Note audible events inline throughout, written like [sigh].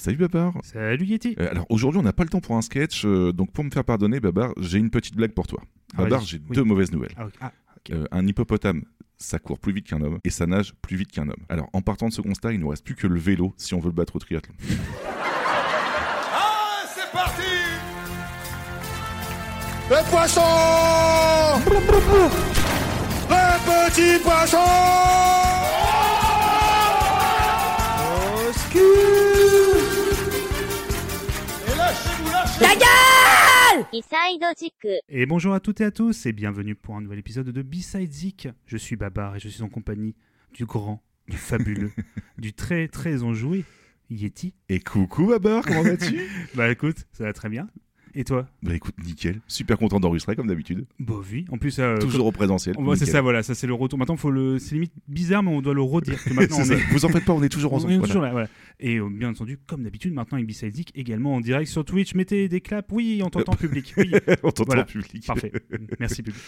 Salut Babar. Salut Yeti. Euh, alors aujourd'hui, on n'a pas le temps pour un sketch, euh, donc pour me faire pardonner, Babar, j'ai une petite blague pour toi. Ah, Babar, j'ai Oui. deux mauvaises nouvelles. Ah. Ah. Euh, un hippopotame, ça court plus vite qu'un homme et ça nage plus vite qu'un homme. Alors en partant de ce constat, il nous reste plus que le vélo si on veut le battre au triathlon. [laughs] Ah, c'est parti Le poisson Le petit poisson Et bonjour à toutes et à tous et bienvenue pour un nouvel épisode de B-Side Zik. Je suis Babar et je suis en compagnie du grand, du fabuleux, [laughs] du très très enjoué Yeti. Et coucou Babar, comment vas-tu? [laughs] Bah écoute, ça va très bien. Et toi Bah écoute, nickel. Super content d'enregistrer comme d'habitude. Bah oui. En plus, euh, Toujours au présentiel. comme- c'est ça, voilà, ça c'est le retour. Maintenant, faut le... c'est limite bizarre, mais on doit le redire. [laughs] Maintenant, on est... Vous en faites pas, on est toujours [laughs] On ensemble. est voilà. toujours là, voilà. Et euh, bien entendu, comme d'habitude, maintenant Zik, également en direct sur Twitch. Mettez des claps. Oui, on t'entend public. Oui, [laughs] on t'entend Voilà. public. Parfait, merci public.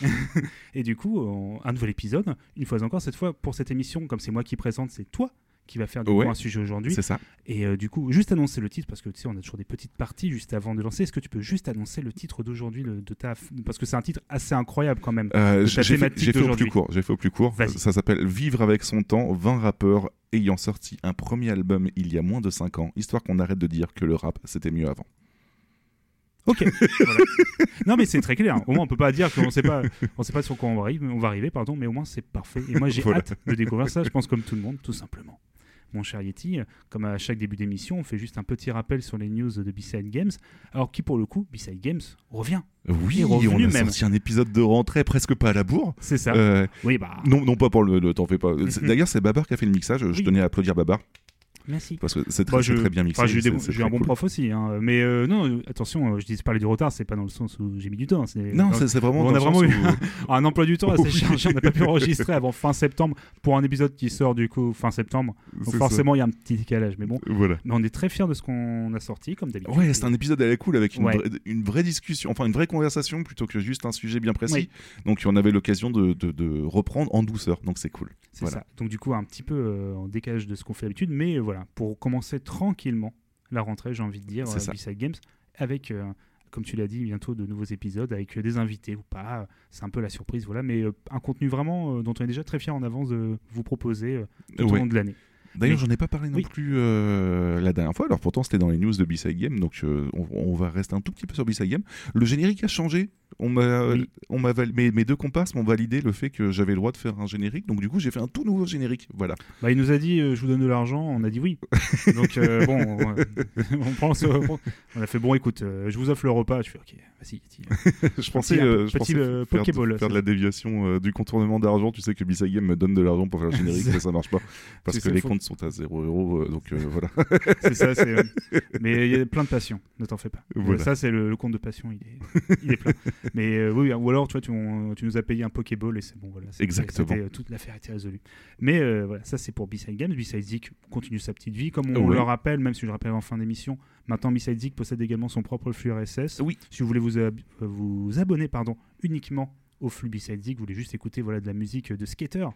et du coup, on- un nouvel épisode, une fois encore, cette fois pour cette émission, comme c'est moi qui présente, c'est toi qui va faire du Ouais. coup un sujet aujourd'hui. C'est ça. Et euh, du coup, juste annoncer le titre, parce que tu sais, on a toujours des petites parties juste avant de lancer. Est-ce que tu peux juste annoncer le titre d'aujourd'hui de ta... Parce que c'est un titre assez incroyable quand même. Euh, j'ai fait, au plus court. J'ai fait au plus court. Vas-y. Ça s'appelle Vivre avec son temps. 20 rappeurs ayant sorti un premier album il y a moins de 5 ans, histoire qu'on arrête de dire que le rap c'était mieux avant. Ok. [laughs] voilà. Non, mais c'est très clair. Au moins, on peut pas dire qu'on sait pas, on sait pas sur quoi on va arriver, on va arriver, pardon, mais au moins c'est parfait. Et moi, j'ai Voilà. hâte de découvrir ça. Je pense comme tout le monde, tout simplement. Mon cher Yeti, comme à chaque début d'émission, on fait juste un petit rappel sur les news de B-Side Games. Alors qui, pour le coup, B-Side Games revient. Oui, on a même. sorti un épisode de rentrée presque pas à la bourre. C'est ça. Euh, Oui, bah. non, non pas pour le, le t'en fais pas. [laughs] D'ailleurs, c'est Babar qui a fait le mixage. Je Oui. tenais à applaudir Babar Merci. parce que c'est très, Bah, très bien mixé. j'ai eu, des c'est- bons- c'est j'ai eu un bon cool. prof aussi, hein. mais euh, non, attention, euh, je dis parler du retard, c'est pas dans le sens où j'ai mis du temps. c'est Non, c'est c'est vraiment. on a vraiment eu où- un emploi du temps assez [laughs] Oui. chargé. On n'a pas pu enregistrer avant fin septembre pour un épisode qui sort du coup fin septembre. Donc forcément, il y a un petit décalage, mais bon. Voilà. Mais on est très fiers de ce qu'on a sorti, comme d'habitude. Ouais, c'est un épisode à la cool avec une, Ouais. vraie, une vraie discussion, enfin une vraie conversation plutôt que juste un sujet bien précis. Oui. Donc on avait l'occasion de, de- de reprendre en douceur, donc c'est cool. C'est Voilà. ça. Donc du coup, un petit peu euh, en décalage de ce qu'on fait d'habitude, mais euh, voilà, pour commencer tranquillement la rentrée, j'ai envie de dire, euh. B-Side Games, avec, euh, comme tu l'as dit, bientôt de nouveaux épisodes avec euh, des invités ou pas. C'est un peu la surprise, voilà, mais un contenu vraiment dont on est déjà très fier en avance de vous proposer tout au long de l'année. D'ailleurs, j'en ai pas parlé non Oui. plus euh, la dernière fois. Alors pourtant, c'était dans les news de B-Side Game, donc euh, on, on va rester un tout petit peu sur B-Side Game. Le générique a changé. On m'a, Oui. on m'a val- mes, mes deux comparses m'ont validé le fait que j'avais le droit de faire un générique. Donc du coup, j'ai fait un tout nouveau générique. Voilà. Bah, il nous a dit, euh, je vous donne de l'argent, on a dit oui. [laughs] Donc euh, bon, on, [laughs] on pense, on a fait bon, écoute, euh, je vous offre le repas. Je fais ok, vas-y. [laughs] Je pensais, Petit, euh, je pensais euh, faire, Pokéball, faire de la déviation euh, du contournement d'argent. Tu sais que B-Side Game me donne de l'argent pour faire le générique, mais ça marche pas parce que les comptes sont à 0 euros. euh, donc euh, voilà. C'est ça, c'est. euh, Mais il y a plein de passion, ne t'en fais pas. Voilà. Ça, c'est le, le compte de passion, il est, il est plein. Mais euh, oui, ou alors, tu vois, tu, on- tu nous as payé un Pokéball et c'est bon, voilà. Exactement. euh, toute l'affaire était résolue. Mais euh, voilà, ça, c'est pour B-Side Games. B-Side Zik continue sa petite vie. Comme on Ouais. le rappelle, même si je le rappelle en fin d'émission, maintenant, B-Side Zik possède également son propre flux RSS. Oui. Si vous voulez vous, ab- vous abonner pardon, uniquement au flux B-Side Zik, vous voulez juste écouter voilà, de la musique de skater.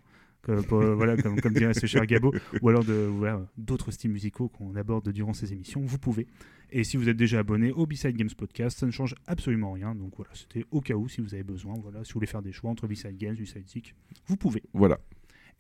Que- pour- euh, voilà, comme, comme dirait ce cher [laughs] Gabo, ou alors de voilà, d'autres styles musicaux qu'on aborde durant ces émissions, vous pouvez. Et si vous êtes déjà abonné au B-Side Games Podcast, ça ne change absolument rien. Donc voilà, c'était au cas où si vous avez besoin. Voilà, si vous voulez faire des choix entre B-Side Games, B-Side Zik, vous pouvez. Voilà.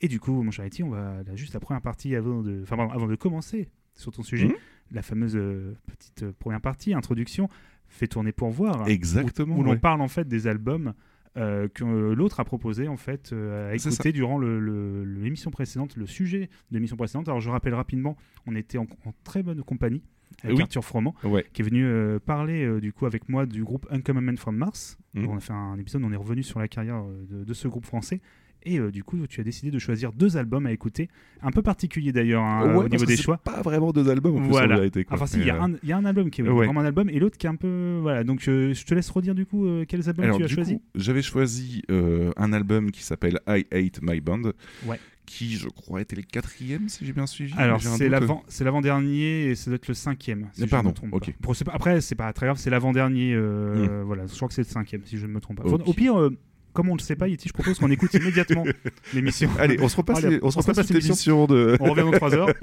Et du coup, mon cher Eti, on va là, juste la première partie avant de, enfin, pardon, avant de commencer sur ton sujet, Mhm. la fameuse euh, petite euh, première partie, introduction, fait tourner pour voir. Exactement. Où, où l'on parle en fait des albums euh, que l'autre a proposé en fait euh, à écouter durant l'émission précédente, le sujet de l'émission précédente. Alors je rappelle rapidement, on était en, en très bonne compagnie avec Oui. Arthur Froment Ouais. qui est venu euh, parler euh, du coup avec moi du groupe Uncommon Men from Mars. Mhm. On a fait un épisode, on est revenu sur la carrière de, de ce groupe français. Et euh, du coup, tu as décidé de choisir deux albums à écouter, un peu particulier d'ailleurs hein, Ouais, au niveau des choix. Pas vraiment deux albums en plus, Voilà. en vérité. quoi. Enfin, si, il y, Mais, a euh, un- il y a un album qui est Ouais. vraiment un album et l'autre qui est un peu. Voilà, donc je, je te laisse redire du coup euh, quels albums Alors, tu as choisi. j'avais choisi euh, un album qui s'appelle I Hate My Band, Ouais. qui, je crois, était le quatrième, si j'ai bien suivi. Alors, c'est l'avant-dernier et ça doit être le cinquième. Si je pardon, ne me trompe ok. pas. Après, c'est pas très grave, c'est l'avant-dernier. euh, Voilà, je crois que c'est le cinquième, si je ne me trompe pas. Au pire, euh, comme on le sait pas, Yeti, je propose qu'on écoute immédiatement [laughs] l'émission. Allez, on se repasse, Allez, on se on se repasse repasse cette émission de. On revient dans 3 heures. [laughs]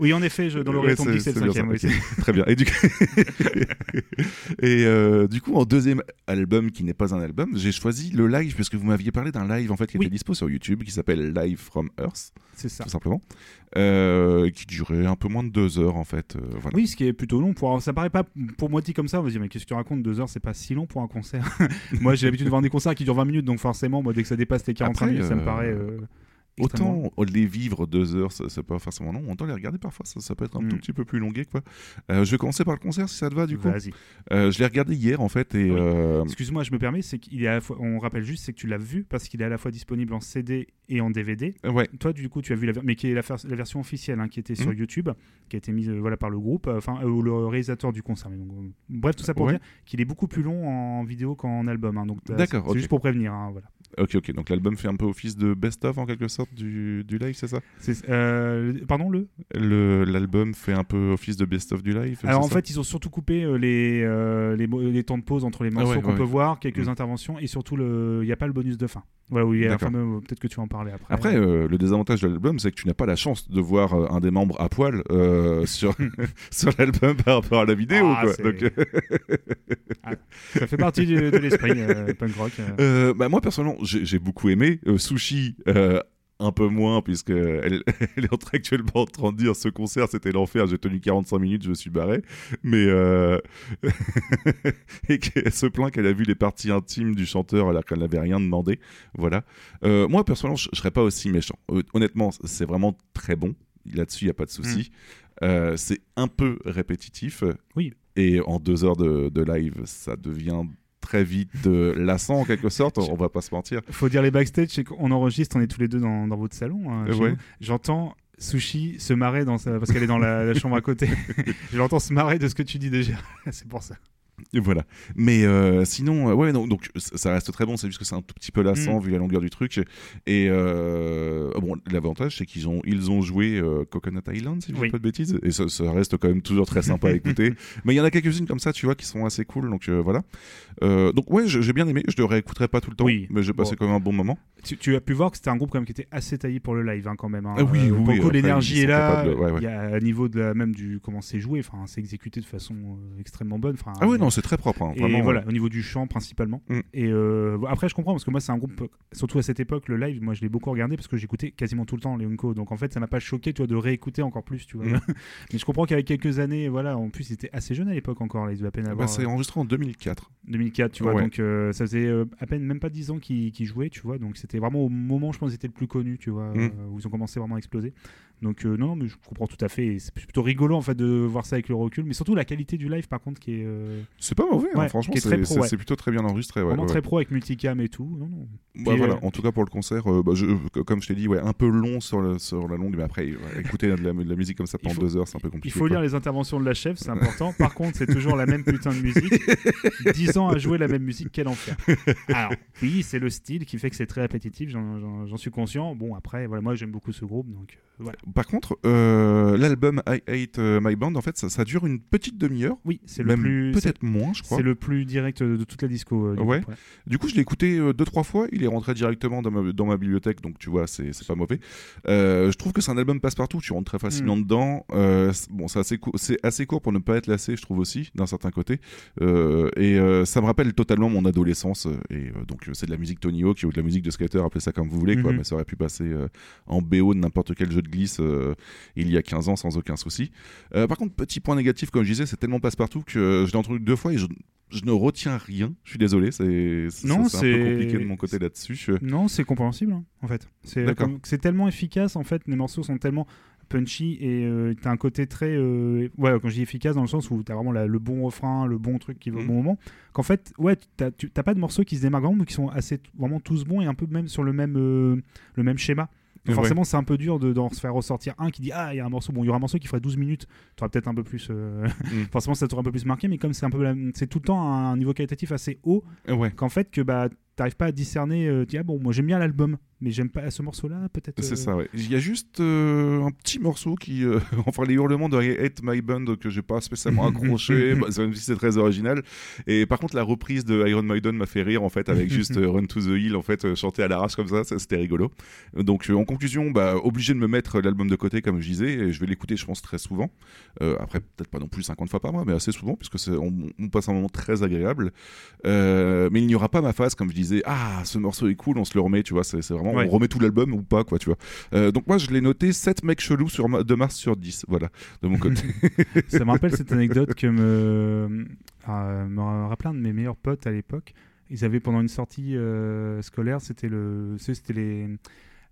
Oui, en effet, je, dans l'oreille, Ouais, c'est le cinquième. ça, oui, ok. [laughs] Très bien. Et du coup, et euh, du coup, en deuxième album qui n'est pas un album, j'ai choisi le live parce que vous m'aviez parlé d'un live en fait qui Oui. était dispo sur YouTube qui s'appelle Live from Earth, c'est ça. tout simplement, euh, qui durait un peu moins de deux heures en fait. euh, voilà. Oui, ce qui est plutôt long. Pour, ça paraît pas pour moi dit comme ça. On va dire, mais qu'est-ce que tu racontes Deux heures, c'est pas si long pour un concert. moi, j'ai l'habitude de voir des concerts qui durent 20 minutes, donc forcément, moi, dès que ça dépasse les 45 Après, minutes, ça me euh, paraît. Autant les vivre deux heures, ça- c'est pas forcément long. Autant les regarder parfois, ça, ça peut être un Mm. tout petit peu plus longué quoi. Euh, je vais commencer par le concert si ça te va du coup. Vas-y. Euh, je l'ai regardé hier en fait et Oui. euh, Excuse-moi, je me permets, c'est qu'il est à la fois, on rappelle juste, c'est que tu l'as vu parce qu'il est à la fois disponible en CD et en DVD. ouais. Toi, du coup, tu as vu la, ver- mais qui est la, version officielle, hein, qui était sur Mhm. YouTube, qui a été mise voilà par le groupe, enfin ou le réalisateur du concert. Mais donc, bref, tout ça pour Ouais. dire qu'il est beaucoup plus long en vidéo qu'en album. hein, donc D'accord, C'est juste pour prévenir. hein, voilà. Ok, ok. Donc l'album fait un peu office de best-of en quelque sorte du, du live, c'est ça? Euh, pardon le? Le- L'album fait un peu office de best-of du live Alors en fait, ils ont surtout coupé euh, les, euh, les, temps de pause entre les morceaux ouais, qu'on ouais. peut voir, quelques Mm. interventions et surtout le, il n'y a pas le bonus de fin. Voilà, oui, peut-être que tu vas en parler après. Après, euh, le désavantage de l'album, c'est que tu n'as pas la chance de voir euh, un des membres à poil euh, [laughs] sur, [laughs] sur l'album par rapport à la vidéo. Ah, quoi. c'est- Donc, [laughs] euh, ça fait partie du- de l'esprit punk rock. bah, moi, personnellement, j'ai beaucoup aimé. Euh, Sushi, euh, un peu moins, puisque elle, [laughs] elle est actuellement en train de dire ce concert, c'était l'enfer. J'ai tenu 45 minutes, je me suis barré. Mais. euh, [laughs] et qu'elle se plaint qu'elle a vu les parties intimes du chanteur alors qu'elle n'avait rien demandé. Voilà. Euh, moi, personnellement, je, je serais pas aussi méchant. Honnêtement, c'est vraiment très bon. Là-dessus, il n'y a pas de souci. Euh, c'est un peu répétitif. Oui. Et en deux heures de, de live, ça devient très vite euh, lassant en quelque sorte. On va pas se mentir. Faut dire les backstage, c'est qu'on enregistre, on est tous les deux dans, dans votre salon. hein, Euh, ouais. J'entends Sushi se marrer dans sa... parce qu'elle est dans la, la chambre à côté. [laughs] Je l'entends se marrer de ce que tu dis déjà. [laughs] c'est pour ça. Voilà. Mais euh, sinon, euh, ouais, donc, donc ça reste très bon. C'est juste que c'est un tout petit peu lassant Mm. vu la longueur du truc. Et euh, bon, l'avantage c'est qu'ils ont ils ont joué Coconut Island, si je dis Oui. pas de bêtises. Et ça, ça reste quand même toujours très sympa à écouter. [laughs] Mais il y en a quelques-unes comme ça, tu vois, qui sont assez cool. Donc voilà. Donc ouais, j'ai bien aimé. Je le réécouterai pas tout le temps, Oui. mais j'ai passé Bon. quand même un bon moment. Tu, tu as pu voir que c'était un groupe quand même qui était assez taillé pour le live hein, quand même. hein. Ah oui, oui, beaucoup ils est là. ouais, ouais. Il y a à niveau de la, même du comment c'est joué. Enfin, c'est exécuté de façon extrêmement bonne. Enfin, Ah ouais, non, c'est très propre. hein, Et vraiment, voilà, ouais. au niveau du chant principalement. Mm. Et euh, après, je comprends parce que moi, c'est un groupe, surtout à cette époque, le live, moi, je l'ai beaucoup regardé parce que j'écoutais quasiment tout le temps les Unco. Donc en fait, ça m'a pas choqué, tu vois, de réécouter encore plus, tu vois. Mm. [laughs] Mais je comprends qu'avec quelques années, voilà, en plus, ils étaient assez jeunes à l'époque encore, là, ils devaient à peine Bah, c'est euh, enregistré en 2004. 2004, tu vois. Ouais. Donc euh, ça faisait euh, à peine même pas 10 ans qu'ils jouaient, tu vois. Donc c'était vraiment au moment, je pense, ils étaient le plus connus, tu vois, Mm. euh, où ils ont commencé vraiment à exploser. Donc euh, non, mais je comprends tout à fait. C'est plutôt rigolo en fait de voir ça avec le recul, mais surtout la qualité du live, par contre, qui est euh, C'est pas mauvais, hein, franchement, c'est ouais. plutôt très bien enregistré. ouais, vraiment très pro avec multicam et tout. Non, non. Bah, Puis, voilà, euh, en tout cas pour le concert, bah, je- comme je t'ai dit, ouais, un peu long sur, le- sur la longue, mais après, écouter de la, de la musique comme ça Il pendant faut- deux heures, c'est un peu Il compliqué. faut quoi. lire les interventions de la chef, c'est [laughs] important. Par contre, c'est toujours la même putain de musique. 10 ans à jouer la même musique, quel enfer. Alors, oui, c'est le style qui fait que c'est très répétitif, j'en- suis conscient. Bon, après, voilà, moi j'aime beaucoup ce groupe, donc voilà. Par contre, euh, l'album I Hate euh, My Band, en fait, ça, ça dure une petite demi-heure, Oui, c'est le plus. peut-être moins, je crois. C'est le plus direct de toute la disco. euh, du Ouais. ouais. Du coup, je l'ai écouté euh, deux trois fois. Il est rentré directement dans ma, dans ma bibliothèque, donc tu vois, c'est pas mauvais. Je trouve que c'est un album passe-partout. Tu rentres très facilement Mm. dedans. Bon, c'est assez, assez court pour ne pas être lassé, je trouve aussi, d'un certain côté. Et ça me rappelle totalement mon adolescence. Et donc, c'est de la musique Tony Hawk ou de la musique de skater, appelez ça comme vous voulez, quoi. Mhm. Mais ça aurait pu passer en BO de n'importe quel jeu de glisse euh, il y a 15 ans sans aucun souci. Euh, par contre, petit point négatif, comme je disais, c'est tellement passe-partout que je l'ai entendu deux fois et je, je ne retiens rien. Je suis désolé, c'est un peu compliqué de mon côté là-dessus. Non, c'est compréhensible, hein, en fait. C'est tellement efficace, en fait, les morceaux sont tellement punchy et euh, t'as un côté très euh, ouais quand je dis efficace dans le sens où t'as vraiment la- le bon refrain le bon truc qui va au Mhm. bon moment qu'en fait ouais t'as pas de morceaux qui se démarquent vraiment mais qui sont assez vraiment tous bons et un peu même sur le même euh, le même schéma Donc forcément c'est un peu dur de d'en se faire ressortir un qui dit ah il y a un morceau. Bon il y aura un morceau qui ferait 12 minutes t'auras peut-être un peu plus euh, Mm. [laughs] forcément ça t'aurait un peu plus marqué mais comme c'est un peu la- c'est tout le temps un niveau qualitatif assez haut qu'en fait que bah t'arrives pas à discerner. euh, tu dis, ah bon, moi j'aime bien l'album, mais j'aime pas ce morceau-là, peut-être. C'est euh, ça, ouais. Il y a juste euh, un petit morceau qui. euh, [laughs] enfin, les hurlements de I Hate My Band que j'ai pas spécialement accroché, [laughs] bah, même si c'est très original. Et par contre, la reprise de Iron Maiden m'a fait rire, en fait, avec juste Run to the Hill, en fait, chanté à l'arrache comme ça, ça c'était rigolo. Donc, en conclusion, bah, obligé de me mettre l'album de côté, comme je disais, et je vais l'écouter, je pense, très souvent. Après, peut-être pas non plus 50 fois par mois, mais assez souvent, puisque on, on passe un moment très agréable. Mais il n'y aura pas ma phase, comme je disais, ah, ce morceau est cool, on se le remet, tu vois, c'est vraiment, Ouais. on remet tout l'album ou pas, quoi, tu vois. Euh, donc moi, je l'ai noté 7 mecs chelous sur ma- de mars sur 10, voilà, de mon côté. [laughs] Ça me rappelle cette [laughs] anecdote que me, euh, me rappelait un de mes meilleurs potes à l'époque. Ils avaient pendant une sortie euh, scolaire, c'était le, c'était les,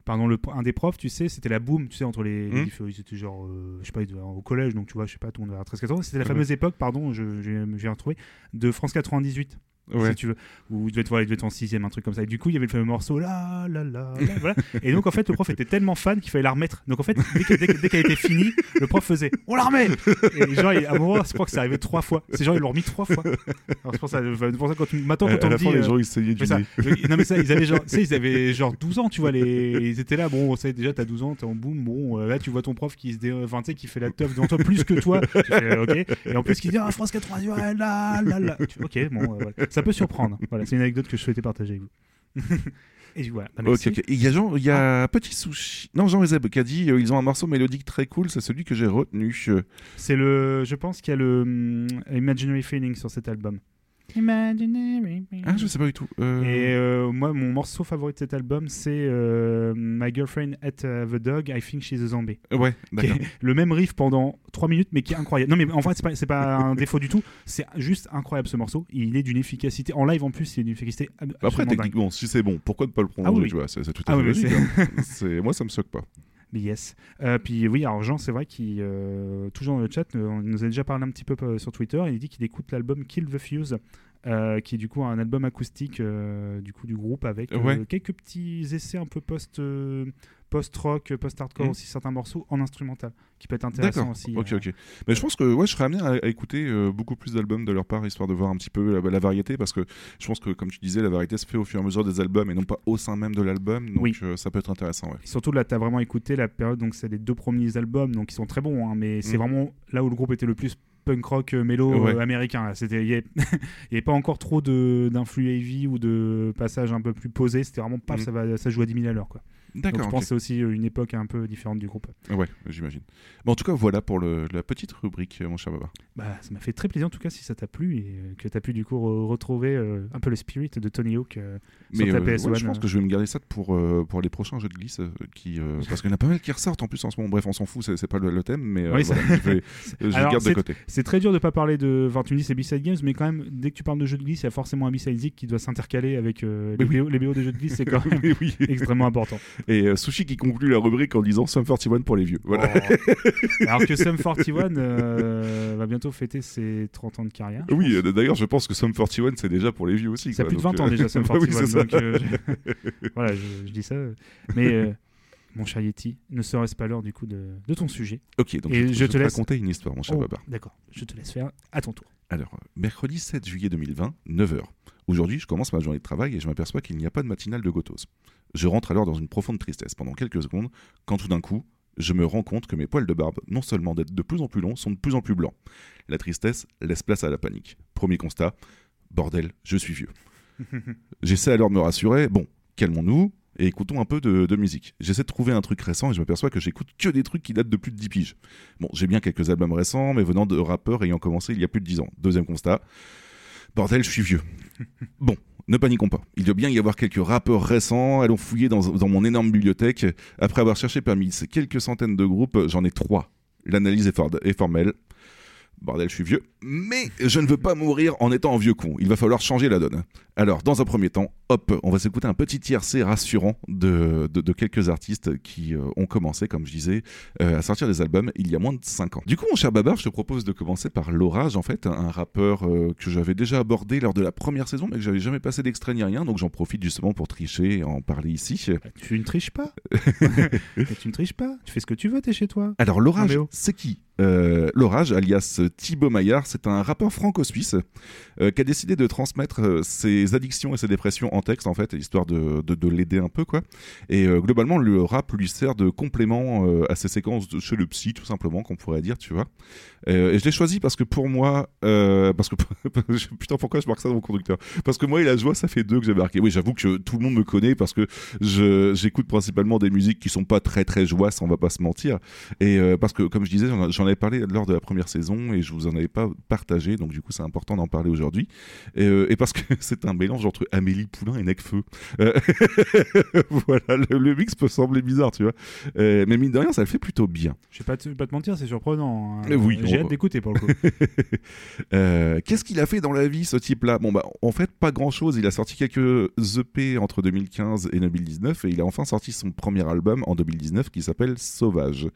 pardon, le, un des profs, tu sais, c'était la boom, tu sais, entre les, différents- ils étaient genre, euh, je sais pas, au collège, donc tu vois, je sais pas, tout le monde avait 13 14 ans. C'était la Ouais. fameuse époque, pardon, je, de retrouver, de France 98. Ouais. si tu veux, ou il devait être, voilà, il devait être en sixième, un truc comme ça. Et du coup, il y avait le fameux morceau là, là, là, là, voilà. Et donc, en fait, le prof était tellement fan qu'il fallait la remettre. Donc, en fait, dès que- dès que- dès qu'elle était finie, le prof faisait on la remet Et genre, à un moment, je crois que c'est arrivé trois fois. C'est genre, ils l'ont remis trois fois. Alors, c'est pour ça, pour ça quand maintenant, à, quand à on me la dit. fin, les euh, gens ils saignaient du ça, non mais ça ils avaient genre tu sais, ils avaient genre 12 ans tu vois les ils étaient là bon ça déjà t'as 12 ans t'es en boom bon euh, là tu vois ton prof qui se dé... enfin tu sais qui fait la teuf devant toi plus que toi fais, ok et en plus qui dit ah France 98 ouais, là là là Tu ok bon euh, voilà. ça peut surprendre voilà c'est une anecdote que je souhaitais partager avec vous [laughs] et voilà bah. Il y a, Jean, il y a Petit Sushi. Non, Jean Ezeb qui a dit euh, ils ont un morceau mélodique très cool, c'est celui que j'ai retenu. Euh, c'est le je pense qu'il y a le hum, Imaginary Feeling sur cet album Imaginary. Ah, je sais pas du tout. Euh, Et euh, moi, mon morceau favori de cet album, c'est euh, My Girlfriend at the Dog, I Think She's a Zombie. Ouais, d'accord. le même riff pendant 3 minutes, mais qui est incroyable. Non, mais en fait, c'est pas, c'est pas un défaut du tout. C'est juste incroyable ce morceau. Il est d'une efficacité. En live, en plus, il est d'une efficacité ab- Après, dingue. techniquement, si c'est bon, pourquoi ne pas le prolonger Ah oui, oui. tu vois, c'est, c'est tout à Ah fait oui, mais logique. hein. [laughs] C'est- Moi, ça me choque pas. Mais yes. Euh, puis oui, alors Jean, c'est vrai qu'il, euh, toujours dans le chat, euh, on nous a déjà parlé un petit peu sur Twitter. Il dit qu'il écoute l'album Kill the Fuse, euh, qui est du coup un album acoustique euh, du coup du groupe avec euh, Ouais. quelques petits essais un peu post post rock, post hardcore Mhm. aussi certains morceaux en instrumental, qui peut être intéressant aussi. Ok, ok. Mais je pense que ouais, je serais amené à, à écouter beaucoup plus d'albums de leur part, histoire de voir un petit peu la, la variété, parce que je pense que, comme tu disais, la variété se fait au fur et à mesure des albums et non pas au sein même de l'album. Donc Oui. ça peut être intéressant, ouais. Et surtout là, tu as vraiment écouté la période, donc c'est les deux premiers albums, donc ils sont très bons, hein, mais c'est Mhm. vraiment là où le groupe était le plus punk rock euh, mélo Ouais. euh, américain. C'était, il n'y avait, [laughs] pas encore trop de, d'influx heavy ou de passages un peu plus posés. C'était vraiment paf, Mhm. ça, va, ça joue à 10 000 à l'heure. Quoi. D'accord. je pense que c'est aussi euh, une époque un peu différente du groupe. Ouais, j'imagine. En tout cas, voilà pour le- la petite rubrique, euh, mon cher Baba. Bah, ça m'a fait très plaisir en tout cas si ça t'a plu et euh, que tu as pu du coup re- retrouver euh, un peu le spirit de Tony Hawk. euh, sur Mais ta euh, ouais, PS1, je pense que je vais me garder ça pour, pour les prochains jeux de glisse, qui, [laughs] parce qu'il y en a pas mal qui ressortent en plus en ce moment. Bref, on s'en fout, c'est, pas le, le thème, mais Oui, voilà, je, vais, [laughs] je le Alors, garde de côté. C'est très dur de pas parler de. Enfin, tu me dis c'est B-Side Games, mais quand même, dès que tu parles de jeux de glisse, il y a forcément un B-Side qui doit s'intercaler avec euh, les, oui. BO, les BO des jeux de glisse, c'est [laughs] quand même oui. extrêmement important. Et euh, Sushi qui conclut la rubrique en disant Sum 41 pour les vieux. Voilà. Oh. [laughs] Alors que Sum 41 euh, va bientôt fêter ses 30 ans de carrière. Oui, euh, d'ailleurs, je pense que Sum 41, c'est déjà pour les vieux aussi. Ça a quoi, plus de donc, 20 ans déjà, Sum bah [laughs] 41. oui, donc, je- [laughs] voilà, je, je dis ça. Mais mon cher Yeti, ne serait-ce pas l'heure du coup de, de ton sujet Ok, donc Et je, je je te vais laisse- raconter une histoire, mon cher Oh. D'accord, je te laisse faire à ton tour. Alors, mercredi 7 juillet 2020, 9h. Aujourd'hui, je commence ma journée de travail et je m'aperçois qu'il n'y a pas de matinale de Gotos. Je rentre alors dans une profonde tristesse pendant quelques secondes, quand tout d'un coup, je me rends compte que mes poils de barbe, non seulement d'être de plus en plus longs, sont de plus en plus blancs. La tristesse laisse place à la panique. Premier constat, bordel, je suis vieux. [laughs] J'essaie alors de me rassurer, bon, calmons-nous et écoutons un peu de, de musique. J'essaie de trouver un truc récent et je m'aperçois que j'écoute que des trucs qui datent de plus de 10 piges. Bon, j'ai bien quelques albums récents, mais venant de rappeurs ayant commencé il y a plus de 10 ans. Deuxième constat, bordel, je suis vieux. [laughs] Bon, ne paniquons pas. Il doit bien y avoir quelques rappeurs récents. Allons fouiller dans, mon énorme bibliothèque. Après avoir cherché parmi ces quelques centaines de groupes, j'en ai trois. L'analyse est formelle. Bordel, je suis vieux. Mais je ne veux pas mourir en étant un vieux con. Il va falloir changer la donne. Alors, dans un premier temps, hop, on va s'écouter un petit tiercé rassurant de, de, de quelques artistes qui euh, ont commencé, comme je disais, euh, à sortir des albums il y a moins de 5 ans. Du coup, mon cher Babar, je te propose de commencer par L'Orage, en fait, un rappeur euh, que j'avais déjà abordé lors de la première saison, mais que j'avais jamais passé d'extrait ni rien, donc j'en profite justement pour tricher et en parler ici. Tu ne triches pas. [laughs] Tu ne triches pas. Tu fais ce que tu veux, t'es chez toi. Alors, L'Orage, c'est qui? Euh, L'Orage, alias Thibaut Maillard, c'est un rappeur franco-suisse euh, qui a décidé de transmettre euh, ses addictions et ses dépressions en texte, en fait, histoire de, de, de l'aider un peu, quoi. Et globalement, le rap lui sert de complément à ses séquences chez le psy, tout simplement, qu'on pourrait dire, tu vois. Et je l'ai choisi parce que pour moi, parce que [laughs] putain, pourquoi je marque ça dans mon conducteur? Parce que moi et la joie, ça fait deux que j'ai marqué. Oui, j'avoue que tout le monde me connaît parce que j'écoute principalement des musiques qui sont pas très très joyeuses, on va pas se mentir. Et parce que, comme je disais, j'en j'en avais parlé lors de la première saison et je vous en avais pas partagé, donc du coup, c'est important d'en parler aujourd'hui. Et, euh, et parce que [laughs] c'est un mélange entre Amélie Poulain et Necfeu. Euh, [laughs] voilà, le, le mix peut sembler bizarre, tu vois. Euh, mais mine de rien, ça le fait plutôt bien. Je vais pas te, pas te mentir, c'est surprenant. hein. Oui, J'ai hâte d'écouter pour le coup. [laughs] Qu'est-ce qu'il a fait dans la vie, ce type-là? Bon, bah, en fait, pas grand-chose. Il a sorti quelques EP entre 2015 et 2019 et il a enfin sorti son premier album en 2019 qui s'appelle Sauvage.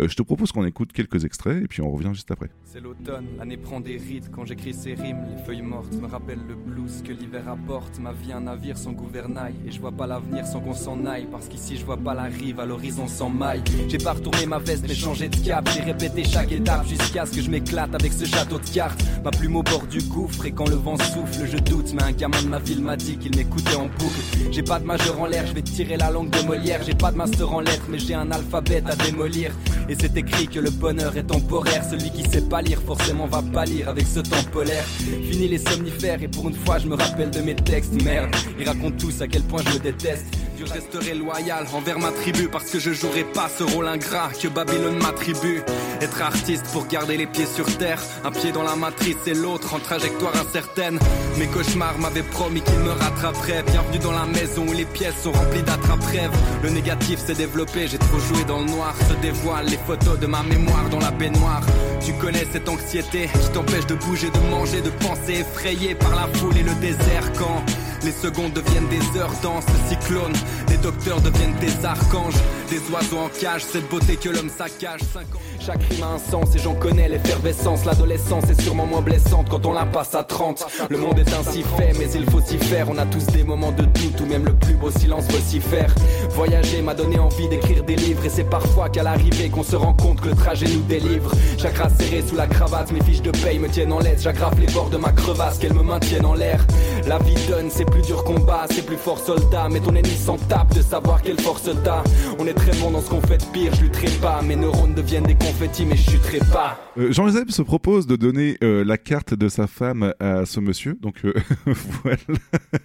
Je te propose qu'on écoute quelques extraits et puis on revient juste après. C'est l'automne, l'année prend des rides quand j'écris ces rimes. Les feuilles mortes me rappellent le blues que l'hiver apporte. Ma vie un navire sans gouvernail et je vois pas l'avenir sans qu'on s'en aille. Parce qu'ici je vois pas la rive, à l'horizon sans maille. J'ai pas retourné ma veste mais changé de cap. J'ai répété chaque étape jusqu'à ce que je m'éclate avec ce château de cartes. Ma plume au bord du gouffre et quand le vent souffle, je doute. Mais un gamin de ma ville m'a dit qu'il m'écoutait en boucle. J'ai pas de majeur en l'air, je vais tirer la langue de Molière. J'ai pas de master en lettres, mais j'ai un alphabet à démolir. Et c'est écrit que le bonheur temporaire. Celui qui sait pas lire, forcément va pas lire avec ce temps polaire. Fini les somnifères et pour une fois, je me rappelle de mes textes. Merde, ils racontent tous à quel point je me déteste. Je resterai loyal envers ma tribu parce que je jouerai pas ce rôle ingrat que Babylone m'attribue. Être artiste pour garder les pieds sur terre, un pied dans la matrice et l'autre en trajectoire incertaine. Mes cauchemars m'avaient promis qu'ils me rattraperaient. Bienvenue dans la maison où les pièces sont remplies d'attrape-rêves. Le négatif s'est développé, j'ai trop joué dans le noir. Se dévoilent les photos de ma mémoire dans la baignoire. Tu connais cette anxiété qui t'empêche de bouger, de manger, de penser, effrayé par la foule et le désert quand les secondes deviennent des heures dans ce cyclone. Les docteurs deviennent des archanges, des oiseaux en cage. Cette beauté que l'homme saccage. Cinq ans. Chaque rime a un sens et j'en connais l'effervescence. L'adolescence est sûrement moins blessante quand on la passe à 30. Le monde est ainsi fait, mais il faut s'y faire. On a tous des moments de doute où même le plus beau silence vocifère. Voyager m'a donné envie d'écrire des livres et c'est parfois qu'à l'arrivée qu'on se rend compte que le trajet nous délivre. Chakra serré sous la cravate, mes fiches de paye me tiennent en laisse. J'aggrave les bords de ma crevasse, qu'elles me maintiennent en l'air. La vie donne, c'est plus dur combat, c'est plus fort soldat. Mais ton ennemi s'en tape de savoir quelle force t'as. On est très bon dans ce qu'on fait de pire, je lutterai pas. Mes neurones deviennent des mais je chuterai pas. Euh, Jean-Joseph se propose de donner euh, la carte de sa femme à ce monsieur, donc euh, [laughs] voilà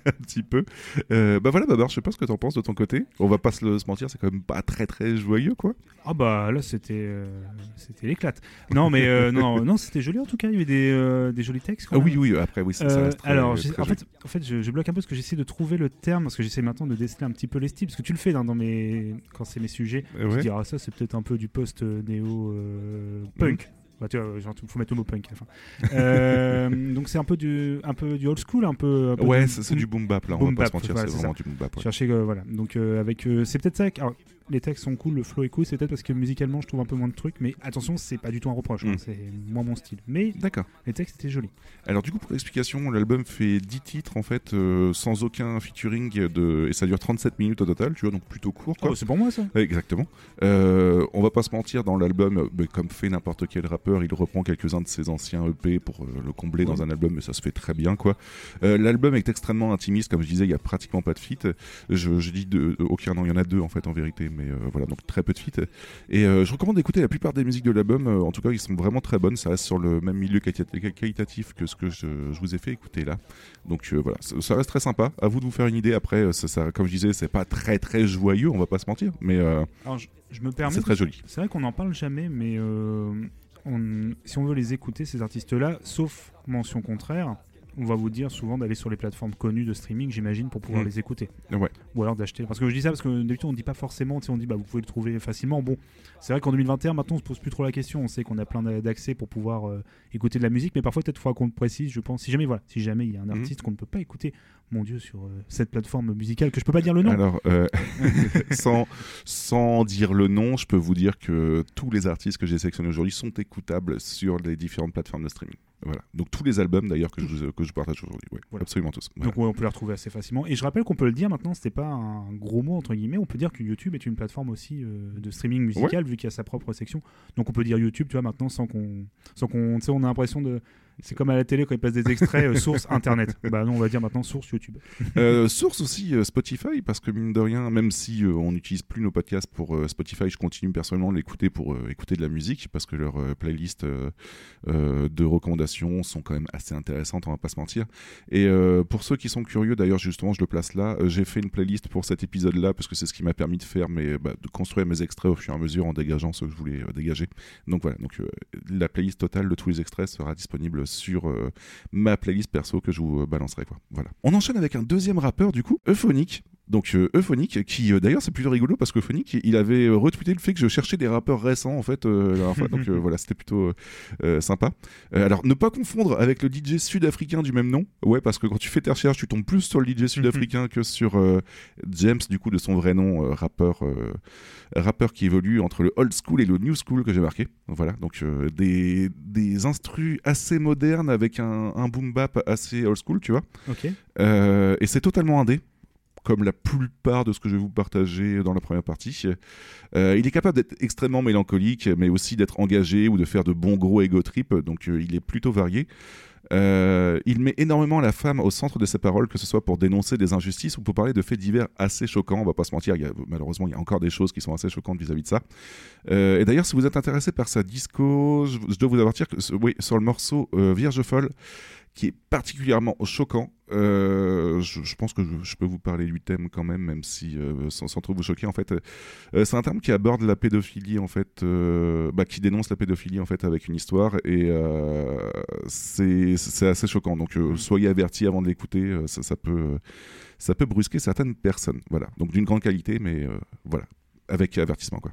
un petit peu. Euh, bah voilà, Babar, je sais pas ce que t'en penses de ton côté. On va pas se, le- se mentir, c'est quand même pas très très joyeux, quoi. Ah bah là c'était euh, c'était l'éclate. Non mais euh, non [laughs] non c'était joli en tout cas. Il y avait des, euh, des jolis textes. Ah oui, oui, après, oui, ça, ça reste très- alors, très en fait, en fait je, je bloque un peu parce que j'essaie de trouver le terme, parce que j'essaie maintenant de déceler un petit peu les styles, parce que tu le fais dans, dans mes, quand c'est mes sujets. Euh, Tu ouais. dis, ah, ça c'est peut-être un peu du Bah, tu vois, genre, faut mettre le mot punk à la fin. Euh, [laughs] donc c'est un peu du, un peu du old school, un peu. un peu Ouais, c'est du boom bap là, on Boom va pas se bap, mentir, voilà, c'est vraiment du boom bap. ouais. Chercher, euh, voilà. Donc euh, avec, euh, c'est peut-être ça. alors, les textes sont cool, le flow est cool. C'est peut-être parce que musicalement, je trouve un peu moins de trucs. Mais attention, c'est pas du tout un reproche. hein, Mm. c'est moins mon style. Mais D'accord. les textes étaient jolis. Alors du coup, pour l'explication, l'album fait 10 titres en fait, euh, sans aucun featuring, de... et ça dure 37 minutes au total, tu vois, donc plutôt court. Quoi. Oh, c'est pour moi ça. Exactement. Euh, on va pas se mentir, dans l'album, bah, comme fait n'importe quel rappeur, il reprend quelques-uns de ses anciens EP pour euh, le combler dans un album, mais ça se fait très bien, quoi. Euh, l'album est extrêmement intimiste, comme je disais, il y a pratiquement pas de feat. Je, je dis de, de- aucun, non, il y en a deux en fait en vérité, mais euh, voilà, donc très peu de feat. Et euh, je recommande d'écouter la plupart des musiques de l'album. euh, en tout cas, ils sont vraiment très bonnes. Ça reste sur le même milieu quali- qualitatif que ce que je, je vous ai fait écouter là. Donc voilà, ça, ça reste très sympa. À vous de vous faire une idée. Après, ça, ça- comme je disais, c'est pas très très joyeux, on va pas se mentir, mais Alors je, je me permets. c'est très joli. C'est vrai qu'on n'en parle jamais, mais on- si on veut les écouter, ces artistes-là, sauf mention contraire, on va vous dire souvent d'aller sur les plateformes connues de streaming, j'imagine, pour pouvoir Mm. les écouter. Ouais. Ou alors d'acheter. Parce que je dis ça parce que d'habitude on dit pas forcément, on dit bah vous pouvez le trouver facilement. Bon, c'est vrai qu'en 2021, maintenant on se pose plus trop la question. On sait qu'on a plein d'a- d'accès pour pouvoir euh, écouter de la musique, mais parfois peut-être faudra qu'on le précise, je pense. Si jamais voilà, si jamais il y a un Mhm. artiste qu'on ne peut pas écouter, mon Dieu, sur euh, cette plateforme musicale que je peux pas dire le nom. Alors, euh, [laughs] sans, sans dire le nom, je peux vous dire que tous les artistes que j'ai sélectionnés aujourd'hui sont écoutables sur les différentes plateformes de streaming. Voilà. Donc tous les albums d'ailleurs que je, que je partage aujourd'hui. Ouais, Voilà. Absolument tous. Voilà. Donc ouais, on peut les retrouver assez facilement. Et je rappelle qu'on peut le dire maintenant, c'était pas un gros mot entre guillemets. On peut dire que YouTube est une plateforme aussi euh, de streaming musical vu qu'il y a sa propre section. Donc on peut dire YouTube, tu vois, maintenant sans qu'on, sans qu'on, tu sais, on a l'impression de, c'est comme à la télé quand ils passent des extraits euh, source Internet. [laughs] Bah non, on va dire maintenant source YouTube. Euh, source aussi euh, Spotify parce que mine de rien, même si on n'utilise plus nos podcasts pour Spotify, je continue personnellement de l'écouter pour écouter de la musique parce que leurs playlists de recommandations sont quand même assez intéressantes, on va pas se mentir. Et pour ceux qui sont curieux, d'ailleurs justement, je le place là. J'ai fait une playlist pour cet épisode-là parce que c'est ce qui m'a permis de faire mes, bah, de construire mes extraits au fur et à mesure en dégageant ce que je voulais dégager. Donc voilà, donc la playlist totale de tous les extraits sera disponible sur euh, ma playlist perso que je vous euh, balancerai. Voilà. On enchaîne avec un deuxième rappeur du coup, Euphonique. Donc euh, Euphonique qui euh, d'ailleurs c'est plutôt rigolo parce qu'Euphonique il avait euh, retweeté le fait que je cherchais des rappeurs récents en fait euh, la dernière fois. Donc [laughs] voilà, c'était plutôt sympa. Alors ne pas confondre avec le DJ sud-africain du même nom. Ouais, parce que quand tu fais tes recherches, tu tombes plus sur le DJ sud-africain que sur James du coup de son vrai nom rappeur rappeur qui évolue entre le old school et le new school que j'ai marqué. Voilà, donc des, des instrus assez modernes avec un, un boom bap assez old school, tu vois. Ok. Et c'est totalement indé, comme la plupart de ce que je vais vous partager dans la première partie. Euh, il est capable d'être extrêmement mélancolique, mais aussi d'être engagé ou de faire de bons gros ego trip, donc euh, il est plutôt varié. Euh, il met énormément la femme au centre de ses paroles, que ce soit pour dénoncer des injustices ou pour parler de faits divers assez choquants. On va pas se mentir, malheureusement, il y a encore des choses qui sont assez choquantes vis-à-vis de ça. Et d'ailleurs, si vous êtes intéressé par sa disco, je, dois vous avertir que oui, sur le morceau euh, Vierge folle, qui est particulièrement choquant. Euh, je, je pense que je, je peux vous parler du thème quand même, même si euh, sans, sans trop vous choquer en fait. Euh, c'est un terme qui aborde la pédophilie en fait, bah, qui dénonce la pédophilie en fait avec une histoire et c'est assez choquant. Donc euh, soyez avertis avant de l'écouter, ça, ça peut ça peut brusquer certaines personnes. Voilà. Donc d'une grande qualité, mais voilà, avec avertissement quoi.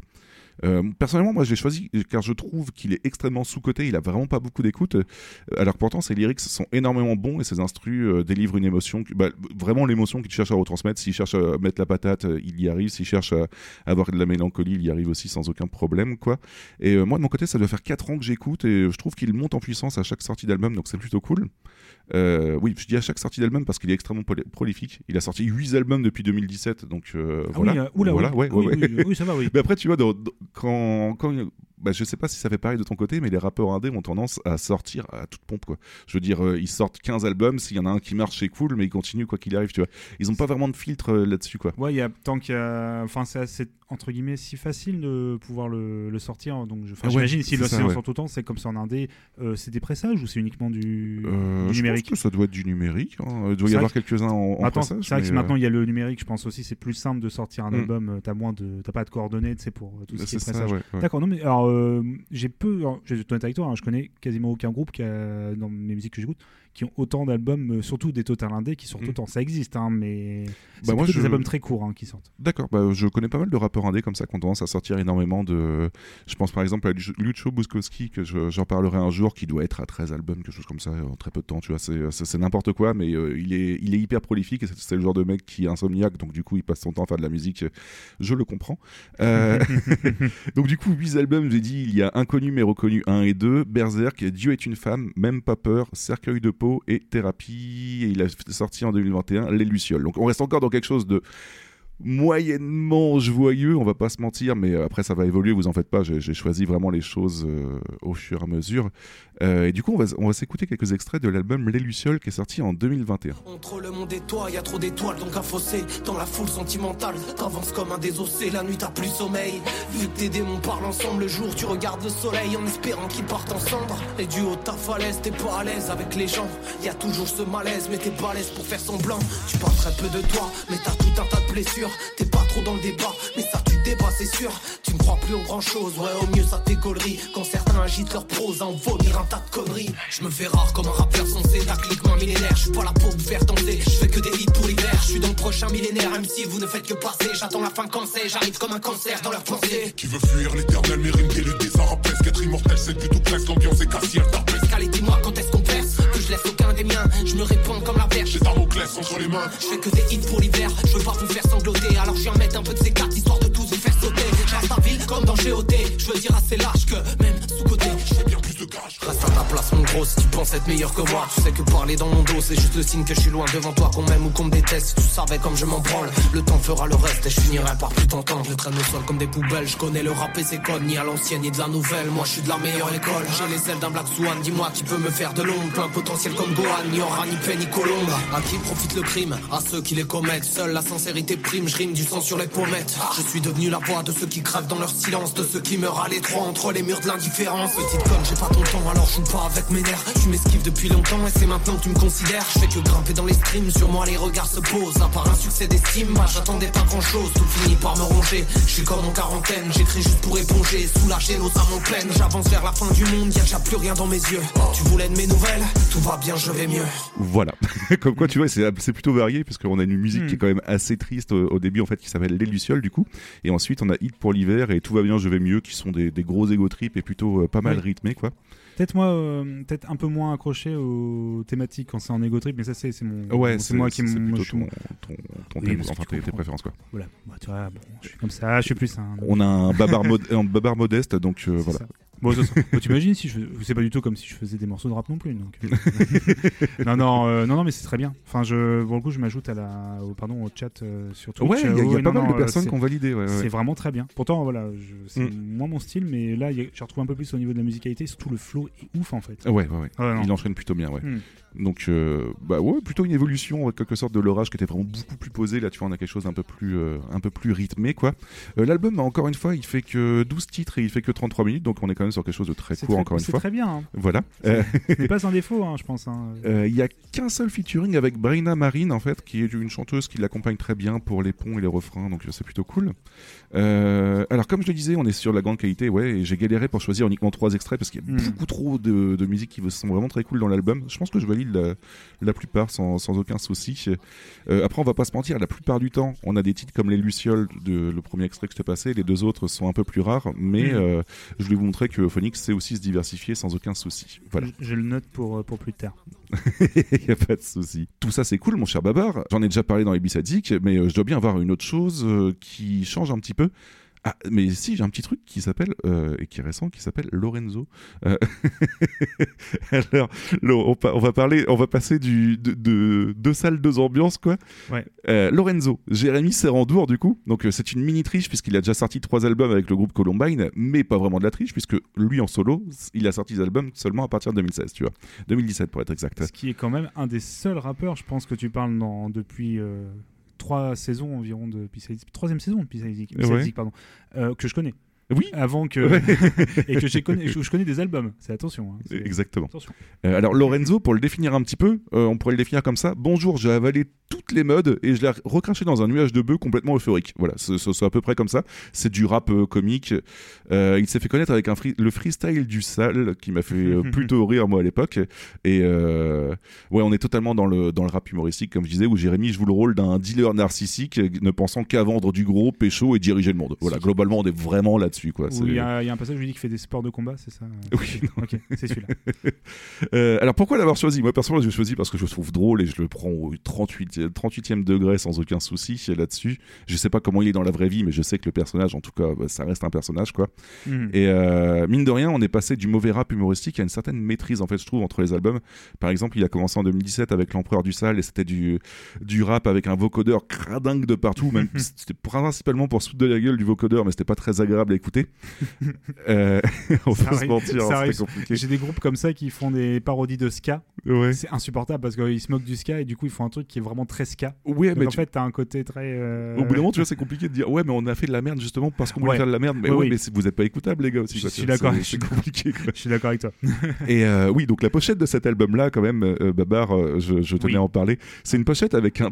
Euh, personnellement, moi, j'ai choisi car je trouve qu'il est extrêmement sous-coté. Il a vraiment pas beaucoup d'écoute. Euh, Alors que pourtant, ses lyrics sont énormément bons et ses instrus euh, délivrent une émotion, bah, vraiment l'émotion qu'il cherche à retransmettre. S'il cherche à mettre la patate, il y arrive. S'il cherche à avoir de la mélancolie, il y arrive aussi sans aucun problème, quoi. Et euh, moi, de mon côté, ça doit faire 4 ans que j'écoute et je trouve qu'il monte en puissance à chaque sortie d'album, donc c'est plutôt cool. Euh, oui, je dis à chaque sortie d'album parce qu'il est extrêmement proli- prolifique. Il a sorti 8 albums depuis 2017, donc euh, Ah voilà. oui, euh, oula, voilà, oui. ouais, ouais, oui, ouais. oui, oui, ça va, oui. [laughs] Mais après, tu vois, dans- dans- quand, quand bah, je sais pas si ça fait pareil de ton côté, mais les rappeurs indés ont tendance à sortir à toute pompe, quoi. Je veux dire, euh, ils sortent 15 albums, s'il y en a un qui marche, c'est cool, mais ils continuent quoi qu'il arrive, tu vois. Ils ont pas vraiment de filtre euh, là-dessus, quoi. Ouais, y a tant qu'il y a. Enfin, c'est assez, entre guillemets, si facile de pouvoir le, le sortir. Donc, je... enfin, Ah ouais, j'imagine, s'ils le en ouais. sortent autant, c'est comme ça en indé. Euh, c'est des pressages ou c'est uniquement du, Euh, du je numérique? pense que ça doit être du numérique. hein. Il doit y avoir quelques-uns en, en c'est vrai que maintenant il y a le numérique, je pense aussi c'est plus simple de sortir un Mm. album, t'as moins de, t'as pas de coordonnées, tu sais pour tout ce qui est pressage. D'accord, non mais alors j'ai peu, je vais être honnête avec toi, hein, je connais quasiment aucun groupe qui a, dans mes musiques que j'écoute qui ont autant d'albums, euh, surtout des total indés qui sortent Mm. autant. Ça existe, hein, mais Bah, moi, je- des albums très courts hein, qui sortent. D'accord, bah, je connais pas mal de rappeurs indés comme ça qui ont tendance à sortir énormément de. Je pense par exemple à Luch- Lucho Bukowski, que je- j'en parlerai un jour, qui doit être à 13 albums, quelque chose comme ça, en très peu de temps, tu vois. C'est n'importe quoi, mais euh, il, est, il est hyper prolifique et c'est- c'est le genre de mec qui est insomniaque, donc du coup il passe son temps à faire de la musique. Je le comprends. Euh, [laughs] donc du coup, 8 albums, j'ai dit, il y a Inconnu mais reconnu 1 et 2, Berserk, Dieu est une femme, Même pas peur, Cercueil de et Thérapie. Et il a sorti en 2021 Les Lucioles. Donc on reste encore dans quelque chose de moyennement joyeux, on va pas se mentir, mais euh, après ça va évoluer, vous en faites pas, j'ai j'ai choisi vraiment les choses euh, au fur et à mesure. Euh, et du coup, on va, on va s'écouter quelques extraits de l'album Les Lucioles qui est sorti en 2021. Entre le monde et toi, y a trop d'étoiles, donc un fossé. Dans la foule sentimentale, t'avances comme un désossé. La nuit, t'as plus sommeil. Vu que tes démons parlent ensemble, le jour, tu regardes le soleil en espérant qu'ils partent en cendres. Et du haut de ta falaise, t'es pas à l'aise avec les gens. Y a toujours ce malaise, mais t'es balèze pour faire semblant. Tu parles très peu de toi, mais t'as tout un tas de blessures. T'es pas trop dans le débat, mais ça, tu débats, c'est sûr. Tu ne crois plus en grand chose, ouais, au mieux, ça t'est gaulerie. Quand certains agitent leur prose à en vomir un tas de conneries. Je me fais rare comme un rappeur censé, tactiquement millénaire. Je suis pas là pour vous faire danser, je fais que des hits pour l'hiver. Je suis dans le prochain millénaire, même si vous ne faites que passer. J'attends la fin quand c'est, j'arrive comme un cancer dans leur pensée. Qui veut fuir l'éternel, mais rime déluder, ça rappelle qu'être immortel, c'est plutôt classe, l'ambiance est cassière. Pascal, et dis-moi quand est-ce qu'on perce Que je laisse aucun des miens, je me réponds comme la verge. J'ai Damoclès entre les mains. Je fais que des hits pour l'hiver, je veux pas vous faire sangloter. Alors je viens mettre un peu de ces cartes histoire de tous vous faire sauter. Ville comme dans GOT, je veux dire assez large que même sous-côté. Je fais bien Reste un ta place, mon gros. Si tu penses être meilleur que moi, tu sais que parler dans mon dos, c'est juste le signe que je suis loin devant toi, qu'on m'aime ou qu'on me déteste. Tu savais comme je m'en branle, le temps fera le reste et je finirai par plus t'entendre. Je traîne au sol comme des poubelles, je connais le rap et ses codes, ni à l'ancienne ni de la nouvelle. Moi, je suis de la meilleure école. J'ai les ailes d'un Black Swan, dis-moi qui peut me faire de l'ombre. Plein potentiel comme Gohan, ni aura ni paix ni colombe. À qui profite le crime? À ceux qui les commettent. Seule la sincérité prime, je rime du sang sur les pommettes. Je suis devenu la voix de ceux qui crèvent dans leur silence, de ceux qui meurent à l'étroit entre les murs de l'indifférence. Petite conne, j'ai pas ton temps, alors je joue pas avec mes nerfs. Tu m'esquives depuis longtemps et c'est maintenant que tu me considères. Je fais que grimper dans les streams, sur moi les regards se posent. À part un succès d'estime, moi j'attendais pas grand chose. Tout finit par me ronger. Je suis comme en quarantaine, j'écris juste pour éponger. Soulager nos âmes en peine. J'avance vers la fin du monde, y'a déjà plus rien dans mes yeux. Tu voulais de mes nouvelles? Tout va bien, je vais mieux. Voilà. [laughs] Comme quoi, tu vois, c'est plutôt varié parce qu'on a une musique Hmm. qui est quand même assez triste au, au début, en fait, qui s'appelle Les Lucioles, du coup. Et ensuite, on a Hit pour l'hiver et Tout va bien, je vais mieux, qui sont des, des gros ego trips et plutôt euh, pas mal Oui. rythmés, quoi. Peut-être moi, euh, peut-être un peu moins accroché aux thématiques quand c'est en ego trip, mais ça c'est c'est mon. Ouais, c'est moi qui me. plutôt ton, ton, Oui, enfin, tes, préférences, quoi. Voilà, Bah, tu vois, bon, je suis comme ça, je suis plus un. On a un babar, mod- un babar modeste, donc euh, voilà. ça. Bon, bon, t'imagines si je c'est pas du tout comme si je faisais des morceaux de rap non plus. Donc, euh, [laughs] non, non, euh, non, non, mais c'est très bien. Enfin, je, pour le coup, je m'ajoute à la, au, pardon, au chat euh, sur Twitch. Ouais, il y a, Euh, il y a ouais, pas mal de euh, personnes c'est- qui ont validé. ouais, ouais. C'est vraiment très bien. Pourtant, voilà, c'est Mm. moins mon style, mais là, je retrouve un peu plus au niveau de la musicalité. Surtout le flow est ouf en fait. Ouais, ouais, ouais. Ah. Il enchaîne plutôt bien, ouais. Hmm. Donc, euh, bah ouais, plutôt une évolution en quelque sorte de l'orage qui était vraiment beaucoup plus posé. Là, tu vois, on a quelque chose d'un peu plus, euh, un peu plus rythmé, quoi. Euh, L'album, bah, encore une fois, il fait que 12 titres et il fait que 33 minutes, donc on est quand même sur quelque chose de très C'est court, très- encore une c'est fois. très bien. hein. Voilà. Euh, C'est [laughs] pas un défaut, hein, je pense. hein. euh, Il y a qu'un seul featuring avec Braina Marine, en fait, qui est une chanteuse qui l'accompagne très bien pour les ponts et les refrains, donc euh, c'est plutôt cool. Euh, alors, comme je le disais, on est sur de la grande qualité, ouais, et j'ai galéré pour choisir uniquement trois extraits parce qu'il y a Mhm. beaucoup trop de, de musique qui sont vraiment très cool dans l'album. Je pense que je valide la, la plupart sans, sans aucun souci. Euh, après, on va pas se mentir, la plupart du temps, on a des titres comme Les Lucioles, de, le premier extrait que je t'ai passé, les deux autres sont un peu plus rares, mais Mhm. euh, je vais vous montrer que Phoenix sait aussi se diversifier sans aucun souci. Voilà. Je, je le note pour, euh, pour plus tard. [laughs] Il n'y a pas de souci. Tout ça, c'est cool, mon cher Babar. J'en ai déjà parlé dans les Zik, mais euh, je dois bien avoir une autre chose euh, qui change un petit peu. Ah, mais si, j'ai un petit truc qui s'appelle, euh, et qui est récent, qui s'appelle Lorenzo. Euh, [laughs] Alors, Lo- on, va parler, on va passer du, de, de deux salles, deux ambiances, quoi. Ouais. Euh, Lorenzo, Jérémy Serrandour, du coup. Donc, c'est une mini triche, puisqu'il a déjà sorti trois albums avec le groupe Columbine, mais pas vraiment de la triche, puisque lui, en solo, il a sorti des albums seulement à partir de 2016, tu vois. 2017, pour être exact. Ce qui est quand même un des seuls rappeurs, je pense que tu parles dans, depuis trois saisons environ de P-Side- troisième saison de P-Side Zik, P-Side Ouais. Zik, pardon, euh, que je connais. Oui, Avant que Ouais. [laughs] et que j'ai connu- je, je connais des albums. C'est attention. hein, exactement. Attention. Euh, alors Lorenzo, pour le définir un petit peu, euh, on pourrait le définir comme ça. Bonjour, j'ai avalé toutes les modes et je l'ai recraché dans un nuage de bœufs complètement euphorique. Voilà, c'est à peu près comme ça. C'est du rap euh, comique. Il s'est fait connaître avec un free- le freestyle du sale qui m'a fait [laughs] plutôt rire moi à l'époque. Et ouais, on est totalement dans le dans le rap humoristique comme je disais où Jérémy joue le rôle d'un dealer narcissique ne pensant qu'à vendre du gros, pécho et diriger le monde. Voilà, globalement on est vraiment là-dessus quoi. Il y, a il y a un passage où il dit qu'il fait des sports de combat, c'est ça [laughs] Oui, Ok, c'est celui-là. [laughs] Euh, alors pourquoi l'avoir choisi? Moi personnellement je l'ai choisi parce que je le trouve drôle et je le prends au 38, 38e degré sans aucun souci là-dessus. Je sais pas comment il est dans la vraie vie mais je sais que le personnage en tout cas bah, ça reste un personnage quoi. Mhm. Et euh, mine de rien on est passé du mauvais rap humoristique à une certaine maîtrise en fait je trouve entre les albums. Par exemple il a commencé en 2017 avec l'empereur du sale et c'était du, du rap avec un vocodeur cradingue de partout même [laughs] c'était principalement pour se foutre de la gueule du vocodeur mais c'était pas très agréable à écouter. [laughs] euh, [laughs] on va se mentir hein, c'était compliqué. J'ai des groupes comme ça qui font des parodies de ska. Ouais. C'est insupportable parce qu'ils se moquent du ska et du coup ils font un truc qui est vraiment très ska. Donc mais en tu- fait t'as un côté très. euh, Au bout d'un moment, tu vois, [laughs] c'est compliqué de dire ouais, mais on a fait de la merde justement parce qu'on voulait faire de la merde. Mais Ouais, oui. vous êtes pas écoutables, les gars aussi. Je quoi, suis d'accord, c'est- je suis C'est compliqué. quoi. Je suis d'accord avec toi. Et euh, oui, donc la pochette de cet album-là, quand même, euh, Babar, je, je tenais Oui. à en parler. C'est une pochette avec un,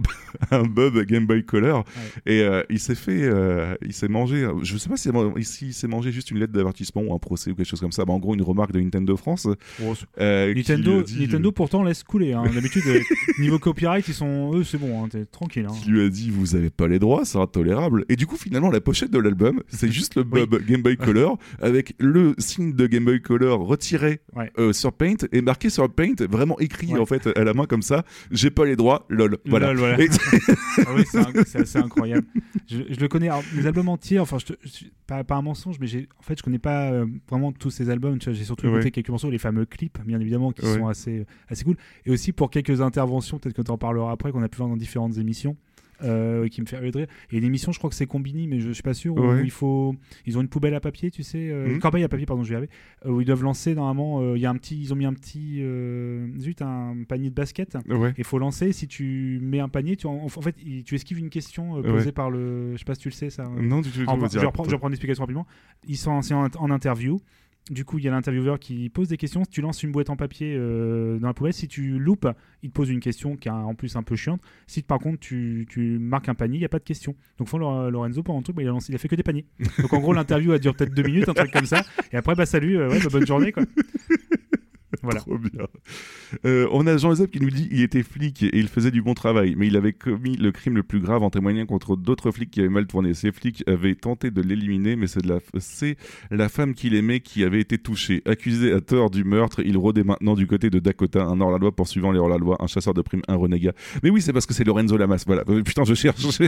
un Bob Game Boy Color. Et il s'est fait, il s'est mangé. Je sais pas si s'il s'est mangé juste une lettre d'avertissement ou un procès ou quelque chose comme ça. Bah, en gros, une remarque de Nintendo France. euh, qui Nintendo, dit- Nintendo pourtant laisse couler. hein. D'habitude, euh, [laughs] niveau copyright, ils sont eux, c'est bon, hein, t'es tranquille. hein. qui lui a dit vous avez pas les droits, c'est intolérable. Et du coup finalement la pochette de l'album, c'est juste le [laughs] Bob Game Boy Color avec le signe de Game Boy Color retiré Ouais. euh, sur Paint et marqué sur Paint, vraiment écrit Ouais. en fait à la main comme ça. J'ai pas les droits, lol. Voilà. Lol, voilà. Et- [laughs] Ah oui, c'est assez incroyable. Je, je le connais, alors, les albums entiers, enfin, je te- je- pas, pas un mensonge, mais j'ai, en fait, je connais pas euh, vraiment tous ces albums. J'ai surtout écouté Ouais. quelques morceaux, les fameux clips, bien évidemment, qui Ouais. sont assez, assez cool. Et aussi pour quelques interventions, peut-être que tu en parleras après, qu'on a pu voir dans différentes émissions. Euh, qui me fait rire. Il y a une émission, je crois que c'est Combini, mais je suis pas sûr, où Ouais. il faut. Ils ont une poubelle à papier, tu sais, euh, Mhm. une corbeille à papier, pardon, je vais y arriver, euh, où ils doivent lancer normalement. euh, Il y a un petit, ils ont mis un petit, euh, zut, un panier de basket. Ouais. Il faut lancer. Si tu mets un panier, tu en, en fait, tu esquives une question euh, posée Ouais. par le. Je sais pas si tu le sais ça. Non, du tout. du tout, je, reprends, je l'explication rapidement. Ils sont c'est en, en interview. Du coup, il y a l'intervieweur qui pose des questions. Si tu lances une boîte en papier euh, dans la poubelle, si tu loupes, il te pose une question qui est en plus un peu chiante. Si par contre tu, tu marques un panier, il n'y a pas de question. Donc, font Lorenzo pendant tout, bah, il, a lancé- il a fait que des paniers. [laughs] Donc, en gros, l'interview a duré peut-être deux minutes, un truc comme ça. Et après, bah salut, euh, ouais, bah, bonne journée. Quoi. [laughs] [laughs] Voilà. Euh, on a Jean-Joseph qui nous dit il était flic et il faisait du bon travail, mais il avait commis le crime le plus grave en témoignant contre d'autres flics qui avaient mal tourné. Ces flics avaient tenté de l'éliminer, mais c'est la, femme qu'il aimait qui avait été touchée. Accusé à tort du meurtre, il rôdait maintenant du côté de Dakota, un hors-la-loi poursuivant les hors-la-loi, un chasseur de primes, un renégat. Mais oui, c'est parce que c'est Lorenzo Lamas. Voilà. Euh, Putain, je cherche. [laughs]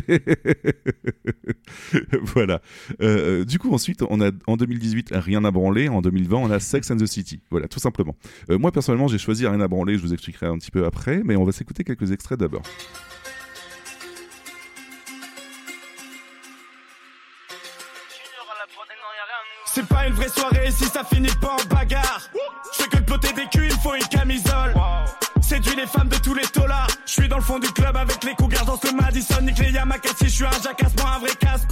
voilà. Euh, du coup, ensuite, on a en 2018 Rien à branler. En 2020, on a Sex and the City. Voilà, tout simplement. Euh, moi, personnellement, j'ai choisi Rien à branler. Je vous expliquerai un petit peu après, mais on va s'écouter quelques extraits d'abord. C'est pas une vraie soirée si ça finit pas en bagarre. Je fais que de ploter des culs, il faut une camisole. Séduit les femmes de tous les tolards. Je suis dans le fond du club avec les cougars dans ce Madison. Nique les Yamakasi, je suis un jacasse, moi un vrai casse.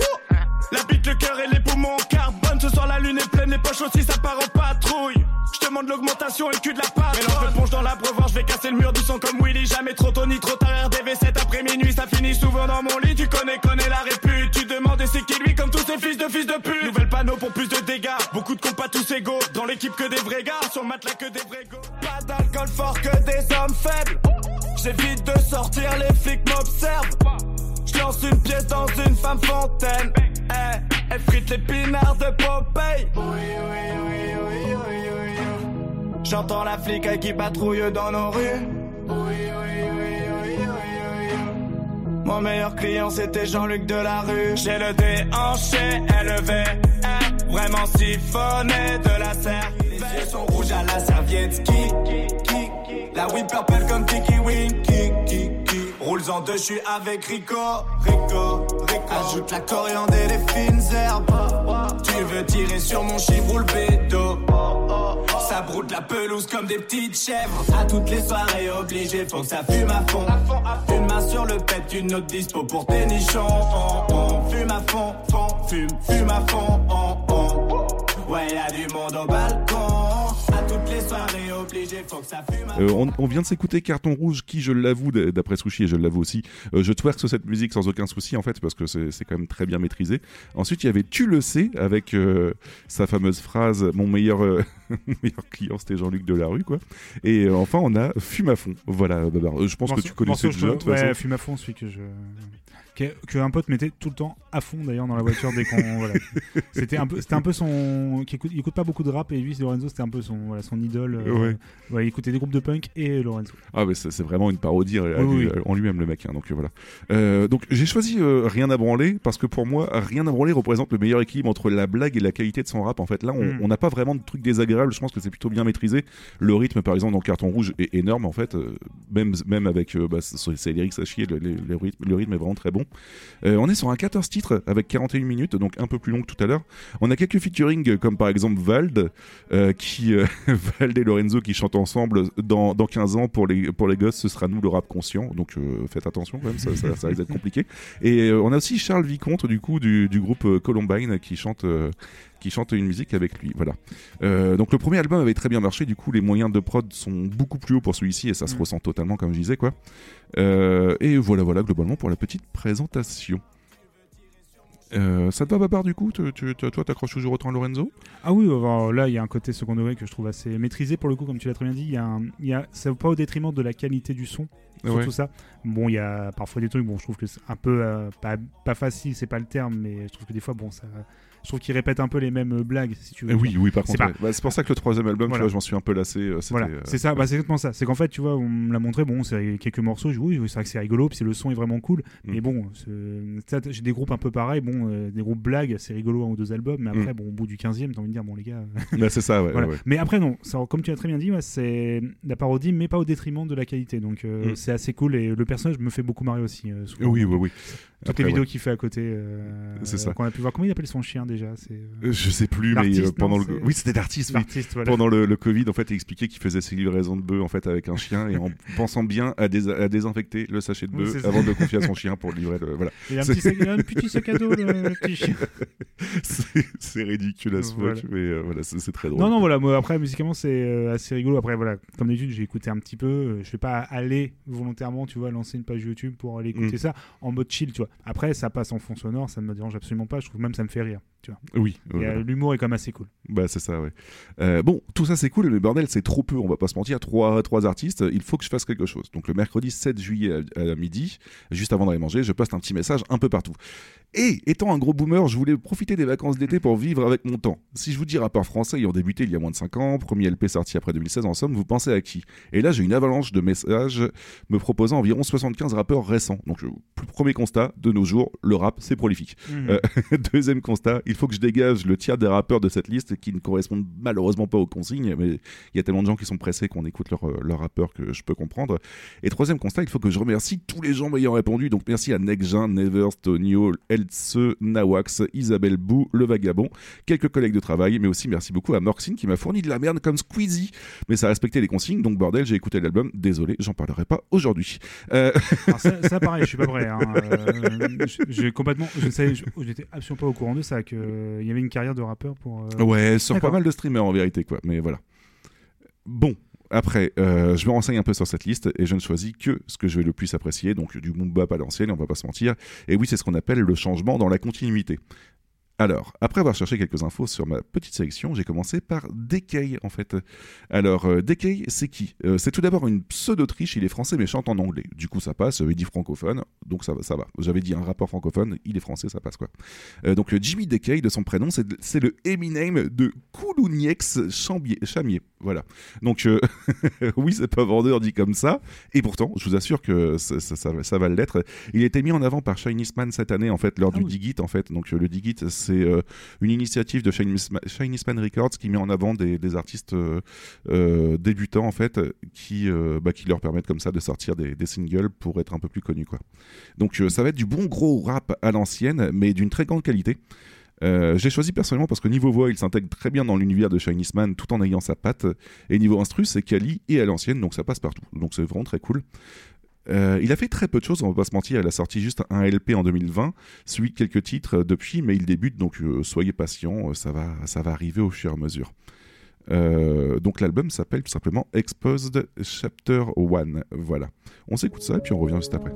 La bite, le cœur et les poumons en carbone. Ce soir la lune est pleine, les poches aussi, ça part en patrouille. Je demande l'augmentation et cul de la part. Mélange de plonge dans l'abreuvoir, je vais casser le mur du son comme Willy. Jamais trop tôt ni trop tard, RDV 7 après minuit, ça finit souvent dans mon lit. Tu connais, connais la répute. Tu demandes et c'est qui lui comme tous ces fils de fils de pute. Nouvelle panneau pour plus de dégâts. Beaucoup de compas tous égaux. Dans l'équipe que des vrais gars. Sur le matelas que des vrais go. Pas d'alcool fort que des hommes faibles. J'évite de sortir, les flics m'observent. Je lance une pièce dans une femme fontaine. Eh, elle frite les pinards de Popeye. J'entends la flic qui patrouille dans nos rues. Mon meilleur client c'était Jean-Luc Delarue. J'ai le déhanché, élevé, eh, vraiment siphonné de la serre. Les yeux sont rouges à la serviette. La whip purple comme Kiki Win. Qui, qui, qui? Roules en deux, avec Rico, Rico, Rico. Ajoute la coriandre et les fines herbes. Tu veux tirer sur mon chiffre, roule bédo. Ça broute la pelouse comme des petites chèvres. À toutes les soirées obligé, faut que ça fume à fond. Une main sur le pet, une autre dispo pour tes nichons. On, on fume à fond, fond, fume, fume à fond. On. Ouais, y a du monde au balcon. Euh, on, on vient de s'écouter Carton Rouge, qui, je l'avoue, d'après Sushi, et je l'avoue aussi, euh, je twerk sur cette musique sans aucun souci, en fait, parce que c'est quand même très bien maîtrisé. Ensuite, il y avait Tu le sais, avec euh, sa fameuse phrase Mon meilleur, euh, [laughs] meilleur client, c'était Jean-Luc Delarue, quoi. Et euh, enfin, on a Fume à fond. Voilà, je pense que tu connaissais déjà, de toute Ouais, façon. fume à fond, celui que je. Que, que un pote mettait tout le temps à fond d'ailleurs dans la voiture dès qu'on. voilà. [laughs] C'était un peu, c'était un peu son. Qui écoute, il écoute pas beaucoup de rap et lui, Lorenzo, c'était un peu son, voilà, son idole. euh, Ouais. ouais, il écoutait des groupes de punk et Lorenzo. Ah, mais c'est vraiment une parodie euh, à Oui, lui- oui. euh, en lui-même, le mec. hein, donc voilà. Euh, donc j'ai choisi euh, Rien à branler parce que pour moi, Rien à branler représente le meilleur équilibre entre la blague et la qualité de son rap. En fait, là, on Mm. on n'a pas vraiment de trucs désagréables. Je pense que c'est plutôt bien maîtrisé. Le rythme, par exemple, dans Carton Rouge est énorme. En fait, même même avec bah, c'est c'est lyrics à chier, le, le- le rythme, le rythme est vraiment très bon. Euh, on est sur un 14 titres avec 41 minutes, donc un peu plus long que tout à l'heure. On a quelques featuring euh, comme par exemple Vald, euh, qui [laughs] et Lorenzo qui chantent ensemble dans, dans 15 ans pour les pour gosses, ce sera nous le rap conscient. Donc faites attention quand même, ça, ça, ça risque d'être compliqué. Et on a aussi Charles Vicomte du coup du, groupe Columbine qui chante qui chante une musique avec lui. Voilà. Euh, donc le premier album avait très bien marché, du coup les moyens de prod sont beaucoup plus hauts pour celui-ci et ça se Mm. ressent totalement comme je disais quoi. Euh, et voilà voilà globalement pour la petite présentation. Euh, ça te va Babar du coup? Tu- tu- toi t'accroches toujours autant à Lorenzo? Ah oui, alors là, il y a un côté second degré que je trouve assez maîtrisé pour le coup, comme tu l'as très bien dit. Il y a, un- il y a, ça va pas au détriment de la qualité du son, surtout Ouais. ça. Bon, il y a parfois des trucs, bon, je trouve que c'est un peu euh, pas, pas facile, c'est pas le terme, mais je trouve que des fois, bon, ça, je trouve qu'il répète un peu les mêmes euh, blagues, si tu veux. Oui, oui, par C'est contre. pas- ouais. Bah, c'est pour ça que le troisième album, Voilà. tu vois, je m'en suis un peu lassé. euh, Voilà, euh, c'est ça, bah, c'est exactement ça. C'est qu'en fait, tu vois, on me l'a montré, bon, c'est quelques morceaux, je dis, oui, c'est vrai que c'est rigolo, puis le son est vraiment cool. Mm. Mais bon, j'ai des groupes un peu pareils, bon, euh, des groupes blagues, c'est rigolo un ou deux albums, mais après, bon, au bout du 15e, t'as envie de dire, bon, les gars. bah, c'est ça, ouais. voilà. ouais, ouais. Mais après, non, ça, comme tu as très bien dit, c'est la parodie, mais pas au détriment de la qualité. Donc, Mm. c'est assez cool et le personnage me fait beaucoup marrer aussi. souvent. Oui, oui, oui. Toutes Après, les vidéos ouais. qu'il fait à côté. euh, C'est ça. Qu'on a pu voir. Comment il appelle son chien déjà euh, Euh, Je sais plus, mais euh, pendant non, le. Oui, c'était l'artiste, oui. l'artiste, voilà. Pendant le, le Covid, en fait, il expliquait qu'il faisait ses livraisons de bœufs en fait avec un chien et en [laughs] pensant bien à, dés- à désinfecter le sachet de bœuf avant de le confier à son chien pour le livrer. le- Voilà, Il a un petit, sac, il a un petit sac à dos, le, petit chien. [laughs] c'est ridicule à ce Voilà. fuck, mais euh, voilà, c'est très drôle. Non, non, voilà. Moi, après, musicalement, c'est euh, assez rigolo. Après, voilà, comme d'habitude, j'ai écouté un petit peu. Euh, Je vais pas aller volontairement, tu vois, lancer une page YouTube pour aller écouter Mm. ça en mode chill, tu vois. Après, ça passe en fond sonore, ça ne me dérange absolument pas. Je trouve même ça me fait rire, tu vois. Oui, voilà. euh, L'humour est quand même assez cool. Bah c'est ça, ouais. Euh, bon, tout ça c'est cool, mais bordel, c'est trop peu, on va pas se mentir. Trois, trois artistes, il faut que je fasse quelque chose. Donc le mercredi 7 juillet à, à midi, juste avant d'aller manger, je poste un petit message un peu partout. Et étant un gros boomer, je voulais profiter des vacances d'été pour vivre avec mon temps. Si je vous dis rappeur français ayant débuté il y a moins de 5 ans, premier LP sorti après 2016 en somme, vous pensez à qui? Et là j'ai une avalanche de messages me proposant environ 75 rappeurs récents. Donc le premier constat, de nos jours, le rap c'est prolifique. Euh, [laughs] Deuxième constat, il faut que je dégage le tiers des rappeurs de cette liste qui ne correspondent malheureusement pas aux consignes, mais il y a tellement de gens qui sont pressés qu'on écoute leurs leur rappeurs que je peux comprendre. Et troisième constat, il faut que je remercie tous les gens m'ayant répondu. Donc merci à Nekjin, Never, Tonio, Eltse, Nawax, Isabelle Bou, Le Vagabond, quelques collègues de travail, mais aussi merci beaucoup à Morxine qui m'a fourni de la merde comme Squeezie. Mais ça respectait les consignes, donc bordel, j'ai écouté l'album. Désolé, j'en parlerai pas aujourd'hui. Euh, Alors ça, ça, [laughs] pareil, je suis pas prêt. Hein. Euh, je- complètement, je savais, je- j'étais absolument pas au courant de ça, qu'il y avait une carrière de rappeur pour. euh, Ouais, sur pas mal de streamers en vérité, quoi. Mais voilà. Bon. Après, euh, je me renseigne un peu sur cette liste et je ne choisis que ce que je vais le plus apprécier, donc du boom bap à l'ancienne, on va pas se mentir. Et oui, c'est ce qu'on appelle le changement dans la continuité. Alors, après avoir cherché quelques infos sur ma petite sélection, j'ai commencé par Decay, en fait. Alors, euh, Decay, c'est qui? Euh, C'est tout d'abord une pseudo-triche, il est français mais chante en anglais. Du coup, ça passe, euh, il dit francophone, donc ça, va- ça va. J'avais dit un rappeur francophone, il est français, ça passe quoi. Euh, donc, Jimmy Decay, de son prénom, c'est le Eminem de Koulouniex Chamier. Voilà. Donc, euh, [laughs] oui, c'est pas vendeur dit comme ça. Et pourtant, je vous assure que ça, ça- ça va- l'être. Il a été mis en avant par Chinese Man cette année, en fait, lors Ah du oui. Digit, en fait. Donc, euh, le Digit, c'est euh, une initiative de Chinese Chinese Man Records qui met en avant des, artistes euh, euh, débutants, en fait, qui, bah, qui leur permettent comme ça de sortir des, singles pour être un peu plus connus. Donc, ça va être du bon gros rap à l'ancienne, mais d'une très grande qualité. J'ai choisi personnellement parce que niveau voix, il s'intègre très bien dans l'univers de Chinese Man tout en ayant sa patte. Et niveau instru, c'est quali et à l'ancienne, donc ça passe partout. Donc c'est vraiment très cool. Euh, il a fait très peu de choses, on va pas se mentir. Il a sorti juste un LP en 2020, suivi de quelques titres euh, depuis, mais il débute, donc euh, soyez patients, euh, ça va, ça va arriver au fur et à mesure. Donc l'album s'appelle tout simplement Exposed Chapter 1. Voilà. On s'écoute ça et puis on revient juste après.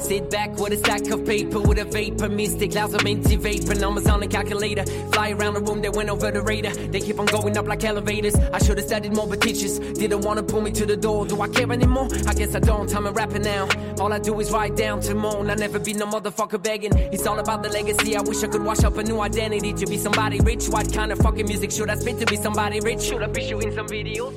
Sit back with a stack of paper with a vapor mystic clouds of minty vapor. Numbers on a calculator fly around the room they went over the radar. They keep on going up like elevators. I should have studied more but teachers didn't want to pull me to the door. Do I care anymore? I guess I don't I'm a rapper now. All I do is write down to moan I never been no motherfucker begging. It's all about the legacy. I wish I could wash up a new identity to be somebody rich. What kind of fucking music should I spit to be somebody rich? Should I be shooting some videos?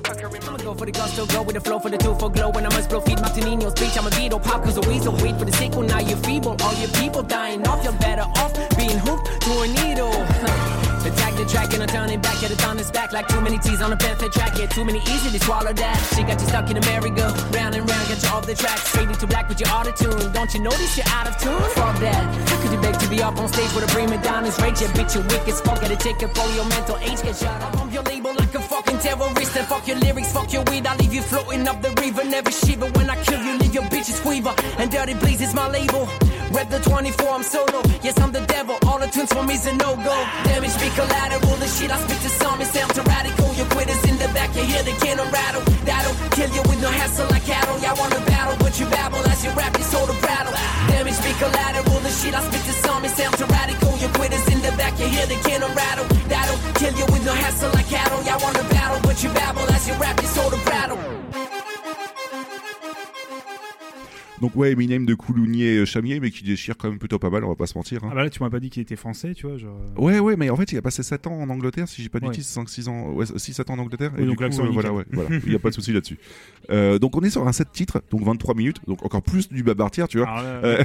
I'ma go for the gusto go with the flow for the two for glow. When I must blow feed Martininos bitch I'm a beetle pop cause a weasel wait for the sequel now you're feeble. All your people dying off. You're better off being hooked to a needle. [laughs] Attack the track and I turn it back. At it on its back. Like too many T's on a panther track. Yeah, too many easy to swallow that. She got you stuck in a merry-go, round and round, got you off the track, straight into black with your auto-tune. Don't you notice you're out of tune? Fuck that. Could you beg to be up on stage with a prima donna's rage? Yeah, bitch, you wicked. fuck. Gotta take it for your mental age. Get shot up on your label like a fucking terrorist. And fuck your lyrics, fuck your weed. I leave you floating up the river. Never shiver when I kill you, leave your bitches quiver. And Dirty Bleeds is my label. Rep the 24, I'm solo. Yes, I'm the devil. All the tunes for me's a no-go. Damage speak collateral. The shit I spit to some is sound radical. Your quitters in the back, you hear the cannon rattle. That'll kill you with no hassle like cattle. Y'all wanna battle, but you babble as you rap, you sort of prattle. Damage speak collateral. The shit I spit to some is sound to radical. Your quitters in the back, you hear the cannon rattle. That'll kill you with no hassle like cattle. Y'all wanna battle, but you babble as you rap, you sort of prattle. Donc ouais, Eminem de Coulounier euh, Chamier, mais qui déchire quand même plutôt pas mal, on va pas se mentir. hein. Ah bah là, tu m'as pas dit qu'il était français, tu vois. Genre... euh, Ouais, ouais, mais en fait, il a passé 7 ans en Angleterre, si j'ai pas de Ouais. bêtises, 5-6 ans, ouais, 6-7 ans en Angleterre. Oui, et donc du coup, euh, voilà, ouais, voilà, il n'y a pas de souci là-dessus. [laughs] Euh, donc on est sur un 7 titres, donc 23 minutes, donc encore plus du babartière, tu vois. Alors là, Euh,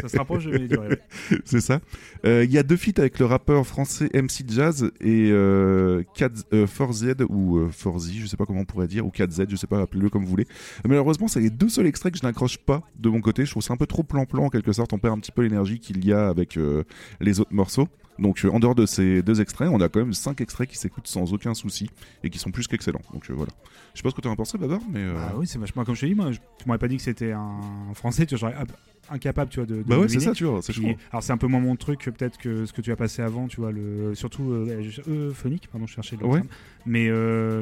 ça se [laughs] rapproche durées, ouais. c'est ça. Il y a deux feats avec le rappeur français MC Jazz et euh, 4, euh, 4Z ou euh, 4Z, je sais pas comment on pourrait dire, ou 4Z, je sais pas, appelez-le comme vous voulez. Malheureusement, c'est les deux seuls extraits que je n'accroche pas de mon côté. Je trouve ça un peu trop plan-plan en quelque sorte. On perd un petit peu l'énergie qu'il y a avec euh, les autres morceaux. Donc euh, en dehors de ces deux extraits, on a quand même cinq extraits qui s'écoutent sans aucun souci et qui sont plus qu'excellents. Donc euh, voilà. Je sais pas ce que tu en pensé, Babar, mais. euh, Ah oui, c'est vachement comme je te dis, moi, je- tu m'aurais pas dit que c'était un français, tu vois, j'aurais incapable, tu vois, de. de Bah ouais, c'est ça, tu vois. C'est Puis- alors c'est un peu moins mon truc peut-être que ce que tu as passé avant, tu vois, le surtout euh, je- euh, phonique, pardon, je cherchais le Ouais. terme. Mais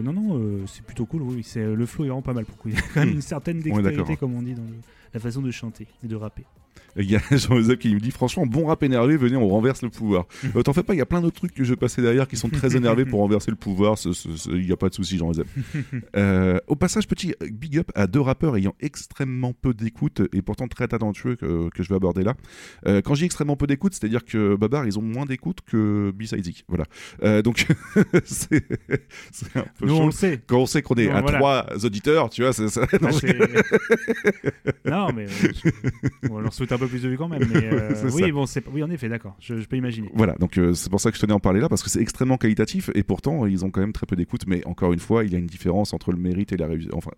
non, non, c'est plutôt cool. Oui, c'est le flow est vraiment pas mal pour coup. Il y a quand même Hmm. une certaine dextérité, comme on dit dans le- la façon de chanter et de rapper. Il y a [laughs] Jean-Joseph qui me dit franchement bon rap énervé, venez on renverse le pouvoir. [laughs] Euh, T'en fais pas, il y a plein d'autres trucs que je vais passer derrière qui sont très énervés pour renverser le pouvoir. Il n'y a pas de souci Jean-Joseph. [laughs] Euh, au passage, petit big up à deux rappeurs ayant extrêmement peu d'écoute et pourtant très talentueux que, que je vais aborder là. Euh, quand dis extrêmement peu d'écoute, c'est-à-dire que Babar ils ont moins d'écoute que Zik. Voilà. Euh, donc c'est un peu Nous, on le sait. Quand on sait qu'on est Non, à voilà. trois auditeurs, tu vois, c'est ça. Non, non, mais euh, on leur souhaite un peu plus de vues quand même. [laughs] Mais euh, oui, ça. bon, c'est oui, en effet, d'accord. Je, je peux imaginer. Voilà, donc euh, c'est pour ça que je tenais à en parler là, parce que c'est extrêmement qualitatif, et pourtant ils ont quand même très peu d'écoute, mais encore une fois, il y a une différence entre le mérite et la réussite. Enfin,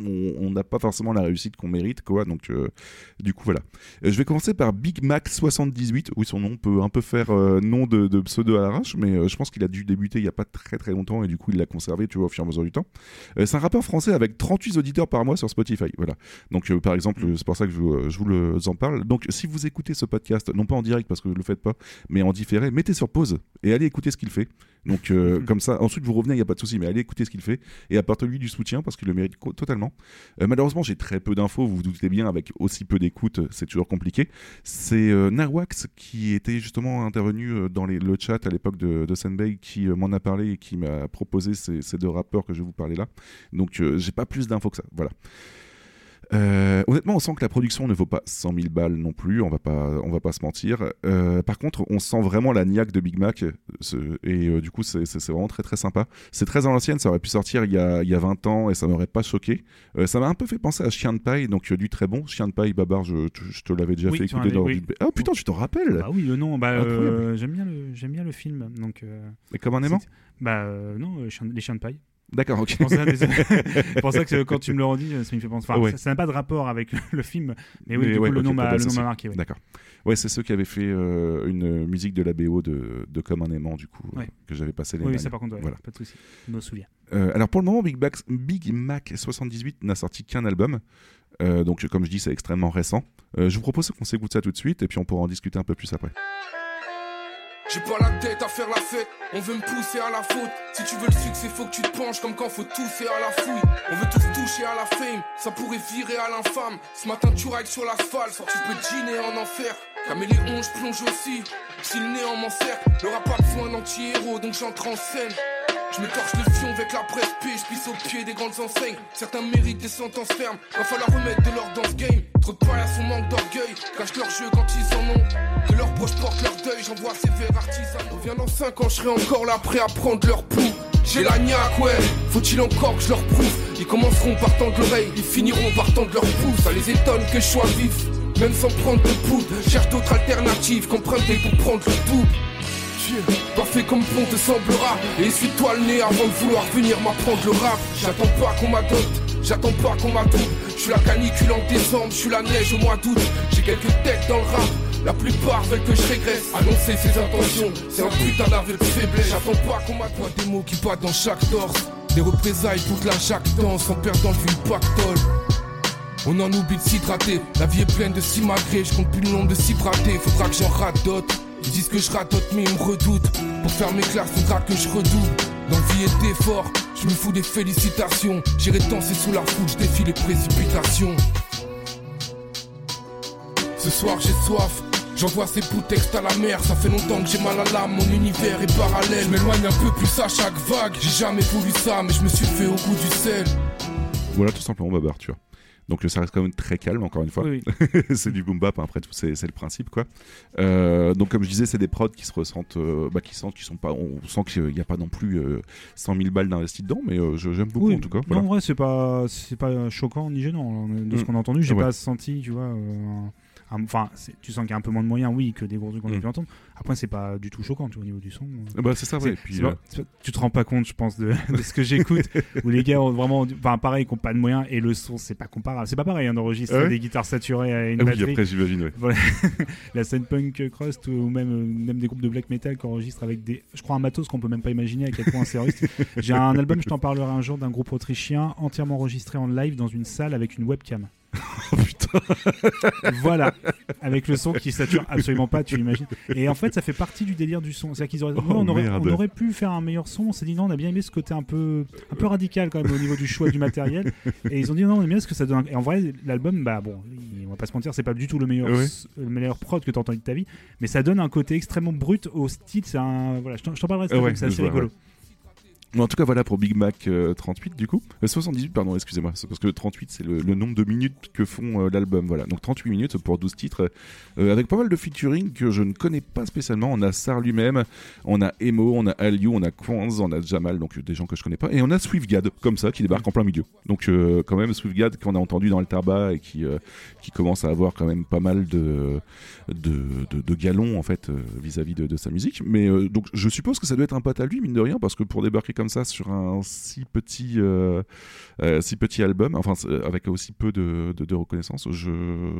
on n'a pas forcément la réussite qu'on mérite, quoi, donc euh, du coup voilà. Euh, je vais commencer par Big Mac 78, oui son nom peut un peu faire euh, nom de, de pseudo à l'arrache, mais je pense qu'il a dû débuter il n'y a pas très très longtemps, et du coup il l'a conservé, tu vois, au fur et à mesure du temps. C'est un rappeur français avec 38 auditeurs par mois sur Spotify, voilà. Donc par exemple, c'est pour ça que je, vous- je vous le, en parle. Donc si vous écoutez ce podcast, non pas en direct parce que vous ne le faites pas, mais en différé, mettez sur pause et allez écouter ce qu'il fait. Donc [laughs] comme ça, ensuite vous revenez, il n'y a pas de souci, mais allez écouter ce qu'il fait et apportez-lui du soutien parce qu'il le mérite co- Euh, malheureusement, j'ai très peu d'infos, vous vous doutez bien, avec aussi peu d'écoute, c'est toujours compliqué. C'est euh, Narwax qui était justement intervenu euh, dans les- le chat à l'époque de, de qui euh, m'en a parlé et qui m'a proposé ces, ces deux rappeurs que je vais vous parler là. Donc euh, j'ai pas plus d'infos que ça. Voilà. Euh, honnêtement, on sent que la production ne vaut pas 100 000 balles non plus, on va pas, on va pas se mentir. Euh, par contre, on sent vraiment la niaque de Big Mac, ce- et euh, du coup, c'est vraiment très très sympa. C'est très à l'ancienne, ça aurait pu sortir il y a, il y a 20 ans et ça m'aurait pas choqué. Ça m'a un peu fait penser à Chien de paille, donc du très bon. Chien de paille, Babar, je, te- je te l'avais déjà Oui, fait écouter dans oui. Ah putain, tu t'en rappelles? Bah oui, le nom, bah, j'aime bien bien le film. Donc, Et comme un aimant? Bah non, les chiens de paille. D'accord, ok. C'est pour ça, que quand tu me le redis, ça me fait penser. Enfin, Ouais. ça- n'a pas de rapport avec le, film, mais oui, Mais du ouais, coup, le nom m'a de le nom souci. m'a marqué. D'accord. Ouais, c'est ceux qui avaient fait euh, une musique de la BO de, de Comme un aimant, du coup, euh, que j'avais passé les Oui, oui, ça par contre, Voilà. pas de souci. Je me souviens. Euh, alors pour le moment, Big, Mac- Big Mac 78 n'a sorti qu'un album. Donc comme je dis, c'est extrêmement récent. Je vous propose qu'on s'écoute ça tout de suite et puis on pourra en discuter un peu plus après. J'ai pas la tête à faire la fête, on veut me pousser à la faute. Si tu veux le succès, faut que tu te penches comme quand faut tousser à la fouille. On veut tous toucher à la fame, ça pourrait virer à l'infâme. Ce matin, tu rides sur l'asphalte, tu peux dîner en enfer. Caméléon, je plonge aussi. Si le néant m'encercle, n'aura pas besoin d'anti-héros, donc j'entre en scène. Je me torche le fion avec la presse P, je pisse au pied des grandes enseignes. Certains méritent des sentences fermes, va falloir remettre de l'ordre dans ce game. Trop de paille à son manque d'orgueil, cachent leur jeu quand ils en ont. Que leurs proches portent leur deuil, j'envoie ces vers artisans. Reviens dans 5 ans, je serai encore là, prêt à prendre leur pouls. J'ai la niaque, ouais, faut-il encore que je leur prouve? Ils commenceront par tendre l'oreille, ils finiront par tendre leur pouce. Ça les étonne que je sois vif, même sans prendre de poudre. Cherche d'autres alternatives, qu'emprunter pour prendre le double? Dieu, Pas fait comme bon te semblera. Et essuie-toi le nez avant de vouloir venir m'apprendre le rap. J'attends pas qu'on m'adopte, j'attends pas qu'on m'adopte Je suis la canicule en décembre, je suis la neige au mois d'août. J'ai quelques têtes dans le rap la plupart veulent que je régresse. Annoncer ses intentions, c'est un putain d'aveu de faiblesse. J'attends pas qu'on m'adopte des mots qui battent dans chaque torse Des représailles pour de la jactance En perdant le pactole. On en oublie de s'hydrater, la vie est pleine de simagrées, je compte plus le nombre de cibratés, faudra que j'en rate d'autres. Ils disent que je radote mais ils me redoutent. Pour faire mes classes, faudra que je redouble. Dans vie et d'effort, je me fous des félicitations. J'irai danser sous la foule, je défie les précipitations. Ce soir j'ai soif, j'envoie ces bouts de texte à la mer. Ça fait longtemps que j'ai mal à l'âme, mon univers est parallèle. Je m'éloigne un peu plus à chaque vague. J'ai jamais voulu ça, mais je me suis fait au goût du sel. Voilà tout simplement Babar, tu vois. Donc ça reste quand même très calme, encore une fois. Oui, oui. [laughs] c'est du boom bap, hein, après tout, c'est le principe, quoi. Euh, donc comme je disais, c'est des prods qui se ressentent, euh, bah, qui sentent, qui sont pas, on sent qu'il n'y a pas non plus euh, 100 000 balles d'investi dedans, mais euh, je- j'aime beaucoup Oui. en tout cas. Non, en vrai, c'est pas, c'est pas choquant ni gênant. hein, De ce Mm. qu'on a entendu, j'ai Ouais. pas senti, tu vois. un- Enfin, tu sens qu'il y a un peu moins de moyens, oui, que des gros trucs qu'on a pu entendre. Après, c'est pas du tout choquant, tu vois, au niveau du son. Ah Bah, c'est ça, ouais. puis, pas- euh, tu te rends pas compte, je pense, de, [laughs] de ce que j'écoute, où les gars ont vraiment, enfin, pareil, qui ont pas de moyens, et le son, c'est pas comparable. C'est pas pareil, hein, d'enregistrer Ah ouais des guitares saturées à une ah oui, batterie. après j'imagine, ouais. Voilà. [laughs] la scène punk crust ou même, euh, même des groupes de black metal qui enregistrent avec des, je crois, un matos qu'on peut même pas imaginer à quel point c'est. J'ai un album, je t'en parlerai un jour, d'un groupe autrichien entièrement enregistré en live dans une salle avec une webcam. Oh [laughs] putain. Voilà, avec le son qui sature absolument pas, tu l'imagines. Et en fait, ça fait partie du délire du son. C'est-à-dire qu'ils auraient, Oh, on, aurait, on aurait pu faire un meilleur son. On s'est dit non, on a bien aimé ce côté un peu, un peu radical quand même au niveau du choix du matériel. Et ils ont dit non, on aime bien ce que ça donne. Et en vrai, l'album, bah bon, on va pas se mentir, c'est pas du tout le meilleur, Ouais. le meilleur prod que tu as entendu de ta vie, mais ça donne un côté extrêmement brut au style. C'est un, voilà, je t'en parlerai. Ouais, c'est assez vois, rigolo. En tout cas, voilà pour Big Mac euh, 38 du coup. Euh, 78, pardon, excusez-moi. Parce que 38, c'est le, nombre de minutes que font euh, l'album. Voilà. Donc 38 minutes pour 12 titres. euh, avec pas mal de featuring que je ne connais pas spécialement. On a Sar lui-même, on a Emo, on a Aliou, on a Kwanz, on a Jamal, donc euh, des gens que je connais pas. Et on a Swiftgad, comme ça, qui débarque en plein milieu. Donc euh, quand même, Swiftgad qu'on a entendu dans le Tarba et qui, euh, qui commence à avoir quand même pas mal de, de, galons en fait euh, vis-à-vis de, sa musique. Mais euh, donc je suppose que ça doit être un pote à lui, mine de rien, parce que pour débarquer comme ça sur un si petit, euh, euh, si petit album, enfin c'est- avec aussi peu de, de, de reconnaissance, je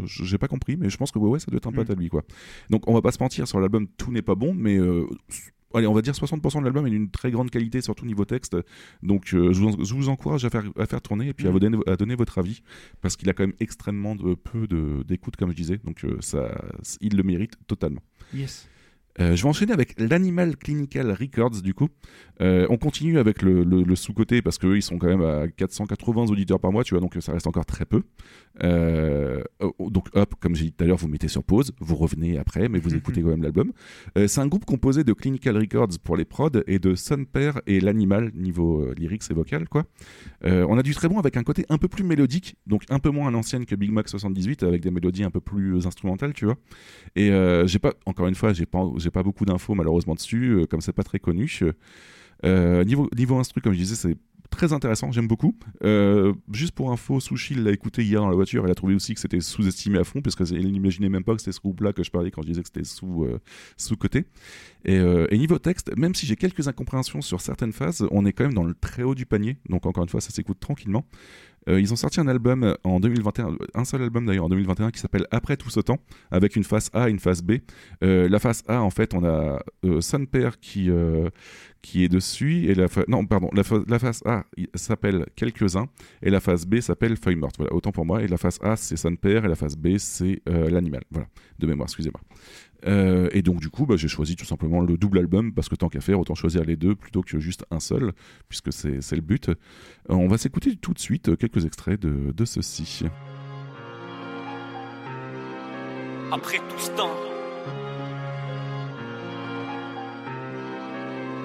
j'ai pas compris, mais je pense que ouais, ouais, ça doit être un pote Mm. à lui quoi. Donc on va pas se mentir sur l'album, tout n'est pas bon, mais euh, Allez, on va dire 60% de l'album est d'une très grande qualité, surtout niveau texte. Donc, euh, je, vous, je vous encourage à faire, à faire tourner et puis à, Mm. vous donner, à donner votre avis, parce qu'il a quand même extrêmement de, peu de- d'écoute, comme je disais. Donc, euh, ça, il le mérite totalement. Yes. Euh, je vais enchaîner avec l'Animal Clinical Records du coup. Euh, on continue avec le, le- le sous-côté parce qu'eux ils sont quand même à 480 auditeurs par mois, tu vois, donc ça reste encore très peu. Euh, oh, donc hop, comme j'ai dit tout à l'heure, vous mettez sur pause, vous revenez après, mais vous écoutez quand même l'album. Euh, c'est un groupe composé de Clinical Records pour les prods et de Son Père et l'Animal niveau euh, lyrics et vocal quoi. Euh, on a du très bon avec un côté un peu plus mélodique, donc un peu moins à l'ancienne que Big Mac 78 avec des mélodies un peu plus instrumentales, tu vois. Et euh, j'ai pas, encore une fois, j'ai pas, j'ai pas beaucoup d'infos malheureusement dessus, euh, comme c'est pas très connu. Euh, niveau niveau instru, comme je disais, c'est très intéressant, j'aime beaucoup. Euh, juste pour info, Sushi l'a écouté hier dans la voiture, elle a trouvé aussi que c'était sous-estimé à fond, parce qu'elle n'imaginait même pas que c'était ce groupe-là que je parlais quand je disais que c'était sous, euh, euh, et niveau texte, même si j'ai quelques incompréhensions sur certaines phases, on est quand même dans le très haut du panier, donc encore une fois, ça s'écoute tranquillement. Euh, ils ont sorti un album en 2021, un seul album d'ailleurs en 2021 qui s'appelle Après tout ce temps, avec une face A et une face B. Euh, la face A, en fait, on a euh, Son qui, euh, qui est dessus, et la non, pardon, la, fa- face A s'appelle Quelques-uns, et la face B s'appelle Feuille morte. Voilà, autant pour moi. Et la face A, c'est Son Père, et la face B, c'est euh, l'animal. Voilà, de mémoire, excusez-moi. Euh, et donc, du coup, bah, j'ai choisi tout simplement le double album, parce que tant qu'à faire, autant choisir les deux plutôt que juste un seul, puisque c'est le but. Euh, on va s'écouter tout de suite quelques extraits de, de ceci. Après tout ce temps.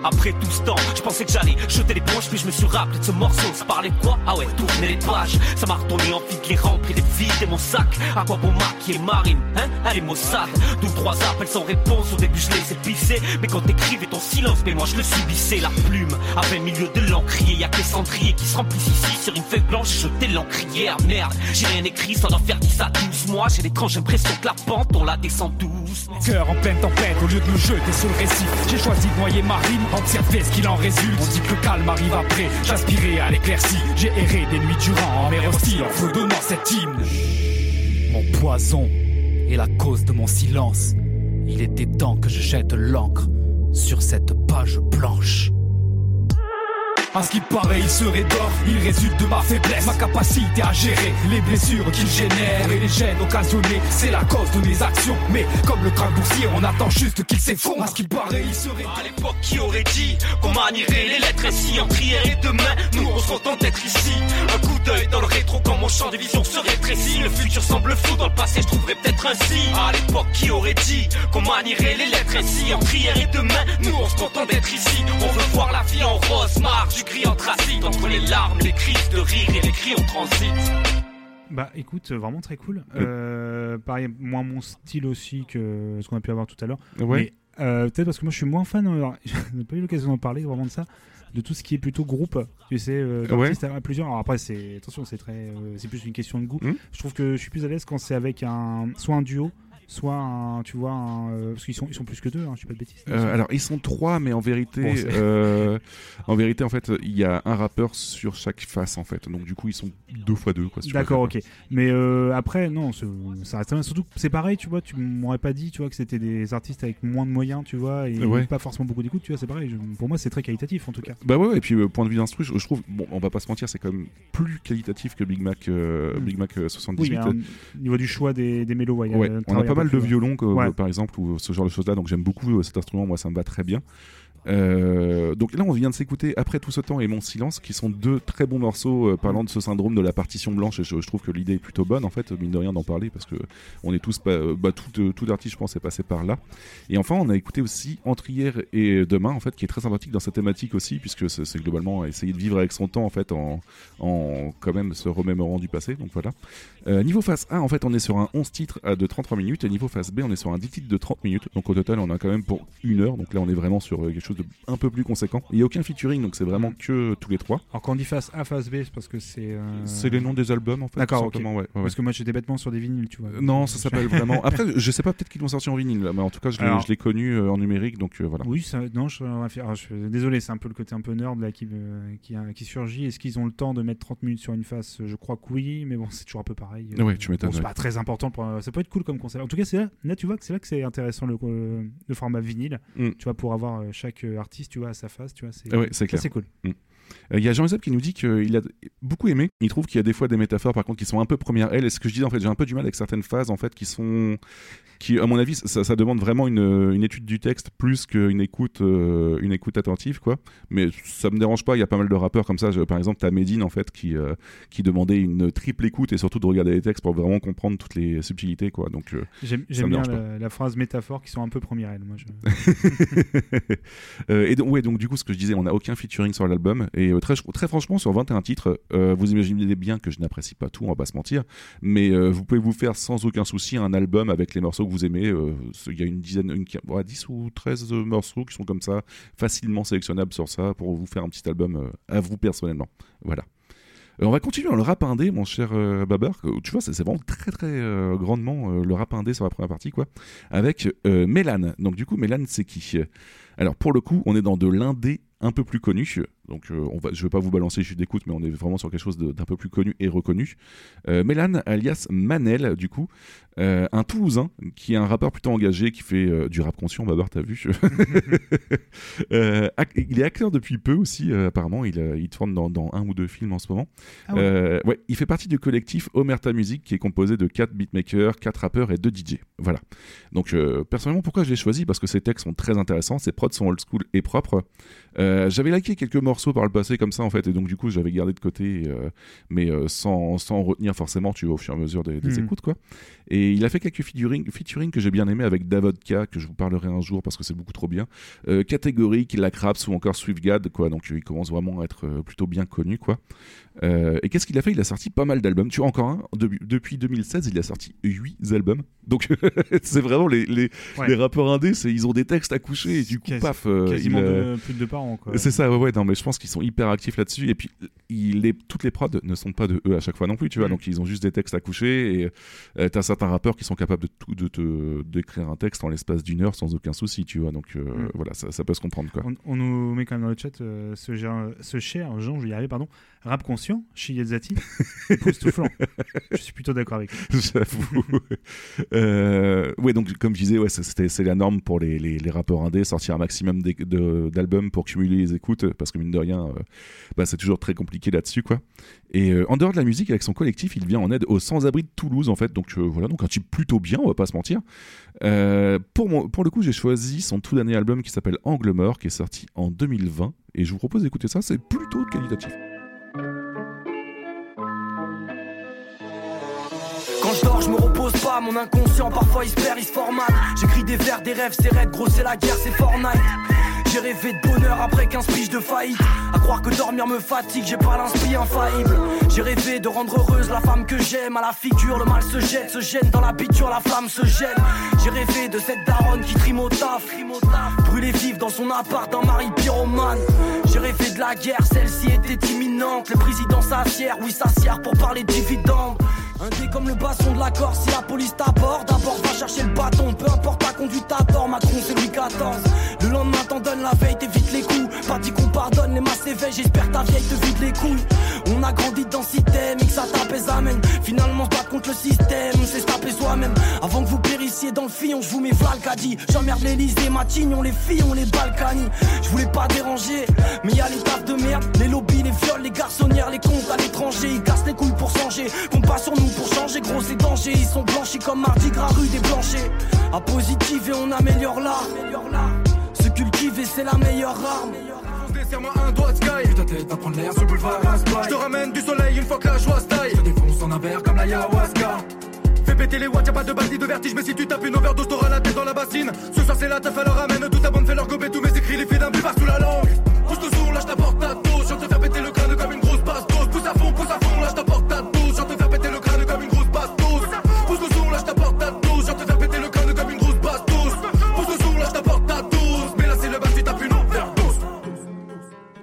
Après tout ce temps, je pensais que j'allais jeter l'éponge, puis je me suis rappelé de ce morceau. Ça parlait quoi? Ah ouais, tourner les pages. Ça m'a retourné envie de les remplir et de vider mon sac. À quoi bon maquiller Marine Hein? Elle est maussade. D'où trois appels sans réponse. Au début, je les ai pissés. Mais quand t'écrivais ton silence, mais moi je le subissais. La plume, plein milieu de l'encrier. Y'a que les cendriers qui se remplissent ici sur une feuille blanche. J'ai jeté l'encrier. Ah merde, j'ai rien écrit sans en faire 10 à 12 mois. J'ai l'étrange impression que la pente, on la descend douce. Cœur en pleine tempête, au lieu de me jeter sur le récit, j'ai choisi de noyer ma rime, observer ce qu'il en résulte. On dit que le calme arrive après, j'aspirais à l'éclaircie. J'ai erré des nuits durant en mer hostile, en fredonnant cet hymne. Mon poison est la cause de mon silence. Il était temps que je jette l'encre sur cette page blanche. À ce qui paraît, il serait d'or, il résulte de ma faiblesse, ma capacité à gérer les blessures qu'il génère et les gènes occasionnés. C'est la cause de mes actions, mais comme le crâne boursier, on attend juste qu'il s'effondre. À ce qui paraît, il serait À l'époque, qui aurait dit qu'on manierait les lettres ainsi en prière et demain, nous on se contente d'être ici. Un coup d'œil dans le rétro quand mon champ de vision se rétrécit. Le futur semble flou, dans le passé je trouverais peut-être un signe. À l'époque, qui aurait dit qu'on manierait les lettres ainsi en prière et demain, nous on se contente d'être ici. On veut voir la vie en rose, du gris anthracite entre les larmes, les crises de rire et les cris en transit. Bah écoute, vraiment très cool. Euh, pareil, moins mon style aussi que ce qu'on a pu avoir tout à l'heure. Ouais. Mais euh, peut-être parce que moi je suis moins fan, alors, [laughs] je n'ai pas eu l'occasion d'en parler vraiment de ça, de tout ce qui est plutôt groupe, tu sais, euh, d'artistes à plusieurs. Alors après, c'est attention, c'est très, euh, c'est plus une question de goût. Hmm. Je trouve que je suis plus à l'aise quand c'est avec un, soit un duo, soit un, tu vois, un, euh, parce qu'ils sont, ils sont plus que deux, hein, je suis pas de bêtises. Euh, alors ils sont trois, mais en vérité, Bon, euh, en vérité, en fait, il y a un rappeur sur chaque face, en fait. Donc du coup, ils sont deux fois deux, quoi. si D'accord, ok. Mais euh, après, non, ça reste bien. Surtout, c'est pareil, tu vois, tu m'aurais pas dit, tu vois, que c'était des artistes avec moins de moyens, tu vois, et Ouais. pas forcément beaucoup d'écoute, tu vois, c'est pareil. Pour moi, c'est très qualitatif, en tout cas. Bah ouais, ouais, et puis point de vue d'instru, je, je trouve, bon, on va pas se mentir, c'est quand même plus qualitatif que Big Mac, euh, Mm. Big Mac euh, Oui, 78. mais hein, au niveau du choix des, des mélos, ouais, on a pas mal de ouais. violons, Ouais. par exemple, ou ce genre de choses-là, donc j'aime beaucoup euh, cet instrument, moi ça me va très bien. Euh, donc là, on vient de s'écouter Après tout ce temps et Mon silence, qui sont deux très bons morceaux euh, parlant de ce syndrome de la partition blanche. Et je, trouve que l'idée est plutôt bonne, en fait, mine de rien d'en parler, parce que on est tous, euh, bah, tout, tout artiste, je pense, est passé par là. Et enfin, on a écouté aussi Entre hier et demain, en fait, qui est très sympathique dans sa thématique aussi, puisque c'est globalement essayer de vivre avec son temps, en fait, en, quand même se remémorant du passé. Donc voilà. Niveau face A, en fait, on est sur un 11 titres de 33 minutes, et niveau face B, on est sur un 10 titres de 30 minutes. Donc au total, on a quand même pour une heure. Donc là, on est vraiment sur quelque chose de un peu plus conséquent. Il n'y a aucun featuring, donc c'est vraiment que tous les trois. Alors, quand on dit face A, face B, c'est parce que c'est. euh, C'est les noms des albums, en fait. D'accord, tout ok. simplement, ouais. Parce que moi, j'étais bêtement sur des vinyles, tu vois. Euh, Non, ça s'appelle vraiment. [laughs] Après, je sais pas, peut-être qu'ils l'ont sorti en vinyle, là, mais en tout cas, je l'ai Alors- l'ai connu euh, en numérique, donc euh, voilà. Oui, ça, non, je, alors, je- désolé, c'est un peu le côté un peu nerd là qui, qui, qui surgit. Est-ce qu'ils ont le temps de mettre 30 minutes sur une face? Je crois que oui, mais bon, c'est toujours un peu pareil. Ouais, tu m'étonnes, Bon, c'est ouais. pas très important. Pour, ça peut être cool comme concept. En tout cas, c'est là, là, tu vois que c'est là que c'est intéressant le, le format vinyle. Mm. Tu vois, pour avoir chaque artiste, tu vois, à sa face, tu vois, c'est Ah ouais, c'est cool. Mm. Euh, Il y a Jean-Euseb qui nous dit qu'il a beaucoup aimé. Il trouve qu'il y a des fois des métaphores, par contre, qui sont un peu première L. Et ce que je disais, en fait, j'ai un peu du mal avec certaines phases, en fait, qui sont. Qui, à mon avis, ça, ça demande vraiment une, une étude du texte plus qu'une écoute, euh, une écoute attentive, quoi. Mais ça me dérange pas. Il y a pas mal de rappeurs comme ça. Je- par exemple, t'as Medine, en fait, qui, euh, qui demandait une triple écoute et surtout de regarder les textes pour vraiment comprendre toutes les subtilités, quoi. Donc, euh, J'aime bien la, la phrase métaphore qui sont un peu première L. Moi, je... [laughs] Et donc, ouais, donc du coup, ce que je disais, on n'a aucun featuring sur l'album. Et euh, très, franchement, sur 21 titres, euh, vous imaginez bien que je n'apprécie pas tout, on va pas se mentir. Mais euh, vous pouvez vous faire sans aucun souci un album avec les morceaux que vous aimez. Il y a une dizaine, une, ouais, 10 ou 13 morceaux qui sont comme ça, facilement sélectionnables sur ça, pour vous faire un petit album à vous personnellement. Voilà. On va continuer dans le rap indé, mon cher euh, Babar. Tu vois, c'est vraiment très très grandement le rap indé sur la première partie, quoi. Avec Mélan. Donc du coup, Mélan, c'est qui? Alors pour le coup, on est dans de l'indé un peu plus connu. Donc euh, on va, je vais pas vous balancer juste d'écoute, mais on est vraiment sur quelque chose d'un peu plus connu et reconnu. Euh, Mélan, alias Manel, du coup, euh, un Toulousain qui est un rappeur plutôt engagé, qui fait du rap conscient. Babar, t'as vu? [laughs] Il est acteur depuis peu aussi, apparemment. Il, il tourne dans, dans un ou deux films en ce moment. Ah ouais. Ouais, il fait partie du collectif Omerta Music qui est composé de 4 beatmakers, 4 rappeurs et 2 DJ. Voilà. Donc personnellement, pourquoi je l'ai choisi? Parce que ses textes sont très intéressants, ses prods sont old school et propres. J'avais liké quelques morceaux par le passé comme ça en fait, et donc du coup j'avais gardé de côté, euh, mais euh, sans, sans retenir forcément, tu vois, au fur et à mesure des, des Mhm. écoutes quoi. Et il a fait quelques featuring, featuring que j'ai bien aimé avec Davodka, que je vous parlerai un jour parce que c'est beaucoup trop bien. Euh, Catégorique, La Craps ou encore Swiftgad, quoi. Donc il commence vraiment à être euh, plutôt bien connu, quoi. Et qu'est-ce qu'il a fait? Il a sorti pas mal d'albums. Tu vois, encore un, de- depuis 2016, il a sorti 8 albums. Donc [laughs] c'est vraiment les, les, Ouais. les rappeurs indés, ils ont des textes à coucher et du coup, Quasi- paf. Quasiment il, deux- plus de deux par an, quoi. c'est ça, ouais, ouais, non, mais je pense qu'ils sont hyper actifs là-dessus. Et puis, il est, toutes les prods ne sont pas de eux à chaque fois non plus, tu vois. Mm. Donc, ils ont juste des textes à coucher. Et euh, t'as certains rappeurs qui sont capables de, tout, de te d'écrire un texte en l'espace d'une heure sans aucun souci, tu vois. Donc, euh, Mm. voilà, ça, ça peut se comprendre, quoi. On, on nous met quand même dans le chat euh, ce, ger- ce cher Jean, je vais y arriver, pardon, rap conscient, Shiyazati, [laughs] époustouflant. je suis plutôt d'accord avec lui. [laughs] J'avoue. [laughs] euh, ouais, donc comme je disais, ouais, c'est la norme pour les, les, les rappeurs indés, sortir un maximum d'albums pour cumuler les écoutes, parce que mine de rien, euh, bah, c'est toujours très compliqué là-dessus, quoi. Et euh, en dehors de la musique, avec son collectif, il vient en aide aux sans-abri de Toulouse, en fait. Donc euh, voilà, donc un type plutôt bien, on va pas se mentir. Pour, pour le coup, j'ai choisi son tout dernier album qui s'appelle Angle Mort, qui est sorti en 2020, et je vous propose d'écouter ça. C'est plutôt qualitatif. Quand je dors, je me repose pas, mon inconscient parfois il se perd, il se formate. J'écris des vers, des rêves, c'est raide, gros c'est la guerre, c'est Fortnite. J'ai rêvé de bonheur après 15 piges de faillite. À croire que dormir me fatigue, j'ai pas l'inspire infaillible. J'ai rêvé de rendre heureuse la femme que j'aime. À la figure, le mal se jette, se gêne dans la biture, la flamme se gêne. J'ai rêvé de cette daronne qui trime au taf. Brûlée dans son appart d'un mari pyromane. J'ai rêvé de la guerre, celle-ci était imminente. Le président s'assière, oui s'assière pour parler de dividendes. Un dé comme le basson de la Corse, si la police t'aborde, d'abord va chercher le bâton, peu importe ta conduite à tort, Macron c'est Louis XIV. Le lendemain t'en donne la veille, t'évites les coups, pas dit qu'on pardonne, les masses éveillent, j'espère ta vieille te vide les couilles. On a grandi dans système, et que ça tape amène. Finalement se contre le système, c'est se taper soi-même. Avant que vous dans le fillon, je vous mets Falcadi. J'emmerde l'Elysée, Matignon, les filles, on les Balkany. Je voulais pas déranger, mais y a les tafs de merde, les lobbies, les viols, les garçonnières, les comptes à l'étranger, ils cassent les couilles pour changer, compte pas sur nous pour changer, gros c'est danger, ils sont blanchis comme Mardi Gras rue des Blanchers. À positiver, on améliore l'art. Se cultiver, c'est la meilleure arme. Serre-moi un doigt sky tête va prendre l'air sur le boulevard Je te ramène du soleil une fois que la joie se taille Je défonce en verre comme l'ayahuasca Fais péter les watts, y'a pas de bandit de vertige Mais si tu tapes une overdose t'auras la tête dans la bassine. Ce soir c'est la teuf alors ramène Toute ta bande fait leur gober Tous mes écrits les faits d'un buvard sous la langue. Pousse le son, là je t'apporte ta dose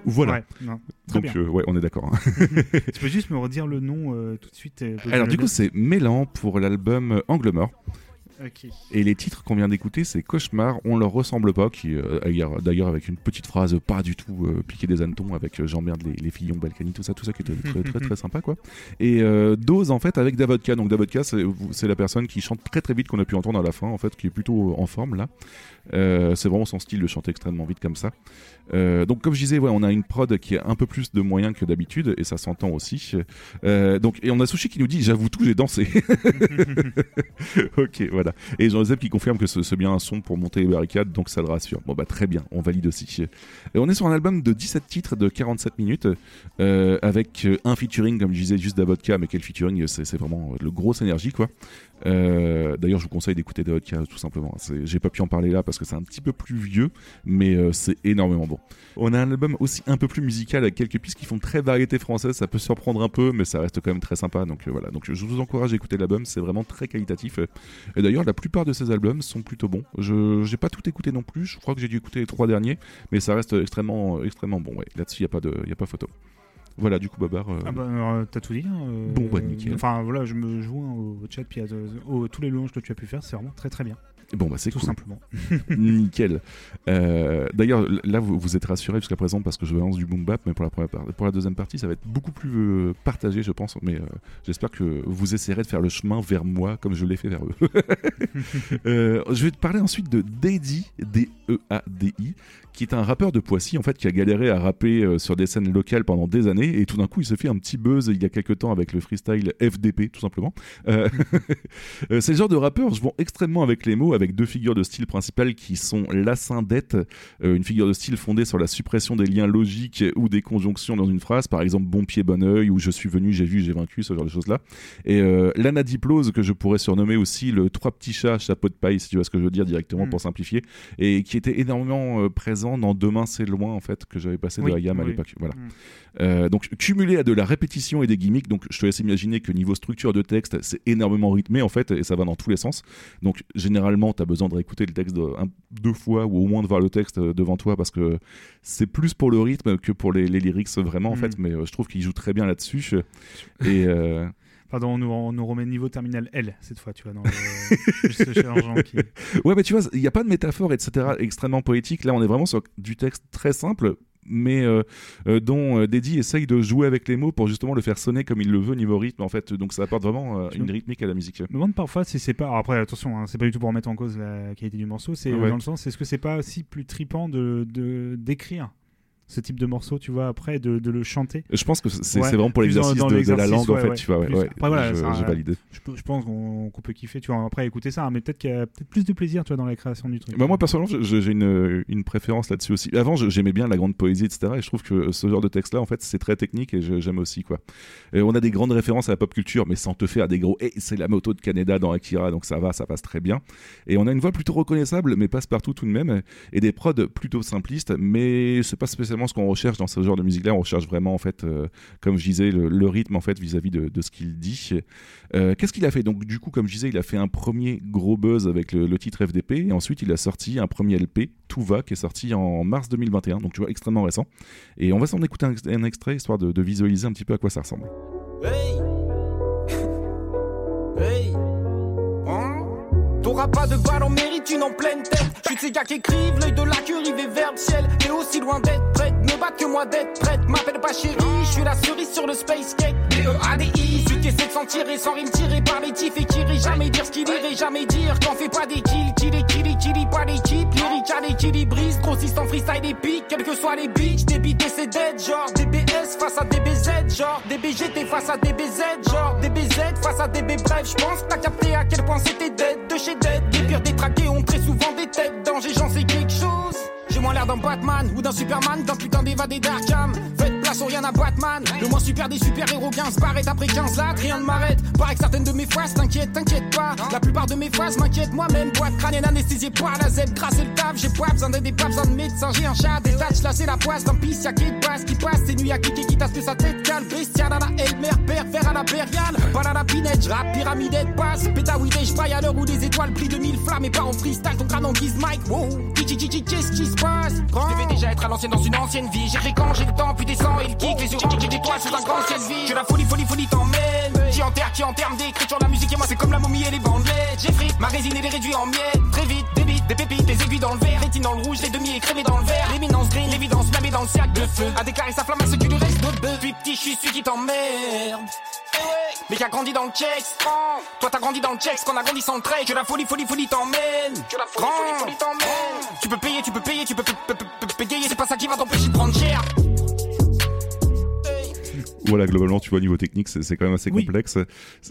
Voilà. Ouais, non, très Donc, bien. euh, ouais, on est d'accord. hein. [laughs] Tu peux juste me redire le nom euh, tout de suite euh, Alors, du coup, c'est Mélan pour l'album Angle Mort. Et les titres qu'on vient d'écouter, c'est Cauchemar, On leur ressemble pas, qui euh, d'ailleurs- avec une petite phrase pas du tout euh, piquée des hannetons, avec euh, j'emmerde les, les fillons Balkany, tout ça, tout ça qui était très très très sympa quoi. Et Dose en fait avec Davodka, donc Davodka c'est la personne qui chante très très vite qu'on a pu entendre à la fin en fait, qui est plutôt en forme là. C'est vraiment son style de chanter extrêmement vite comme ça. Euh, donc comme je disais, on a une prod qui a un peu plus de moyens que d'habitude et ça s'entend aussi. Euh, donc et on a Sushi qui nous dit j'avoue tout, j'ai dansé. [laughs] ok, voilà. Et Jean-Joseph qui confirme que c'est bien un son pour monter les barricades, donc ça le rassure. Bon bah très bien, on valide aussi. Et on est sur un album de 17 titres de 47 minutes, euh, avec un featuring, comme je disais, juste d'Avodka, mais quel featuring, c'est vraiment le gros énergie quoi. Euh, D'ailleurs, je vous conseille d'écouter Davodka tout simplement. J'ai pas pu en parler là parce que c'est un petit peu plus vieux, mais euh, c'est énormément bon. On a un album aussi un peu plus musical avec quelques pistes qui font très variété française. Ça peut surprendre un peu, mais ça reste quand même très sympa. Donc euh, voilà. Donc je vous encourage à écouter l'album. C'est vraiment très qualitatif. Et d'ailleurs, la plupart de ces albums sont plutôt bons. Je j'ai pas tout écouté non plus. Je crois que j'ai dû écouter les trois derniers, mais ça reste extrêmement extrêmement bon. Là-dessus, il y a pas de a pas photo. Voilà, du coup, Babar. euh, Ah bah, euh, t'as tout dit. hein, euh, Bon, bah, nickel. Enfin voilà, je me joins au, au chat puis à, au- tous les louanges que tu as pu faire, c'est vraiment très très bien. Bon, bah c'est Tout cool. simplement. [laughs] Nickel. Euh, D'ailleurs, là, vous, vous êtes rassurés jusqu'à présent parce que je balance du boom bap, mais pour la, première pour la deuxième partie, ça va être beaucoup plus euh, partagé, je pense. Mais euh, j'espère que vous essayerez de faire le chemin vers moi comme je l'ai fait vers eux. [laughs] Euh, je vais te parler ensuite de Daddy, D-E-A-D-I, qui est un rappeur de Poissy, en fait, qui a galéré à rapper sur des scènes locales pendant des années, et tout d'un coup, il se fait un petit buzz il y a quelques temps avec le freestyle FDP, tout simplement. [laughs] C'est le genre de rappeur, je vends extrêmement avec les mots, avec deux figures de style principales qui sont l'assindette, euh, une figure de style fondée sur la suppression des liens logiques ou des conjonctions dans une phrase, par exemple bon pied, bon oeil, ou je suis venu, j'ai vu, j'ai vaincu, ce genre de choses-là. Et euh, l'anadiplose, que je pourrais surnommer aussi le trois petits chats, chapeau de paille, si tu vois ce que je veux dire directement Mm. pour simplifier, et qui était énormément euh, présent dans Demain c'est loin, en fait, que j'avais passé Oui, de Ayam à oui. l'époque. Voilà. Mm. Euh, donc cumulé à de la répétition et des gimmicks, donc je te laisse imaginer que niveau structure de texte, c'est énormément rythmé en fait, et ça va dans tous les sens. Donc généralement, tu as besoin de réécouter le texte de- un- deux fois, ou au moins de voir le texte euh, devant toi, parce que c'est plus pour le rythme que pour les, les lyrics vraiment en Mm. fait, mais euh, je trouve qu'il joue très bien là-dessus. Et euh, [laughs] Pardon, on nous, on nous remet niveau terminal L cette fois, tu vois, dans le, [laughs] qui. ouais, mais tu vois, il n'y a pas de métaphore, etc., extrêmement poétique. Là, on est vraiment sur du texte très simple. Mais euh, euh, dont euh, Deddy essaye de jouer avec les mots pour justement le faire sonner comme il le veut niveau rythme en fait. Donc ça apporte vraiment euh, une rythmique à la musique. Je me demande parfois si c'est pas. alors après, attention, hein, c'est pas du tout pour remettre en cause la qualité du morceau, c'est Ouais. dans le sens, est-ce que c'est pas aussi plus tripant de- d'écrire ce type de morceau, tu vois, après, de, de le chanter. Je pense que c'est Ouais, vraiment pour l'exercice de, de la langue, en fait, ouais, tu vois. Après, voilà, je, ça, je euh, valide. Je, pense qu'on peut kiffer, tu vois, après écouter ça, hein, mais peut-être qu'il y a peut-être plus de plaisir, tu vois, dans la création du truc. Bah, moi personnellement j'ai une, une préférence là-dessus aussi. Avant j'aimais bien la grande poésie etc et je trouve que ce genre de texte là en fait c'est très technique et j'aime aussi quoi. Et on a des grandes références à la pop culture mais sans te faire des gros et c'est la moto de Canada dans Akira donc ça va ça passe très bien. Et on a une voix plutôt reconnaissable mais passe partout tout de même et des prods plutôt simplistes mais c'est pas spécialement ce qu'on recherche dans ce genre de musique là on recherche vraiment en fait euh, comme je disais le, rythme en fait vis-à-vis de, ce qu'il dit. Euh, Qu'est-ce qu'il a fait? Donc du coup comme je disais il a fait un premier gros buzz avec le, titre FDP et ensuite il a sorti un premier LP Tout va qui est sorti en mars 2021 donc tu vois extrêmement récent et on va s'en écouter un, ex- un extrait histoire de, visualiser un petit peu à quoi ça ressemble. Pas de balle en mérite, une en pleine tête. Je suis ces gars qui écrivent, l'œil de la queue rivé vers le ciel. T'es aussi loin d'être prête, me battre que moi d'être prête. M'appelle pas chérie, je suis la cerise sur le space cake. D-E-A-D-I, celui qui essaie de s'en tirer sans rime tiré par les tifs et qui rit jamais dire ce qu'il irait jamais dire. Qu'en fait pas des kills, kill et kill et kill, pas des chips. Lyrique à l'équilibriste, grossiste en freestyle épique. Quels que soient les beats, des beats et c'est dead. Genre DBS face à DBZ, genre DBGT face à DBZ, genre DBZ face à DB. Bref, je pense que t'as capté à quel point c'était dead de chez dead. Les pires détraqués ont très souvent des têtes. Danger, j'en sais quelque chose. J'ai moins l'air d'un Batman ou d'un Superman, d'un putain d'évadé d'Arkham. Faites au rien à Batman. Le moins super des super-héros 15 barrette après 15 lattes, rien ne m'arrête. Paraît que certaines de mes phrases t'inquiète, t'inquiète pas. La plupart de mes phrases m'inquiètent moi-même. Boîte crânienne anesthésiée par la zèbre, grâce et le taf. J'ai pas besoin d'aide, pas besoin de médecin. J'ai un chat, des tâches, là c'est la poisse d'un pisse. Y'a qui passe, qui passe, tes nuits à cliquer, qui tasse que sa tête calme. Bestial à la Elmer, pervers à la Bérial. Pas à la pinette, j'rappe, pyramide, passe. Pétaouide, j'braille à l'heure où les étoiles brillent de mille flammes et pas en freestyle. Ton crâne en guise Mike, wow. Qu'est-ce qui se passe? Je devais déjà être à l'ancienne dans une ancienne vie. J'ai quand j'ai le temps, puis descend et le kick. Les yeux rangés d'étoiles sous un grand ciel vide. Que la folie, folie, folie t'emmène. Qui enterre, qui en termes d'écriture, la musique et moi c'est comme la momie et les bandelettes. J'ai frites, ma résine et les réduits en miettes. Très vite, des bites, des pépites, des aiguilles dans le verre. Rétine dans le rouge, les demi écrémés dans le verre. L'éminence green, l'évidence blâmée dans le cercle de feu. A déclaré sa flamme à ce qui lui reste de bœuf. Puis petit, je suis celui qui t'emmerde. Mais qui a grandi dans le checks Toi t'as grandi dans le checks qu'on a grandi sans le trait Que la folie folie folie t'emmène Que la folie folie folie t'emmène Tu peux payer tu peux payer tu peux payer C'est pas ça qui va t'empêcher de prendre cher Voilà, globalement, tu vois, au niveau technique, c'est quand même assez Oui. complexe.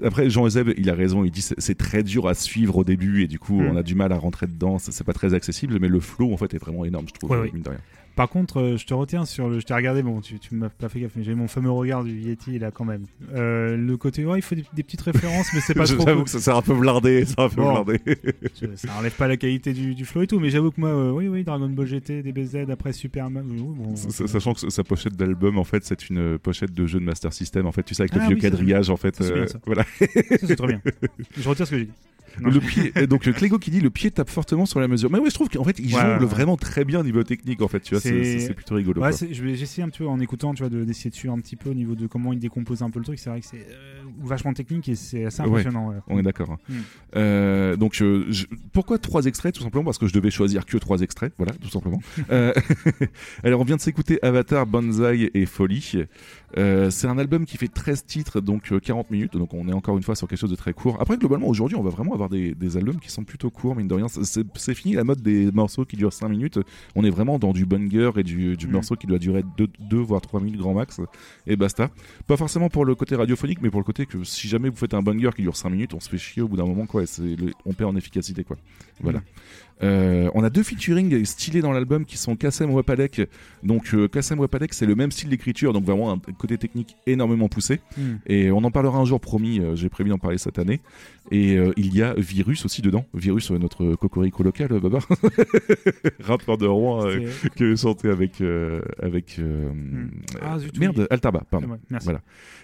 Après, Jean Ezeb, il a raison, il dit c'est très dur à suivre au début et du coup, Mm. on a du mal à rentrer dedans, c'est pas très accessible, mais le flow, en fait, est vraiment énorme, je trouve, Ouais, mine de rien. Par contre, euh, je te retiens sur le. Je t'ai regardé, bon, tu, tu m'as pas fait gaffe, mais j'ai mon fameux regard du Yeti là quand même. Euh, le côté, ouais, il faut des, des petites références, mais c'est [laughs] pas trop. J'avoue cool. que ça- c'est un peu blindé, c'est un peu Bon. blindé. [laughs] Je- ça enlève pas la qualité du, du flow et tout, mais j'avoue que moi, euh, oui, oui, Dragon Ball GT, DBZ, après Superman. oui, bon, Sachant que sa pochette d'album, en fait, c'est une pochette de jeu de Master System, en fait, tu sais, avec le Ah vieux oui, ça, quadrillage, en fait. Ça, bien, ça. voilà. Ça, c'est très bien. [laughs] Je retire ce que j'ai dit. Le pied, donc Clégo qui dit le pied tape fortement sur la mesure. Mais oui, je trouve qu'en fait, il Ouais, jongle ouais. vraiment très bien au niveau technique, en fait, tu vois, c'est plutôt rigolo. Ouais, j'ai essayé un petit peu en écoutant, tu vois, de- d'essayer de suivre un petit peu au niveau de comment il décompose un peu le truc. C'est vrai que c'est euh, vachement technique et c'est assez Ouais, impressionnant. ouais. On est d'accord. hein. Mm. Euh, donc, je- pourquoi trois extraits? Tout simplement parce que je devais choisir que trois extraits. Voilà, tout simplement. Euh, [laughs] Alors, on vient de s'écouter Avatar, Banzai et Folie. Euh, c'est un album qui fait 13 titres, donc euh, 40 minutes. Donc, on est encore une fois sur quelque chose de très court. Après, globalement, aujourd'hui, on va vraiment avoir des, des albums qui sont plutôt courts, mine de rien. C'est- fini la mode des morceaux qui durent 5 minutes. On est vraiment dans du banger et du, du Mm. morceau qui doit durer 2 voire 3 minutes grand max. Et basta. Pas forcément pour le côté radiophonique, mais pour le côté que si jamais vous faites un banger qui dure 5 minutes, on se fait chier au bout d'un moment, quoi. et c'est le- on perd en efficacité, quoi. Voilà. Euh, on a deux featuring stylés dans l'album qui sont Kassem Wapalek. Donc euh, Kassem Wapalek, c'est le même style d'écriture, donc vraiment un côté technique énormément poussé. Mm. Et on en parlera un jour, promis. euh, J'ai prévu d'en parler cette année. Et euh, il y a Virus aussi dedans. Virus, euh, notre cocorico local, euh, Baba, [laughs] rappeur de Rouen, euh, a chanté avec euh, avec euh, Ah, merde Altaba, pardon. Ouais, merci. Voilà.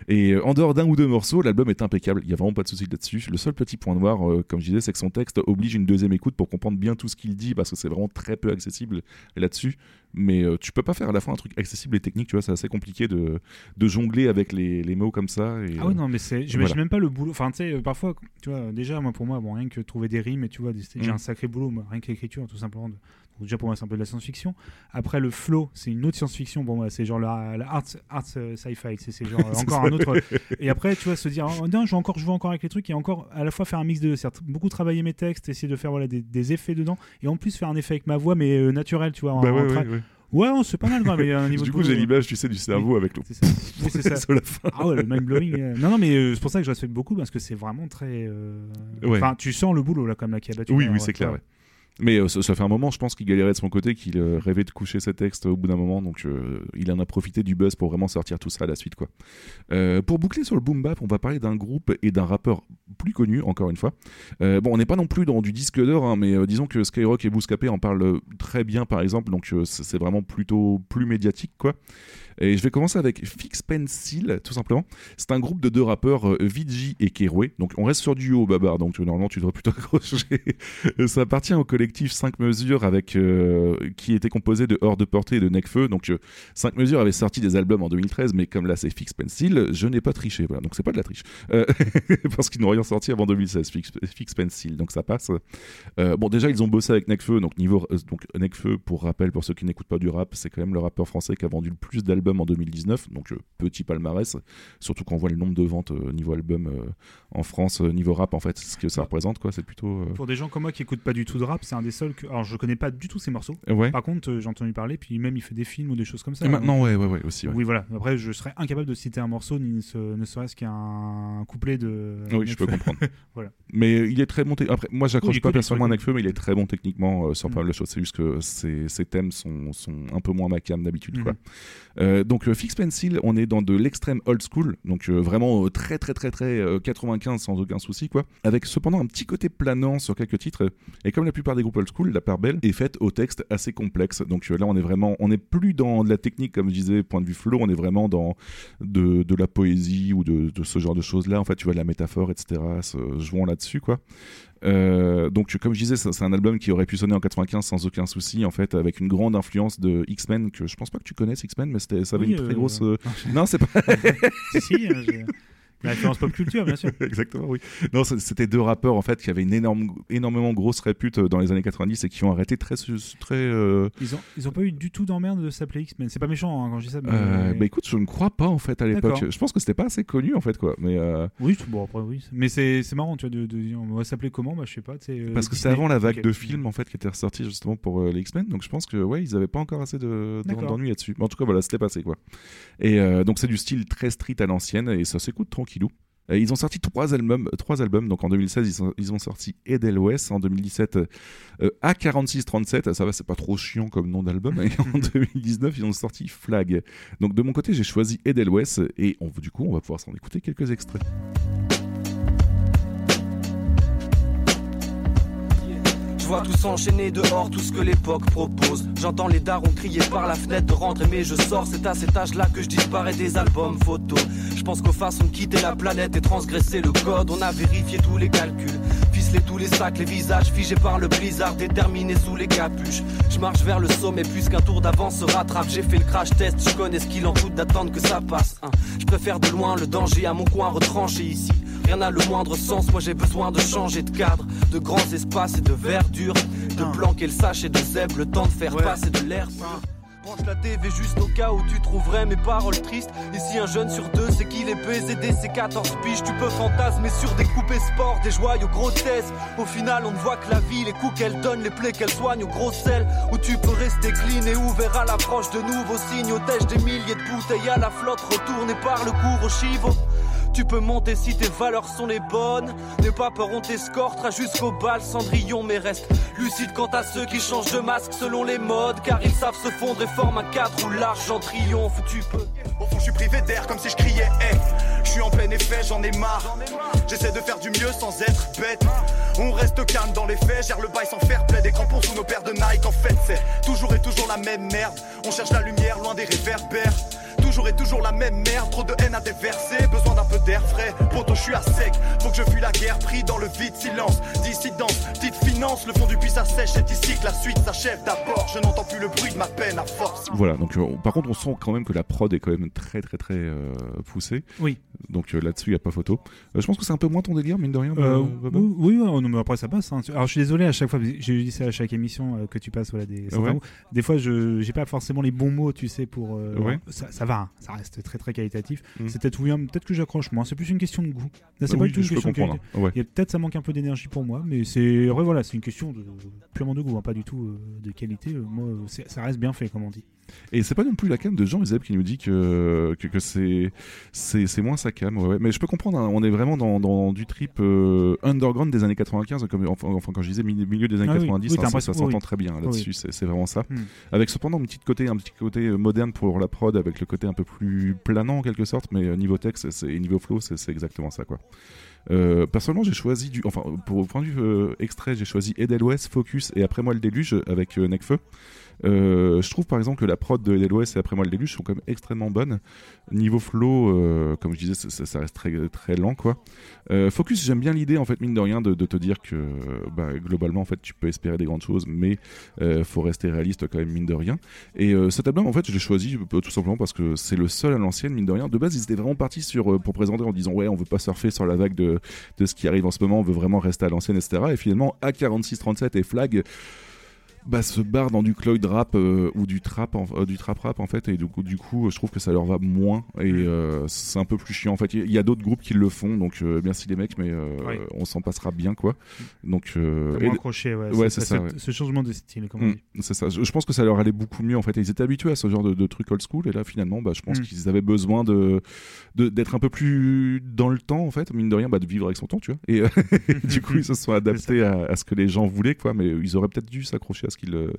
Et en dehors d'un ou deux morceaux, l'album est impeccable. Il y a vraiment pas de souci là-dessus. Le seul petit point noir, comme je disais, c'est que son texte oblige une deuxième écoute pour comprendre bien tout ce qu'il dit, parce que c'est vraiment très peu accessible là-dessus. Mais euh, tu peux pas faire à la fois un truc accessible et technique, tu vois, c'est assez compliqué de, de jongler avec les, les mots comme ça. Et, Ah ouais, non, mais c'est, j'imagine voilà. même pas le boulot. Enfin, tu sais, euh, parfois, tu vois, déjà, moi, pour moi, bon, rien que trouver des rimes, et tu vois, des- j'ai Mm. un sacré boulot, moi, rien que l'écriture, tout simplement. de- Donc, déjà, pour moi, c'est un peu de la science-fiction. Après, le flow, c'est une autre science-fiction. Bon, c'est genre la, la art, art euh, sci-fi, c'est, genre [laughs] euh, encore un autre. Et après, tu vois, se dire, oh, non, je vais encore, je vais encore avec les trucs, et encore, à la fois faire un mix de. Certes, beaucoup travailler mes textes, essayer de faire voilà, des, des effets dedans, et en plus faire un effet avec ma voix, mais euh, naturel, tu vois. en- Bah en ouais, tra- ouais, ouais. Ouais, non, c'est pas mal. Il y a un niveau du coup, j'ai l'image, tu sais, du cerveau avec le. C'est ça. Oui, c'est ça. [laughs] la fin. Ah ouais, le mind blowing. euh, Non, non, mais euh, c'est pour ça que je respecte beaucoup parce que c'est vraiment très. euh, Ouais. Enfin, tu sens le boulot là, comme là qui a battu. Oui, là, oui, c'est clair. ouais. Mais euh, ça, fait un moment, je pense qu'il galérait de son côté, qu'il euh, rêvait de coucher ses textes au bout d'un moment, donc euh, il en a profité du buzz pour vraiment sortir tout ça à la suite. Quoi. Pour boucler sur le boom bap, on va parler d'un groupe et d'un rappeur plus connu, encore une fois. Bon, on n'est pas non plus dans du disque d'or, hein, mais disons que Skyrock et Bouscapé en parlent très bien, par exemple, donc c'est vraiment plutôt plus médiatique, quoi. Et je vais commencer avec Fix Pencil, tout simplement. C'est un groupe de deux rappeurs, Vigi et Keroué. Donc on reste sur du haut, Babar, donc normalement tu devrais plutôt [laughs] accrocher. Ça appartient au collectif 5 mesures avec, euh, qui était composé de Hors de Portée et de Necfeu. Donc 5 mesures avait sorti des albums en 2013, mais comme là c'est Fix Pencil, je n'ai pas triché. Voilà, donc c'est pas de la triche. Euh, [laughs] parce qu'ils n'ont rien sorti avant 2016, Fix, Fix Pencil, donc ça passe. Euh, bon, déjà ils ont bossé avec Necfeu, donc niveau euh, donc Necfeu, pour rappel, pour ceux qui n'écoutent pas du rap, c'est quand même le rappeur français qui a vendu le plus d'albums en 2019, donc euh, petit palmarès, surtout quand on voit le nombre de ventes euh, niveau album euh, en France, euh, niveau rap en fait, ce que ça représente quoi, c'est plutôt. euh, Pour des gens comme moi qui écoutent pas du tout de rap, c'est un des seuls que. Alors, je connais pas du tout ces morceaux. Ouais. Par contre, euh, j'ai entendu parler, puis même il fait des films ou des choses comme ça. Et maintenant, ouais, ouais, ouais, aussi. ouais. Oui, voilà. Après, je serais incapable de citer un morceau, ni ne, se- ne serait-ce qu'un couplet de. Oui, je peux comprendre. [laughs] voilà. Mais euh, il est très bon. Après, moi, j'accroche Oui, pas personnellement à cool. Necfeu, mais il est très bon techniquement euh, sur pas Mm. mal de choses. C'est juste que ses, ses thèmes sont, sont un peu moins macam d'habitude. Quoi. Euh, donc, euh, Fix Pencil, on est dans de l'extrême old school, donc vraiment très, très, très, très euh, 95 sans aucun souci, quoi. Avec cependant un petit côté planant sur quelques titres. Et comme la plupart des groupes old school, la part belle est faite au texte assez complexe. Donc euh, là, on est vraiment, on n'est plus dans de la technique, comme je disais, point de vue flow, on est vraiment dans de, de la poésie ou de, de ce genre de choses-là. En fait, tu vois, de la métaphore, etc. se jouant là-dessus, quoi. Euh, donc, comme je disais, c'est un album qui aurait pu sonner en 95 sans aucun souci, en fait, avec une grande influence de X-Men que je pense pas que tu connaisses X-Men, mais ça avait Oui, une très euh, grosse. [laughs] non, c'est pas. [laughs] si, euh, j'ai- la référence pop culture, bien sûr. [laughs] Exactement, oui. Non, c'était deux rappeurs en fait qui avaient une énorme, énormément grosse répute euh, dans les années 90 et qui ont arrêté très, très. euh, Ils ont, ils ont pas eu du tout d'emmerde de s'appeler X-Men. C'est pas méchant hein, quand je dis ça. Mais... euh, bah écoute, je ne crois pas en fait à l'époque. Je pense que c'était pas assez connu en fait quoi. Mais euh, Oui, c'est- bon, après, oui. Mais c'est marrant, tu vois, de, de dire, on va s'appeler comment Bah, je sais pas. parce que c'est avant la vague de films en fait qui était ressortie justement pour les X-Men. Donc je pense que ouais, ils avaient pas encore assez de d'ennui là-dessus. Mais en tout cas voilà, c'était passé quoi. Et donc c'est du style très street à l'ancienne et ça s'écoute tranquillou. Euh, Ils ont sorti trois albums, trois albums. Donc en 2016, ils, ont- ils ont sorti Edelweiss. En 2017, euh, A4637. Ça va, c'est pas trop chiant comme nom d'album. Et en [laughs] 2019, ils ont sorti Flag. Donc de mon côté, j'ai choisi Edelweiss. Et on, du coup, on va pouvoir s'en écouter quelques extraits. Vois tout s'enchaîner dehors, tout ce que l'époque propose. J'entends les darons crier par la fenêtre de rentrer, mais je sors. C'est à cet âge-là que je disparais des albums photos. Je pense qu'aux façons de quitter la planète et transgresser le code, on a vérifié tous les calculs. Ficelé tous les sacs, les visages figés par le blizzard, déterminés sous les capuches. Je marche vers le sommet, puisqu'un tour d'avance se rattrape. J'ai fait le crash test, je connais ce qu'il en coûte d'attendre que ça passe. hein. Je préfère de loin le danger à mon coin retranché ici. Rien n'a le moindre sens, moi j'ai besoin de changer de cadre, de grands espaces et de verdure, de planquer le sache et de zèbre, le temps de faire passer de l'air pur. Branche la TV juste au cas où tu trouverais mes paroles tristes. Ici, un jeune sur deux, c'est qu'il est baisé dès ses 14 piges. Tu peux fantasmer sur des coupés sport, des joyaux grotesques. Au final, on ne voit que la vie, les coups qu'elle donne, les plaies qu'elle soigne au gros sel. Où tu peux rester clean et ouvert à l'approche de nouveaux signes. Au tèche des milliers de bouteilles à la flotte, retournées par le cours au chivo? Tu peux monter si tes valeurs sont les bonnes. N'aie pas peur, on t'escortera jusqu'au bal Cendrillon, mais reste lucide quant à ceux qui changent de masque selon les modes. Car ils savent se fondre et forment un cadre où l'argent triomphe. Tu peux. Au fond, je suis privé d'air comme si je criais hey. Je suis en plein effet, j'en ai marre. J'essaie de faire du mieux sans être bête. On reste calme dans les faits, gère le bail sans faire plaid. Des crampons sous nos paires de Nike. En fait, c'est toujours et toujours la même merde. On cherche la lumière loin des réverbères. Toujours et toujours la même merde, trop de haine à déverser, besoin d'un peu d'air frais. Poto, je suis à sec, faut que je fuis la guerre, pris dans le vide, silence, dissidence, petite finance, le fond du puits sèche, c'est ici que la suite s'achève d'abord. Je n'entends plus le bruit de ma peine à force. Voilà, donc euh, par contre, on sent quand même que la prod est quand même très très très euh, poussée. Oui. Donc euh, là-dessus, il n'y a pas photo. Euh, je pense que c'est un peu moins ton délire, mine de rien. Euh, euh, oui, oui, non, mais après ça passe. hein. Alors je suis désolé à chaque fois, j'ai dit ça à chaque émission euh, que tu passes, voilà, des, Ouais. des fois je j'ai pas forcément les bons mots, tu sais, pour. euh, Ouais. ça, ça va, ça reste très très qualitatif. Mm. C'est peut-être hein, peut-être que j'accroche moins. C'est plus une question de goût. Là, c'est pas oui, du tout une question de ouais. Peut-être ça manque un peu d'énergie pour moi, mais c'est ouais, voilà, c'est une question de, purement de goût, hein, pas du tout euh, de qualité. Euh, moi, c'est- ça reste bien fait, comme on dit. Et c'est pas non plus la cam de Jean Zeb qui nous dit que, que, que c'est, moins sa cam. Ouais, ouais. Mais je peux comprendre, hein, on est vraiment dans, dans du trip euh, underground des années 95, comme, enfin, enfin, quand je disais mi- milieu des années Ah oui. 90, Oui, t'as hein, ça, s'entend oui. très bien là-dessus, c'est, vraiment ça. Hmm. Avec cependant un petit côté, un petit côté euh, moderne pour la prod, avec le côté un peu plus planant en quelque sorte, mais euh, niveau texte et niveau flow, c'est, exactement ça quoi. Euh, personnellement, j'ai choisi du, enfin, pour point de vue euh, extrait, j'ai choisi Edelweiss, Focus et après moi le déluge avec euh, Necfeu. Euh, je trouve par exemple que la prod de Edelweiss et après moi le déluge sont quand même extrêmement bonnes. Niveau flow, euh, comme je disais, ça, reste très, très lent quoi. Euh, Focus, j'aime bien l'idée en fait mine de rien de, te dire que bah, globalement en fait tu peux espérer des grandes choses, mais faut rester réaliste quand même mine de rien. Et cet album en fait je l'ai choisi tout simplement parce que c'est le seul à l'ancienne mine de rien. De base ils étaient vraiment partis pour présenter en disant ouais on veut pas surfer sur la vague de, de ce qui arrive en ce moment, on veut vraiment rester à l'ancienne etc. Et finalement A4637 et Flag bah, se barrent dans du Cloyd rap euh, ou du trap en- euh, du trap rap en fait et du coup, du coup je trouve que ça leur va moins et euh, c'est un peu plus chiant en fait il y a d'autres groupes qui le font donc merci les mecs mais Oui. on s'en passera bien quoi donc euh, T'as et- accroché, ouais, ouais c'est- ça ouais. ce changement de style, comme Mm, dit. c'est ça je, je pense que ça leur allait beaucoup mieux en fait ils étaient habitués à ce genre de, de trucs old school et là finalement bah, je pense Mm. qu'ils avaient besoin de d'être un peu plus dans le temps en fait mine de rien bah, de vivre avec son temps tu vois et [laughs] du coup ils se sont adaptés à, à ce que les gens voulaient quoi mais ils auraient peut-être dû s'accrocher à ce qu'ils euh,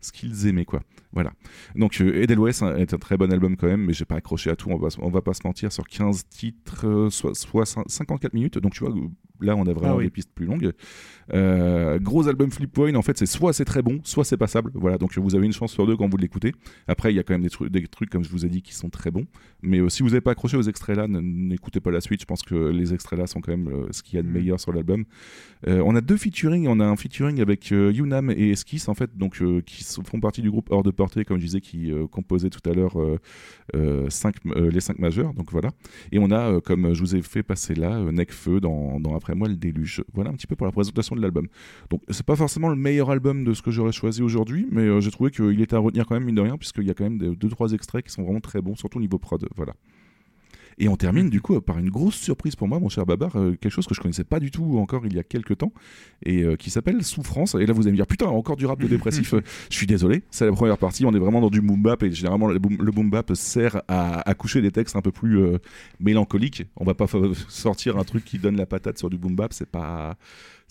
ce qu'ils aimaient quoi voilà. Donc euh, Edelweiss hein, est un très bon album quand même mais j'ai pas accroché à tout on va, on va pas se mentir sur 15 titres euh, soit, soit cin- 54 minutes. Donc tu vois là on a vraiment Ah oui. des pistes plus longues. Euh, gros album Flipwine en fait c'est soit c'est très bon soit c'est passable. Voilà donc vous avez une chance sur deux quand vous l'écoutez. Après il y a quand même des, trucs des trucs comme je vous ai dit qui sont très bons. Mais euh, si vous n'avez pas accroché aux extraits là n'écoutez pas la suite. Je pense que les extraits là sont quand même euh, ce qu'il y a de Mm. meilleur sur l'album. Euh, on a deux featuring on a un featuring avec euh, Yunam et Esquisse en fait donc euh, qui font partie du groupe hors de comme je disais qui euh, composait tout à l'heure euh, euh, les cinq majeurs. Donc voilà. Et on a comme je vous ai fait passer là Necfeu dans, dans après moi le déluge. Voilà un petit peu pour la présentation de l'album. Donc c'est pas forcément le meilleur album de ce que j'aurais choisi aujourd'hui mais j'ai trouvé qu'il était à retenir quand même mine de rien puisqu'il y a quand même deux, deux trois extraits qui sont vraiment très bons surtout au niveau prod. Voilà et on termine du coup par une grosse surprise pour moi, mon cher Babar, euh, quelque chose que je connaissais pas du tout encore il y a quelques temps, et euh, qui s'appelle Souffrance. Et là vous allez me dire, putain, encore du rap de dépressif. [laughs] Je suis désolé, c'est la première partie, on est vraiment dans du boom bap, et généralement le boom, le boom bap sert à, à coucher des textes un peu plus euh, mélancoliques. On va pas sortir un truc qui donne la patate sur du boom bap, c'est pas.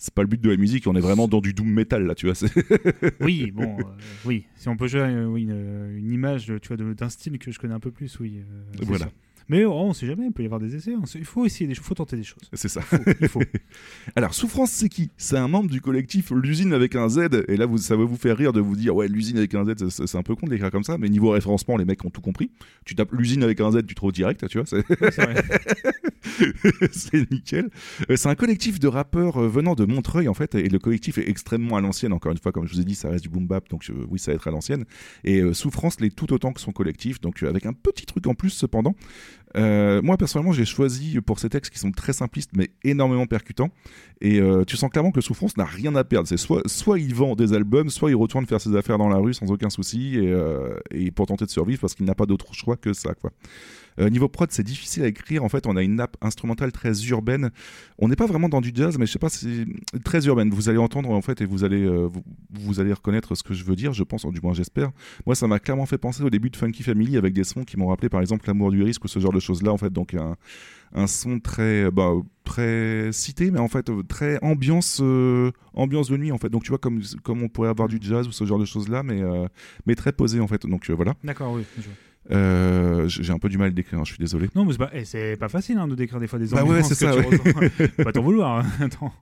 C'est pas le but de la musique, on est vraiment dans du doom metal là, tu vois. [laughs] Oui, bon, euh, oui. Si on peut jouer euh, oui, une, une image, tu vois, d'un style que je connais un peu plus, oui. euh, Voilà. sûr. Mais oh, on sait jamais, il peut y avoir des essais. sait- Il faut essayer des choses, il faut tenter des choses. C'est ça. Il faut. [laughs] Alors, Souffrance, c'est qui? C'est un membre du collectif L'usine avec un Z. Et là, vous, ça va vous faire rire de vous dire, ouais, l'usine avec un Z, c'est- un peu con de l'écrire comme ça. Mais niveau référencement, les mecs ont tout compris. Tu tapes l'usine avec un Z, tu trouves direct, tu vois. [laughs] C'est nickel. Euh, C'est un collectif de rappeurs euh, venant de Montreuil, en fait. Et le collectif est extrêmement à l'ancienne. Encore une fois, comme je vous ai dit, ça reste du boom bap. Donc, euh, oui, ça va être à l'ancienne. Et euh, Souffrance l'est tout autant que son collectif. Donc, euh, avec un petit truc en plus, cependant. Euh, moi personnellement j'ai choisi pour ces textes qui sont très simplistes mais énormément percutants. Et euh, tu sens clairement que Souffrance n'a rien à perdre. C'est soit, il vend des albums soit il retourne faire ses affaires dans la rue sans aucun souci et, euh, pour tenter de survivre parce qu'il n'a pas d'autre choix que ça euh, niveau prod, c'est difficile à écrire. En fait, on a une nappe instrumentale très urbaine. On n'est pas vraiment dans du jazz, mais je sais pas, c'est très urbaine. Vous allez entendre en fait et vous allez euh, vous, allez reconnaître ce que je veux dire. Je pense, du moins j'espère. Moi, ça m'a clairement fait penser au début de Funky Family avec des sons qui m'ont rappelé, par exemple, l'amour du risque ou ce genre de choses là. En fait, donc un, un son très bah, très cité, mais en fait euh, très ambiance euh, ambiance de nuit en fait. Donc tu vois comme comme on pourrait avoir du jazz ou ce genre de choses là, mais euh, mais très posé en fait. Donc euh, voilà. D'accord, oui. Euh, j'ai un peu du mal à décrire, hein, je suis désolé. Non, mais c'est pas, eh, c'est pas facile hein, de décrire des fois des Bah ambiances ouais, c'est que ça, tu ouais. ressens. [laughs] Pas t'en vouloir. hein. Attends.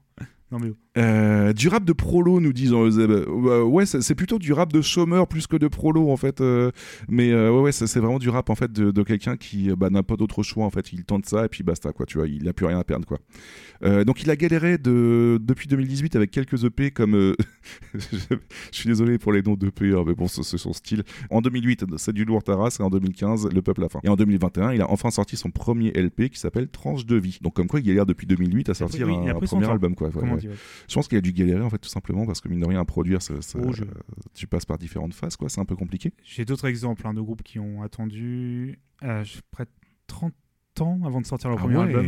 Non, mais. Euh, du rap de prolo, nous disons Zeb. Euh, ouais, c'est plutôt du rap de chômeur plus que de prolo en fait. euh, mais euh, ouais, ouais, c'est vraiment du rap en fait de, de quelqu'un qui euh, bah, n'a pas d'autre choix en fait. Il tente ça et puis basta quoi. Tu vois, il a plus rien à perdre quoi. Euh, donc il a galéré de, depuis 2018 avec quelques EP comme. euh, [laughs] je, suis désolé pour les noms d'EP, hein, mais bon, c'est son style. En 2008, c'est du lourd Taras et en 2015, Le Peuple à faim. Et en 2021, il a enfin sorti son premier LP qui s'appelle Tranche de vie. Donc comme quoi, il galère depuis 2008 à sortir oui, un, premier temps. album quoi. Ouais, Je pense qu'il a dû galérer en fait tout simplement parce que mine de rien à produire, ça, ça- Oh, je- euh, tu passes par différentes phases quoi. C'est un peu compliqué. J'ai d'autres exemples hein, de groupes qui ont attendu euh, près de 30 20 ans avant de sortir leur Ah premier ouais. album.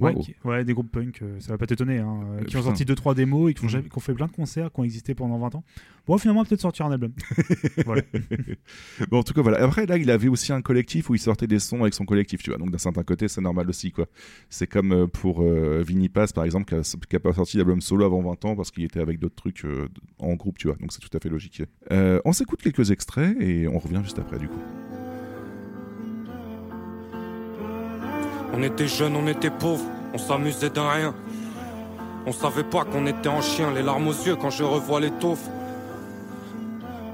Ouais, Wow. qui- ouais, des groupes punk, euh, ça va pas t'étonner, hein, euh, Euh, qui ont sorti 2-3 démos et qui ont, jamais- qui ont fait plein de concerts, qui ont existé pendant 20 ans. Bon, finalement, peut-être sortir un album. [laughs] voilà. [laughs] Bon, en tout cas, voilà. Après, là, il avait aussi un collectif où il sortait des sons avec son collectif, tu vois. Donc, d'un certain côté, c'est normal aussi, quoi. C'est comme euh, pour euh, Vinny Paz, par exemple, qui a, qui a pas sorti d'album solo avant 20 ans parce qu'il était avec d'autres trucs en groupe, tu vois. Donc, c'est tout à fait logique. On s'écoute quelques extraits et on revient juste après, du coup. On était jeunes, on était pauvres, on s'amusait d'un rien. On savait pas qu'on était en chien, les larmes aux yeux quand je revois taufs.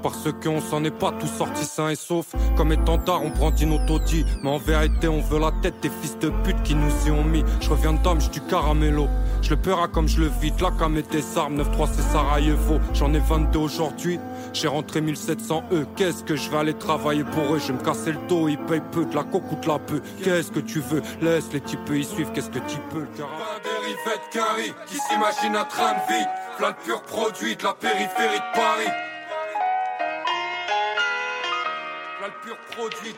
Parce qu'on s'en est pas tous sortis sains et saufs. Comme étendard, on prend notre Audi. Mais en vérité, on veut la tête des fils de pute qui nous y ont mis. Je reviens je du caramello. Je le paiera comme je le vide. La cam et des armes, 9-3 c'est Sarajevo. J'en ai 22 aujourd'hui. J'ai rentré 1700 E. Qu'est-ce que je vais aller travailler pour eux? Je me casser le dos, ils payent peu. De la coque ou de la peu. Qu'est-ce que tu veux? Laisse les types y suivre. Qu'est-ce que tu peux? Pas des rivettes carré qui s'imagine un train de vie. Plein de pur produit de la périphérie de Paris.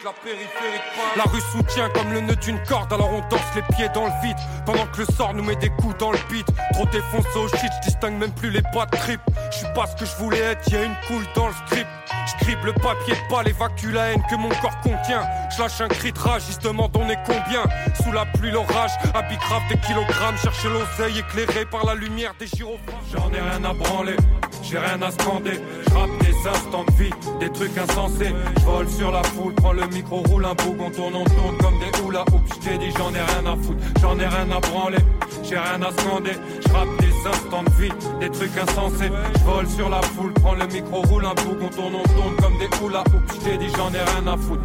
La périphérie. La rue soutient comme le nœud d'une corde, alors on danse les pieds dans le vide. Pendant que le sort nous met des coups dans le beat. Trop défoncé au shit, je distingue même plus les pas de trip. Je suis pas ce que je voulais être, y a une couille dans le script. Je le papier de balle, évacue la haine que mon corps contient. Je lâche un cri de rage, ils se on est combien? Sous la pluie, l'orage, habit grave des kilogrammes. Cherche l'oseille éclairé par la lumière des gyrophares. J'en ai rien à branler, j'ai rien à scander. Je des instants de vie, des trucs insensés. Je sur la foule, prends le micro, roule un bouc, on tourne, on tourne comme des hula hoops. Je t'ai dit, j'en ai rien à foutre, j'en ai rien à branler. J'ai rien à scander, je des instants de vie, des trucs insensés. Je sur la foule, prends le micro, roule un bouc, on tourne, on tourne comme des hula hoops. Je t'ai dit, j'en ai rien à foutre.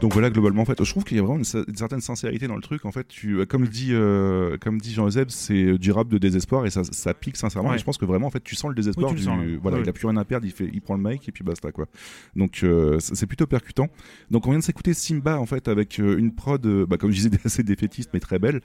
Donc voilà, globalement, en fait, je trouve qu'il y a vraiment une, cer- une certaine sincérité dans le truc. En fait, tu, comme dit, euh, comme dit Jean-Euseb, c'est du rap de désespoir et ça, ça pique sincèrement. Ouais. Et je pense que vraiment, en fait, tu sens le désespoir. Oui, tu du, le sens. Voilà, Ouais, il a plus rien à perdre, il, fait, il prend le mic et puis basta, quoi. Donc euh, c'est plutôt percutant. Donc on vient de s'écouter Simba, en fait, avec euh, une prod, euh, bah, comme je disais, [laughs] assez défaitiste, mais très belle.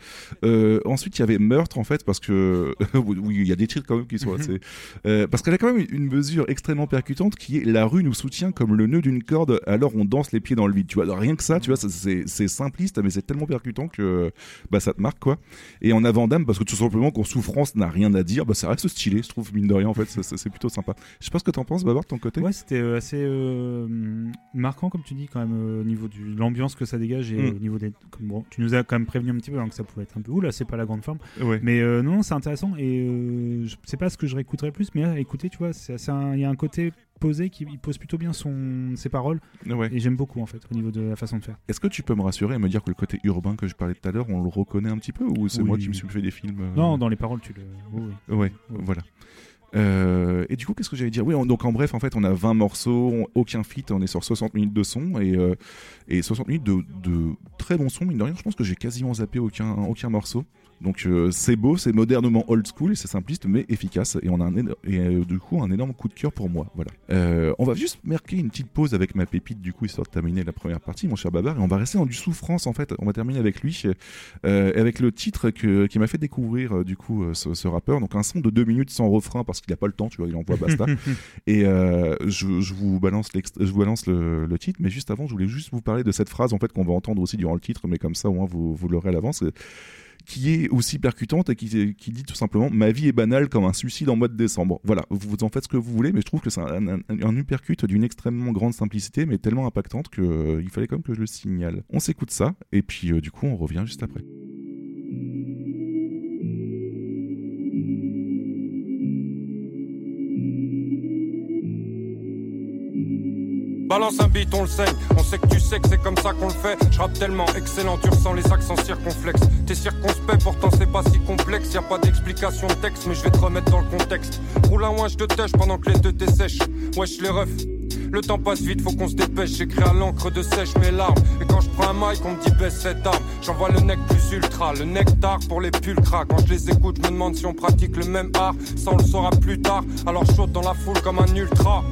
Euh, ensuite, il y avait Meurtre, en fait, parce que. [laughs] oui, il y a des titres quand même qui sont assez. [laughs] Euh, parce qu'elle a quand même une mesure extrêmement percutante qui est la rue nous soutient comme le nœud d'une corde, alors on danse les pieds dans le vide. Tu vois, Alors, rien que ça, tu vois, c'est simpliste, mais c'est tellement percutant que bah, ça te marque, quoi. Et en avant-dame, parce que tout simplement qu'en souffrance n'a rien à dire, bah, ça reste stylé, je trouve, mine de rien, en fait, c'est- plutôt sympa. Je sais pas ce que t'en penses, Babar, de ton côté. Ouais, c'était euh, assez euh, marquant, comme tu dis, quand même, euh, au niveau de l'ambiance que ça dégage et Mm. au niveau des. Comme, bon, tu nous as quand même prévenu un petit peu hein, que ça pouvait être un peu. Ouh là, c'est pas la grande forme. Ouais. Mais euh, non, c'est intéressant et euh, je sais pas ce que je réécouterais plus, mais là, écoutez, tu vois, il y a un côté posé qui il pose plutôt bien son, ses paroles Ouais. et j'aime beaucoup en fait au niveau de la façon de faire. Est-ce que tu peux me rassurer et me dire que le côté urbain que je parlais tout à l'heure, on le reconnaît un petit peu ou c'est Oui. moi qui me suis fait des films euh, Non, dans les paroles, tu le. oui, oui. Ouais, voilà. Euh, et du coup, qu'est-ce que j'allais dire? Oui, on- donc en bref, en fait, on a 20 morceaux, on- aucun feat, on est sur 60 minutes de son et, euh, et 60 minutes de, de très bon son, mine de rien. Je pense que j'ai quasiment zappé aucun, aucun morceau. Donc euh, c'est beau, c'est modernement old school c'est simpliste mais efficace. Et on a un éno- et euh, du coup un énorme coup de cœur pour moi. Voilà. Euh, on va juste marquer une petite pause avec ma pépite du coup histoire de terminer la première partie, mon cher Babar. Et on va rester dans du souffrance en fait. On va terminer avec lui, avec le titre que, qui m'a fait découvrir du coup ce, ce rappeur. Donc un son de deux minutes sans refrain parce qu'il n'a pas le temps, tu vois, il envoie basta. [laughs] et je, je vous balance, l'ex- je vous balance le, le titre, mais juste avant, je voulais juste vous parler de cette phrase en fait qu'on va entendre aussi durant le titre, mais comme ça au moins vous, vous l'aurez à l'avance. Qui est aussi percutante et qui, dit tout simplement ma vie est banale comme un suicide en mois de décembre. Voilà, vous en faites ce que vous voulez, mais je trouve que c'est un, un, d'une extrêmement grande simplicité, mais tellement impactante que euh, fallait quand même que je le signale. On s'écoute ça et puis euh, du coup on revient juste après. Balance un beat, on le saigne. On sait que tu sais que c'est comme ça qu'on le fait. Je rappe tellement excellent, tu ressens les accents circonflexes. T'es circonspect, pourtant c'est pas si complexe. Y a pas d'explication de texte, mais je vais te remettre dans le contexte. Roule un wesh de tèche pendant que les deux t'essèchent. Wesh les refs. Le temps passe vite, faut qu'on se dépêche. J'écris à l'encre de sèche mes larmes. Et quand je prends un mic, on me dit baisse cette arme. J'envoie le nec plus ultra, le nectar pour les pulcras. Quand je les écoute, je me demande si on pratique le même art. Ça on le saura plus tard. Alors saute dans la foule comme un ultra.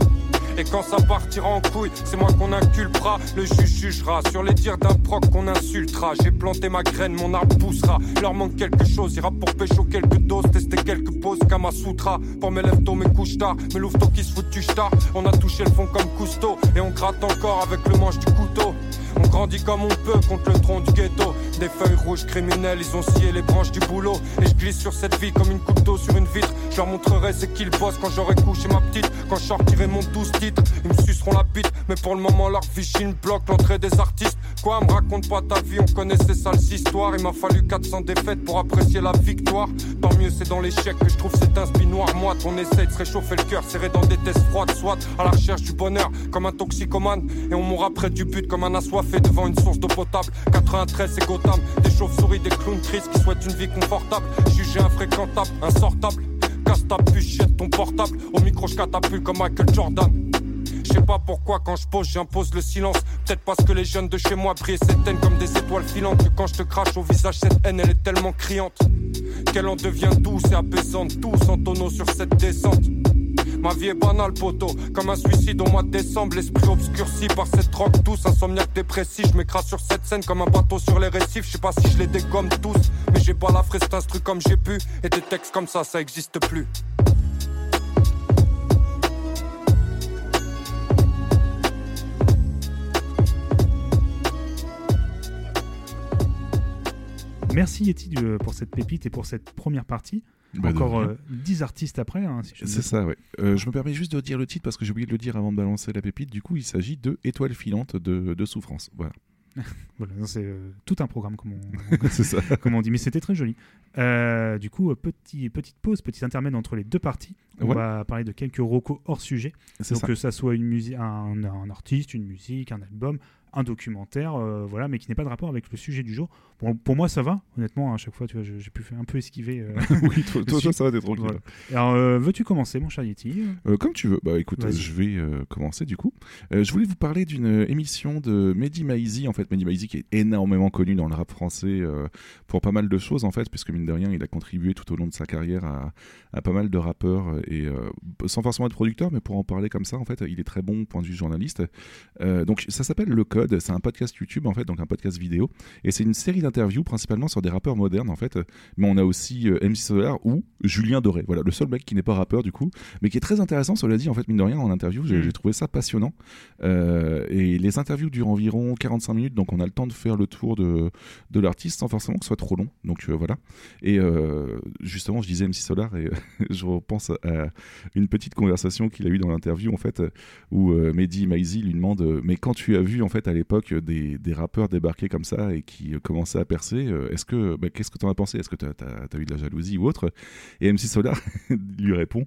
Et quand ça partira en couille, c'est moi qu'on inculpera. Le juge jugera sur les dires d'un proc qu'on insultera. J'ai planté ma graine, mon arbre poussera. Leur manque quelque chose, ira pour pécho quelques doses, tester quelques poses, Kamasutra. Pour mes lèvres tôt, mes couches tard, mes louveteaux qui se foutent du star. On a touché le fond comme Cousteau, et on gratte encore avec le manche du couteau. On grandit comme on peut contre le tronc du ghetto. Des feuilles rouges criminelles, ils ont scié les branches du boulot. Et je glisse sur cette vie comme une couteau sur une vitre. Je leur montrerai c'est qu'ils bossent quand j'aurai couché ma petite. Quand je sortirai mon 12 titres, ils me suceront la bite. Mais pour le moment, leur vichine bloque l'entrée des artistes. Quoi, me raconte pas ta vie, on connaît ces sales histoires. Il m'a fallu 400 défaites pour apprécier la victoire. Tant mieux, c'est dans l'échec que je trouve cet inspi noir. Moi, on essaie de se réchauffer le cœur, serré dans des tests froides, soit à la recherche du bonheur, comme un toxicomane. Et on mourra près du but comme un devant une source d'eau potable. 93, c'est Gotham. Des chauves-souris, des clowns tristes qui souhaitent une vie confortable. Jugé infréquentable, insortable. Casse ta puce, jette ton portable. Au micro, je catapulte comme Michael Jordan. Je sais pas pourquoi quand je pose j'impose le silence Peut-être parce que les jeunes de chez moi brillent s'éteignent comme des étoiles filantes Que quand je te crache au visage cette haine elle est tellement criante Qu'elle en devient douce et apaisante Tous en tonneau sur cette descente Ma vie est banale, poteau, comme un suicide au mois de décembre. L'esprit obscurci par cette drogue douce, insomniaque dépressif. Je m'écrase sur cette scène comme un bateau sur les récifs. Je sais pas si je les dégomme tous, mais j'ai pas la fraise instru comme j'ai pu. Et des textes comme ça, ça existe plus. Merci Yeti du- pour cette pépite et pour cette première partie. Bah, Encore rien. euh, 10 artistes après. hein, si C'est ça, ouais. Euh, je me permets juste de dire le titre parce que j'ai oublié de le dire avant de balancer la pépite. Du coup, il s'agit de Étoile filante de, de souffrance. Voilà. [laughs] C'est euh, tout un programme, comme on, [laughs] C'est ça. [laughs] comme on dit, mais c'était très joli. Euh, du coup, petit, petite pause, petit intermède entre les deux parties. On Ouais. va parler de quelques recos hors sujet. C'est Donc ça. que ça soit une musique, un, un artiste, une musique, un album, un documentaire, euh, voilà, mais qui n'est pas de rapport avec le sujet du jour. Pour moi, ça va. Honnêtement, à chaque fois, tu vois, j'ai pu faire un peu esquiver. euh, [laughs] Oui, toi- toi, [laughs] sujet. ça va, t'es tranquille. Voilà. Alors, euh, veux-tu commencer, mon cher Yeti? Euh, comme tu veux. Bah écoute, je vais commencer du coup. Je voulais vous parler d'une émission de Mehdi Maizi. En fait, Mehdi Maizi qui est énormément connu dans le rap français pour pas mal de choses en fait, puisque mine de rien, il a contribué tout au long de sa carrière à, à pas mal de rappeurs et sans forcément être producteur, mais pour en parler comme ça, en fait, il est très bon point de vue journaliste. Donc ça s'appelle Le Code. C'est un podcast YouTube en fait, donc un podcast vidéo, et c'est une série d'interviews principalement sur des rappeurs modernes en fait. Mais on a aussi euh, MC Solar ou Julien Doré. Voilà, le seul mec qui n'est pas rappeur du coup, mais qui est très intéressant, cela dit, en fait, mine de rien, en interview, j'ai Mm. trouvé ça passionnant. Euh, et les interviews durent environ 45 minutes, donc on a le temps de faire le tour de, de l'artiste sans forcément que ce soit trop long. Donc euh, voilà. Et euh, justement, je disais MC Solar, et [laughs] je repense à une petite conversation qu'il a eue dans l'interview, en fait, où Mehdi Maizi lui demande Mais quand tu as vu, en fait, à l'époque, des, des rappeurs débarquer comme ça et qui commençaient à percer, euh, est-ce que, bah, qu'est-ce que tu en as pensé? Est-ce que tu as, eu de la jalousie ou autre? Et MC Solar [laughs] lui répond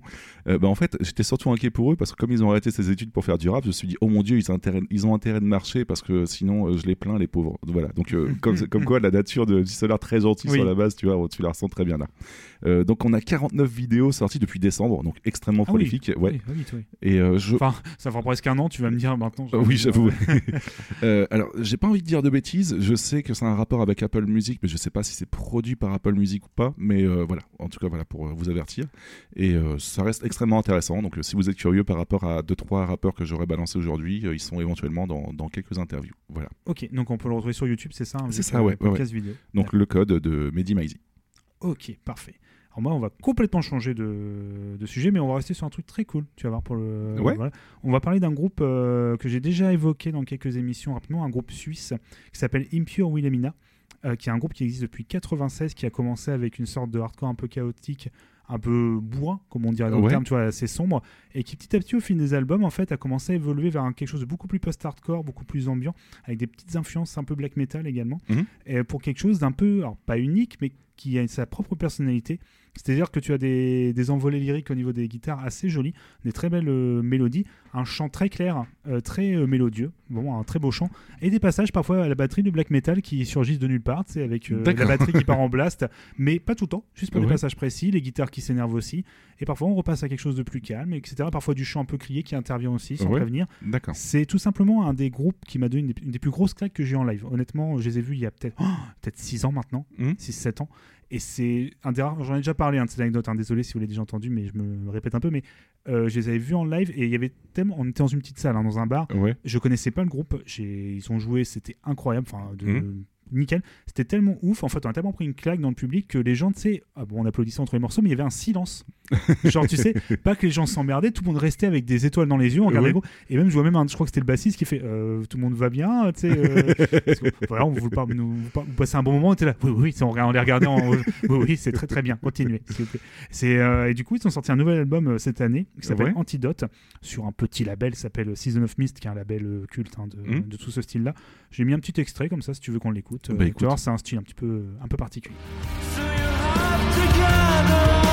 euh, bah, En fait, j'étais surtout inquiet pour eux parce que comme ils ont arrêté ces études pour faire du rap, je me suis dit Oh mon Dieu, ils, ont intérêt, ils ont intérêt de marcher parce que sinon, euh, je les plains, les pauvres. Voilà. Donc, euh, [laughs] comme, comme quoi, la nature de MC Solar très gentil Oui. sur la base, tu vois, tu la ressens très bien là. Donc, on a 49 vidéos sorties depuis décembre, donc extrêmement Ah oui. prolifique. Oui. Et je. Enfin, ça fera presque un an, tu vas me dire maintenant. Oui, j'avoue. [laughs] Alors, j'ai pas envie de dire de bêtises. Je sais que c'est un rapport avec Apple Music, mais je sais pas si c'est produit par Apple Music ou pas. Mais euh, voilà, en tout cas, voilà pour euh, vous avertir. Et euh, ça reste extrêmement intéressant. Donc, si vous êtes curieux par rapport à deux trois rappeurs que j'aurais balancés aujourd'hui, ils sont éventuellement dans, dans quelques interviews. Voilà. Ok, donc on peut le retrouver sur YouTube, c'est ça hein, C'est ça, ouais. ouais, Podcast ouais. vidéo. Donc, le code de Mehdi Maizi. Ok, parfait. Alors moi, on va complètement changer de, de sujet, mais on va rester sur un truc très cool. Tu vas voir pour le. Ouais. voilà. On va parler d'un groupe euh, que j'ai déjà évoqué dans quelques émissions rapidement, un groupe suisse qui s'appelle Impure Wilhelmina, euh, qui est un groupe qui existe depuis 96, qui a commencé avec une sorte de hardcore un peu chaotique, un peu bourrin, comme on dirait dans le Ouais. terme, tu vois, assez sombre, et qui petit à petit, au fil des albums, en fait, a commencé à évoluer vers un- quelque chose de beaucoup plus post-hardcore, beaucoup plus ambiant, avec des petites influences un peu black metal également, Mhm. et pour quelque chose d'un peu, alors pas unique, mais qui a sa propre personnalité. C'est-à-dire que tu as des, des envolées lyriques au niveau des guitares assez jolies, des très belles euh, mélodies, un chant très clair, euh, très euh, mélodieux, bon, un très beau chant, et des passages parfois à la batterie de black metal qui surgissent de nulle part, c'est avec la batterie qui part en blast, mais pas tout le temps, juste pour des passages précis, les guitares qui s'énervent aussi, et parfois on repasse à quelque chose de plus calme, etc. Parfois du chant un peu crié qui intervient aussi sans Ouais. prévenir. C'est tout simplement un des groupes qui m'a donné une des, une des plus grosses claques que j'ai en live. Honnêtement, je les ai vus il y a peut-être oh, peut-être 6 ans maintenant, Mhm. 6-7 ans. Et c'est un des rares, j'en ai déjà parlé hein, de cette anecdote, hein, désolé si vous l'avez déjà entendu, mais je me répète un peu, mais euh, je les avais vus en live et il y avait tellement, on était dans une petite salle, hein, dans un bar, Ouais. je connaissais pas le groupe, ils ont joué, c'était incroyable, enfin, de- Mhm. Nickel. C'était tellement ouf, en fait, on a tellement pris une claque dans le public que les gens, tu sais, ah bon, on applaudissait entre les morceaux, mais il y avait un silence. [laughs] Genre, tu sais, pas que les gens s'emmerdaient, tout le monde restait avec des étoiles dans les yeux, on regardait. Et même, je vois même, un, je crois que c'était le bassiste qui fait euh, Tout le monde va bien, tu sais. euh, [laughs] voilà, on vous, par- nous, vous par- vous passez un bon moment, on était là, oui, oui, on, on les regardait en. [laughs] oui, oui, c'est très très bien, continuez. s'il vous plaît. C'est, euh, et du coup, ils ont sorti un nouvel album euh, cette année qui s'appelle Ouais. Antidote sur un petit label qui s'appelle Season of Mist, qui est un label culte hein, de, Mhm. de tout ce style-là. J'ai mis un petit extrait comme ça, si tu veux qu'on l'écoute. Bah, Euh, tu écoute. c'est un style un petit peu, un peu particulier. What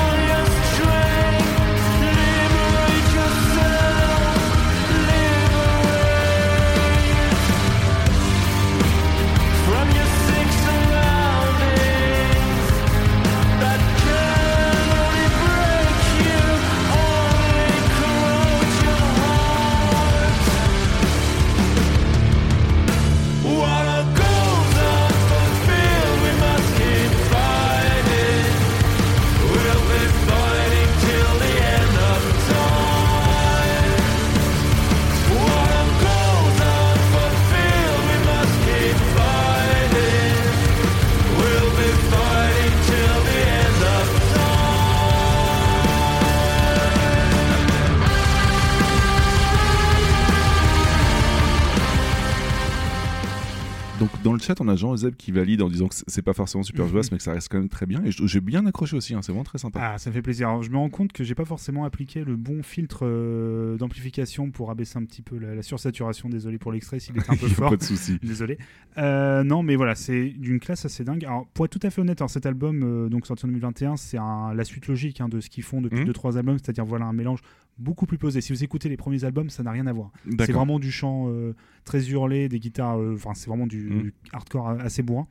le chat, on a Jean Zeb qui valide en disant que c'est- pas forcément super jouable, mais que ça reste quand même très bien. Et j'ai bien accroché aussi, hein, c'est vraiment très sympa. Ah, ça me fait plaisir. Alors, je me rends compte que j'ai pas forcément appliqué le bon filtre euh, d'amplification pour abaisser un petit peu la, la sursaturation. Désolé pour l'extrait s'il était un peu [laughs] fort. pas de souci. Désolé. Euh, non, mais voilà, c'est d'une classe assez dingue. Alors, pour être tout à fait honnête, alors, cet album, euh, donc sorti en 2021, c'est la suite logique hein, de ce qu'ils font depuis Mhm. 2-3 albums, c'est-à-dire voilà un mélange beaucoup plus posé. Si vous écoutez les premiers albums, ça n'a rien à voir. C'est vraiment du chant euh, très hurlé, des guitares, euh, enfin, c'est vraiment du Mhm. hardcore assez bourrin.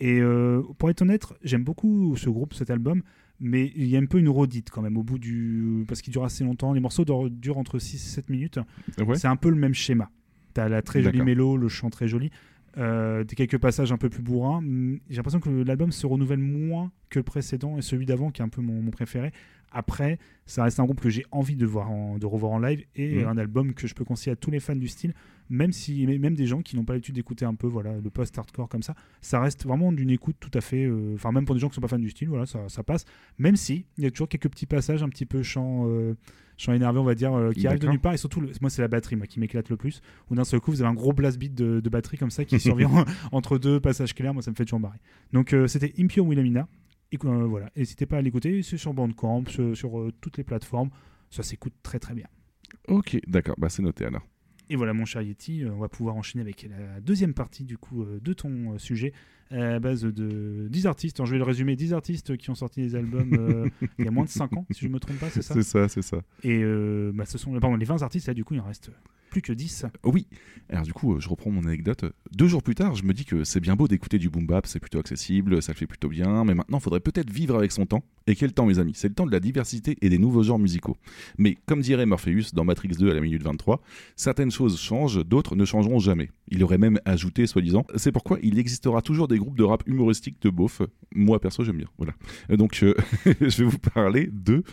Et euh, pour être honnête, j'aime beaucoup ce groupe, cet album, mais il y a un peu une redite quand même au bout du. Parce qu'il dure assez longtemps. Les morceaux durent, entre 6 et 7 minutes. Ouais. C'est un peu le même schéma. T'as la très jolie mélo, le chant très joli. Euh, des quelques passages un peu plus bourrins. J'ai l'impression que l'album se renouvelle moins que le précédent et celui d'avant qui est un peu mon, mon préféré. Après, ça reste un groupe que j'ai envie de, voir en- de revoir en live et Mhm. un album que je peux conseiller à tous les fans du style, même si même des gens qui n'ont pas l'habitude d'écouter un peu voilà le post-hardcore comme ça, ça reste vraiment d'une écoute tout à fait. euh, Enfin, même pour des gens qui sont pas fans du style, voilà, ça, ça passe. Même si il y a toujours quelques petits passages un petit peu chant, euh, chant énervé, on va dire, euh, qui arrivent de nulle part. Et surtout, le- moi, c'est la batterie moi, qui m'éclate le plus. Où d'un seul coup, vous avez un gros blast beat de, de batterie comme ça qui [laughs] survient entre deux passages clairs. Moi, ça me fait toujours marrer. Donc, euh, c'était Impure Wilhelmina. Et, euh, voilà, n'hésitez pas à l'écouter. C'est sur Bandcamp, sur, sur, euh, toutes les plateformes. Ça s'écoute très très bien. Ok, d'accord, bah c'est noté alors. Et voilà, mon cher Yeti, euh, on va pouvoir enchaîner avec la deuxième partie du coup de ton sujet à base de 10 artistes. Alors, je vais le résumer 10 artistes qui ont sorti des albums euh, [laughs] il y a moins de 5 ans, si je ne me trompe pas, c'est ça C'est ça, c'est ça. Et euh, bah, ce sont pardon, les 20 artistes, là, du coup, il en reste plus que 10. Oui. Alors du coup, euh, je reprends mon anecdote. Deux jours plus tard, je me dis que c'est bien beau d'écouter du boom bap, c'est plutôt accessible, ça le fait plutôt bien, mais maintenant, il faudrait peut-être vivre avec son temps. Et quel temps, mes amis? C'est le temps de la diversité et des nouveaux genres musicaux. Mais comme dirait Morpheus dans Matrix 2 à la minute 23, certaines choses changent, d'autres ne changeront jamais. Il aurait même ajouté, soi-disant, c'est pourquoi il existera toujours des groupes de rap humoristique de beauf. Moi, perso, j'aime bien. Voilà. Euh, Donc, euh, [laughs] je vais vous parler de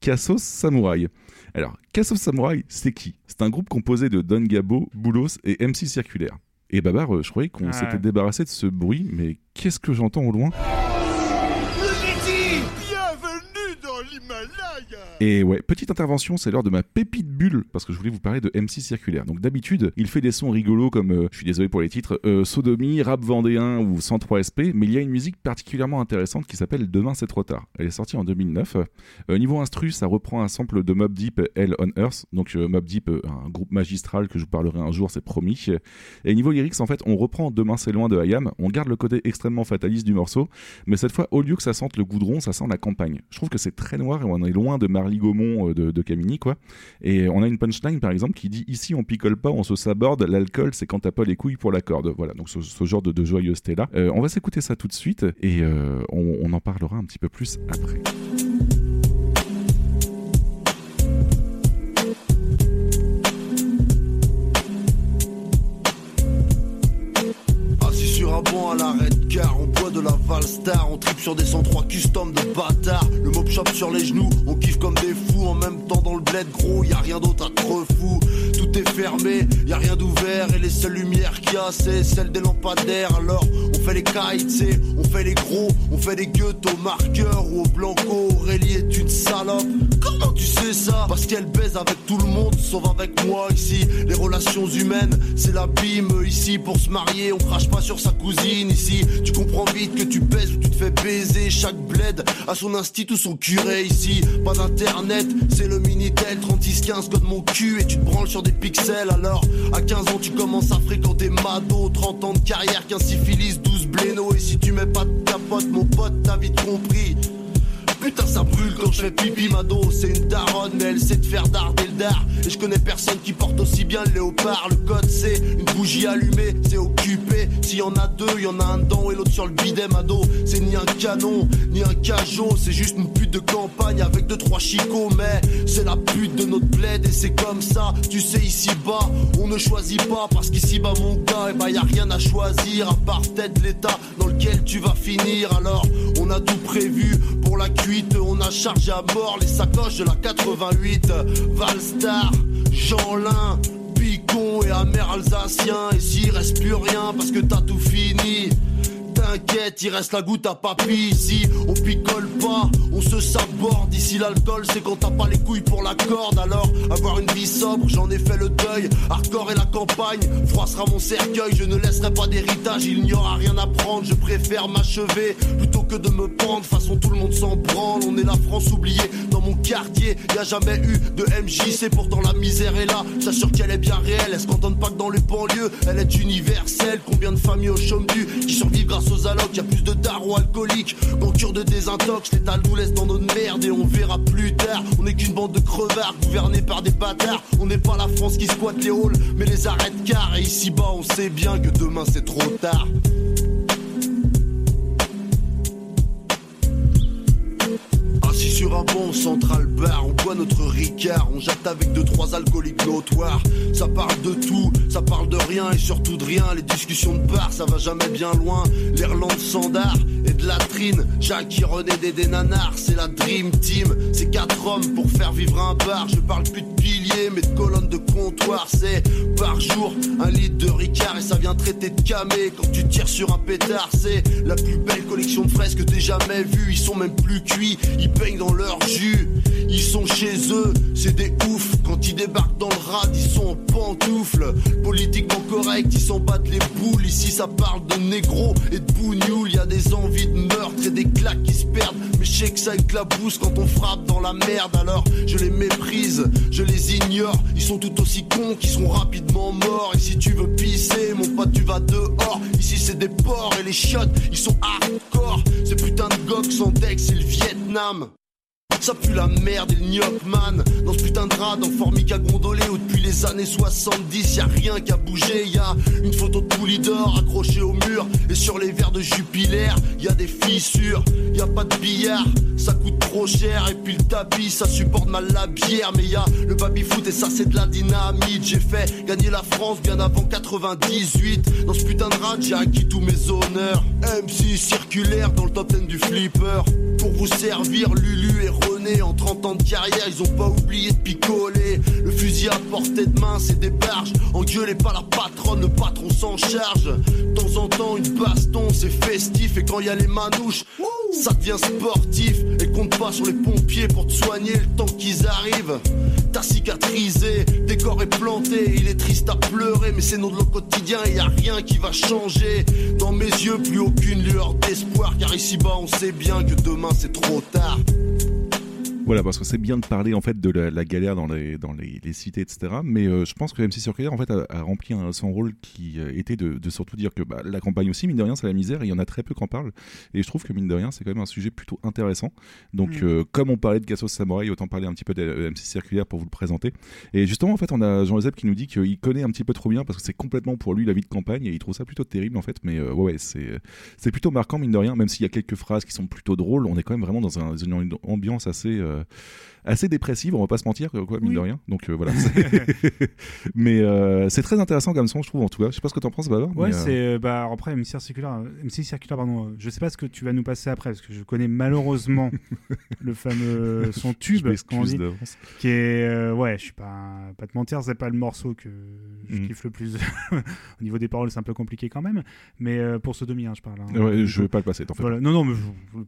Cassos Samurai. Alors, Cassos Samurai, c'est qui? C'est un groupe composé de Don Gabo, Boulos et MC Circulaire. Et Babar, euh, je croyais qu'on Ah. s'était débarrassé de ce bruit, mais qu'est-ce que j'entends au loin? Et ouais, petite intervention, c'est l'heure de ma pépite bulle, parce que je voulais vous parler de MC Circulaire. Donc d'habitude, il fait des sons rigolos comme, euh, je suis désolé pour les titres, euh, Sodomie, Rap Vendéen ou 103 SP, mais il y a une musique particulièrement intéressante qui s'appelle Demain c'est trop tard. Elle est sortie en 2009. Euh, niveau instru, ça reprend un sample de Mob Deep, Hell on Earth. Donc euh, Mob Deep, un groupe magistral que je vous parlerai un jour, c'est promis. Et niveau lyrics, en fait, on reprend Demain c'est loin de Hayam, on garde le côté extrêmement fataliste du morceau, mais cette fois, au lieu que ça sente le goudron, ça sent la campagne. Je trouve que c'est très noir et on est loin de Marly Gaumont euh, de, Camini, quoi. Et on a une punchline, par exemple, qui dit Ici, on picole pas, on se saborde, l'alcool, c'est quand t'as pas les couilles pour la corde. Voilà, donc ce, genre de, de joyeuseté-là. Euh, on va s'écouter ça tout de suite et euh, on en parlera un petit peu plus après. La Valstar, on tripe sur des 103 custom de bâtards. Le mob shop sur les genoux, on kiffe comme des fous. En même temps, dans le bled, gros, y a rien d'autre à trop fou. Tout est fermé, y a rien d'ouvert. Et les seules lumières qu'il y a, c'est celles des lampadaires. Alors, on fait les kites, on fait les gros, on fait les gueutes au marqueur ou au blanco. Aurélie est une salope. Comment tu sais ça? Parce qu'elle baise avec tout le monde, sauf avec moi ici. Les relations humaines, c'est l'abîme ici. Pour se marier, on crache pas sur sa cousine ici. Tu comprends vite que tu baises ou tu te fais baiser. Chaque bled a son institut ou son curé ici. Pas d'internet, c'est le Minitel 3615 code mon cul et tu te branles sur des pixels. Alors, à 15 ans, tu commences à fréquenter Mado. 30 ans de carrière, 15 syphilis, 12 bléno. Et si tu mets pas de capote, mon pote, t'as vite compris. Putain ça brûle quand je fais pipi Mado C'est une daronne mais elle sait te faire darder le dard. Et je connais personne qui porte aussi bien le léopard. Le code c'est une bougie allumée C'est occupé. S'il y en a deux y en a un dedans et l'autre sur le bidet Mado C'est ni un canon ni un cajot C'est juste une pute de campagne avec deux trois chicots. Mais c'est la pute de notre bled et c'est comme ça. Tu sais ici bas on ne choisit pas Parce qu'ici bas mon gars et bah y a rien à choisir À part peut-être l'état dans lequel tu vas finir. Alors on a tout prévu pour la On a chargé à mort les sacoches de la 88 Valstar, Jeanlin Picon et amer alsacien. Et s'il reste plus rien parce que t'as tout fini T'inquiète, il reste la goutte à papy ici. On picole pas, on se saborde. Ici, l'alcool, c'est quand t'as pas les couilles pour la corde. Alors, avoir une vie sobre, j'en ai fait le deuil. Hardcore et la campagne, froid sera mon cercueil. Je ne laisserai pas d'héritage, il n'y aura rien à prendre. Je préfère m'achever plutôt que de me pendre. De façon, tout le monde s'en branle. On est la France oubliée quartier. Y a jamais eu de MJC, pourtant la misère est là. J'assure qu'elle est bien réelle. Elle se contente pas que dans les banlieues, elle est universelle. Combien de familles au chôme du qui survivent grâce aux allocs, y a plus de darons alcooliques qu'en cure de désintox. L'état nous laisse dans notre merde et on verra plus tard. On est qu'une bande de crevards gouvernés par des bâtards. On n'est pas la France qui squatte les halls, mais les arrête car. Et ici bas, on sait bien que demain c'est trop tard. Banc central bar, on boit notre ricard, on jette avec deux trois alcooliques notoires. Ça parle de tout, ça parle de rien et surtout de rien. Les discussions de bar, ça va jamais bien loin. L'Irlande sandard et de latrine, Jacques René des des c'est la dream team. C'est quatre hommes pour faire vivre un bar. Je parle plus de piliers, mais de colonnes de comptoir. C'est par jour un litre de ricard et ça vient traiter de camé. Quand tu tires sur un pétard, c'est la plus belle collection de fraises que t'aies jamais vue. Ils sont même plus cuits, ils peignent dans leur jus. Ils sont chez eux, c'est des oufs. Quand ils débarquent dans le rad, ils sont en pantoufles. Politiquement correct, ils s'en battent les boules. Ici, ça parle de négro et de bougnoul. Y a des envies de meurtre et des claques qui se perdent. Mais je sais que ça éclabousse quand on frappe dans la merde. Alors je les méprise, je les ignore. Ils sont tout aussi cons qu'ils sont rapidement morts. Et si tu veux pisser, mon pote, tu vas dehors. Ici, c'est des porcs et les chiottes, ils sont hardcore. Ces putains de gocs sans deck, c'est le Vietnam. Ça pue la merde et le man. Dans ce putain de rad en formica gondolé Où depuis les années 70 y a rien qui a bougé Y a une photo de Poulidor accrochée au mur Et sur les verres de Jupiler y a des fissures. Y a pas de billard, ça coûte trop cher Et puis le tapis ça supporte mal la bière. Mais y a le baby foot et ça c'est de la dynamite. J'ai fait gagner la France bien avant 98 Dans ce putain de rad j'ai acquis tous mes honneurs. MC circulaire dans le top 10 du flipper. Pour vous servir Lulu et En 30 ans de carrière, ils ont pas oublié de picoler. Le fusil à portée de main, c'est des barges. Engueulez pas la patronne, le patron s'en charge. De temps en temps, une baston, c'est festif. Et quand y a les manouches, ça devient sportif. Et compte pas sur les pompiers pour te soigner le temps qu'ils arrivent. T'as cicatrisé, décor est planté, il est triste à pleurer, mais c'est notre quotidien et y a rien qui va changer. Dans mes yeux, plus aucune lueur d'espoir, car ici-bas, on sait bien que demain c'est trop tard. Voilà, parce que c'est bien de parler en fait de la, la galère dans les, dans les, les cités, etc. Mais euh, je pense que MC Circulaire en fait a, a rempli un, son rôle qui euh, était de, de surtout dire que bah, la campagne aussi, mine de rien, c'est la misère et il y en a très peu qui en parlent. Et je trouve que mine de rien, c'est quand même un sujet plutôt intéressant. Donc, Mm. euh, comme on parlait de Gassos Samouraï, autant parler un petit peu de MC Circulaire pour vous le présenter. Et justement, en fait, on a Jean-Joseph qui nous dit qu'il connaît un petit peu trop bien parce que c'est complètement pour lui la vie de campagne et il trouve ça plutôt terrible en fait. Mais euh, ouais, c'est c'est plutôt marquant mine de rien, même s'il y a quelques phrases qui sont plutôt drôles. On est quand même vraiment dans un- une ambiance assez euh, euh, assez dépressive, on va pas se mentir, quoi, mine Oui. de rien. Donc euh, voilà. [laughs] [laughs] mais euh, c'est très intéressant comme son, je trouve, en tout cas. Je sais pas ce que t'en penses, Babar. Ouais, euh, c'est bah après MC Circulaire, euh, MC Circulaire pardon. je sais pas ce que tu vas nous passer après parce que je connais malheureusement [laughs] le fameux son tube, m'excuse comment on dit, qui est ouais, je suis pas pas te mentir, c'est pas le morceau que je Mm. kiffe le plus. Au niveau des paroles, c'est un peu compliqué quand même, mais pour Sodomie, hein, je parle. hein. Ouais, je vais pas le passer, t'en fais Voilà. Non, non, mais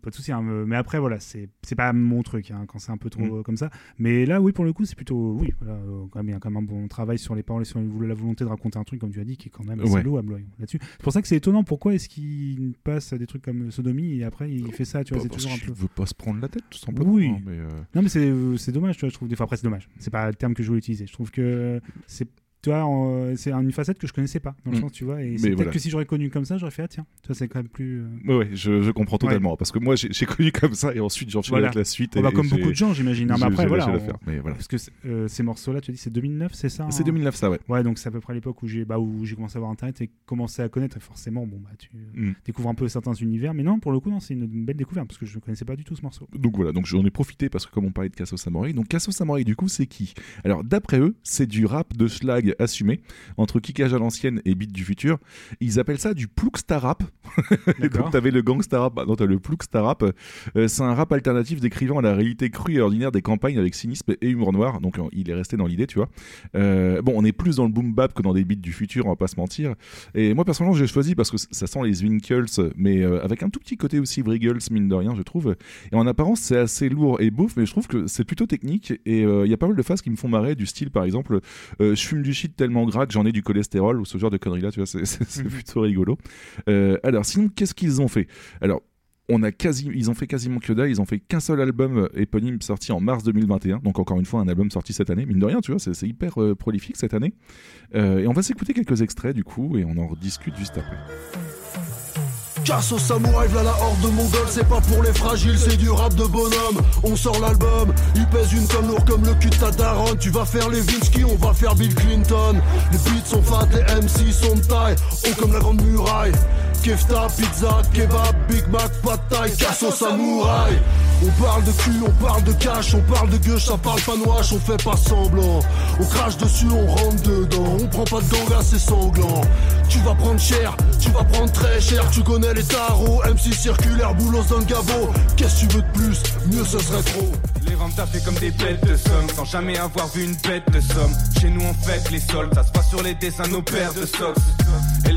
pas de souci. hein, mais après, voilà, c'est c'est pas mon truc hein, quand c'est un peu trop Mm. Euh, comme ça. Mais là, oui, pour le coup, c'est plutôt oui. Voilà, euh, quand même, il y a quand même un bon travail sur les paroles et sur la volonté de raconter un truc, comme tu as dit, qui est quand même assez Ouais. louable là-dessus. C'est pour ça que c'est étonnant. Pourquoi est-ce qu'il passe à des trucs comme Sodomie et après il fait ça Tu vois, Bah, c'est toujours un peu. veut pas se prendre la tête, tout simplement. Oui. hein, mais, euh, Non, mais c'est euh, c'est dommage, tu vois, je trouve. Des fois, après, c'est dommage. C'est pas le terme que je voulais utiliser. Je trouve que c'est. Tu vois, en- c'est une facette que je connaissais pas, dans le Mm. sens, tu vois. Et c'est peut-être voilà. que si j'aurais connu comme ça, j'aurais fait, ah tiens, tu vois, c'est quand même plus. euh, Ouais, ouais, je, je comprends totalement. Parce que moi, j'ai connu comme ça et ensuite j'enchaîne Voilà. avec la suite. Oh, bah, et comme beaucoup de gens, j'imagine. hein, mais après, voilà. lâché on- l'affaire, mais voilà. Parce que euh, ces morceaux-là, tu as dit, c'est 2009, c'est ça C'est hein 2009, ça, ouais. Ouais, donc c'est à peu près l'époque où j'ai bah, où j'ai commencé à voir Internet et commencé à connaître. Et forcément, bon, bah, tu euh, Mm. découvres un peu certains univers. Mais non, pour le coup, non, c'est une, une belle découverte parce que je ne connaissais pas du tout ce morceau. Donc voilà, donc j'en ai profité parce que comme on parlait de Casso Samurai, donc Casso Samurai du coup c'est qui? Alors d'après eux, c'est du rap de schlag assumé entre kickage à l'ancienne et beat du futur. Ils appellent ça du plouxta rap. [laughs] D'accord. donc t'avais le gangsta rap, non t'as le plouxta rap. Euh, c'est un rap alternatif décrivant la réalité crue et ordinaire des campagnes avec cynisme et humour noir. Donc euh, il est resté dans l'idée, tu vois. Euh, bon, on est plus dans le boom bap que dans des beats du futur, on va pas se mentir. Et moi personnellement j'ai choisi parce que ça sent les Winkles, mais euh, avec un tout petit côté aussi Briggles mine de rien, je trouve. Et en apparence, c'est assez lourd et beauf, mais je trouve que c'est plutôt technique. Et il y a pas mal de phases qui me font marrer, du style par exemple, je fume du tellement gras que j'en ai du cholestérol, ou ce genre de conneries là, tu vois, c'est- c'est plutôt rigolo. Euh, alors, sinon, qu'est-ce qu'ils ont fait? Alors, on a quasi, ils ont fait quasiment que dalle, ils ont fait qu'un seul album euh, éponyme sorti en mars 2021, donc encore une fois un album sorti cette année, mine de rien, tu vois, c'est c'est hyper euh, prolifique cette année. Euh, et on va s'écouter quelques extraits du coup, et on en rediscute juste après. Casse au samouraï, v'là la horde de mongols, c'est pas pour les fragiles, c'est du rap de bonhomme. On sort l'album, il pèse une tonne lourd comme le cul de ta. Tu vas faire les Vinsky, on va faire Bill Clinton. Les beats sont fat, les MC sont de taille, haut comme la grande muraille. Kefta, pizza, kebab, Big Mac, pas de taille, au samouraï. On parle de cul, on parle de cash, on parle de gueule, ça parle pas noche, on fait pas semblant. On crache dessus, on rentre dedans, on prend pas de ganga, c'est sanglant. Tu vas prendre cher, tu vas prendre très cher, tu connais les tarots, MC circulaire, boulos dans le gabo. Qu'est-ce que tu veux de plus? Mieux ce serait trop. Les ventes tapées comme des bêtes de somme Sans jamais avoir vu une bête de somme Chez nous on fête les soldes Ça se passe sur les dessins nos paires de socks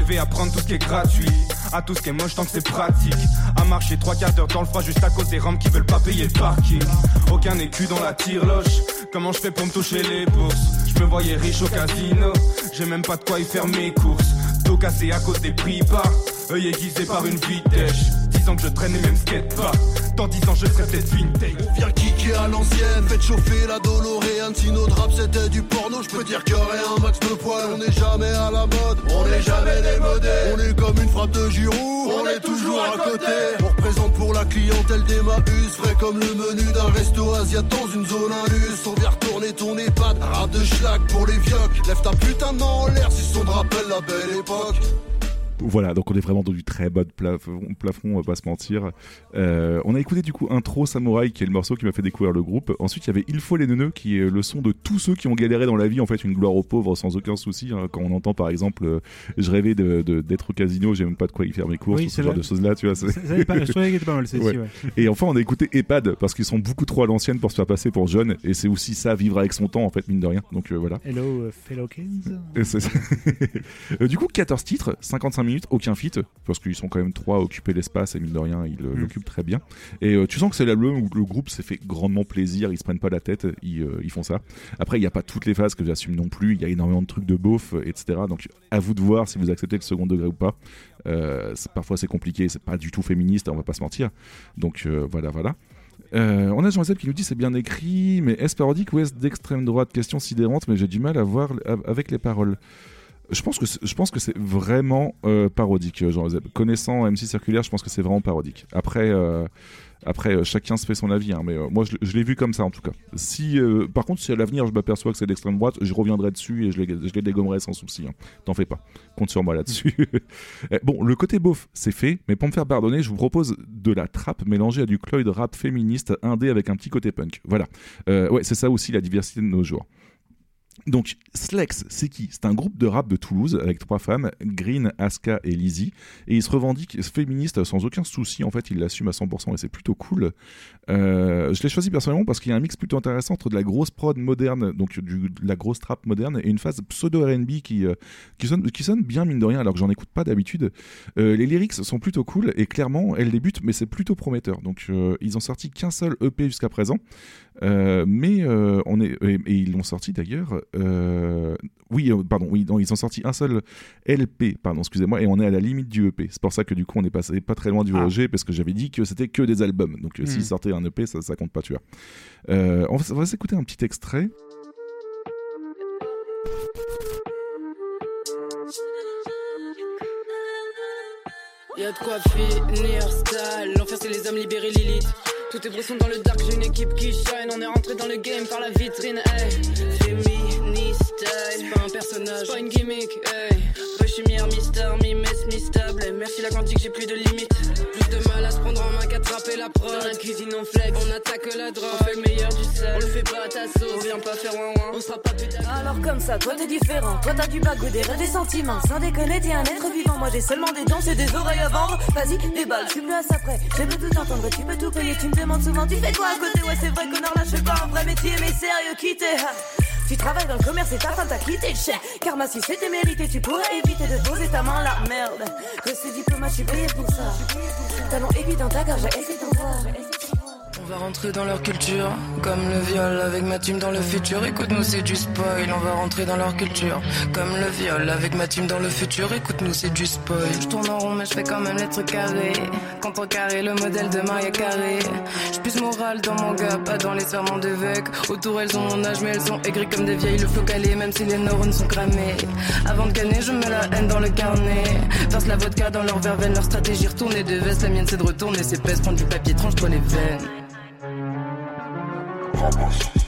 Élevé à prendre tout ce qui est gratuit. À tout ce qui est moche tant que c'est pratique. À marcher trois quarts d'heure dans le froid Juste à cause des rames qui veulent pas payer le parking. Aucun écu dans la tire-loche Comment je fais pour me toucher les bourses? Je me voyais riche au casino. J'ai même pas de quoi y faire mes courses. Tout cassé à cause des prix bas. Œil aiguisé par une vitesse Dix ans que je traîne les mêmes skate pas Dans dix ans je serai peut-être vintage On vient kicker à l'ancienne, faites chauffer la Doloréane. Si nos draps c'était du porno, je peux dire qu'il y aurait un max de poils. On n'est jamais à la mode, on n'est jamais démodé. On est comme une frappe de Giroud, on est toujours à côté. On représente pour la clientèle des Mabus, frais comme le menu d'un resto asiat dans une zone indus. On vient retourner ton EHPAD, rap de schlag pour les vioques. Lève ta putain de main en l'air si son rappelle la belle époque. Voilà, donc on est vraiment dans du très bas de plafond, plafond on va pas se mentir. Euh, on a écouté du coup Intro Samouraï, qui est le morceau qui m'a fait découvrir le groupe. Ensuite, il y avait Il faut les neuneux, qui est le son de tous ceux qui ont galéré dans la vie, en fait, une gloire aux pauvres sans aucun souci. hein. Quand on entend par exemple, euh, je rêvais de- de- d'être au casino, j'ai même pas de quoi y faire mes courses, Oui, ou ce genre de choses-là, tu vois. Ça- pas- je trouvais qu'elle était pas mal, ouais. Et enfin, on a écouté EHPAD, parce qu'ils sont beaucoup trop à l'ancienne pour se faire passer pour jeunes, et c'est aussi ça, vivre avec son temps, en fait, mine de rien. Donc euh, voilà. Hello, euh, fellow kids. Euh, du coup, 14 titres, 55 minutes, aucun feat, parce qu'ils sont quand même trois à occuper l'espace et mine de rien, ils Mm. l'occupent très bien. Et euh, tu sens que c'est l'album où le groupe s'est fait grandement plaisir, ils se prennent pas la tête, ils, euh, ils font ça. Après, il n'y a pas toutes les phases que j'assume non plus, il y a énormément de trucs de beauf, etc. Donc à vous de voir si vous acceptez le second degré ou pas. Euh, parfois c'est compliqué, c'est pas du tout féministe, on va pas se mentir. Donc voilà, voilà. Euh, on a Jean-Joseph qui nous dit c'est bien écrit, mais est-ce parodique ou est-ce d'extrême droite Question sidérante, mais j'ai du mal à voir avec les paroles. Je pense que je pense que c'est vraiment euh, parodique, euh, Jean Zeb. Connaissant MC Circulaire, je pense que c'est vraiment parodique. Après, euh, après chacun se fait son avis, hein, mais moi je, l'ai vu comme ça en tout cas. Si, par contre, si à l'avenir je m'aperçois que c'est d'extrême droite, je reviendrai dessus et je les, dégommerai sans souci. hein. T'en fais pas. Compte sur moi là-dessus. [laughs] Eh, bon, le côté beauf, c'est fait, mais pour me faire pardonner, je vous propose de la trappe mélangée à du Cloyd rap féministe indé avec un petit côté punk. Voilà. Ouais, c'est ça aussi la diversité de nos jours. Donc, Slex, c'est qui? C'est un groupe de rap de Toulouse avec trois femmes, Green, Aska et Lizzie. Et ils se revendiquent féministes sans aucun souci. En fait, ils l'assument à 100% et c'est plutôt cool. Euh, je l'ai choisi personnellement parce qu'il y a un mix plutôt intéressant entre de la grosse prod moderne, donc du, de la grosse trap moderne, et une phase pseudo-RB qui, euh, qui, sonne, qui sonne bien, mine de rien, alors que j'en écoute pas d'habitude. Euh, les lyrics sont plutôt cool et clairement, elles débutent, mais c'est plutôt prometteur. Donc, ils ont sorti qu'un seul EP jusqu'à présent. Mais on est et, et ils l'ont sorti d'ailleurs. oui, pardon, oui, non, ils ont sorti un seul LP, pardon, excusez-moi, et on est à la limite du EP. C'est pour ça que du coup on est passé pas très loin du OG parce que j'avais dit que c'était que des albums. Donc euh, Hmm. s'ils sortaient un EP, ça, ça compte pas, tu vois. Euh, on va, on va s'écouter un petit extrait. Y'a de quoi finir style. L'enfer, c'est les hommes libérés, Lilith. Tout est brisson dans le dark, j'ai une équipe qui shine. On est rentré dans le game par la vitrine, hey. Style. C'est pas un personnage, c'est pas une gimmick, hey. Rush, lumière, mister, mimes, mistable. Merci la quantique, j'ai plus de limites. Plus de mal à se prendre en main qu'attraper la prod. Dans la cuisine, on flex, on attaque la drogue. On fait le meilleur du sel, on le fait pas à ta sauce. On vient pas faire ouin ouin, on sera pas putain. Alors comme ça, toi t'es différent, toi t'as du bagou, des rêves, des sentiments. Sans déconner, t'es un être vivant. Moi j'ai seulement des dents, c'est des oreilles à vendre. Vas-y, déballe, je suis plus à ça près. Je peux tout entendre, tu peux tout payer. Tu me demandes souvent, tu fais quoi à côté? Ouais, c'est vrai qu'on en lâche pas un vrai métier, mais sérieux, quitter. Tu travailles dans le commerce et ta femme t'a quitté le chèque. Karma, si c'était mérité, tu pourrais éviter de poser ta main la merde. Que ce diplôme, je suis pour ça. Talent évident, ta gare, j'ai essayé d'en voir. On va rentrer dans leur culture, comme le viol avec ma team dans le futur. Écoute-nous, c'est du spoil. On va rentrer dans leur culture, comme le viol avec ma team dans le futur. Écoute-nous, c'est du spoil. Je tourne en rond, mais je fais quand même les trucs carrés. Quand on carré, le modèle de Maria Carré. Je plus morale dans mon gars, pas dans les serments d'évêque. Autour, elles ont mon âge, mais elles sont aigries comme des vieilles. Le flot calé, même si les neurones sont cramés. Avant de canner, je mets la haine dans le carnet. Verse la vodka dans leur verveine, leur stratégie retournée de veste. La mienne, c'est de retourner ses pèses, prendre du papier, tranche-toi les veines. Donc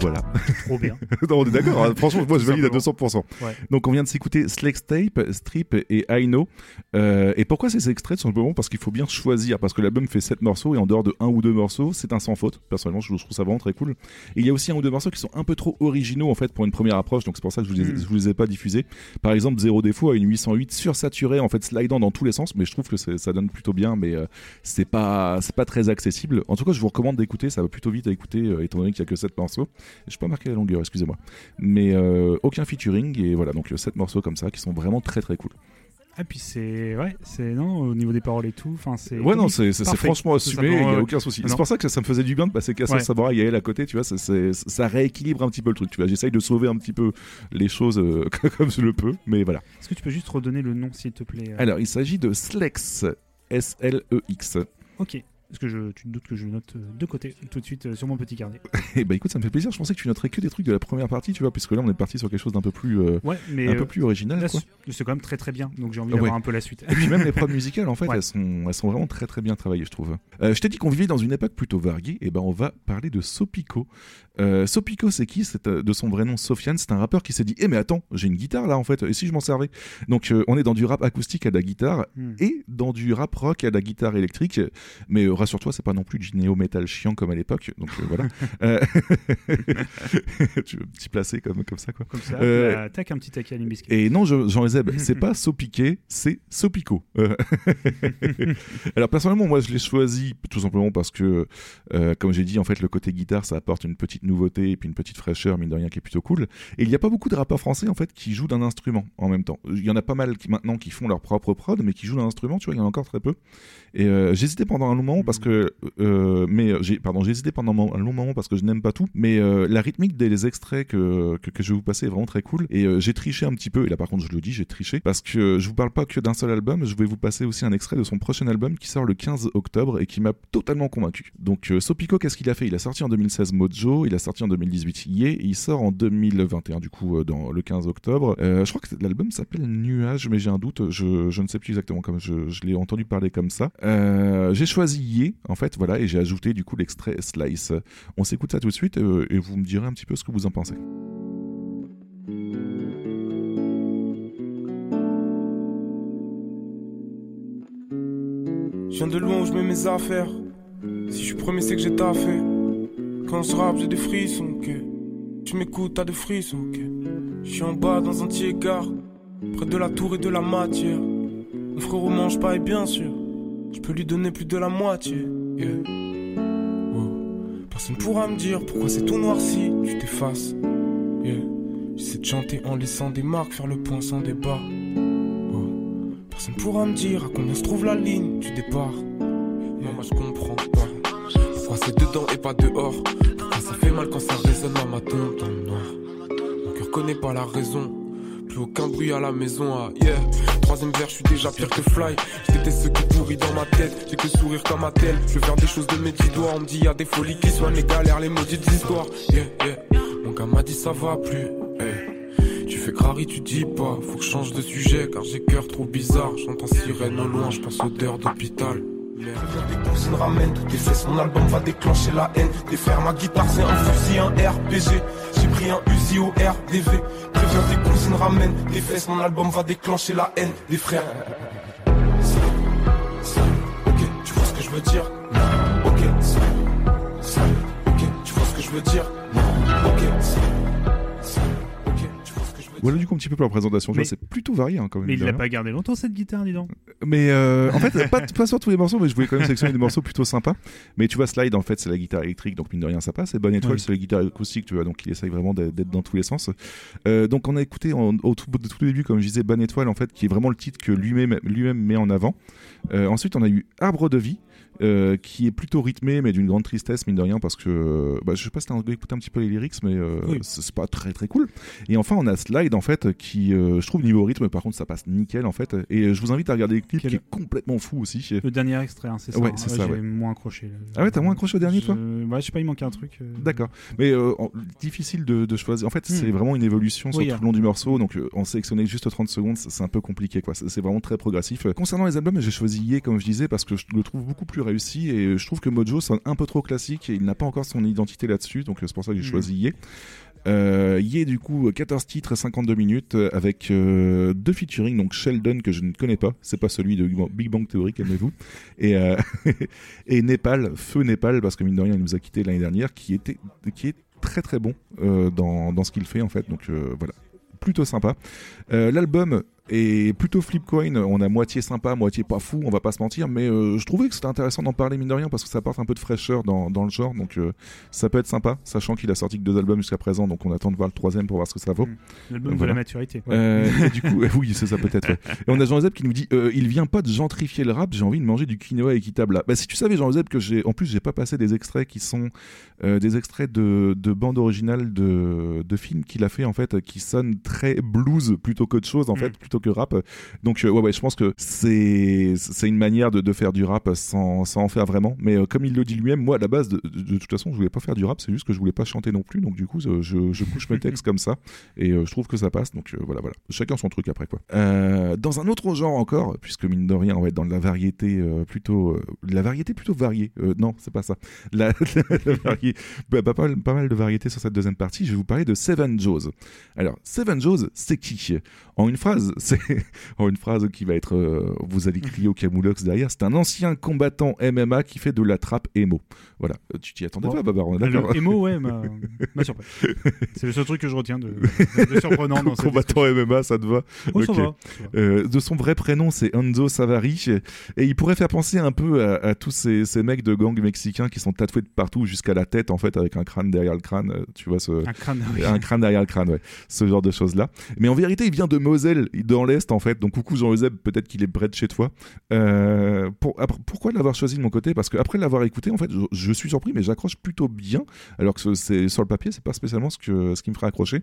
voilà. Trop bien. [laughs] non, on est d'accord. hein. Franchement, moi je valide à simplement. 200%. Ouais. Donc on vient de s'écouter Slex Tape, Strip et I Know. Euh, et pourquoi ces extraits Tout simplement parce qu'il faut bien choisir. Parce que l'album fait 7 morceaux et en dehors de un ou deux morceaux, c'est un sans faute. Personnellement, je trouve ça vraiment très cool. Et il y a aussi un ou deux morceaux qui sont un peu trop originaux en fait pour une première approche. Donc c'est pour ça que je vous, les, Mm. je vous les ai pas diffusés. Par exemple, Zéro Défaut a une 808 sursaturée, en fait slidant dans tous les sens. Mais je trouve que ça donne plutôt bien. Mais euh, c'est pas, pas très accessible. En tout cas, je vous recommande d'écouter. Ça va plutôt vite à écouter euh, étant donné qu'il y a que 7 morceaux. Je peux pas marquer la longueur, excusez-moi. Mais euh, aucun featuring et voilà, donc 7 morceaux comme ça qui sont vraiment très très cool. Ah, puis c'est. Ouais, c'est. Non, au niveau des paroles et tout. Enfin, c'est. Ouais, non, c'est franchement assumé, il n'y a ouais. aucun souci. Non. C'est pour ça que ça me faisait du bien de passer Cassel Ouais. Sabora et Yael à côté, tu vois, ça, rééquilibre un petit peu le truc, tu vois. J'essaye de sauver un petit peu les choses euh, [laughs] comme je le peux, mais voilà. Est-ce que tu peux juste redonner le nom, s'il te plaît euh Alors, il s'agit de Slex, S-L-E-X. Ok. Est-ce que je, tu te doutes que je note euh, de côté tout de suite euh, sur mon petit carnet [laughs] Et bah écoute, ça me fait plaisir. Je pensais que tu noterais que des trucs de la première partie, tu vois, puisque là on est parti sur quelque chose d'un peu plus, euh, Ouais, mais un peu plus original. c'est- quand même très très bien, donc j'ai envie Ouais. d'avoir un peu la suite. Et puis même les prods musicales, en fait, Ouais. elles, sont, elles sont vraiment très très bien travaillées, je trouve. Euh, je t'ai dit qu'on vivait dans une époque plutôt variée, et ben on va parler de Sopico. Sopico, c'est qui? C'est de son vrai nom Sofiane. C'est un rappeur qui s'est dit, eh mais attends, j'ai une guitare là en fait, et si je m'en servais? Donc on est dans du rap acoustique à la guitare Hmm. et dans du rap rock à la guitare électrique. Mais rassure-toi, c'est pas non plus du néo-metal chiant comme à l'époque. Donc euh, voilà. [laughs] Euh, [laughs] tu veux un petit placé comme, comme ça quoi. Comme ça, Euh, tac, un petit taquet à Limbiskit. et non, je- Jean Zeb, [laughs] c'est pas Sopiqué, c'est Sopico. Alors personnellement, moi je l'ai choisi tout simplement parce que, euh, comme j'ai dit, en fait, le côté guitare, ça apporte une petite nouveauté et puis une petite fraîcheur, mine de rien, qui est plutôt cool. Et il n'y a pas beaucoup de rappeurs français, en fait, qui jouent d'un instrument en même temps. Il y en a pas mal qui maintenant qui font leur propre prod, mais qui jouent d'un instrument, tu vois, il y en a encore très peu. Et euh, j'hésitais pendant un moment parce que, euh, mais j'ai, pardon, j'ai hésité pendant un long moment parce que je n'aime pas tout, mais euh, la rythmique des extraits que, que, je vais vous passer est vraiment très cool. Et euh, j'ai triché un petit peu, et là par contre je le dis, j'ai triché, parce que je vous parle pas que d'un seul album, je vais vous passer aussi un extrait de son prochain album qui sort le 15 octobre et qui m'a totalement convaincu. Donc Sopico, qu'est-ce qu'il a fait? Il a sorti en 2016 Mojo, il a sorti en 2018 Yé, et il sort en 2021 du coup dans le 15 octobre. Je crois que l'album s'appelle Nuage, mais j'ai un doute, je, je ne sais plus exactement comme je, je l'ai entendu parler comme ça. J'ai choisi En fait, voilà, et j'ai ajouté du coup l'extrait Slice. On s'écoute ça tout de suite euh, et vous me direz un petit peu ce que vous en pensez. Je viens de loin où je mets mes affaires. Si je suis premier, c'est que j'ai taffé. Quand je rappe, j'ai des frissons, ok. Tu m'écoutes, t'as des frissons, ok. Je suis en bas dans un tiers près de la tour et de la matière. Mon frérot mange pas, et bien sûr, je peux lui donner plus de la moitié. yeah. Oh. Personne pourra me dire pourquoi c'est tout noirci, tu t'effaces. Yeah. J'essaie de chanter en laissant des marques, faire le point sans débat. Oh. Personne pourra me dire à combien se trouve la ligne du départ. Non, moi je comprends pas. Pourquoi c'est dedans et pas dehors? Pourquoi ça fait mal quand ça résonne dans ma tombe? Dans noir Mon cœur connaît pas la raison. Plus aucun bruit à la maison, ah yeah. Troisième verre, je suis déjà pire que Fly. Je déteste ce qui pourrit dans ma tête. J'ai que sourire comme un tel. Je veux faire des choses de mes dix doigts. On me dit y a des folies qui soignent les galères, les maudites histoires. Yeah, yeah. Mon gars m'a dit ça va plus. hey. Tu fais crari, tu dis pas. Faut que je change de sujet car j'ai cœur trop bizarre. J'entends sirène au loin, je pense odeur d'hôpital. Des cousines ramènent les fesses, mon album va déclencher la haine. Des frères, ma guitare c'est un fusil, un RPG. J'ai pris un Uzi au RDV. Préviens tes cousines ramènent des fesses, mon album va déclencher la haine. Des frères. Ok, tu vois ce que je veux dire? Ok, ok, tu vois ce que je veux dire? Voilà du coup un petit peu pour la présentation. Mais- c'est plutôt varié hein, quand même. Mais il l'a pas gardé longtemps cette guitare, dis donc. Mais euh, en fait, [laughs] pas, pas sur tous les morceaux, mais je voulais quand même sélectionner des morceaux plutôt sympas. Mais tu vois, Slide, en fait, c'est la guitare électrique, donc mine de rien, ça passe. Et Bonne Étoile, Oui. c'est la guitare acoustique, tu vois, donc il essaye vraiment d'être dans tous les sens. Euh, donc on a écouté en- au tout, de tout début, comme je disais, Bonne Étoile, en fait, qui est vraiment le titre que lui-même lui met en avant. Euh, ensuite, on a eu Arbre de vie. Euh, qui est plutôt rythmé mais d'une grande tristesse mine de rien parce que bah, je sais pas si t'as écouté un petit peu les lyrics mais euh, Oui. c'est c'est pas très très cool et enfin on a Slide en fait qui euh, je trouve niveau rythme par contre ça passe nickel en fait et je vous invite à regarder le clip Quel- qui est complètement fou aussi Le dernier extrait, hein, c'est ça. Ouais, hein. c'est ça, J'ai ouais. moins accroché. là. Ah ouais, t'as moins accroché au dernier, Je- toi Ouais, je sais pas, il manquait un truc. D'accord. Mais en- difficile de, de choisir. En fait, c'est Hmm. vraiment une évolution sur Oui, tout hein. le long du morceau. Donc, en sélectionner juste 30 secondes, c'est c'est un peu compliqué. quoi. C'est c'est vraiment très progressif. Concernant les albums, j'ai choisi Ye, comme je disais, parce que je le trouve beaucoup plus réussi. Et je trouve que Mojo sonne un peu trop classique et il n'a pas encore son identité là-dessus. Donc, c'est pour ça que j'ai Hmm. choisi Ye. Euh, Ye, du coup, 14 titres, 52 minutes, avec euh, deux featuring. Donc, Sheldon, que je ne connais pas. C'est pas celui de Big Bang Theory, calmez-vous. Et, euh, [laughs] et Népal, Feu Népal, parce que mine de rien, il nous a quitté l'année dernière, qui, était, qui est très très bon euh, dans, dans ce qu'il fait en fait. Donc voilà, plutôt sympa. L'album est plutôt flip coin. On a moitié sympa, moitié pas fou, on va pas se mentir. Mais euh, je trouvais que c'était intéressant d'en parler mine de rien parce que ça apporte un peu de fraîcheur dans, dans le genre. Donc euh, ça peut être sympa, sachant qu'il a sorti que deux albums jusqu'à présent. Donc on attend de voir le troisième pour voir ce que ça vaut. L'album de Voilà. la maturité. Ouais. Euh, et du coup, [laughs] oui, c'est ça peut-être. ouais. Et on a Jean-Joseph qui nous dit il vient pas de gentrifier le rap, j'ai envie de manger du quinoa équitable là. Bah, si tu savais, Jean-Joseph, que j'ai. En plus, j'ai pas passé des extraits qui sont des extraits de, de bandes originales de, de films qu'il a fait en fait, qui sonnent très blues plutôt qu'autre chose en fait, plutôt que rap. Donc, euh, ouais, ouais, je pense que c'est une manière de, faire du rap sans, sans en faire vraiment. Mais euh, comme il le dit lui-même, moi à la base, de, de- toute façon, je voulais pas faire du rap, c'est juste que je voulais pas chanter non plus. Donc, du coup, je, je, couche mes textes comme ça et euh, je trouve que ça passe. Donc, euh, voilà, voilà. Chacun son truc après quoi. Euh, dans un autre genre encore, puisque mine de rien, on va être dans la variété euh, plutôt, euh, la variété plutôt variée. Euh, non, c'est pas ça. La, [laughs] la varié- bah, pas, mal, pas mal de variétés sur cette deuxième partie. Je vais vous parler de Seven Joes. Alors, Seven Joes, c'est qui? En une phrase, c'est [laughs] une phrase qui va être, euh, vous allez crier au camoulox derrière. C'est un ancien combattant MMA qui fait de la trappe émo. Voilà. Euh, Tu t'y attendais pas, Babar On est émo, ouais, m'a [laughs] surpris. C'est le seul truc que je retiens de, de surprenant dans cette combattant MMA, ça te va Oh, ça Ok. va, ça Euh, De son vrai prénom, c'est Enzo Savari. Et il pourrait faire penser un peu à, à tous ces, ces mecs de gang mexicains qui sont tatoués de partout jusqu'à la tête, en fait, avec un crâne derrière le crâne. Tu vois, ce... Un crâne, oui. un crâne derrière le crâne, ouais. Ce genre de choses-là. Mais en vérité, il vient de Moselle. Dans l'Est, en fait. Donc, coucou Jean Euseb, peut-être qu'il est près de chez toi. Euh, pour- après, pourquoi l'avoir choisi de mon côté? Parce qu'après l'avoir écouté, en fait, je, je suis surpris, mais j'accroche plutôt bien. Alors que ce- c'est sur le papier, c'est pas spécialement ce, que, ce qui me ferait accrocher.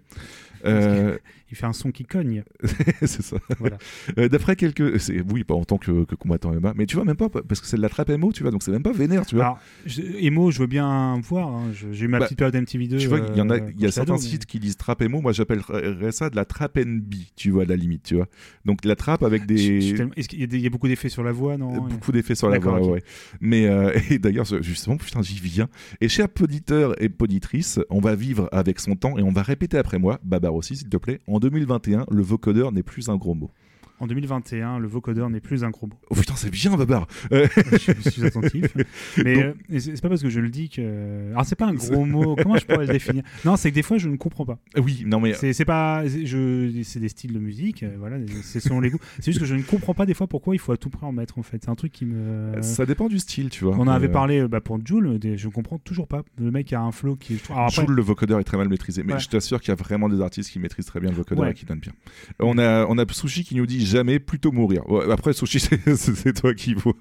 Euh, Il fait un son qui cogne. [laughs] c'est ça. Voilà. Euh, D'après quelques. Oui, pas en tant que, que combattant MMA, mais tu vois, même pas, parce que c'est de la trappe MO, tu vois, donc c'est même pas vénère, tu vois. Alors, je- Emo, je veux bien voir. hein. J'ai eu ma Bah, petite période MTV2. Tu vois, il y en a, y certains sites qui disent trap MO, moi j'appellerais ça de la trap NB, tu vois, à la limite, tu vois. Donc la trappe avec je- je des. tellement- Est-ce qu'il y, a des- il y a beaucoup d'effets sur la voix, non Beaucoup d'effets sur la voix, ok. ouais. Mais euh, [laughs] et d'ailleurs, justement, putain, j'y viens. Et chers auditeurs et poditrices, on va vivre avec son temps et on va répéter après moi, Babar aussi, s'il te plaît. En 2021, le vocodeur n'est plus un gros mot. En 2021, le vocodeur n'est plus un gros mot. Oh putain, c'est bien, Babar Euh, je, je suis attentif. [laughs] Mais euh, c'est pas parce que je le dis que. Alors, c'est pas un gros mot. Comment je pourrais le [laughs] définir? Non, c'est que des fois, je ne comprends pas. Oui, non, mais. C'est c'est pas. c'est- des styles de musique, euh, voilà, c'est selon les goûts. [laughs] C'est juste que je ne comprends pas des fois pourquoi il faut à tout prix en mettre, en fait. C'est un truc qui me. Ça dépend du style, tu vois. On en avait Euh, parlé euh, bah, pour Joule, des- je comprends toujours pas. Le mec a un flow qui est. Alors après- Joule, le vocodeur est très mal maîtrisé, mais Ouais. je t'assure qu'il y a vraiment des artistes qui maîtrisent très bien le vocodeur Ouais. et qui donnent bien. On a, on a Sushi qui nous dit jamais, plutôt mourir. Ouais, après, Sushi, [laughs] c'est- toi qui vois.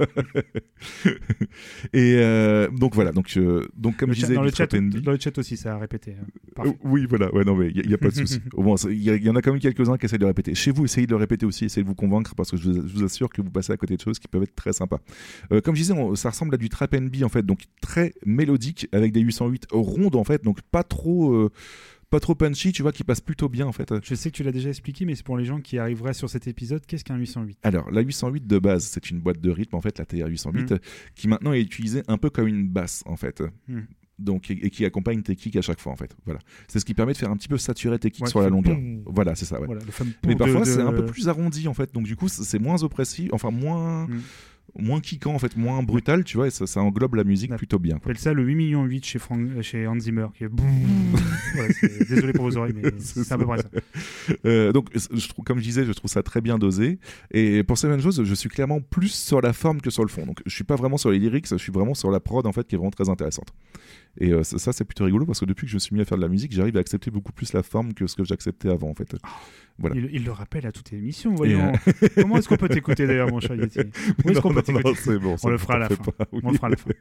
et euh, donc voilà, donc, euh, donc comme le je disais, dans, le chat, trap NB. dans le chat aussi, ça a répété. hein. Euh, Parfait. Oui, voilà, ouais, non, mais il n'y a, pas de souci. Au moins, il y, en a quand même quelques-uns qui essaient de le répéter. Chez vous, essayez de le répéter aussi, essayez de vous convaincre parce que je vous, je vous assure que vous passez à côté de choses qui peuvent être très sympas. Euh, comme je disais, on- ça ressemble à du trap NB en fait, donc très mélodique avec des 808 rondes en fait, donc pas trop. Pas trop punchy, tu vois, qui passe plutôt bien en fait. Je sais que tu l'as déjà expliqué, mais c'est pour les gens qui arriveraient sur cet épisode. Qu'est-ce qu'un 808 Alors, la 808 de base, c'est une boîte de rythme, en fait, la TR-808, Mm. qui maintenant est utilisée un peu comme une basse, en fait. Mm. Donc, et, qui accompagne tes kicks à chaque fois, en fait. Voilà. C'est ce qui permet de faire un petit peu saturer tes kicks Ouais, sur la longueur. boum. Voilà, c'est ça, ouais. Voilà, Mais parfois, de- c'est un peu plus arrondi, en fait. Donc, du coup, c'est c'est moins oppressif, enfin, moins. Mm. Moins kickant, en fait, moins brutal, tu vois, et ça, ça englobe la musique plutôt bien. On appelle ça le 8 millions 8 chez, Frank, chez Hans Zimmer. Qui est... [laughs] C'est- Désolé pour vos oreilles, mais [laughs] c'est à peu près ça. Euh, donc, je trouve, comme je disais, je trouve ça très bien dosé. Et pour ces mêmes choses, je suis clairement plus sur la forme que sur le fond. Donc, je suis pas vraiment sur les lyrics, je suis vraiment sur la prod en fait, qui est vraiment très intéressante. Et euh, ça, c'est plutôt rigolo parce que depuis que je me suis mis à faire de la musique, j'arrive à accepter beaucoup plus la forme que ce que j'acceptais avant en fait. Voilà. Il, il le rappelle à toutes les émissions, voyons. [laughs] Comment est-ce qu'on peut t'écouter d'ailleurs, mon cher Yeti? [laughs] Où est-ce qu'on peut t'écouter? bon, On le fera à la fin. fais pas, oui. On le fera à la fin. [laughs]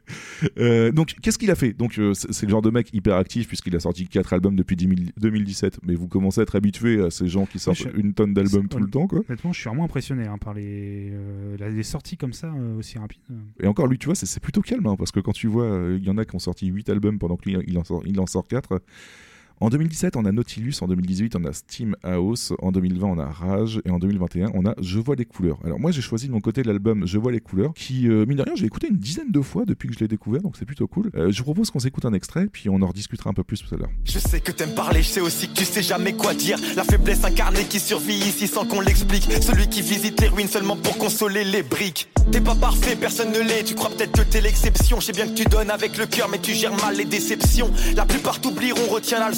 Euh, donc, qu'est-ce qu'il a fait? Donc, euh, c'est le genre de mec hyper actif puisqu'il a sorti 4 albums depuis 10 000 2017. Mais vous commencez à être habitué à ces gens qui sortent je- une tonne d'albums tout le temps, quoi. Honnêtement, je suis vraiment impressionné hein, par les, euh, sorties comme ça euh, aussi rapides. Et encore, lui, tu vois, c'est- plutôt calme, hein, parce que quand tu vois, euh, il y en a qui ont sorti 8 albums pendant que en sort, il en sort 4. En 2017, on a Nautilus, en 2018, on a Steam House, en 2020, on a Rage, et en 2021, on a Je vois les couleurs. Alors moi, j'ai choisi de mon côté l'album Je vois les couleurs, qui, euh, mine de rien, j'ai écouté une dizaine de fois depuis que je l'ai découvert, donc c'est plutôt cool. Euh, je vous propose qu'on s'écoute un extrait, puis on en rediscutera un peu plus tout à l'heure. Je sais que t'aimes parler, je sais aussi que tu sais jamais quoi dire. La faiblesse incarnée qui survit ici sans qu'on l'explique. Celui qui visite les ruines seulement pour consoler les briques. T'es pas parfait, personne ne l'est. Tu crois peut-être que t'es l'exception. Je sais bien que tu donnes avec le cœur, mais tu gères mal les déceptions. La plupart t'oublieront, retiens la.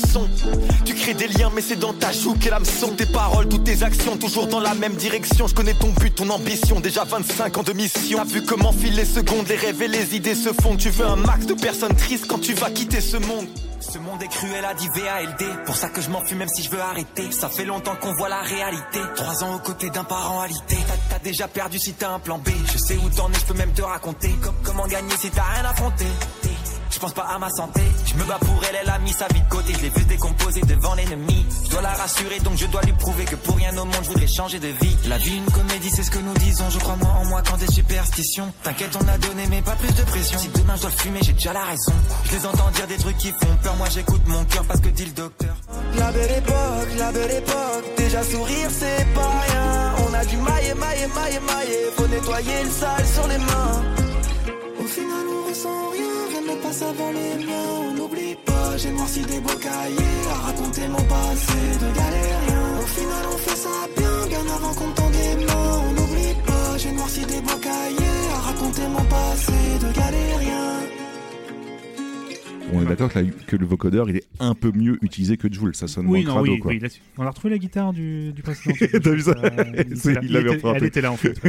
Tu crées des liens, mais c'est dans ta joue qu'est l'hameçon. Tes paroles, toutes tes actions, toujours dans la même direction. Je connais ton but, ton ambition. Déjà 25 ans de mission. T'as vu comment filent les secondes, les rêves et les idées se fondent. Tu veux un max de personnes tristes quand tu vas quitter ce monde. Ce monde est cruel, a dit VALD. Pour ça que je m'enfuis même si je veux arrêter. Ça fait longtemps qu'on voit la réalité. Trois ans aux côtés d'un parent alité. T'as- déjà perdu si t'as un plan B. Je sais où t'en es, je peux même te raconter. Com- comment gagner si t'as rien affronté. Je pense pas à ma santé. Je me bats pour elle, elle a mis sa vie de côté. Je l'ai vu se décomposer devant l'ennemi. Je dois la rassurer, donc je dois lui prouver que pour rien au monde, je voudrais changer de vie. La vie, une comédie, c'est ce que nous disons. Je crois moins en moi quand des superstitions. T'inquiète, on a donné, mais pas plus de pression. Si demain je dois fumer, j'ai déjà la raison. Je les entends dire des trucs qui font peur. Moi, j'écoute mon cœur parce que dit le docteur. La belle époque, la belle époque. Déjà sourire, c'est pas rien. On a du mailler, mailler, mailler, mailler. Faut nettoyer le sale sur les mains. Au final, on ressent passe avant les miens. On n'oublie pas, j'ai noirci des beaux cahiers à raconter mon passé de galérien. Au final, on fait ça bien, bien avant qu'on tende des mains. On n'oublie pas, j'ai noirci des beaux cahiers à raconter mon passé de galérien. On est d'accord que, le vocodeur il est un peu mieux utilisé que Joule, ça sonne Oui, moins non, crado oui, quoi. oui. On a retrouvé la guitare du, du précédent. [laughs] T'as vu ça Euh, [laughs] il il était-. Elle était là en fait. [laughs]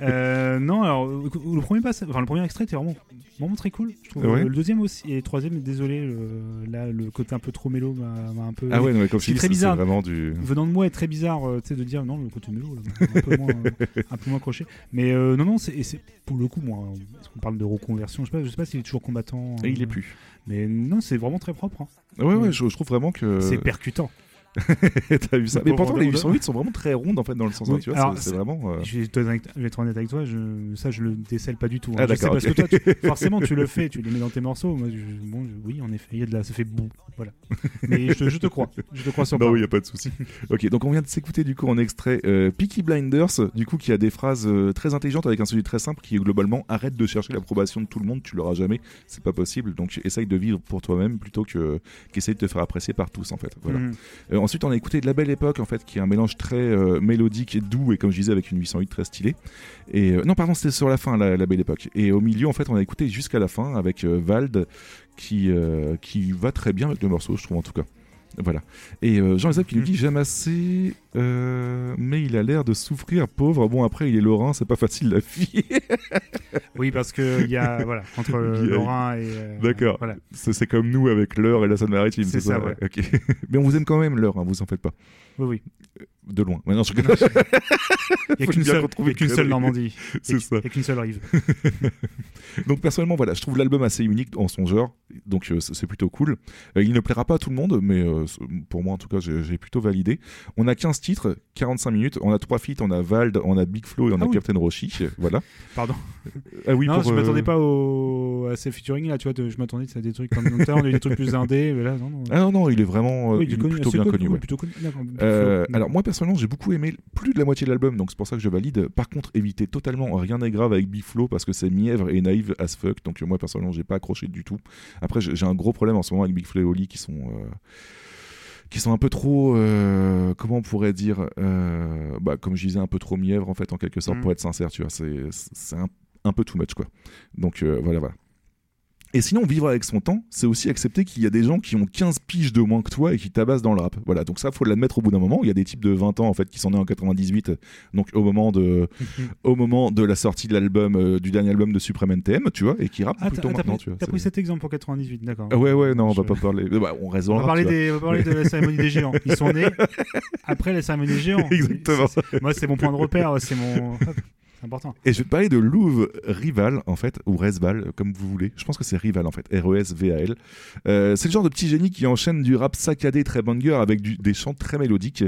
Euh, non, alors le premier enfin le premier extrait était vraiment, vraiment très cool. Je trouve. Ouais. Le deuxième aussi et le troisième, désolé, le, là le côté un peu trop mélo m'a un peu. Ah ouais, mais comme dis, très bizarre. vraiment du- Venant de moi, est très bizarre, euh, sais, de dire non le côté mélo, là, un peu moins, euh, un peu moins accroché. Mais non, non, c'est pour le coup, moi, parce qu'on parle de reconversion, je sais pas, je sais pas s'il est toujours combattant. Et il euh, est plus. Mais non, c'est vraiment très propre. hein. Ouais, ouais, je, je trouve vraiment que. C'est percutant. [laughs] T'as vu ça Mais Pour pourtant, les rendre- 808 sont vraiment très rondes en fait dans le sens. Oui, tu vois, c'est- vraiment. euh, Je vais, être honnête avec- je vais être honnête avec toi, je, ça je le décèle pas du tout. hein. Ah, Je sais d'accord, parce que toi, tu- forcément, tu le fais, tu les mets dans tes morceaux. Moi, je- bon, je- oui, en effet, il y a de la, ça fait boum, voilà. Mais je, te- je te crois, je te crois sur Non, il n'y a pas de souci. ok, donc on vient de s'écouter du coup en extrait euh, Peaky Blinders, du coup qui a des phrases euh, très intelligentes avec un sujet très simple qui est globalement arrête de chercher l'approbation de tout le monde, tu l'auras jamais, c'est pas possible. Donc essaye de vivre pour toi-même plutôt que qu'essaye de te faire apprécier par tous en fait. Voilà. Mhm. Ensuite, on a écouté de la belle époque en fait, qui est un mélange très euh, mélodique et doux et comme je disais avec une 808 très stylée. Et euh, non, pardon, c'était sur la fin la, la belle époque. Et au milieu, en fait, on a écouté jusqu'à la fin avec euh, Vald qui qui va très bien avec le morceau, je trouve en tout cas. Voilà. Et euh, Jean Elisabeth qui nous dit J'aime assez, euh, mais il a l'air de souffrir, pauvre. Bon, après, il est lorrain, c'est pas facile la fille. [laughs] Oui, parce que il y a voilà entre euh, Lorrain et euh, D'accord. voilà. C'est comme nous avec l'heure et la Seine-Maritime. C'est ça, ouais. Ok. [laughs] Mais on vous aime quand même l'heure, hein, vous en faites pas. Oui, oui. De loin. Maintenant, je Il y a qu'une seule, a. Normandie. [laughs] C'est Il y a- ça. Il y a qu'une seule rive. [laughs] Donc personnellement, voilà, je trouve l'album assez unique en son genre, donc euh, c'est plutôt cool. Euh, il ne plaira pas à tout le monde, mais euh, pour moi en tout cas, j'ai plutôt validé. On a 15 titres, 45 minutes, on a trois feats, on a Vald, on a Big Flo et on Ah a oui. Captain Roshi, [laughs] voilà. Pardon. Ah oui, non, pour, je m'attendais pas au... à ces featuring là, tu vois, je m'attendais à des trucs comme Docteur, des trucs plus indés, mais là non. non. Ah non, non, il est vraiment Oui, il est plutôt bien connu, connu. ouais. plutôt alors moi personnellement j'ai beaucoup aimé plus de la moitié de l'album donc c'est pour ça que je valide. Par contre évitez totalement rien n'est grave avec Biflo parce que c'est mièvre et naïve as fuck donc moi personnellement j'ai pas accroché du tout. Après j'ai un gros problème en ce moment avec Big Flo et Oli qui sont euh, qui sont un peu trop euh, comment on pourrait dire euh, bah, comme je disais un peu trop mièvre en fait en quelque sorte Mhm. pour être sincère tu vois c'est c'est un, un peu too much quoi. Donc voilà voilà. Et sinon, vivre avec son temps, c'est aussi accepter qu'il y a des gens qui ont 15 piges de moins que toi et qui tabassent dans le rap. Voilà, donc ça, faut l'admettre au bout d'un moment. Il y a des types de 20 ans, en fait, qui sont nés en 98, donc au moment de, [laughs] au moment de la sortie de l'album, euh, du dernier album de Supreme NTM, tu vois, et qui rappent Ah, plutôt maintenant, pris, tu vois. t'as pris cet exemple pour 98, d'accord. Ouais, ouais, non, on va pas parler. Bah, on reste dans On va parler, des, on va parler de la cérémonie des géants. Ils sont nés [laughs] après la cérémonie des géants. [laughs] Exactement. Moi, c'est mon point de repère, c'est mon. Important. Et je vais te parler de Louvre Rival, en fait, ou Resval, comme vous voulez. Je pense que c'est Rival, en fait. R-E-S-V-A-L. Euh, c'est le genre de petit génie qui enchaîne du rap saccadé très banger avec du- des chants très mélodiques.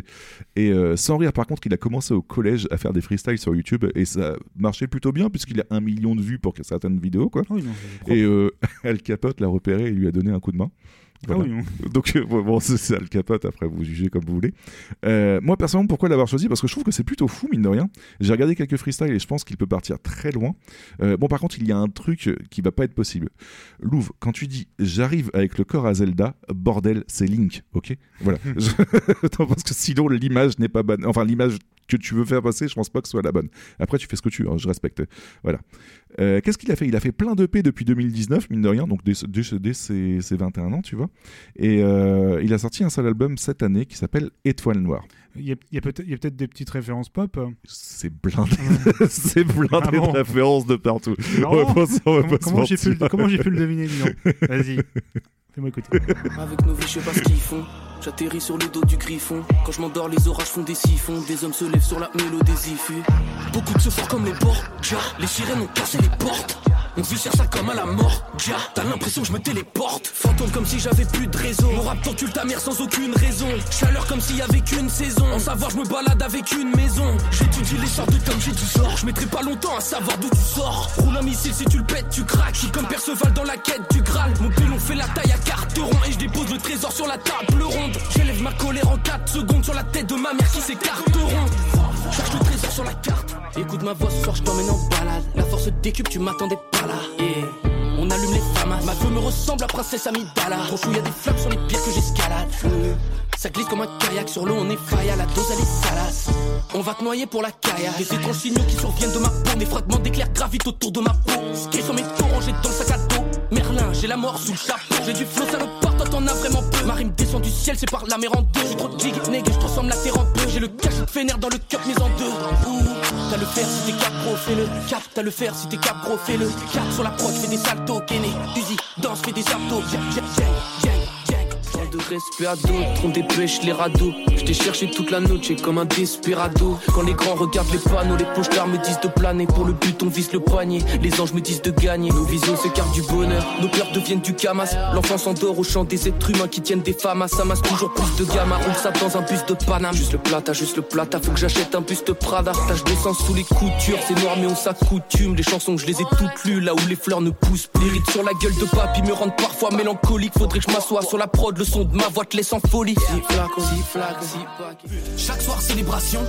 Et euh, sans rire, par contre, il a commencé au collège à faire des freestyles sur YouTube et ça marchait plutôt bien puisqu'il a un million de vues pour certaines vidéos, quoi. Oui, non, et euh, [laughs] Al Capote l'a repéré et lui a donné un coup de main. Voilà. Ah oui, non. [laughs] Donc euh, bon, c'est c'est Al Capote, après vous jugez comme vous voulez. Euh, moi personnellement, pourquoi l'avoir choisi? Parce que je trouve que c'est plutôt fou, mine de rien. J'ai regardé quelques freestyles et je pense qu'il peut partir très loin. Euh, bon, par contre, il y a un truc qui va pas être possible. Louvre, quand tu dis j'arrive avec le corps à Zelda, bordel, c'est Link, ok? Voilà. [laughs] Je- [laughs] Attends, parce que sinon l'image n'est pas bonne. Enfin, l'image que tu veux faire passer, je pense pas que ce soit la bonne. Après, tu fais ce que tu veux, hein, je respecte. Voilà. Euh, Qu'est-ce qu'il a fait? Il a fait plein d'EP depuis 2019, mine de rien, donc dès, dès- dès ses, ses 21 ans, tu vois. Et euh, il a sorti un seul album cette année qui s'appelle Étoile Noire. Il y a, peut-être des petites références pop. C'est blindé, [laughs] c'est blindé Ah bon de références de partout. Non. On va pas- on va Comment- j'ai pu, le- pu deviner, Vas-y, fais-moi écouter. Avec nos vies, je sais pas ce qu'ils font. J'atterris sur le dos du griffon. Quand je m'endors, les orages font des siphons. Des hommes se lèvent sur la mélodie. Beaucoup de se comme les Borgia. Les sirènes ont cassé les portes. On vit sur ça comme à la mort. Dia, t'as l'impression que je me téléporte. Fantôme comme si j'avais plus de réseau. Mon rap tortue ta mère sans aucune raison. Chaleur comme s'il y avait qu'une saison. En savoir, je me balade avec une maison. J'étudie les sortes de comme j'ai du sort. Je mettrai pas longtemps à savoir d'où tu sors. Roule un missile si tu le pètes, tu craques. Je comme Perceval dans la quête du Graal. Mon Et je dépose le trésor sur la table ronde. J'élève ma colère en 4 secondes sur la tête de ma mère qui s'écarte rond. Cherche le trésor sur la carte. Écoute ma voix ce soir, je t'emmène en balade. La force décupe, tu m'attendais pas là. Et on allume les famas. Ma feu me ressemble à princesse Amidala. Trop chou, y a des flammes sur les pierres que j'escalade. Ça glisse comme un kayak sur l'eau, on est faille à la dose, elle est salace. On va te noyer pour la caille. Des étranges signaux qui surviennent de ma peau. Des fragments d'éclairs gravitent autour de ma peau. Ski sur mes taux rangés dans le sac à dos. Merlin, j'ai la mort sous le chapeau. J'ai du flow, part, toi t'en as vraiment peu. Ma rime descend du ciel, c'est par la mer en deux. J'ai trop jig, nègre, je transforme la terre en peu. J'ai le cash de fénère dans le cup mis en deux. T'as le fer si t'es cap gros, fais-le. Cap, t'as le fer si t'es cap gros, fais-le. Cap sur la prod, fais des saltos, Kenny. Uzi, danse, fais des saltos. Respect à d'autres, on dépêche les radeaux. Je t'ai cherché toute la noche comme un desperado. Quand les grands regardent les panneaux, les pochards me disent de planer. Pour le but, on vise le poignet. Les anges me disent de gagner. Nos visions s'écartent du bonheur. Nos peurs deviennent du camas. L'enfant s'endort au chant des êtres humains qui tiennent des femmes à masse toujours plus de gamma. Roule ça dans un bus de Paname. Juste le plata, juste le plata. Faut que j'achète un buste Prada. Tache de sang sous les coutures. C'est noir, mais on s'accoutume. Les chansons, je les ai toutes lues. Là où les fleurs ne poussent plus. Les rides sur la gueule de papy me rendent parfois mélancolique. Faudrait que je m'assoie sur la prod. Le son de ma voix te laisse en folie. Si pack. Chaque soir célébration,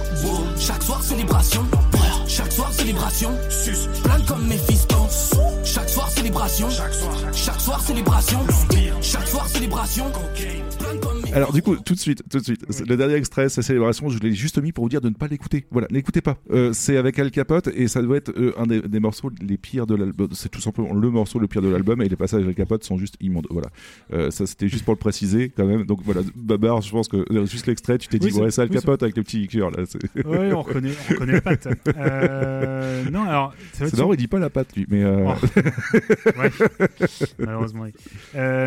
chaque soir célébration, chaque soir célébration, sus, plein comme Mephisto. Chaque soir célébration, chaque soir, chaque soir célébration, chaque soir célébration, plein comme [laughs] Alors du coup, tout de suite, tout de suite, le dernier extrait, sa célébration, je l'ai juste mis pour vous dire de ne pas l'écouter. Voilà, n'écoutez pas. Euh, c'est avec Al Capote et ça doit être euh, un des, des morceaux les pires de l'album. C'est tout simplement le morceau le pire de l'album et les passages avec Al Capote sont juste immondes. Voilà, Euh, ça c'était juste pour le préciser quand même. Donc voilà, Babar, je pense que euh, juste l'extrait, tu t'es dit Oui, ouais, c'est- Al oui, Capote avec le petit cœur là. Ouais, on reconnaît, on reconnaît la patte. [laughs] Non, alors. C'est être marrant, il dit pas la patte lui, mais. Oh. [laughs] Ouais. Malheureusement, oui.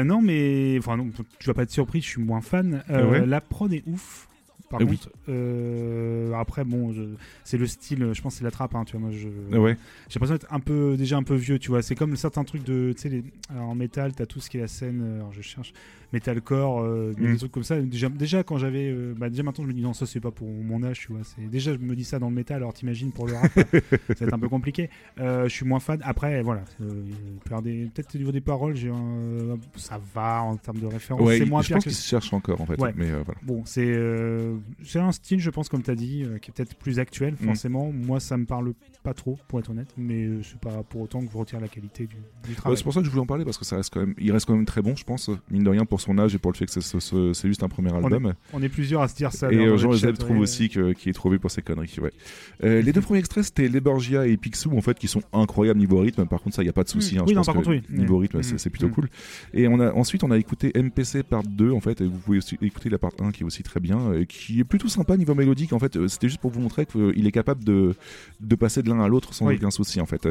Non, mais enfin, non, tu vas pas être surpris, je suis moins fan. Euh, Ouais. La prod est ouf. Par oui. contre, euh, après, bon, c'est le style, je pense c'est la trappe, hein, tu vois. Moi, je, Ouais. j'ai l'impression d'être un peu, déjà un peu vieux, tu vois. C'est comme certains trucs de, tu sais, en métal, t'as tout ce qui est la scène, euh, alors je cherche, metalcore, euh, Mm. des trucs comme ça. Déjà, déjà quand j'avais, euh, bah, déjà maintenant, je me dis non, ça c'est pas pour mon âge, tu vois. C'est déjà, je me dis ça dans le métal, alors t'imagines pour le rap, [laughs] ça va être un peu compliqué. Euh, je suis moins fan. Après, voilà, peut-être au niveau des paroles, j'ai un- ça va en termes de référence. Ouais, c'est moins je pire pense que qu'il se cherche encore en fait. Ouais. Mais voilà. Bon, c'est c'est un style, je pense, comme tu as dit, qui est peut-être plus actuel, Mm. forcément. Moi, ça me parle pas trop, pour être honnête, mais euh, c'est pas pour autant que je retire la qualité du, du Ouais, travail. c'est pour ça que je voulais en parler parce que ça reste quand même, il reste quand même très bon, je pense, mine de rien pour son âge et pour le fait que c'est ce- ce- c'est juste un premier on, album. est, on est plusieurs à se dire ça. Et euh, Jean Joseph trouve ouais. aussi qu'il est trouvé pour ses conneries. Ouais. Euh, les deux premiers extraits, c'était Leborgia et Picsou, en fait, qui sont incroyables niveau rythme. Par contre, ça, il n'y a pas de souci. Hein. Oui, Je non, pense par contre, oui. Niveau rythme, c'est Mm. c'est plutôt Mm. cool. Et on a, ensuite, on a écouté MPC part 2, en fait, et vous pouvez aussi écouter la part 1 qui est aussi très bien, et qui est plutôt sympa niveau mélodique. En fait, c'était juste pour vous montrer qu'il est capable de, de passer de l'un à l'autre sans Oui. aucun souci, en fait.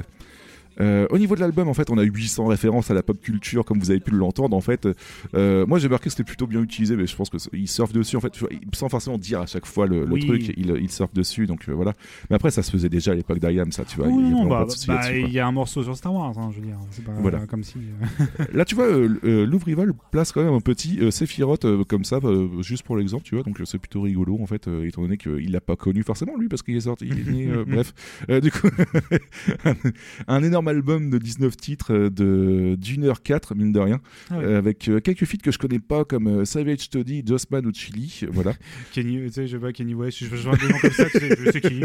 Euh, au niveau de l'album, en fait, on a 800 références à la pop culture, comme vous avez pu l'entendre. En fait, Euh, moi, j'ai remarqué que c'était plutôt bien utilisé, mais je pense que c'est- il surfe dessus. En fait, sans forcément dire à chaque fois le, le Oui. truc, il, il surfe dessus. Donc euh, voilà. Mais après, ça se faisait déjà à l'époque d'IAM, ça, tu vois. Oui, il y a bah, bah, y a un morceau sur Star Wars, hein, je veux dire. C'est pas Voilà. comme si. [laughs] Là, tu vois, Louvrival place quand même un petit Sephiroth comme ça, juste pour l'exemple, tu vois. Donc, c'est plutôt rigolo, en fait, étant donné qu'il l'a pas connu forcément, lui, parce qu'il est sorti. Il est né, [laughs] bref. Du coup, [laughs] un énorme album de 19 titres euh, de d'une heure 4, mine de rien, Ah ouais. euh, avec euh, quelques feats que je connais pas, comme Savage Study, Jossman ou Chili. [laughs] Voilà. Kenny, tu sais, je sais pas, Kenny West, je, comme ça, je sais qui.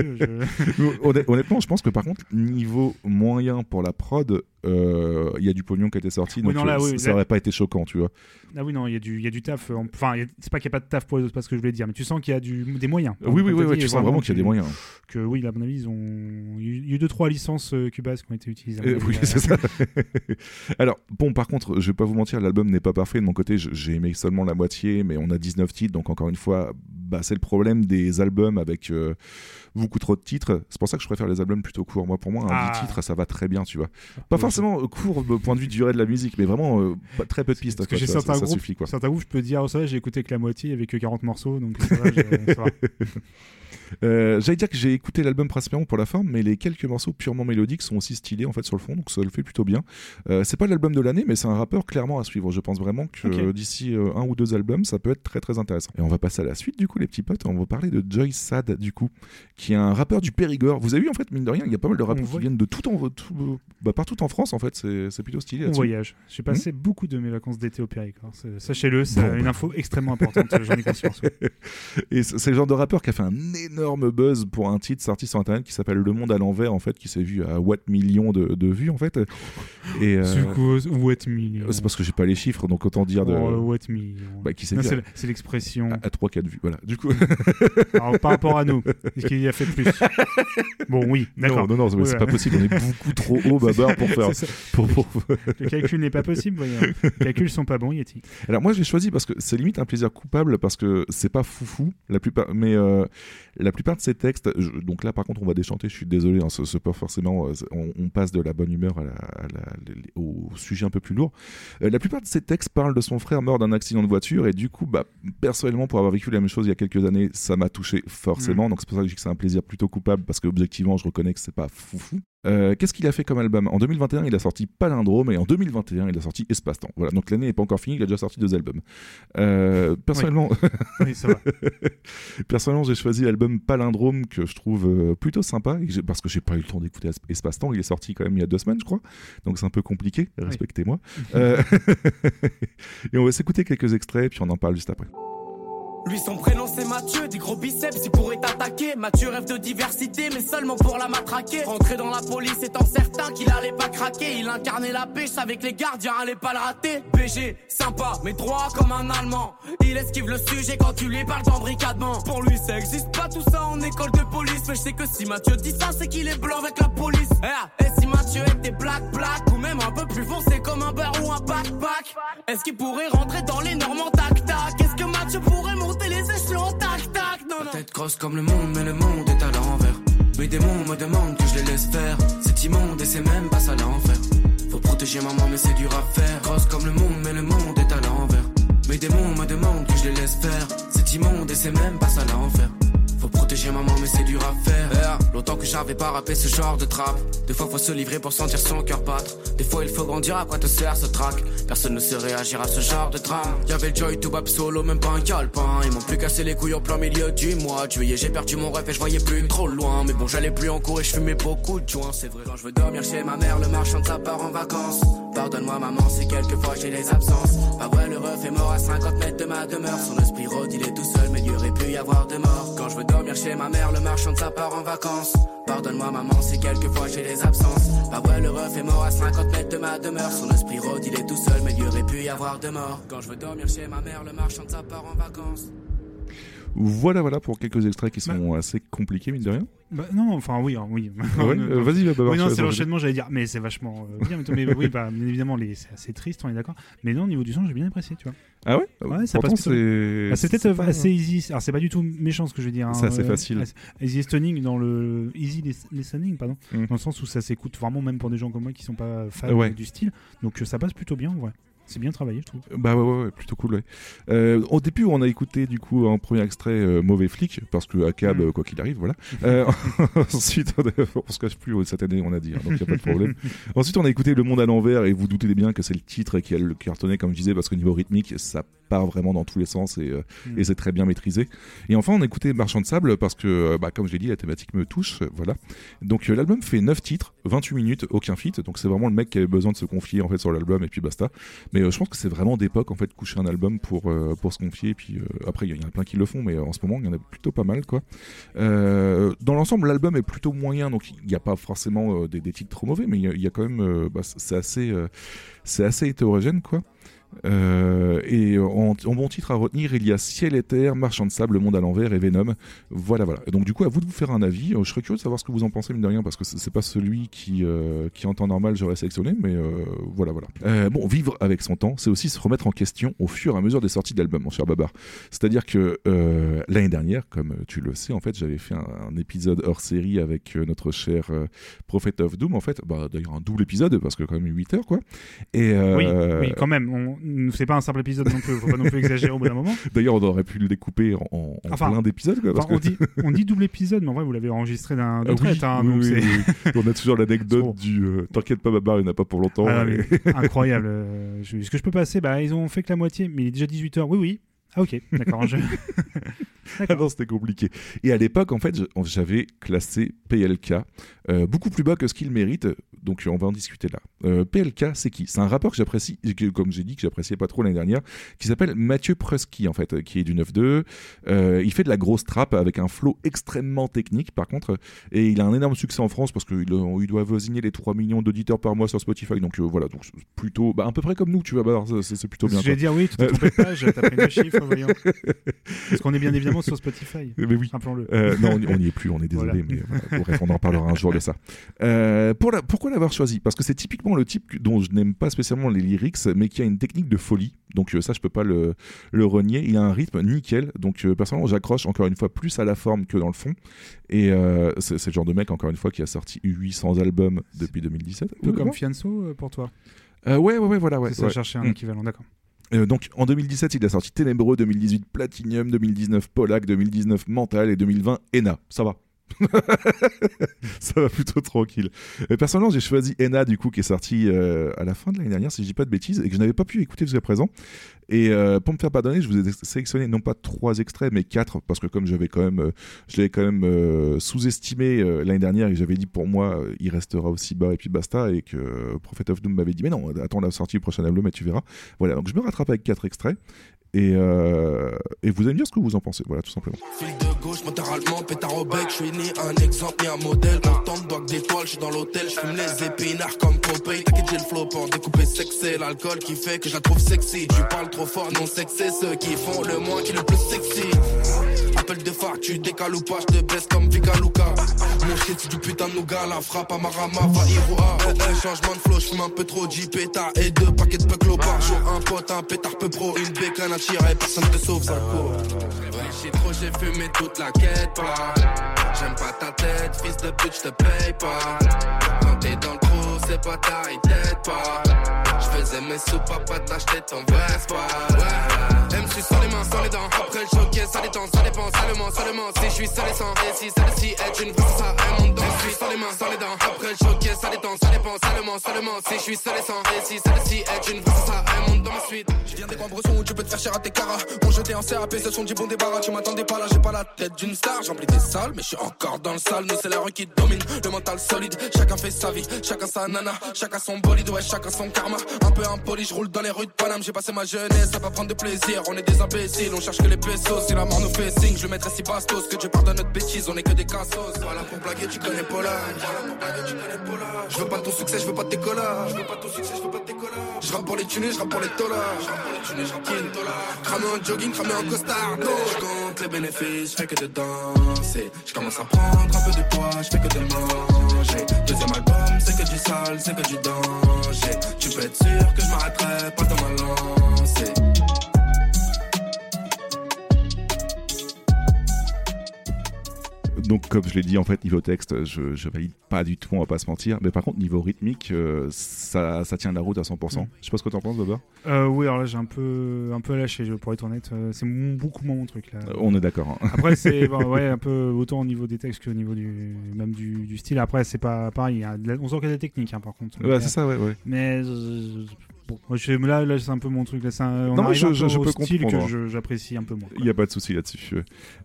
[laughs] Honnêtement, je pense que par contre, niveau moyen pour la prod, il y a du pognon qui a été sorti, Oui, donc non, là, euh, oui, ça- là- ça aurait pas été choquant, tu vois. Ah oui, non, il y, a du- il y a du taf. euh, Enfin, c'est pas qu'il n'y a pas de taf pour les autres, c'est pas ce que je voulais dire, mais tu sens qu'il y a du, des moyens. Oui, oui, oui, oui, tu sens vraiment qu'il y a des moyens. Que oui, à mon avis, ils ont. Il y a eu- deux, trois licences euh, Cubase qui ont été utilisées. Euh, oui, c'est ça. [laughs] Alors, bon, par contre, je vais pas vous mentir, l'album n'est pas parfait. De mon côté, j'ai aimé seulement la moitié, mais on a 19 titres, donc encore une fois, bah, c'est le problème des albums avec euh, beaucoup trop de titres. C'est pour ça que je préfère les albums plutôt courts. Moi, pour moi, un Ah. 10 titres, ça va très bien, tu vois. Pas forcément euh, court au point de vue de durée de la musique, mais vraiment euh, pas- très peu de pistes. Parce que j'ai certains groupes, suffit, quoi. certains groupes, je peux dire, oh, ça j'ai écouté que la moitié, il y avait que 40 morceaux, donc ça va, je- ça va. [laughs] Euh, J'allais dire que j'ai écouté l'album principalement pour la forme, mais les quelques morceaux purement mélodiques sont aussi stylés en fait sur le fond, donc ça le fait plutôt bien. Euh, c'est pas l'album de l'année, mais c'est un rappeur clairement à suivre. Je pense vraiment que d'ici euh, un ou deux albums, ça peut être très très intéressant. Et on va passer à la suite du coup, les petits potes. On va parler de Joy Sad du coup, qui est un rappeur du Périgord. Vous avez vu en fait, mine de rien, il y a pas mal de rappeurs qui viennent de tout en tout, bah, partout en France en fait. C'est plutôt stylé. On voyage. J'ai passé Hmm beaucoup de mes vacances d'été au Périgord. Sachez-le, c'est Bon, une bah. info extrêmement importante, j'en ai conscience. ouais. [laughs] Et c'est le genre de rappeur qui a fait un énorme buzz pour un titre sorti sur internet qui s'appelle Le Monde à l'envers en fait, qui s'est vu à what millions de, de vues en fait. Et euh, quoi, what million? c'est parce que j'ai pas les chiffres, donc autant dire de. Oh, what million Bah, qui s'est vu c'est à- l'expression. à, 3-4 vues. Voilà. du coup. [laughs] Alors, par rapport à nous, [laughs] est-ce qu'il y a fait plus? Bon, oui, d'accord. non, non, c'est pas possible. On est beaucoup trop haut, Babar, pour [laughs] faire. Pour- pour- Le calcul n'est pas possible, voyons. Les calculs sont pas bons, Yeti. Alors moi j'ai choisi parce que c'est limite un plaisir coupable parce que c'est pas foufou la plupart mais euh, la plupart de ces textes je- donc là par contre on va déchanter je suis désolé hein, ce, ce pas forcément euh, on, on passe de la bonne humeur à la- à la- au sujet un peu plus lourd. Euh, la plupart de ces textes parlent de son frère mort d'un accident de voiture et du coup bah personnellement pour avoir vécu la même chose il y a quelques années ça m'a touché forcément. Mhm. donc c'est pour ça que je dis que c'est un plaisir plutôt coupable parce que objectivement je reconnais que c'est pas foufou euh, Qu'est-ce qu'il a fait comme album? En 2021, il a sorti Palindrome et en 2021, il a sorti Espace-Temps. Voilà, donc l'année n'est pas encore finie, il a déjà sorti deux albums. Euh, personnellement, Oui, ça va. [laughs] personnellement, j'ai choisi l'album Palindrome que je trouve euh, plutôt sympa et parce que j'ai pas eu le temps d'écouter Es- Espace-Temps. Il est sorti quand même il y a deux semaines, je crois, donc c'est un peu compliqué. Respectez-moi. Euh, [laughs] et on va s'écouter quelques extraits puis on en parle juste après. Lui son prénom c'est Mathieu, des gros biceps il pourrait t'attaquer. Mathieu rêve de diversité mais seulement pour la matraquer. Rentrer dans la police étant certain qu'il allait pas craquer. Il incarnait la pêche avec les gardiens, allait pas le rater. BG, sympa mais droit comme un allemand. Il esquive le sujet quand tu lui parles d'embricadement. Pour lui ça existe pas tout ça en école de police. Mais je sais que si Mathieu dit ça c'est qu'il est blanc avec la police. Eh, Et si Mathieu était black black ou même un peu plus foncé comme un beurre ou un backpack? Est-ce qu'il pourrait rentrer dans les normes en tac tac Est-ce que Mathieu pourrait monter les échelons tac tac Non non Tête grosse comme le monde, mais le monde est à l'envers. Mes démons me demandent que je les laisse faire. C'est immonde et c'est même pas ça l'enfer. Faut protéger maman, mais c'est dur à faire. Grosse comme le monde, mais le monde est à l'envers. Mes démons me demandent que je les laisse faire. C'est immonde et c'est même pas ça l'enfer. Faut protéger maman, mais c'est dur à faire. Longtemps que j'avais pas rappé ce genre de trappe. Des fois, faut se livrer pour sentir son cœur battre. Des fois, il faut grandir à quoi te sert ce track. Personne ne sait réagir à ce genre de drame. Y'avait le Joy to Bap solo, même pas un calepin. Ils m'ont plus cassé les couilles en plein milieu du mois. Voyais, j'ai perdu mon rêve et je voyais plus trop loin. Mais bon, j'allais plus en cours et je fumais beaucoup de joints. C'est vrai, quand je veux dormir chez ma mère, le marchand de sa part en vacances. Pardonne-moi, maman, si quelquefois j'ai les absences. Pas vrai, le ref est mort à 50 mètres de ma demeure. Son esprit rôde, il est tout seul, mais il y aurait pu y avoir de morts. Quand je veux dormir chez ma mère, le marchand de sa part en vacances. Pardonne-moi, maman, si quelquefois j'ai les absences. Pas vrai, le ref est mort à 50 mètres de ma demeure. Son esprit rôde, il est tout seul, mais il y aurait pu y avoir de morts. Quand je veux dormir chez ma mère, le marchand de sa part en vacances. Voilà, voilà pour quelques extraits qui sont assez compliqués, mine de rien. Bah, non, enfin oui, hein, oui. Ah ouais [laughs] Euh, vas-y, Babar, Oui, non, c'est l'enchaînement, j'allais dire, mais c'est vachement euh, bien. Mais, mais oui, bah, [laughs] bien évidemment, c'est assez triste, on est d'accord. Mais non, au niveau du son, j'ai bien apprécié, tu vois. Ah ouais? Ouais, ça Pourtant, passe c'est- Bah, peut-être assez easy. Alors, c'est pas du tout méchant ce que je veux dire. hein, C'est assez euh, facile. Easy listening dans le easy lis- listening, pardon, Mm. dans le sens où ça s'écoute vraiment même pour des gens comme moi qui sont pas fans Ouais. du style. Donc euh, ça passe plutôt bien, en vrai. C'est bien travaillé, je trouve. Bah ouais, ouais, ouais, plutôt cool, ouais. Euh, au début, on a écouté du coup un premier extrait euh, Mauvais flic, parce que à cab, Mm. quoi qu'il arrive, voilà. Euh, [laughs] ensuite, on, se cache plus cette année, on a dit, hein, donc il a pas de problème. [laughs] ensuite, on a écouté Le Monde à l'envers, et vous doutez bien que c'est le titre qui a le cartonné, comme je disais, parce qu'au niveau rythmique, ça part vraiment dans tous les sens et, euh, Mm. et c'est très bien maîtrisé. Et enfin, on a écouté Marchand de Sable, parce que, bah, comme j'ai dit, la thématique me touche, voilà. Donc l'album fait 9 titres, 28 minutes, aucun feat, donc c'est vraiment le mec qui avait besoin de se confier en fait sur l'album, et puis basta. Mais euh, je pense que c'est vraiment d'époque en fait coucher un album pour euh, pour se confier. Et puis euh, après il y, en a plein qui le font, mais en ce moment il y en a plutôt pas mal quoi. Dans l'ensemble l'album est plutôt moyen, donc il n'y a pas forcément des, des titres trop mauvais, mais il y a- quand même bah, c'est assez c'est assez hétérogène quoi. Euh, et en, en bon titre à retenir, il y a Ciel et Terre, Marchand de Sable, Le Monde à l'envers et Venom. Voilà, voilà. Donc du coup, à vous de vous faire un avis. Euh, je serais curieux de savoir ce que vous en pensez, mine de rien, parce que c'est pas celui qui, euh, qui en temps normal j'aurais sélectionné, mais euh, voilà, voilà. Euh, bon, vivre avec son temps, c'est aussi se remettre en question au fur et à mesure des sorties d'albums, mon cher Babar. C'est-à-dire que euh, l'année dernière, comme tu le sais, en fait, j'avais fait un, épisode hors série avec euh, notre cher euh, Prophet of Doom, en fait. Bah, D'ailleurs, un double épisode, parce que quand même 8 heures, quoi. Et, euh, Oui, oui, quand même. C'est pas un simple épisode non plus. Faut pas non plus exagérer au bout d'un moment. [laughs] D'ailleurs, on aurait pu le découper en, en Enfin, plein d'épisodes. quoi, parce enfin, on, dit, on dit double épisode, mais en vrai, vous l'avez enregistré d'un Ah de oui, traite. hein, oui, oui. On a toujours l'anecdote [laughs] du euh, T'inquiète pas, Babar, il n'y en a pas pour longtemps. Ah, mais [laughs] incroyable. euh, Est-ce que je peux passer Bah, ils ont fait que la moitié, mais il est déjà 18h. Oui, oui. Ah, ok, d'accord. je- [laughs] Ah non, c'était compliqué. Et à l'époque, en fait, j'avais classé PLK euh, beaucoup plus bas que ce qu'il mérite. Donc, on va en discuter là. Euh, PLK, c'est qui? C'est un rappeur que j'apprécie, comme j'ai dit, que j'appréciais pas trop l'année dernière, qui s'appelle Mathieu Prusky, en fait, qui est du 9-2. Euh, il fait de la grosse trap avec un flow extrêmement technique, par contre. Et il a un énorme succès en France parce qu'il il doit voisiner les 3 millions d'auditeurs par mois sur Spotify. Donc, voilà, donc plutôt, bah, à peu près comme nous, tu vois, bah, c'est plutôt bien. Je vais dire oui, tu t'as pris deux [laughs] chiffres, voyons. Parce qu'on est bien évidemment sur Spotify. [laughs] Mais oui. Rappelons-le. Euh, non, on n'y est plus, on est désolé, Voilà. mais voilà, bref, on en reparlera un jour de ça. Euh, pour la- pourquoi l'avoir choisi? Parce que c'est typiquement le type dont je n'aime pas spécialement les lyrics, mais qui a une technique de folie. Donc euh, ça, je peux pas le, le renier. Il a un rythme nickel. Donc euh, personnellement, j'accroche encore une fois plus à la forme que dans le fond. Et c'est le genre de mec, encore une fois, qui a sorti 800 albums depuis 2017. Un peu comme. Fianso pour toi? Euh, ouais, ouais, ouais, voilà. Ouais, C'est ça, ouais. chercher un Mm. équivalent, d'accord. Euh, donc en 2017, il a sorti Ténébreux, 2018 Platinium, 2019 Polak, 2019 Mental et 2020 Ena. Ça va. [laughs] ça va plutôt tranquille. Euh, personnellement, j'ai choisi Ena du coup qui est sorti euh, à la fin de l'année dernière, si je dis pas de bêtises, et que je n'avais pas pu écouter jusqu'à présent. Et euh, pour me faire pardonner, je vous ai sélectionné non pas trois extraits, mais quatre, parce que comme j'avais quand même, euh, je l'avais quand même sous-estimé l'année dernière, et j'avais dit pour moi, il restera aussi bas et puis basta, et que Prophet of Doom m'avait dit mais non, attends la sortie du prochain album, et tu verras. Voilà, donc je me rattrape avec quatre extraits. Et, euh, et vous allez me dire ce que vous en pensez, voilà, tout simplement. Fil de gauche, moteur allemand, pétard au bec, je suis ni un exemple ni un modèle. On tente doigt d'étoiles, je suis dans l'hôtel, je fume les épinards comme Popeye. T'inquiète, j'ai le flow pour découper sexy, l'alcool qui fait que je la trouve sexy. Tu parles trop fort, non sexy, ceux qui font le moins qui le plus sexy. Appel de phare, tu décales ou pas, je te baisse comme Vika. Mon shit, c'est du putain de nougat, la frappe à Marama, va Iroha. Eh, eh, changement de flow, je fume un peu trop J pétard et deux paquets de peuples par jour. Un pote, un pétard peu pro, une bécane à tirer, personne te sauve, ça court. Réfléchis trop, j'ai fumé toute la quête, pas. J'aime pas ta tête, fils de pute, je te paye pas. Quand t'es dans le trou, c'est pas ta t'aide pas. Je faisais mes sous, papa, t'achetais ton Vespa. Ouais. MC sans les mains, sans les dents. Après le choc, ça détend, ça dépend, seulement, seulement. Si je suis seul et sans, et si celle-ci est une vraie, ça, dans suis sans les mains, sans les dents. Après le ça détend, ça dépend, seulement, seulement. Si je suis seul et sans, et si celle-ci est une vraie, ça, un monde dans suite. Je viens des grands bressons où tu peux te faire cher à tes caras. On jeté en CAP, ce sont du bon débarras. Tu m'attendais pas là, j'ai pas la tête d'une star. J'emplis des salles, mais je suis encore dans le sale. Nous, c'est la rue qui domine. Le mental solide, chacun fait sa vie, chacun sa nana, chacun son bolide, ouais, chacun son karma. Un peu impoli, je roule dans les rues de Paname. J'ai passé ma jeunesse, ça va prendre de plaisir. On est des imbéciles, on cherche que les pesos. Si la mort nous fait signe, je mettrai si bastos. Que Dieu pardonne notre bêtise, on est que des cassos. Voilà pour blaguer, tu connais Paula. Je veux pas ton succès, je veux pas tes colas. Je veux pas ton succès, je veux pas tes colas. Je rappe pour les thunes, je rappe pour les dollars. Je rappe pour les thunes, je rappe pour les. Cramer en jogging, cramer en costard. Je compte les bénéfices, je fais que de danser. Je commence à prendre un peu de poids, je fais que de manger. Deuxième album, c'est que du sale, c'est que du danger. Tu peux être sûr que je m'arrêterai pas dans ma lancée. Donc, comme je l'ai dit, en fait, niveau texte, je, je valide pas du tout, on va pas se mentir. Mais par contre, niveau rythmique, euh, ça, ça tient la route à 100%. Je sais pas ce que t'en penses, Baba. Euh, oui, alors là, j'ai un peu, un peu lâché, je- pour être honnête. Euh, C'est beaucoup moins mon truc, là. On est d'accord. hein. Après, c'est [laughs] bon, ouais, un peu autant au niveau des textes qu'au niveau du, même du, du style. Après, c'est pas pareil. on sent qu'il y a des techniques, hein, par contre. Ouais, c'est ça, ouais, ouais. Mais bon, moi, je- là, là c'est un peu mon truc. Là, un- on Non, mais je- je- peux style comprendre. que je- j'apprécie un peu moins. Il n'y a pas de souci là-dessus.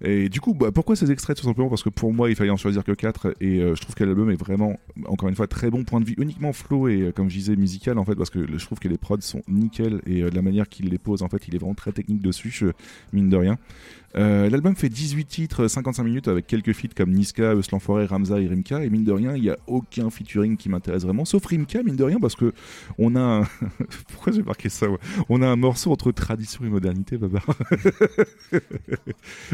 Et du coup, bah, pourquoi ces extraits Tout simplement? Parce que pour moi, il fallait en choisir que 4 et euh, je trouve que l'album est vraiment, encore une fois, très bon point de vue, uniquement flow et euh, comme je disais, musical en fait, parce que je trouve que les prods sont nickel et euh, de la manière qu'il les pose, en fait, il est vraiment très technique dessus, mine de rien. Euh, L'album fait 18 titres, 55 minutes avec quelques feats comme Niska, Eus l'Enfoiré, Ramza et Rimka. Et mine de rien, il n'y a aucun featuring qui m'intéresse vraiment, sauf Rimka, mine de rien, parce que on a un... [laughs] Pourquoi j'ai marqué ça ouais? On a un morceau entre tradition et modernité, Babar. [laughs]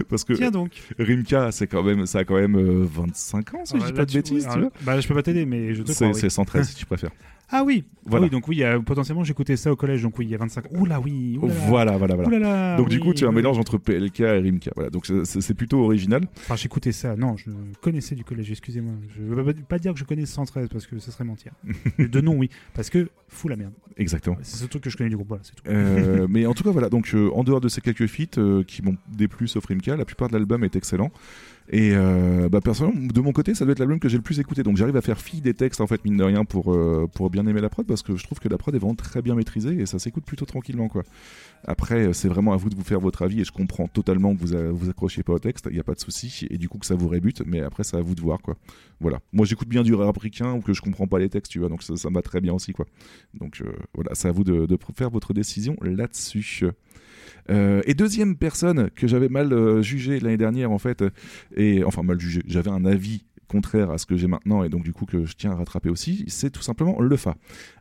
parce que Tiens donc. Rimka, c'est quand même, ça a quand même euh, 25 ans, si Ah, je dis pas de tu- bêtises, oui, tu alors, vois. Bah, je peux pas t'aider, mais je te C'est oui. c'est 113 si tu préfères. [laughs] Ah oui, Voilà. Ah oui, donc oui, potentiellement j'écoutais ça au collège, donc oui, il y a 25 ans. Ouh là, oui. là. Voilà, voilà, voilà. Là, donc du coup, tu as un oui. mélange entre PLK et Rimka. Voilà, donc c'est- plutôt original. Enfin, j'écoutais ça. Non, je connaissais du collège, excusez-moi. Je veux pas- dire que je connais 113 parce que ce serait mentir. [laughs] de nom, oui. Parce que fou la merde. Exactement. C'est ce truc que je connais du groupe, voilà, c'est tout. Euh, [laughs] mais en tout cas, voilà. Donc, euh, en dehors de ces quelques feats euh, qui m'ont déplu, sauf Rimka, la plupart de l'album est excellent. Et euh, bah, personnellement, de mon côté, ça doit être l'album que j'ai le plus écouté. Donc, j'arrive à faire fi des textes, en fait, mine de rien, pour, euh, pour bien aimer la prod, parce que je trouve que la prod est vraiment très bien maîtrisée et ça s'écoute plutôt tranquillement, quoi. Après, euh, c'est vraiment à vous de vous faire votre avis et je comprends totalement que vous a- vous accrochiez pas au texte, il n'y a pas de souci, et du coup que ça vous rébute, mais après, c'est à vous de voir, quoi. Voilà. Moi, j'écoute bien du rap ou que je comprends pas les textes, tu vois, donc ça, me va très bien aussi, quoi. Donc, voilà, c'est à vous de faire votre décision là-dessus. Euh, et deuxième personne que j'avais mal euh, jugé l'année dernière en fait, et enfin mal jugé, j'avais un avis contraire à ce que j'ai maintenant et donc du coup que je tiens à rattraper aussi, c'est tout simplement Lefa.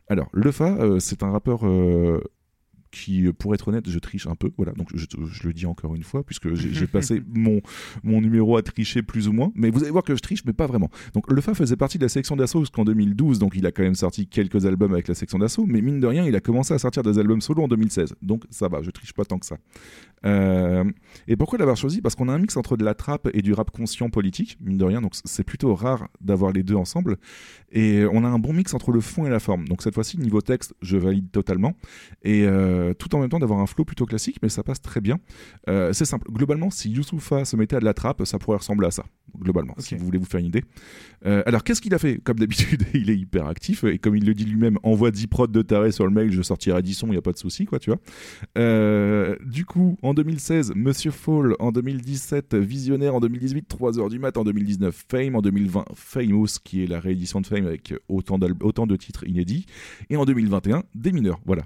Alors Lefa, euh, c'est un rappeur euh, qui, pour être honnête, je triche un peu. Voilà, donc je, je le dis encore une fois, puisque j'ai j'ai [laughs] passé mon, mon numéro à tricher plus ou moins. Mais vous allez voir que je triche, mais pas vraiment. Donc le Fa faisait partie de la section d'assaut jusqu'en 2012, donc il a quand même sorti quelques albums avec la section d'assaut. Mais mine de rien, il a commencé à sortir des albums solo en 2016. Donc ça va, je triche pas tant que ça. Euh, et pourquoi l'avoir choisi? Parce qu'on a un mix entre de la trappe et du rap conscient politique, mine de rien, donc c'est plutôt rare d'avoir les deux ensemble. Et on a un bon mix entre le fond et la forme. Donc cette fois-ci, niveau texte, je valide totalement. Et euh, tout en même temps d'avoir un flow plutôt classique, mais ça passe très bien. Euh, c'est simple. Globalement, si Youssoufa se mettait à de la trappe, ça pourrait ressembler à ça. Globalement, si vous voulez vous faire une idée. Euh, alors qu'est-ce qu'il a fait Comme d'habitude, [laughs] il est hyper actif. Et comme il le dit lui-même, envoie 10 prods de taré sur le mail, je sortirai 10 sons, il n'y a pas de souci, quoi, tu vois. Euh, du coup, en 2016, Monsieur Fall. En 2017, Visionnaire. En 2018, 3h du mat. En 2019, Fame. En 2020, Famous, qui est la réédition de Fame avec autant, autant de titres inédits. Et en 2021, Des mineurs. Voilà.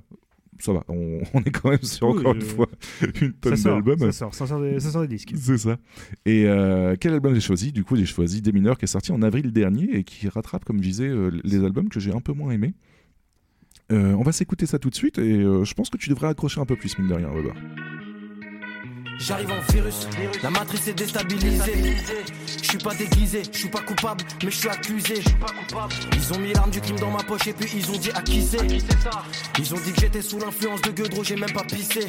Ça va, on, [laughs] on est quand même sur Oui, encore euh, une fois [laughs] une tonne d'albums. ça sort, ça sort des, ça sort des disques. C'est ça. Et euh, quel album j'ai choisi? Du coup, j'ai choisi Des mineurs qui est sorti en avril dernier et qui rattrape, comme je disais, euh, les albums que j'ai un peu moins aimés. Euh, on va s'écouter ça tout de suite et euh, je pense que tu devrais accrocher un peu plus, mine de rien, Robert. J'arrive en virus, la matrice est déstabilisée. Je suis pas déguisé, je suis pas coupable, mais je suis accusé. Ils ont mis l'arme du crime dans ma poche et puis ils ont dit à qui c'est. Ils ont dit que j'étais sous l'influence de Gueudreau, j'ai même pas pissé.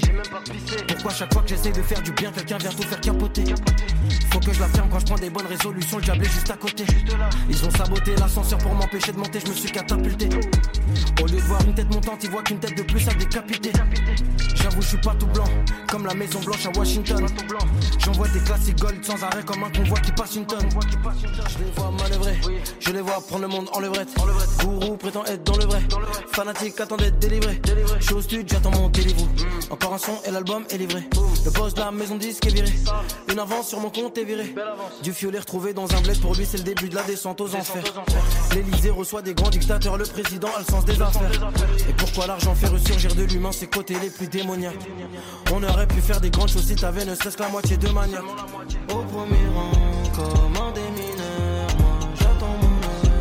Pourquoi chaque fois que j'essaie de faire du bien, quelqu'un vient tout faire capoter? Faut que je la ferme quand je prends des bonnes résolutions, le diable est juste à côté. Ils ont saboté l'ascenseur pour m'empêcher de monter, je me suis catapulté. Au lieu de voir une tête montante, ils voient qu'une tête de plus à décapiter. J'avoue, je suis pas tout blanc, comme la Maison Blanche à Washington. J'envoie des classiques gold sans arrêt comme un convoi qui passe une tonne. Je les vois manœuvrer, je les vois prendre le monde en levrette. Gourou prétend être dans le vrai, fanatique attend d'être délivré. Je suis au studio, j'attends mon délivré. Encore un son et l'album est livré. Le boss de la maison disque est viré. Une avance sur mon compte est virée. Du fiolet retrouvé dans un bled, pour lui c'est le début de la descente aux enfers. L'Elysée reçoit des grands dictateurs, le président a le sens des affaires. Et pourquoi l'argent fait ressurgir de l'humain ses côtés les plus démoniaques? On aurait pu faire des grandes choses si t'avais ne serait-ce que la moitié de maniaque. Au premier rang, comme un des mineurs, moi j'attends mon heure.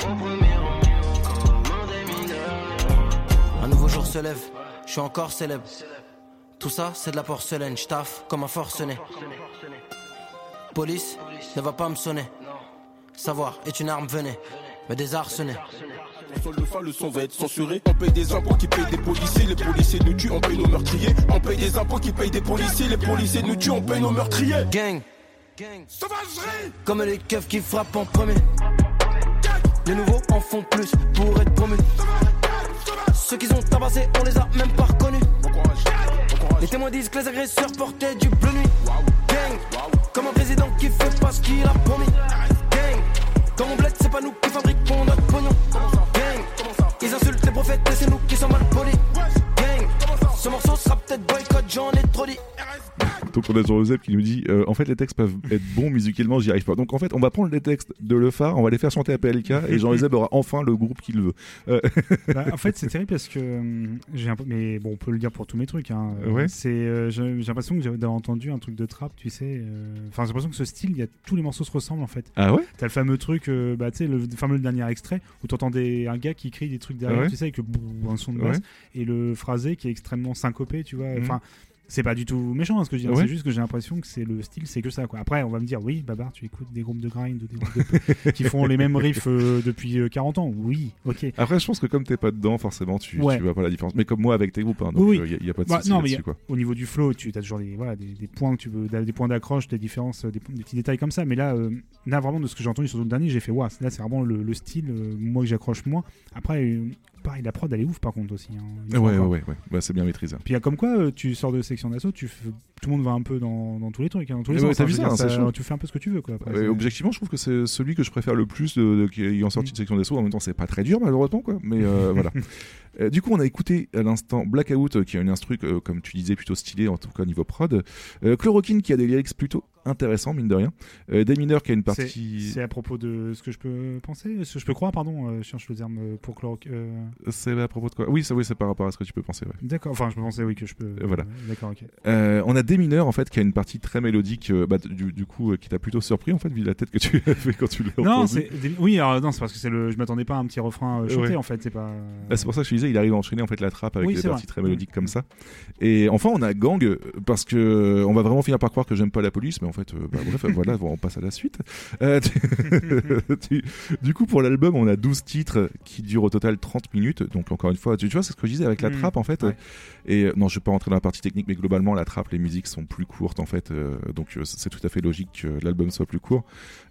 Au premier rang, comme un des mineurs. Un nouveau jour se lève, je suis encore célèbre. Tout ça, c'est de la porcelaine, je taffe comme un forcené. Police ne va pas me sonner. Savoir est une arme, venez, me désarçonner. Le fin, le son va être censuré. On paye des impôts qui payent des policiers. Les policiers nous tuent, on paye nos meurtriers. On paye des impôts qui payent des policiers. Les policiers nous tuent, on paye nos meurtriers. Gang, comme les keufs qui frappent en premier. Les nouveaux en font plus pour être promus. Ceux qui ont tabassé, on les a même pas reconnus. Les témoins disent que les agresseurs portaient du bleu nuit. Gang, comme un président qui fait pas ce qu'il a promis. Gang, dans mon bled, c'est pas nous qui fabriquons notre pognon. Ils insultent les prophètes et c'est nous qui sommes mal polis. Gang, ce morceau sera peut-être boycott, j'en ai trop dit. Donc on a Jean-Joseph qui nous dit euh, en fait les textes peuvent être bons musicalement, j'y arrive pas. Donc en fait on va prendre les textes de Le Phare, on va les faire chanter à PLK et Jean-Joseph aura enfin le groupe qu'il veut. Euh, [laughs] Bah, en fait, c'est terrible parce que hum, j'ai un peu, mais bon, on peut le dire pour tous mes trucs. Hein. Euh, Ouais. C'est, euh, j'ai l'impression que j'ai d'avoir entendu un truc de trap, tu sais. euh, Enfin, j'ai l'impression que ce style, il y a tous les morceaux se ressemblent en fait. Ah ouais? T'as le fameux truc, euh, bah tu sais, le fameux dernier extrait où t'entendais un gars qui crie des trucs derrière, Ah ouais? tu sais, avec le un son de basse Ouais? et le phrasé qui est extrêmement syncopé, tu vois. Mhm. Enfin. C'est pas du tout méchant hein, ce que je dis, hein. Ouais. c'est juste que j'ai l'impression que c'est le style, c'est que ça. Quoi. Après, on va me dire, oui, Babar, tu écoutes des groupes de grind ou des groupes de- [laughs] qui font les mêmes riffs euh, depuis euh, 40 ans. Oui, ok. Après je pense que comme t'es pas dedans forcément tu, Ouais. tu vois pas la différence. Mais comme moi avec tes groupes, hein, donc Oui, il oui. y, a pas de Bah, souci là-dessus au niveau du flow, tu as toujours des, voilà, des, des points que tu veux, des points d'accroche, des différences, des, des petits détails comme ça. Mais là, euh, là vraiment de ce que j'ai entendu sur le dernier, j'ai fait waouh, là c'est vraiment le, le style, euh, moi que j'accroche moins. Après, euh, pareil, la prod elle est ouf par contre aussi. hein, Ouais ouais ouais, ouais. Bah, c'est bien maîtrisé. Puis il y a comme quoi, euh, tu sors de section d'assaut, tu fais- tout le monde va un peu dans, dans tous les trucs, hein, dans tous les Eh ouais, sens. hein, vu ça, hein, tu fais un peu ce que tu veux quoi. Après, Ouais, objectivement, je trouve que c'est celui que je préfère le plus de, de- qui ayant sorti de section d'assaut. En même temps, c'est pas très dur, malheureusement, quoi. Mais euh, [laughs] voilà. Euh, du coup, on a écouté à l'instant Blackout, qui a une instru, euh, comme tu disais, plutôt stylé, en tout cas niveau prod. Chloroquine, qui a des lyrics plutôt intéressants, mine de rien. Euh, Des mineurs, qui a une partie. C'est à propos de ce que je peux penser, ce que je peux croire, pardon, euh, je cherche le terme euh, pour chloro. euh, C'est à propos de quoi? Oui, oui, c'est par rapport à ce que tu peux penser, ouais. D'accord, enfin je me pensais oui que je peux. Euh, voilà. D'accord, ok. Euh, on a des mineurs en fait qui a une partie très mélodique bah, du, du coup qui t'a plutôt surpris en fait vu la tête que tu [laughs] as fait quand tu l'as Non, entendu. c'est des- oui, alors non, c'est parce que c'est le. Je m'attendais pas à un petit refrain chanté Ouais. en fait, c'est pas. Ah, c'est pour ça que je disais il arrive à enchaîner en fait la trappe avec Oui, des parties vrai. très mélodiques comme ça. Et enfin, on a Gang parce que on va vraiment finir par croire que j'aime pas la police, mais en fait, euh, bah, bref, voilà, on passe à la suite. Euh, tu- [laughs] du coup, pour l'album, on a 12 titres qui durent au total 30 minutes. Donc, encore une fois, tu, tu vois, c'est ce que je disais avec la Mm, trappe en fait. ouais. Et euh, non, je vais pas rentrer dans la partie technique, mais globalement, la trappe, les musiques sont plus courtes en fait. donc, c'est tout à fait logique que l'album soit plus court.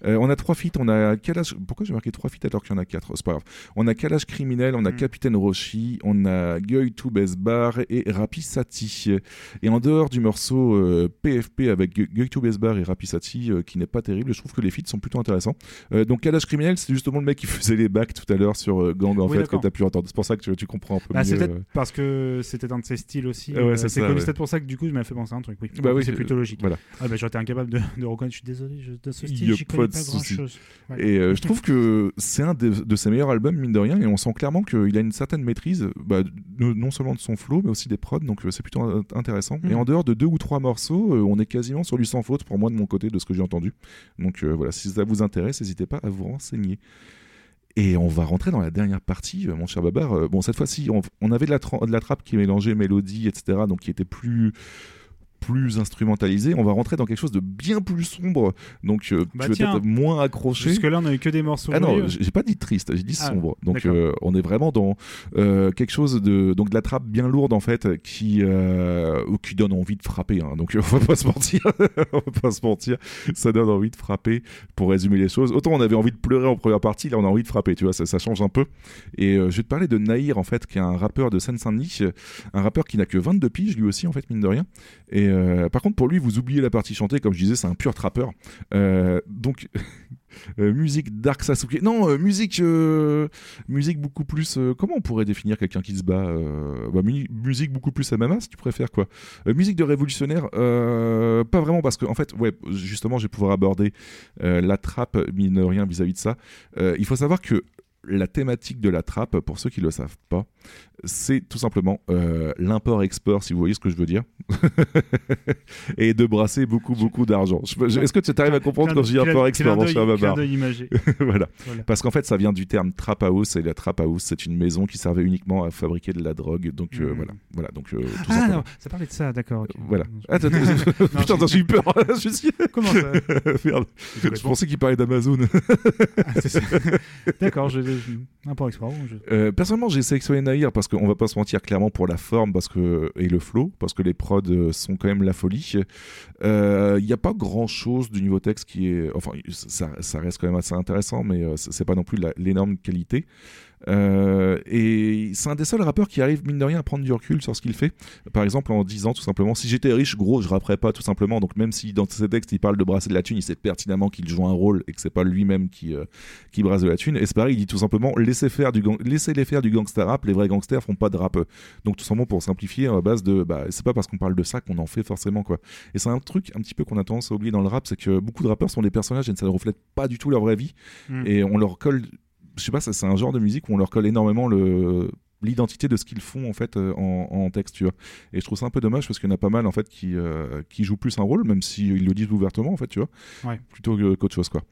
On a trois feats. On a Kalash. Pourquoi j'ai marqué trois feats alors qu'il y en a quatre? C'est pas grave. On a Kalash Criminel, on a Capitaine Roshi, on a Guy to Bar et Rapi Sati. Et en dehors du morceau euh, PFP avec Guy to Bar et Rapi Sati, euh, qui n'est pas terrible, je trouve que les feats sont plutôt intéressants. Euh, donc Kalash Criminel, c'est justement le mec qui [laughs] faisait les bacs tout à l'heure sur euh, Gang en Oui, fait, que d'accord. tu as pu entendre. C'est pour ça que tu, tu comprends un peu Bah, c'est mieux. peut-être euh, parce que c'était un de ses styles aussi. Ouais, c'est c'est ouais. c'est peut-être pour ça que du coup, je m'as fait penser à un truc. Oui, Bah oui, c'est plutôt logique. voilà. Ah bah, j'aurais été incapable de, de reconnaître. Je suis désolé, je, dans ce style, pas connais de pas grand chose. Et je trouve que c'est un de, de ses meilleurs albums, mine de rien, et on sent clairement qu'il a une certaine maîtrise, bah, de- non seulement de son flow, mais aussi des prods, donc c'est plutôt intéressant. Mhm. Et en dehors de deux ou trois morceaux, on est quasiment sur du sans faute pour moi de mon côté, de ce que j'ai entendu. Donc euh, voilà, si ça vous intéresse, n'hésitez pas à vous renseigner. Et on va rentrer dans la dernière partie, euh, mon cher Babar. Euh, bon, cette fois-ci, on, avait de la, de la trappe qui mélangeait mélodie, etc., donc qui était plus plus instrumentalisé, on va rentrer dans quelque chose de bien plus sombre, donc euh, Bah tu vas tiens. peut-être moins accroché. Jusque-là, on a eu que des morceaux. Ah non, j'ai pas dit triste, j'ai dit Ah, sombre. Donc euh, on est vraiment dans euh, quelque chose de donc de la trappe bien lourde en fait qui euh, qui donne envie de frapper. hein. Donc [laughs] on va pas se mentir, [laughs] on va pas se mentir, ça donne envie de frapper. Pour résumer les choses, autant on avait envie de pleurer en première partie, là on a envie de frapper. Tu vois, ça, ça change un peu. Et je vais te parler de Naïr en fait, qui est un rappeur de Seine-Saint-Denis, un rappeur qui n'a que 22 piges lui aussi en fait mine de rien. Et euh, par contre pour lui, vous oubliez la partie chantée, comme je disais, c'est un pur trappeur. Euh, donc [laughs] euh, musique Dark Sasuke. Non, musique, musique beaucoup plus. comment on pourrait définir quelqu'un qui se bat bah, mu- Musique beaucoup plus MMA, si tu préfères quoi. Musique de révolutionnaire, pas vraiment parce que en fait, ouais, justement, je vais pouvoir aborder la trappe mine rien vis-à-vis de ça. Il faut savoir que la thématique de la trappe, pour ceux qui ne le savent pas, c'est tout simplement euh, l'import-export, si vous voyez ce que je veux dire, [laughs] et de brasser beaucoup, beaucoup d'argent. Est-ce que tu arrives à comprendre quand je dis import-export, [laughs] voilà. Voilà. Parce qu'en fait, ça vient du terme trap house, et la trap house, c'est une maison qui servait uniquement à fabriquer de la drogue. Donc euh, Mhm. voilà, voilà. Donc euh, tout Ah non, ça parlait de ça, d'accord. Voilà. Attends. [laughs] Non, Putain, j'ai eu peur. je suis... Comment ça? Merde. Je pensais qu'il parlait d'Amazon. Ah. D'accord, je, je, import export. je- Euh, personnellement, j'ai sélectionné Nahir parce qu'on va pas se mentir clairement pour la forme parce que, et le flow, parce que les prods euh, sont quand même la folie. Il n'y a pas grand chose du niveau texte qui est. Enfin, ça, ça reste quand même assez intéressant, mais euh, c'est pas non plus l'énorme qualité. Euh, et c'est un des seuls rappeurs qui arrive, mine de rien, à prendre du recul sur ce qu'il fait. Par exemple, en disant tout simplement si j'étais riche, gros, je rapperais pas tout simplement. Donc, même si dans ses textes il parle de brasser de la thune, il sait pertinemment qu'il joue un rôle et que c'est pas lui-même qui, euh, qui brasse de la thune. Et c'est pareil, il dit tout simplement laissez, faire du gang- laissez les faire du gangsta rap, les vrais gangsters font pas de rap. Donc, tout simplement pour simplifier, à base de bah, c'est pas parce qu'on parle de ça qu'on en fait forcément quoi. Et c'est un truc un petit peu qu'on a tendance à oublier dans le rap, c'est que beaucoup de rappeurs sont des personnages et ça ne reflète pas du tout leur vraie vie. Mm. Et on leur colle je sais pas, c'est un genre de musique où on leur colle énormément le l'identité de ce qu'ils font en fait euh, en, en texte tu vois. Et je trouve ça un peu dommage parce qu'il y en a pas mal en fait qui euh, qui jouent plus un rôle même s'ils le disent ouvertement en fait tu vois Ouais. plutôt que- qu'autre chose quoi.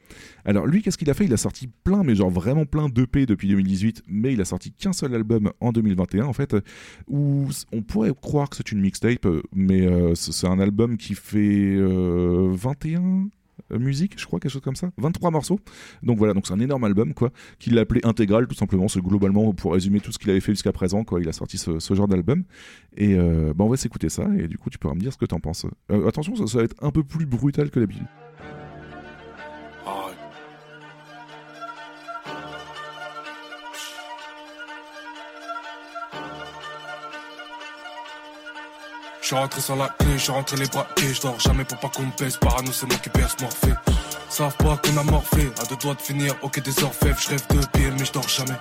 Alors lui qu'est-ce qu'il a fait? Il a sorti plein mais genre vraiment plein d'EP depuis 2018 mais il a sorti qu'un seul album en 2021 en fait où on pourrait croire que c'est une mixtape euh, mais euh, c'est un album qui fait euh, 21 euh, musique, je crois, quelque chose comme ça. 23 morceaux. Donc voilà, donc c'est un énorme album, quoi, qu'il a appelé intégral, tout simplement. C'est globalement, pour résumer tout ce qu'il avait fait jusqu'à présent, quoi. Il a sorti ce, ce genre d'album. Et euh, bah, on va s'écouter ça, et du coup, tu pourras me dire ce que t'en penses. Euh, attention, ça, ça va être un peu plus brutal que d'habitude. Je suis rentré sans la clé, je suis rentré les braquets, je dors jamais pour pas qu'on me pèse. Parano, c'est moi qui perce morphée. Savent pas qu'on a morphé, à deux doigts de finir, ok des orfèvres, je rêve de pied, mais je dors jamais.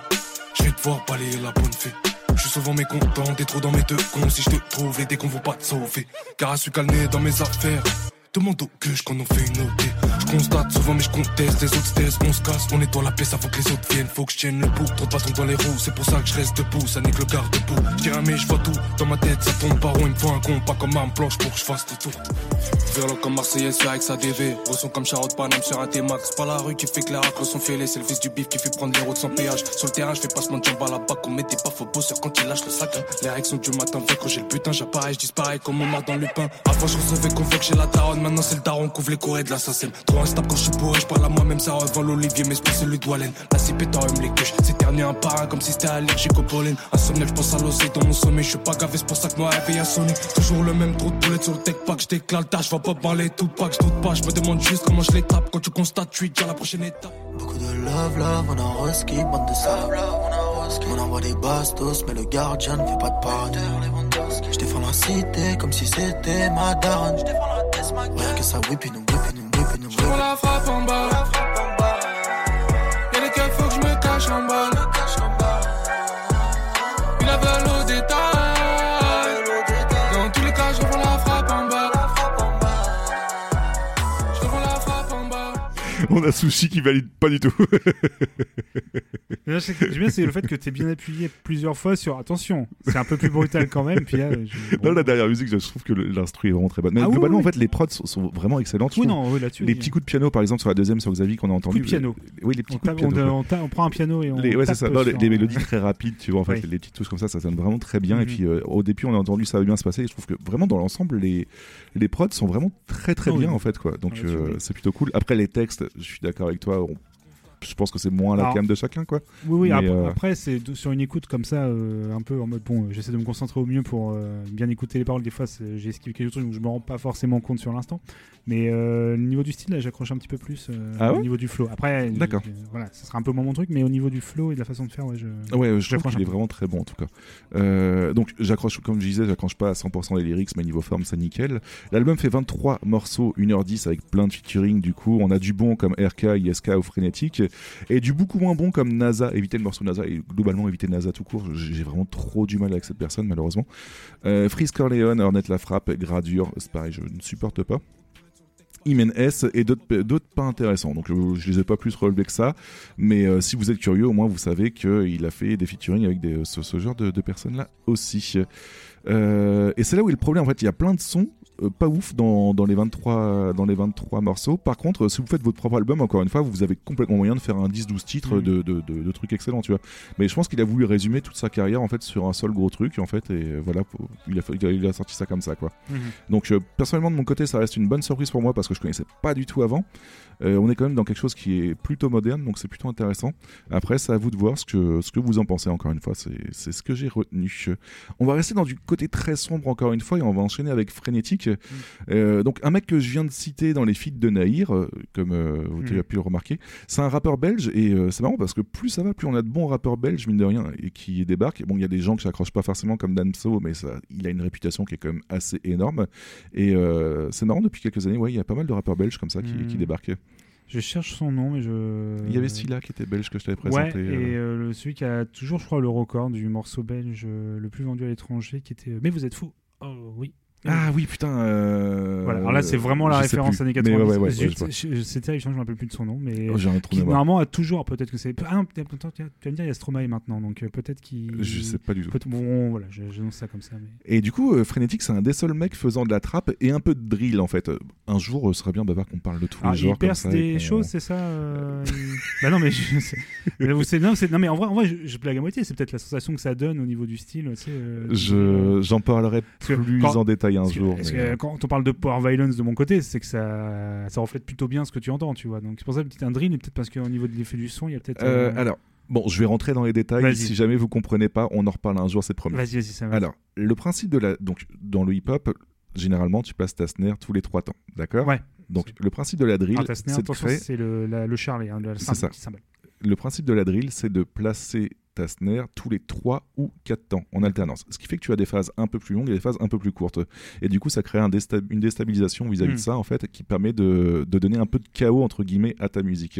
Je vais devoir balayer la bonne fée. Je suis souvent mécontent, des trous dans mes deux cons. Si je te trouve, les décons vont pas te sauver. Car à calmer dans mes affaires. Demande aux queues qu'on en fait une OD. Je constate souvent, mais je conteste. Les autres se taisent, on se casse. On nettoie la paix avant que les autres viennent. Faut que je tienne le bout. Trop de bâtons dans les roues. C'est pour ça que je reste debout. Ça n'est que le garde. Je dirais, mais je vois tout. Dans ma tête, ça tombe par où il me faut un con. Pas comme un planche pour que je fasse tout tour. Violent comme Marseillais sur avec sa DV. Ressent comme Charlotte Paname sur un T-Max. Pas la rue qui fait que les racles sont fêlés. C'est le fils du bif qui fait prendre les routes sans péage. Sur le terrain, je fais passement de jambes à la bac. On mettait pas faux bosseur quand il lâche le sac. hein. Les sont du matin. Fait quand j'ai le putain, j'apparais, je disparais comme on dans le pain. Avant, je recevais qu'on que chez la daronne. Maintenant, c'est le daron couvre les courées de l'assassin. Trop instable quand je suis bourré, je parle à moi-même. Ça revend l'olivier, mais c'est celui de Wallen. La est en les couches. C'est terni un par un comme si c'était allergique au pollen. Insomniaque, je pense à l'océan dans mon sommeil. Je suis pas gavé, c'est pour ça que mon réveil a sonné. Toujours le même trou de poulet sur le tech pack. Je déclare tâche, je vais pas parler tout pack. Je doute pas, je me demande juste comment je les tape. Quand tu constates, tu es déjà la prochaine étape. Beaucoup de love, love, on a reski, bande de salades. On envoie des bastos, mais le gardien ne fait pas de parade. Je défends la cité comme si c'était ma daronne. Rien que ça whip, nous whip, nous whip, nous Je la frappe en balle. On a Sushi qui valide pas du tout. [laughs] Là, ce que j'aime bien, c'est le fait que tu es bien appuyé plusieurs fois sur attention, c'est un peu plus brutal quand même. Puis là, je- Là, la dernière musique, je trouve que l'instru est vraiment très bonne. Mais Ah globalement, oui, en fait, les prods sont, sont vraiment excellentes. Oui, non, oui, là-dessus, Les petits coups de piano, par exemple, sur la deuxième, sur Xavier, qu'on a entendu. Coup de piano. Oui, les petits on, coups de piano. on prend un piano et on. Les, ouais, c'est tape ça. Non, les, les mélodies très rapides, tu vois, en fait, les, petites touches comme ça, ça sonne vraiment très bien. Et Mhm. puis, euh, au début, on a entendu ça va bien se passer. Et je trouve que vraiment, dans l'ensemble, les, les prods sont vraiment très, très Ah bien, en fait, quoi. Donc, Ah, là-dessus, euh, c'est plutôt cool. Après, les textes, suis d'accord avec toi. on- Je pense que c'est moins la cam de chacun, quoi. Oui, oui, Mais, après, euh, après, c'est sur une écoute comme ça, euh, un peu en mode bon, euh, j'essaie de me concentrer au mieux pour euh, bien écouter les paroles. Des fois, esquivé quelques trucs, donc je me rends pas forcément compte sur l'instant. Mais euh, le niveau du style, là, j'accroche un petit peu plus euh, Ah au ouais niveau du flow. Après, D'accord. je- voilà, ça sera un peu moins mon truc, mais au niveau du flow et de la façon de faire, ouais, je. Ouais, je trouve j'accroche qu'il est vraiment très bon en tout cas. Euh, donc j'accroche, comme je disais, j'accroche pas à 100% les lyrics, mais niveau forme, c'est nickel. L'album fait 23 morceaux, 1h10 avec plein de featuring. Du coup, on a du bon comme RK, ISK ou Frénétique, et du beaucoup moins bon comme NASA. Évitez le morceau NASA et globalement éviter NASA tout court. J'ai vraiment trop du mal avec cette personne malheureusement. Euh, Freeze Corleone, Hornet La Frappe, Gradure, c'est pareil, je ne supporte pas. S et d'autres pas intéressants. Donc euh, je les ai pas plus relevés que ça, mais euh, si vous êtes curieux, au moins vous savez qu'il a fait des featuring avec des, ce, genre de, de personnes-là aussi. Euh, et c'est là où est le problème. En fait, il y a plein de sons euh, pas ouf dans, dans, les 23, dans les 23 morceaux. Par contre, si vous faites votre propre album, encore une fois, vous avez complètement moyen de faire un 10-12 titres Mhm. de, de, de- de trucs excellents, tu vois. Mais je pense qu'il a voulu résumer toute sa carrière en fait sur un seul gros truc, en fait, et euh, voilà, il, a, fait- il a- il a sorti ça comme ça, quoi. Mhm. Donc euh, personnellement de mon côté ça reste une bonne surprise pour moi parce que je connaissais pas du tout avant. Euh, on est quand même dans quelque chose qui est plutôt moderne donc c'est plutôt intéressant. Après c'est à vous de voir ce que, ce que vous en pensez encore une fois, c'est c'est ce que j'ai retenu. On va rester dans du côté très sombre encore une fois et on va enchaîner avec Frénétique. Euh, donc un mec que je viens de citer dans les feats de Nahir, euh, comme euh, vous Mhm. avez pu le remarquer, c'est un rappeur belge et euh, c'est marrant parce que plus ça va, plus on a de bons rappeurs belges mine de rien et qui débarquent. Bon il y a des gens que j'accroche pas forcément comme Damso mais ça, il a une réputation qui est quand même assez énorme. Et c'est marrant, depuis quelques années, ouais, il y a pas mal de rappeurs belges comme ça qui, qui débarquaient. Je cherche son nom, mais je. Il y avait celui-là qui était belge que je t'avais Ouais, présenté. et euh. euh, le- celui qui a toujours, je crois, le record du morceau belge le plus vendu à l'étranger, qui était. Mais vous êtes fou Oh oui. Ah oui, putain. euh, Voilà, alors là, c'est vraiment la je référence années Mais 80. ouais, ouais, C'est terrible, je ne me rappelle plus de son nom, mais. Oh, qui, normalement, a toujours, peut-être que c'est. Ah tu vas me dire, il y a Stromae maintenant, donc euh, peut-être qu'il. Je sais pas du tout. Bon, voilà, je- j'annonce ça comme ça. Mais... Et du coup, euh, Frénétique, c'est un des seuls mecs faisant de la trappe et un peu de drill en fait. Un jour, ce serait bien bavard qu'on parle de tous Ah, les genres. il perce des choses, c'est ça euh, Bah non, mais je- [laughs] c'est- non, mais en vrai, en vrai je, blague à moitié. C'est peut-être la sensation que ça donne au niveau du style. Tu sais, euh, Je, j'en parlerai plus quand- en détail un que- jour. parce mais, que quand on parle de power violence de mon côté, c'est que ça, ça reflète plutôt bien ce que tu entends, tu vois. Donc c'est pour ça peut-être un drill, et peut-être parce qu'au niveau de l'effet du son, il y a peut-être. Euh, euh, alors, bon, je vais rentrer dans les détails. Si jamais vous comprenez pas, on en reparle un jour, c'est promis. Vas-y, vas-y, ça va. Alors, le principe de la. Donc, dans le hip-hop, généralement, tu passes ta snare tous les trois temps. D'accord? Ouais. Donc, le principe de la drill, Ah, c'est créer. c'est le, la- le charlet, hein, le ça. Le principe de la drill, c'est de placer ta snare tous les 3 ou 4 temps en alternance. Ce qui fait que tu as des phases un peu plus longues et des phases un peu plus courtes. Et du coup, ça crée un désta- une déstabilisation vis-à-vis Mm. de ça, en fait, qui permet de, de donner un peu de chaos, entre guillemets, à ta musique.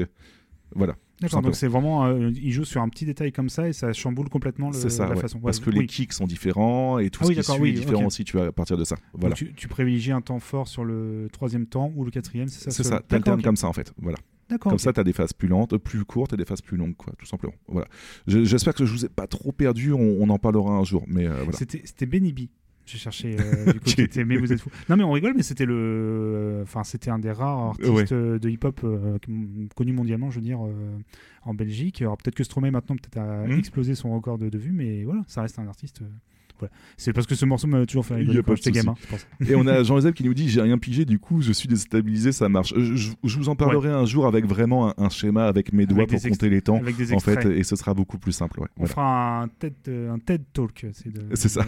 Voilà. D'accord, donc c'est vraiment. euh, il joue sur un petit détail comme ça et ça chamboule complètement le- ça, la ouais. façon. parce que les kicks sont différents et tout Ah ce oui, qui suit oui, est différent aussi tu vois, à partir de ça. Voilà. Tu, tu privilégies un temps fort sur le troisième temps ou le quatrième, c'est ça C'est ce- ça, t'alternes comme ça en fait. Voilà. Comme ça, t'as des phases plus lentes, plus courtes et des phases plus longues, quoi, tout simplement. Voilà. Je- J'espère que je vous ai pas trop perdu. On, on en parlera un jour, mais euh, voilà. C'était Benny B. J'ai cherché euh, [laughs] du mais vous êtes fou. Non mais on rigole, mais c'était le, enfin c'était un des rares artistes Ouais. euh, de hip-hop euh, connu mondialement, je veux dire, euh, en Belgique. Alors peut-être que Stromae maintenant peut-être a Mhm. explosé son record de, de vues, mais voilà, ça reste un artiste. Euh, voilà. C'est parce que ce morceau m'a toujours fait rigoler quand j'étais gamin. Et on a [laughs] Jean-Joseph qui nous dit j'ai rien pigé, du coup je suis déstabilisé, ça marche. Je, je- je vous en parlerai un jour avec vraiment un, un schéma avec mes doigts Avec pour compter les temps, avec des en fait, et ce sera beaucoup plus simple. ouais. On Voilà. fera un TED, euh, un TED Talk. C'est ça.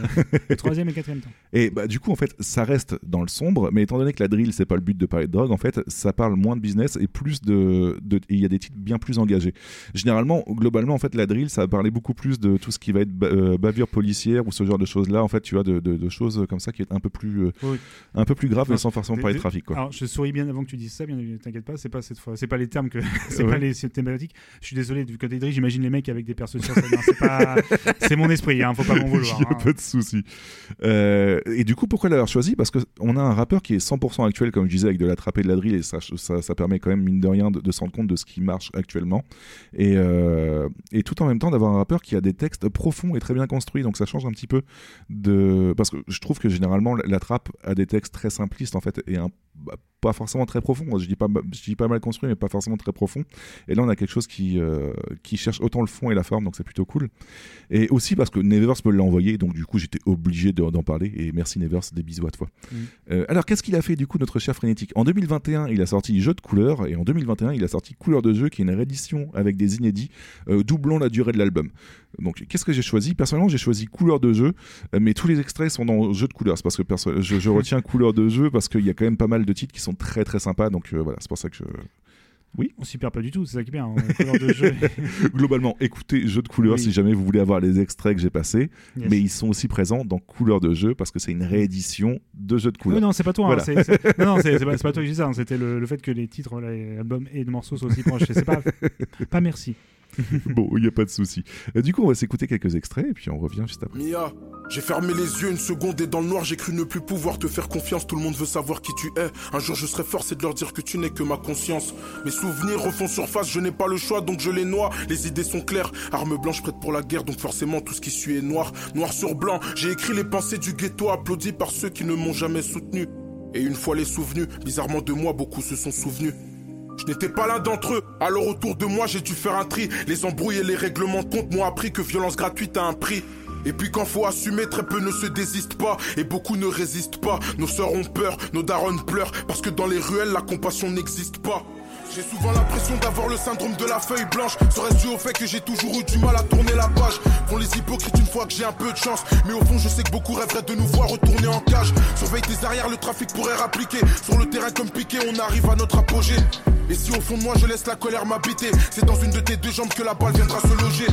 le troisième et quatrième temps. Et bah, du coup, en fait, ça reste dans le sombre, mais étant donné que la drill, c'est pas le but de parler de drogue, en fait, ça parle moins de business et plus de. Il y a des titres bien plus engagés. Généralement, globalement, en fait, la drill, ça va parler beaucoup plus de tout ce qui va être ba- euh, bavure policière ou ce genre de choses-là, en fait, tu vois, de, de- de choses comme ça qui est un peu plus, euh, Oui. un peu plus grave, mais sans forcément parler de trafic, quoi. Alors, je souris bien avant que tu dises ça, bien t'inquiète pas, c'est pas cette fois, c'est pas les termes que, [laughs] c'est Ouais. pas les thématiques. Je suis désolé du côté drill, j'imagine les mecs avec des persos sur hein, C'est pas, [laughs] c'est mon esprit, hein, faut pas m'en vouloir. [laughs] Il a hein. pas de souci. Euh, et du coup, pourquoi l'avoir choisi? Parce qu'on a un rappeur qui est 100% actuel, comme je disais, avec de la trappe et de la drill, et ça, ça, ça permet quand même, mine de rien, de, de se rendre compte de ce qui marche actuellement. Et, euh, et tout en même temps, d'avoir un rappeur qui a des textes profonds et très bien construits. Donc ça change un petit peu Parce que je trouve que généralement, la, la trappe a des textes très simplistes, en fait, et un, bah, pas forcément très profonds. Je dis pas, je dis pas mal construit, mais pas forcément très profond. Et là, on a quelque chose qui, euh, qui cherche autant le fond et la forme, donc c'est plutôt cool. Et aussi parce que Nevers me l'a envoyé, donc du coup j'étais obligé de- d'en parler. Et merci Nevers, des bisous à toi. Mm. Euh, alors qu'est-ce qu'il a fait du coup notre cher Frénétique? En 2021, il a sorti Jeu de couleurs, et en 2021, il a sorti Couleur de jeu, qui est une réédition avec des inédits, euh, doublant la durée de l'album. Donc qu'est-ce que j'ai choisi? Personnellement, j'ai choisi Couleur de jeu, mais tous les extraits sont dans Jeu de couleurs. C'est parce que je retiens Couleur de jeu parce qu'il y a quand même pas mal de titres qui sont très très sympas. Donc euh, voilà, c'est pour ça que je. Oui. On s'y perd pas du tout, c'est ça qui est bien. hein, couleur de jeu. [laughs] Globalement, écoutez Jeu de couleurs Oui. si jamais vous voulez avoir les extraits que j'ai passés, Yes. mais ils sont aussi présents dans Couleur de jeu parce que c'est une réédition de Jeu de couleurs. Oui, non, c'est pas toi. hein, non, non, [laughs] c'est pas, toi qui dis ça. hein, C'était le, le fait que les titres, les albums et les morceaux soient aussi proches. C'est pas, pas merci. [laughs] bon, il n'y a pas de souci. Euh, Du coup, on va s'écouter quelques extraits et puis on revient juste après. Mia, j'ai fermé les yeux une seconde et dans le noir j'ai cru ne plus pouvoir te faire confiance. Tout le monde veut savoir qui tu es. Un jour je serai forcé de leur dire que tu n'es que ma conscience. Mes souvenirs refont surface, je n'ai pas le choix donc je les noie. Les idées sont claires, arme blanche prête pour la guerre donc forcément tout ce qui suit est noir. Noir sur blanc, j'ai écrit les pensées du ghetto applaudi par ceux qui ne m'ont jamais soutenu. Et une fois les souvenus, bizarrement de moi beaucoup se sont souvenus. Je n'étais pas l'un d'entre eux, alors autour de moi j'ai dû faire un tri. Les embrouilles et les règlements de compte m'ont appris que violence gratuite a un prix. Et puis quand faut assumer, très peu ne se désistent pas et beaucoup ne résistent pas. Nos sœurs ont peur, nos darons pleurent parce que dans les ruelles la compassion n'existe pas. J'ai souvent l'impression d'avoir le syndrome de la feuille blanche. Serait-ce dû au fait que j'ai toujours eu du mal à tourner la page? Font les hypocrites une fois que j'ai un peu de chance. Mais au fond, je sais que beaucoup rêveraient de nous voir retourner en cage. Surveille tes arrières, le trafic pourrait rappliquer. Sur le terrain comme piqué, on arrive à notre apogée. Et si au fond de moi je laisse la colère m'habiter, c'est dans une de tes deux jambes que la balle viendra se loger.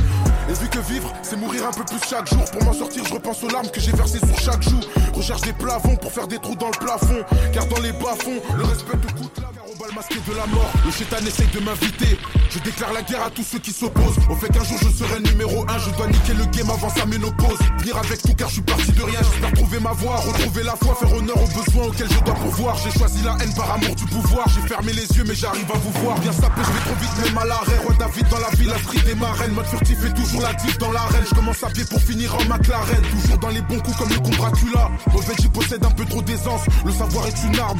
Et vu que vivre, c'est mourir un peu plus chaque jour. Pour m'en sortir, je repense aux larmes que j'ai versées sur chaque joue. Recherche des plafonds pour faire des trous dans le plafond. Car dans les bas-fonds, le respect te coûte la masqué de la mort. Le chétan essaye de m'inviter. Je déclare la guerre à tous ceux qui s'opposent. Au fait qu'un jour je serai numéro 1, je dois niquer le game avant sa ménopause. Venir avec tout car je suis parti de rien. J'espère trouver ma voie, retrouver la foi, faire honneur aux besoins auxquels je dois pourvoir. J'ai choisi la haine par amour du pouvoir. J'ai fermé les yeux, mais j'arrive à vous voir. Bien sapé, je vais trop vite, même à l'arrêt. Roi David dans la ville, la street des marraines. Mode furtif et toujours la diff dans l'arène. Je commence à pied pour finir en McLaren. Toujours dans les bons coups comme le con Dracula. Mauvais, j'y possède un peu trop d'aisance. Le savoir est une arme.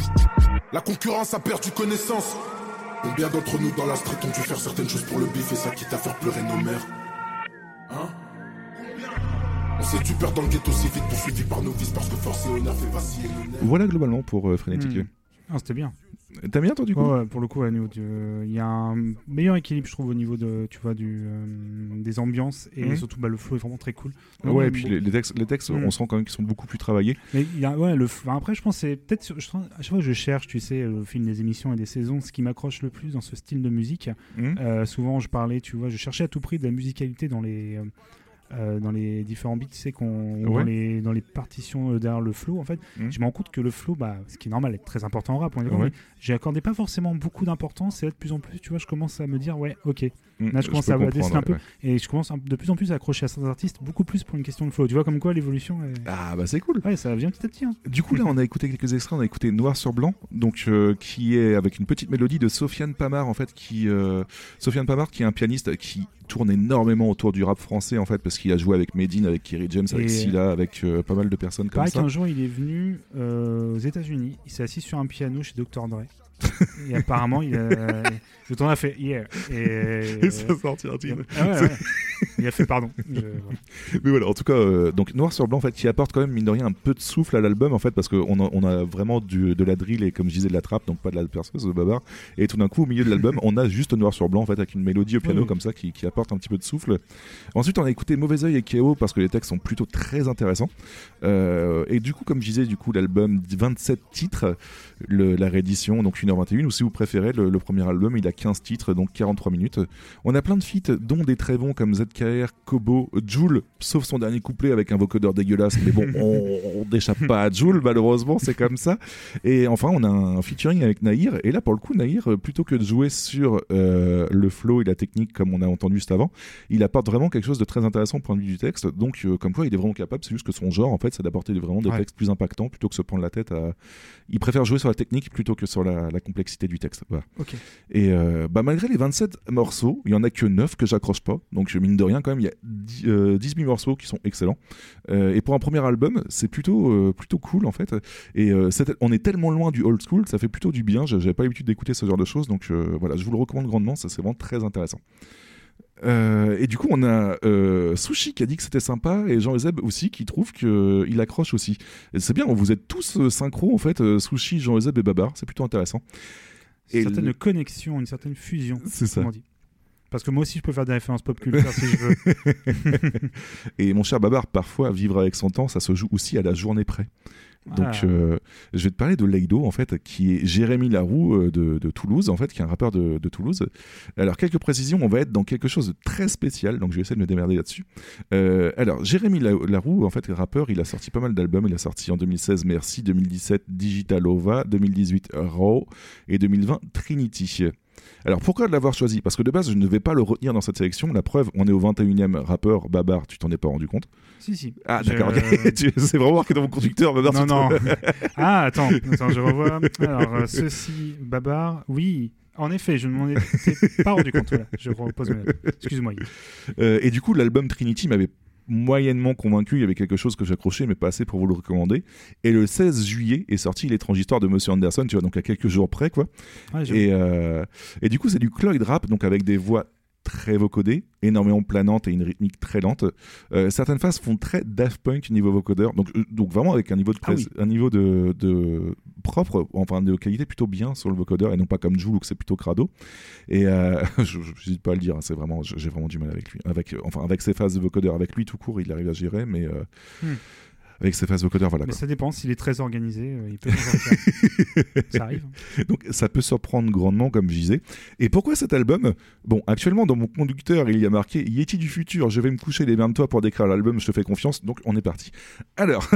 La concurrence a perdu connaissance. Combien d'entre nous dans la street ont dû faire certaines choses pour le bif et ça quitte à faire pleurer nos mères Hein On s'est tu peur dans le ghetto si vite poursuivi par nos vices parce que force et honneur fait vaciller nos nerfs. Voilà globalement pour euh, Frénétique. Hmm. Ah, c'était bien. T'as bien toi du coup Ouais, pour le coup, euh, il y a un meilleur équilibre, je trouve, au niveau de, tu vois, du, euh, des ambiances et Mhm. surtout, bah, le flow est vraiment très cool. Ouais, Ouais, et puis bon. les, les textes, les textes Mm. on sent quand même qu'ils sont beaucoup plus travaillés. Mais il y a, ouais, le, enfin, après, je pense que c'est peut-être, je, à chaque fois que je cherche, tu sais, le film des émissions et des saisons, ce qui m'accroche le plus dans ce style de musique, Mhm. euh, souvent je parlais, tu vois, je cherchais à tout prix de la musicalité dans les, euh, dans les différents beats, tu sais, qu'on, dans, les, dans les partitions euh, derrière le flow, en fait, Mhm. je me rends compte que le flow, bah, ce qui est normal, est très important en rap, on est d'accord, Ouais. j'y accordais pas forcément beaucoup d'importance, et là, de plus en plus, tu vois, je commence à me dire, ouais, ok, Là, je je commence peux à comprendre, dessiner un peu. ouais. Et je commence de plus en plus à accrocher à certains artistes, beaucoup plus pour une question de flow. Tu vois, comme quoi l'évolution. est- Ah, bah c'est cool. Ouais, ça vient petit à petit. hein. Du coup, là, on a écouté quelques extraits. On a écouté Noir sur Blanc, donc euh, qui est avec une petite mélodie de Sofiane Pamar, en fait, qui euh, Sofiane Pamar, qui est un pianiste qui tourne énormément autour du rap français, en fait, parce qu'il a joué avec Medine, avec Kerry James, avec Et- Silla, avec euh, pas mal de personnes comme ça. qu'un jour, il est venu aux États-Unis, il s'est assis sur un piano chez Dr. Dre. Et apparemment, il a, le temps a fait hier. Et, Et ça a sorti un titre. Ah ouais, ouais. Il a fait pardon. Je-. Mais voilà, en tout cas, euh, donc Noir sur Blanc, en fait, qui apporte quand même, mine de rien, un peu de souffle à l'album, en fait, parce qu'on a, on a vraiment du, de la drill et, comme je disais, de la trappe, donc pas de la perceuse de babar. Et tout d'un coup, au milieu de l'album, on a juste Noir sur Blanc, en fait, avec une mélodie au piano Oui. comme ça, qui, qui apporte un petit peu de souffle. Ensuite, on a écouté Mauvais Oeil et KO, parce que les textes sont plutôt très intéressants. Euh, et du coup, comme je disais, du coup, l'album, 27 titres, le- la réédition, donc 1h21, ou si vous préférez, le, le premier album, il a 15 titres, donc 43 minutes. On a plein de feats, dont des très bons comme ZKR, Kobo, Joule, sauf son dernier couplet avec un vocodeur dégueulasse, mais bon, on n'échappe pas à Joule, malheureusement, c'est comme ça. Et enfin, on a un featuring avec Nahir, et là, pour le coup, Nahir, plutôt que de jouer sur euh, le flow et la technique comme on a entendu juste avant, il apporte vraiment quelque chose de très intéressant au point de vue du texte. Donc, euh, comme quoi, il est vraiment capable, c'est juste que son genre, en fait, c'est d'apporter vraiment des Ouais. textes plus impactants plutôt que se prendre la tête à. Il préfère jouer sur la technique plutôt que sur la, la complexité du texte. Voilà. Et euh, bah, malgré les 27 morceaux, il y en a que 9 que j'accroche pas. Donc, mine de rien, quand même, il y a 10, euh, 18 morceaux qui sont excellents. Euh, et pour un premier album, c'est plutôt, euh, plutôt cool, en fait. Et on est tellement loin du old school, ça fait plutôt du bien. J'avais pas l'habitude d'écouter ce genre de choses. Donc, voilà, je vous le recommande grandement. Ça, c'est vraiment très intéressant. Euh, et du coup, on a euh, Sushi qui a dit que c'était sympa et Jean Ezeb aussi qui trouve qu'il accroche aussi. C'est bien, vous êtes tous euh, synchro en fait, euh, Sushi, Jean Ezeb et Babar, c'est plutôt intéressant. Une Et certaine le- connexion, une certaine fusion. C'est ça. dit. Parce que moi aussi, je peux faire des références pop culture si je veux. [laughs] et mon cher Babar, parfois, vivre avec son temps, ça se joue aussi à la journée près. Donc, Ah. euh, je vais te parler de Leido, en fait, qui est Jérémy Laroux euh, de, de Toulouse, en fait, qui est un rappeur de, de Toulouse. Alors, quelques précisions, on va être dans quelque chose de très spécial, donc je vais essayer de me démerder là-dessus. Euh, alors, Jérémy La- Laroux, en fait, rappeur, il a sorti pas mal d'albums. Il a sorti en 2016 Merci, 2017 Digitalova, 2018 Raw et 2020 Trinity. Alors pourquoi de l'avoir choisi? Parce que de base, je ne vais pas le retenir dans cette sélection. La preuve, on est au 21e rappeur, Babar, tu t'en es pas rendu compte? Si, si. Ah, Je- d'accord. [laughs] Tu- c'est vraiment marqué dans mon conducteur, Babar. Non, non. [laughs] ah, attends, attends, je revois. Alors, euh, ceci, Babar, oui. En effet, je ne m'en étais pas rendu compte. Voilà, je repose mes. Excuse-moi. Euh, et du coup, l'album Trinity m'avait moyennement convaincu. Il y avait quelque chose que j'accrochais, mais pas assez pour vous le recommander. Et le 16 juillet est sorti l'étrange histoire de Monsieur Anderson, tu vois, donc à quelques jours près, quoi. Ouais, et, euh, et du coup, c'est du Cloyd rap, donc avec des voix très vocodées, énormément planantes et une rythmique très lente. Euh, certaines phases font très Daft Punk niveau vocodeur, donc, euh, donc vraiment avec un niveau de, Ah un niveau de, de propre, enfin de qualité plutôt bien sur le vocodeur et non pas comme Joule où c'est plutôt crado. Et euh, [laughs] je n'hésite pas à le dire, hein, c'est vraiment, j'ai vraiment du mal avec lui, avec, enfin avec ses phases de vocodeur, avec lui tout court, il arrive à gérer, mais euh, Hmm. Avec ses phases vocodeur, voilà. Mais quoi. ça dépend, s'il est très organisé, euh, il peut [laughs] ça arrive. Donc ça peut surprendre grandement, comme je disais. Et pourquoi cet album? Bon, actuellement dans mon conducteur, il y a marqué Yeti du futur, je vais me coucher, démerde-toi pour décrire l'album, je te fais confiance. Donc on est parti. Alors,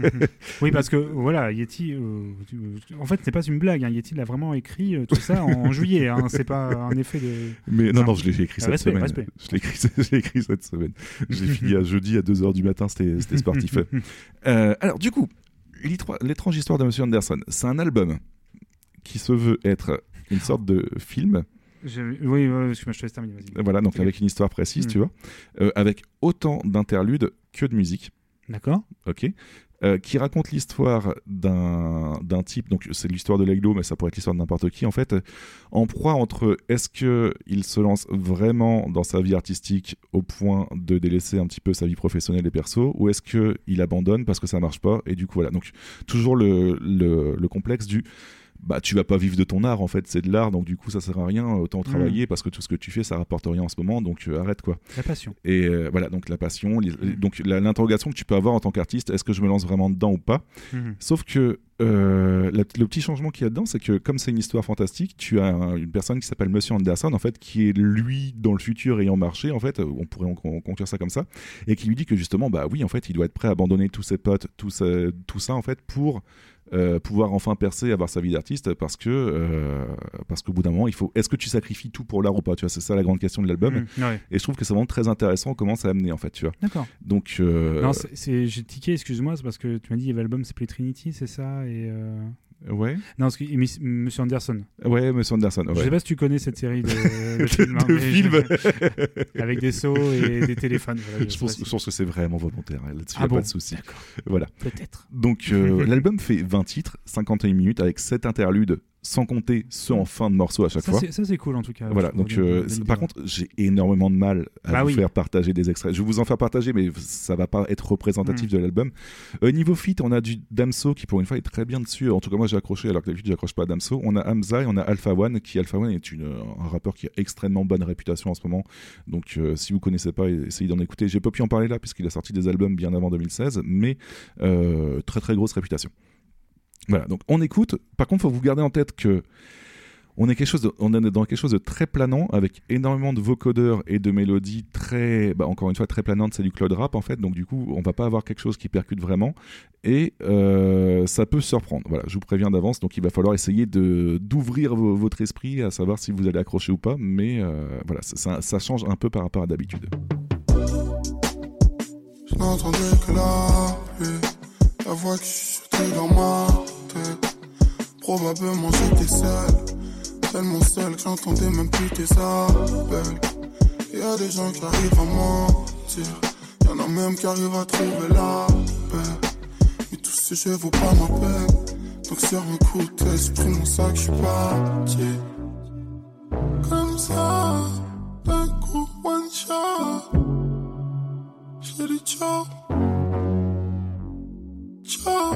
[laughs] Oui, parce que voilà, Yeti, euh, en fait, c'est pas une blague. Hein. Yeti l'a vraiment écrit euh, tout ça en, en juillet. Hein. C'est pas un effet de. mais non, non, je l'ai écrit Ah, cette respect, semaine. respect. Je l'ai écrit, [laughs] écrit cette semaine. J'ai fini à jeudi à 2h du matin, c'était c'était sportif. Euh, alors du coup, L'étrange histoire de Monsieur Anderson, c'est un album qui se veut être une sorte de film. Je- Oui, je te laisse terminer. Voilà, donc avec une histoire précise, tu vois, euh, avec autant d'interludes que de musique. D'accord. Ok. Euh, qui raconte l'histoire d'un type, donc c'est l'histoire de Leglo, mais ça pourrait être l'histoire de n'importe qui, en fait, en proie entre est-ce qu'il se lance vraiment dans sa vie artistique au point de délaisser un petit peu sa vie professionnelle et perso, ou est-ce qu'il abandonne parce que ça marche pas, et du coup voilà. Donc toujours le, le complexe du bah tu vas pas vivre de ton art en fait c'est de l'art donc du coup ça sert à rien autant travailler parce que tout ce que tu fais ça rapporte rien en ce moment donc euh, arrête quoi La passion. et euh, voilà donc la passion les- donc l'interrogation que tu peux avoir en tant qu'artiste est-ce que je me lance vraiment dedans ou pas? Mhm. sauf que euh, la- le petit changement qu'il y a dedans c'est que comme c'est une histoire fantastique tu as un- une personne qui s'appelle Monsieur Anderson en fait qui est lui dans le futur ayant marché en fait on pourrait en conclure ça comme ça et qui lui dit que justement bah oui en fait il doit être prêt à abandonner tous ses potes tout ça, tout ça en fait pour euh, pouvoir enfin percer, avoir sa vie d'artiste, parce que euh, parce qu'au bout d'un moment, il faut. Est-ce que tu sacrifies tout pour l'art ou pas Tu vois, c'est ça la grande question de l'album. Ouais. Et je trouve que c'est vraiment très intéressant comment ça a amené en fait, tu vois. D'accord. Donc euh, Non, c'est- j'ai tiqué, excuse-moi, c'est parce que tu m'as dit il y avait l'album s'appelait Trinity, c'est ça et euh, Ouais. Non, parce que Monsieur Anderson. Ouais, Monsieur Anderson. Je ouais. sais pas si tu connais cette série de, de De- [laughs] films, hein, de mais- films. avec des sauts et des téléphones. voilà, je, pense, je que c'est vraiment volontaire. hein, Là-dessus, Ah bon pas de souci. Voilà. Peut-être. Donc, euh, [laughs] l'album fait 20 titres, 51 minutes, avec 7 interludes, sans compter ceux en fin de morceau à chaque Ça, fois. ça, c'est cool, en tout cas, Voilà. Donc, euh, par contre, j'ai énormément de mal à Bah vous oui. faire partager des extraits. Je vais vous en faire partager, mais ça va pas être représentatif Mm. de l'album. Euh, niveau fit, on a du Damso qui, pour une fois, est très bien dessus. En tout cas, moi, j'ai accroché, alors que d'habitude, j'accroche pas à Damso. On a Hamza et on a Alpha One, qui, Alpha One, est une, un rappeur qui a extrêmement bonne réputation en ce moment. Donc, euh, si vous connaissez pas, essayez d'en écouter. J'ai pas pu en parler là, puisqu'il a sorti des albums bien avant 2016, mais euh, très très grosse réputation. Voilà, donc on écoute. Par contre, faut vous garder en tête que on est, dans quelque chose de très planant avec énormément de vocodeurs et de mélodies très, bah, encore une fois, très planantes. C'est du cloud rap en fait, donc du coup, on va pas avoir quelque chose qui percute vraiment et euh, ça peut surprendre. Voilà, je vous préviens d'avance, donc il va falloir essayer d'ouvrir vo- votre esprit à savoir si vous allez accrocher ou pas, mais euh, voilà, ça, change un peu par rapport à d'habitude. Je n'entendais que la voix qui dans ma tête. Probablement j'étais seul, tellement seul que j'entendais même plus tes appels. Y a des gens qui arrivent à mentir, y en a même qui arrivent à trouver la paix. Mais tous ces jeux vaut pas ma peine, donc sur un coup de pris mon sac, je suis parti. Comme ça, d'un coup, one shot. J'ai dit ciao. Ciao.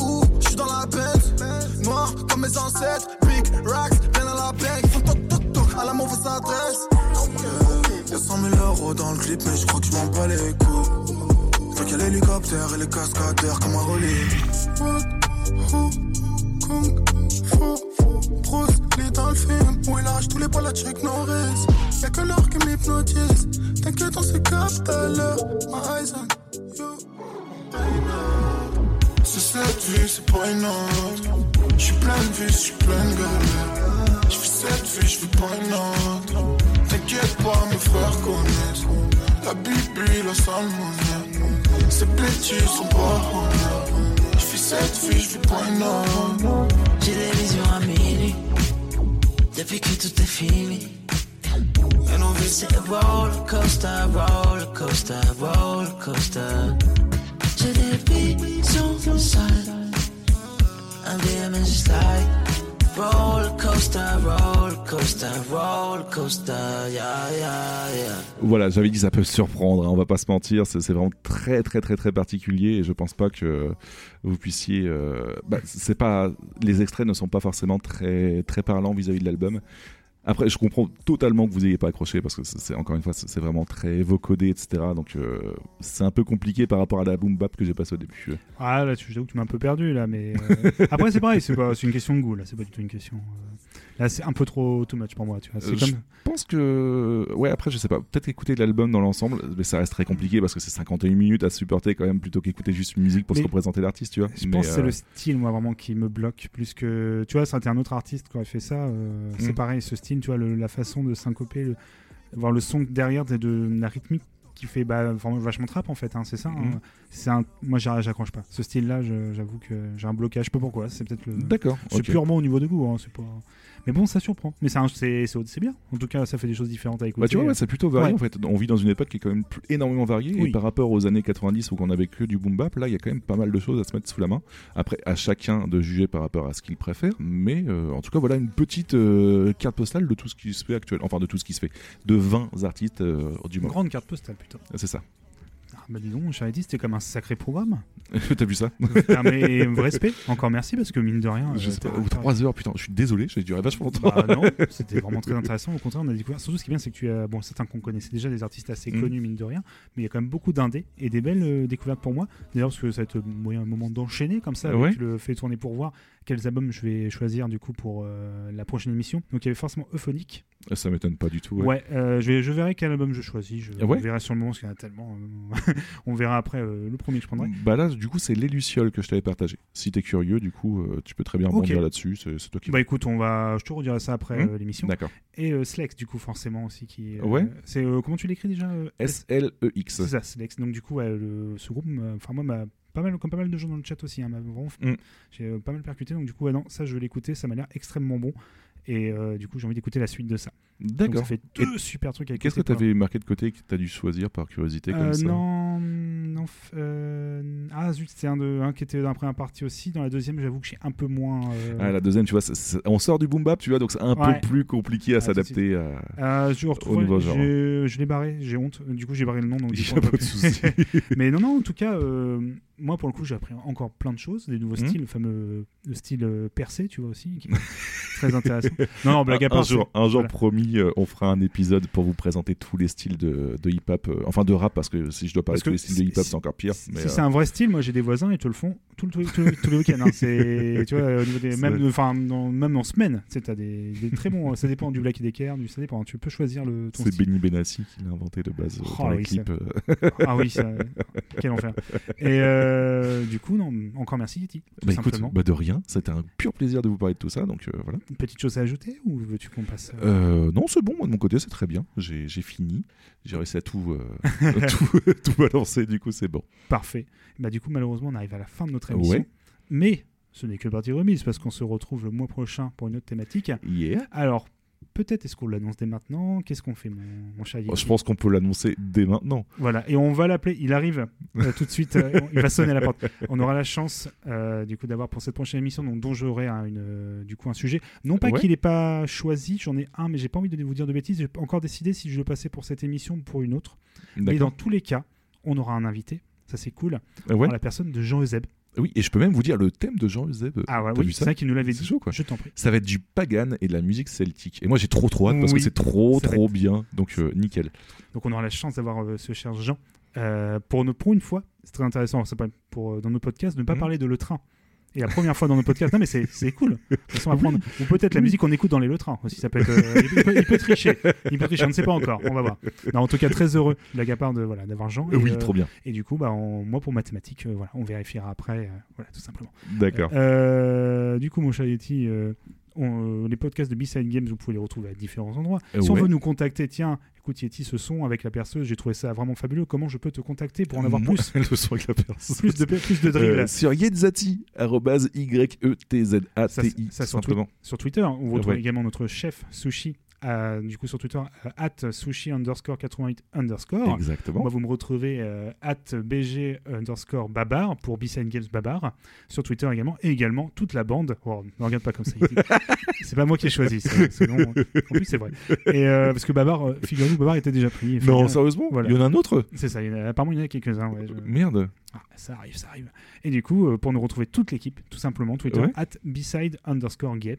Ouh, je suis dans la bête, noir comme mes ancêtres, big racks, bien à la banque, font toc toc toc à la mauvaise adresse. Y'a 100 000 euros dans le clip, mais je crois que je m'en bats les couilles. Fait qu'il y a l'hélicoptère et les cascadeurs comme un relais. Bruce Lee dans le film où il arrache tous les balles à Chuck Norris. Y'a que l'or qui m'hypnotise. T'inquiète, on se capte à l'heure. My eyes on you. C'est cette vie, c'est pas une autre. J'suis plein de vie, j'suis plein de galères. J'fais cette vie, j'fais pas une autre. T'inquiète pas, mes frères connaissent. La Bible, la salmonelle. Ces petits sont pas honnêtes. Cette vie, j'fais pas une autre. J'ai des visions à minuit Depuis que tout est fini. Et nos vies c'est roller coaster, roller coaster, roller coaster. J'ai des visions sales Un DM is just like Voilà, j'avais dit ça peut surprendre, hein, on va pas se mentir, c'est vraiment très très très très particulier et je pense pas que vous puissiez. euh, bah, c'est pas, les extraits ne sont pas forcément très parlants vis-à-vis de l'album. Après, je comprends totalement que vous ayez pas accroché parce que c'est encore une fois, c'est vraiment très vocodé, etc. Donc euh, c'est un peu compliqué par rapport à la boom bap que j'ai passé au début. Ah là, tu- j'avoue que tu m'as un peu perdu là, mais euh, [laughs] après c'est pareil, c'est pas, c'est une question de goût là, c'est pas du tout une question. euh, Là, c'est un peu trop too much pour moi, tu vois. Euh, Je pense que. Ouais, après, je sais pas. Peut-être écouter l'album dans l'ensemble, mais ça reste très compliqué parce que c'est 51 minutes à supporter quand même plutôt qu'écouter juste une musique pour se représenter l'artiste, tu vois. Je Mais, pense que c'est euh, le style, moi, vraiment, qui me bloque. Plus que. Tu vois, c'était un autre artiste qui aurait fait ça. euh, C'est Mm. pareil, ce style, tu vois, le- la façon de syncoper, le... voir le son derrière de, de la rythmique qui fait bah, vachement trap, en fait. hein, c'est ça. hein. Mm. C'est un... Moi, j'a- j'accroche pas. Ce style-là, j'avoue que j'ai un blocage. Je sais pas pourquoi. C'est peut-être le. D'accord, C'est purement au niveau de goût. hein, c'est pas... Mais bon, ça surprend. Mais c'est bien. En tout cas, ça fait des choses différentes à écouter. Bah, tu vois, ouais, c'est plutôt varié Ouais. en fait. On vit dans une époque qui est quand même énormément variée. Oui. Et par rapport aux années 90 où on avait que du boom bap, là, il y a quand même pas mal de choses à se mettre sous la main. Après, à chacun de juger par rapport à ce qu'il préfère. Mais euh, en tout cas, voilà une petite euh, carte postale de tout ce qui se fait actuellement. Enfin, de tout ce qui se fait. De 20 artistes euh, du Une moment. grande carte postale, putain. C'est ça. Ah, bah dis donc, j'avais dit, c'était comme un sacré programme. [laughs] T'as vu ça Ah, mais respect, encore merci parce que mine de rien. Je euh, sais pas, t'as- ou 3 heures, putain, je suis désolé, j'ai duré vachement longtemps. Bah non, [laughs] c'était vraiment très intéressant. Au contraire, on a découvert. Surtout, ce qui est bien, c'est que tu as, bon, certains qu'on connaissait déjà, des artistes assez Mm. connus, mine de rien, mais il y a quand même beaucoup d'indés et des belles euh, découvertes pour moi. D'ailleurs, parce que ça va être euh, moyen- un moment d'enchaîner comme ça, Ouais. le fait tourner pour voir quels albums je vais choisir du coup pour euh, la prochaine émission. Donc, il y avait forcément Euphonique. Ça m'étonne pas du tout. Ouais, euh, je, vais- je verrai quel album je choisis. Je Ah ouais verrai sur le moment parce qu'il y en a tellement. euh, [laughs] On verra après le premier que je prendrai. Bah là, du coup, c'est les Lucioles que je t'avais partagé. Si t'es curieux, du coup, tu peux très bien rebondir là-dessus. C'est toi qui. Bah écoute, on va, je te redirai ça après euh, l'émission. D'accord. Et Slex, du coup, forcément aussi qui. Ouais. C'est comment tu l'écris déjà S-L-E-X. C'est ça, Slex. Donc du coup, ouais, le- ce groupe, enfin moi, m'a pas mal, comme pas mal de gens dans le chat aussi, hein, Mm. j'ai euh, pas mal percuté. Donc du coup, ouais, non, ça je vais l'écouter, ça m'a l'air extrêmement bon. Et euh, du coup, j'ai envie d'écouter la suite de ça. D'accord. Ça fait deux super trucs avec Qu'est-ce que tu avais marqué de côté que tu as dû choisir par curiosité comme Euh, ça non, non. euh, ah zut, c'est un, de, un qui était dans la première partie aussi. Dans la deuxième, j'avoue que j'ai un peu moins. euh, Ah, la deuxième, tu vois, on sort du boom bap, tu vois, donc c'est un Ouais. peu plus compliqué à Ah, s'adapter à- je au nouveau genre. Je l'ai barré, j'ai honte. Du coup, j'ai barré le nom. Donc, Il a pas de souci. [laughs] Mais non, non, en tout cas, moi, pour le coup, j'ai appris encore plein de choses, des nouveaux Mhm. styles, le fameux le style percé, tu vois aussi, qui est très intéressant. [laughs] Non, non, blague à un, part. jour, c'est- un jour voilà. promis, euh, on fera un épisode pour vous présenter tous les styles de, de hip-hop, euh, enfin de rap, parce que si je dois parler tous les styles de hip-hop, c'est encore pire. Si c'est euh, un vrai style, moi j'ai des voisins, ils te le font tout le- tout- tout- tous les week-ends. hein. C'est, [laughs] tu vois, au niveau des, C'est même, enfin, même en semaine, tu sais, des, des très bons. Ça dépend du Black et Decker, du, ça dépend. Tu peux choisir le c'est. Benny Benassi qui l'a inventé de base Oh, dans les oui, clips. ça-. Ah oui, ça- quel enfer. Et euh, du coup, non, encore merci Yeti. Bah écoute, bah de rien, c'était un pur plaisir de vous parler de tout ça, donc voilà. Une petite chose à ajouter ou veux-tu qu'on passe non, c'est bon, moi de mon côté, c'est très bien. J'ai fini, j'ai réussi à tout, euh, [laughs] tout, [laughs] tout balancer, du coup, c'est bon. Parfait. Bah, du coup, malheureusement, on arrive à la fin de notre émission. Ouais. Mais ce n'est que partie remise parce qu'on se retrouve le mois prochain pour une autre thématique. Yeah. Alors, peut-être est-ce qu'on l'annonce dès maintenant? Qu'est-ce qu'on fait, mon, mon cher Yeti je pense qu'on peut l'annoncer dès maintenant. Voilà, et on va l'appeler. Il arrive euh, tout de suite. euh, il va sonner à la porte. On aura la chance, euh, du coup, d'avoir pour cette prochaine émission, donc, dont j'aurai un, une, du coup un sujet. Non pas Ouais. qu'il n'est pas choisi, j'en ai un, mais j'ai pas envie de vous dire de bêtises. J'ai encore décidé si je le passais pour cette émission ou pour une autre. Mais dans tous les cas, on aura un invité. Ça c'est cool. Ouais la personne de Jean Euseb. Oui, et je peux même vous dire le thème de Jean Euseb. Ah oui, vu c'est ça qu'il nous l'avait C'est dit. chaud, quoi. Je t'en prie. Ça va être du pagan et de la musique celtique. Et moi, j'ai trop trop hâte parce Oui. que c'est trop trop être- bien. Donc, euh, nickel. Donc on aura la chance d'avoir euh, ce cher Jean. Euh, pour, une, pour une fois, c'est très intéressant, c'est pas pour, dans nos podcasts, de ne pas Mhm. parler de le train. Et la première fois dans nos podcasts, non mais c'est cool. De façon, on va prendre- Ou peut-être la musique qu'on écoute dans les le train aussi, ça peut être. euh, il, peut, il peut tricher, il peut tricher, on ne sait pas encore, on va voir. Non, en tout cas, très heureux, blague à part de voilà d'avoir Jean. Et, Oui, euh, trop bien. Et du coup, bah, on- moi pour mathématiques, euh, voilà, on vérifiera après, euh, voilà, tout simplement. D'accord. Euh, du coup, mon euh, on- euh, les podcasts de B-Side Games, vous pouvez les retrouver à différents endroits. Euh, si on veut nous contacter, tiens, écoute Yeti, ce son avec la perceuse, j'ai trouvé ça vraiment fabuleux. Comment je peux te contacter pour en avoir Moi, plus [laughs] le son avec la perceuse. plus de, plus de drill Euh, sur Yetzati, arrobase Y-E-T-Z-A-T-I, ça, ça tout sur, twi- simplement. sur Twitter, on retrouve Ouais. également notre chef Sushi. Euh, du coup sur Twitter euh, at sushi underscore 88 underscore. Exactement. moi vous me retrouvez euh, at bg underscore babar pour B-Side Games babar. Sur Twitter également. Et également toute la bande. Oh, ne regarde pas comme ça [laughs] c'est pas moi qui ai choisi en plus c'est vrai. Et euh, parce que babar figurez-vous babar était déjà pris Non, sérieusement voilà. Il y en a un autre. C'est ça il y en a- apparemment il y en a quelques-uns ouais, je- Merde. Ah, ça arrive, ça arrive. Et du coup, euh, pour nous retrouver toute l'équipe, tout simplement, Twitter, Ouais. at beside underscore games.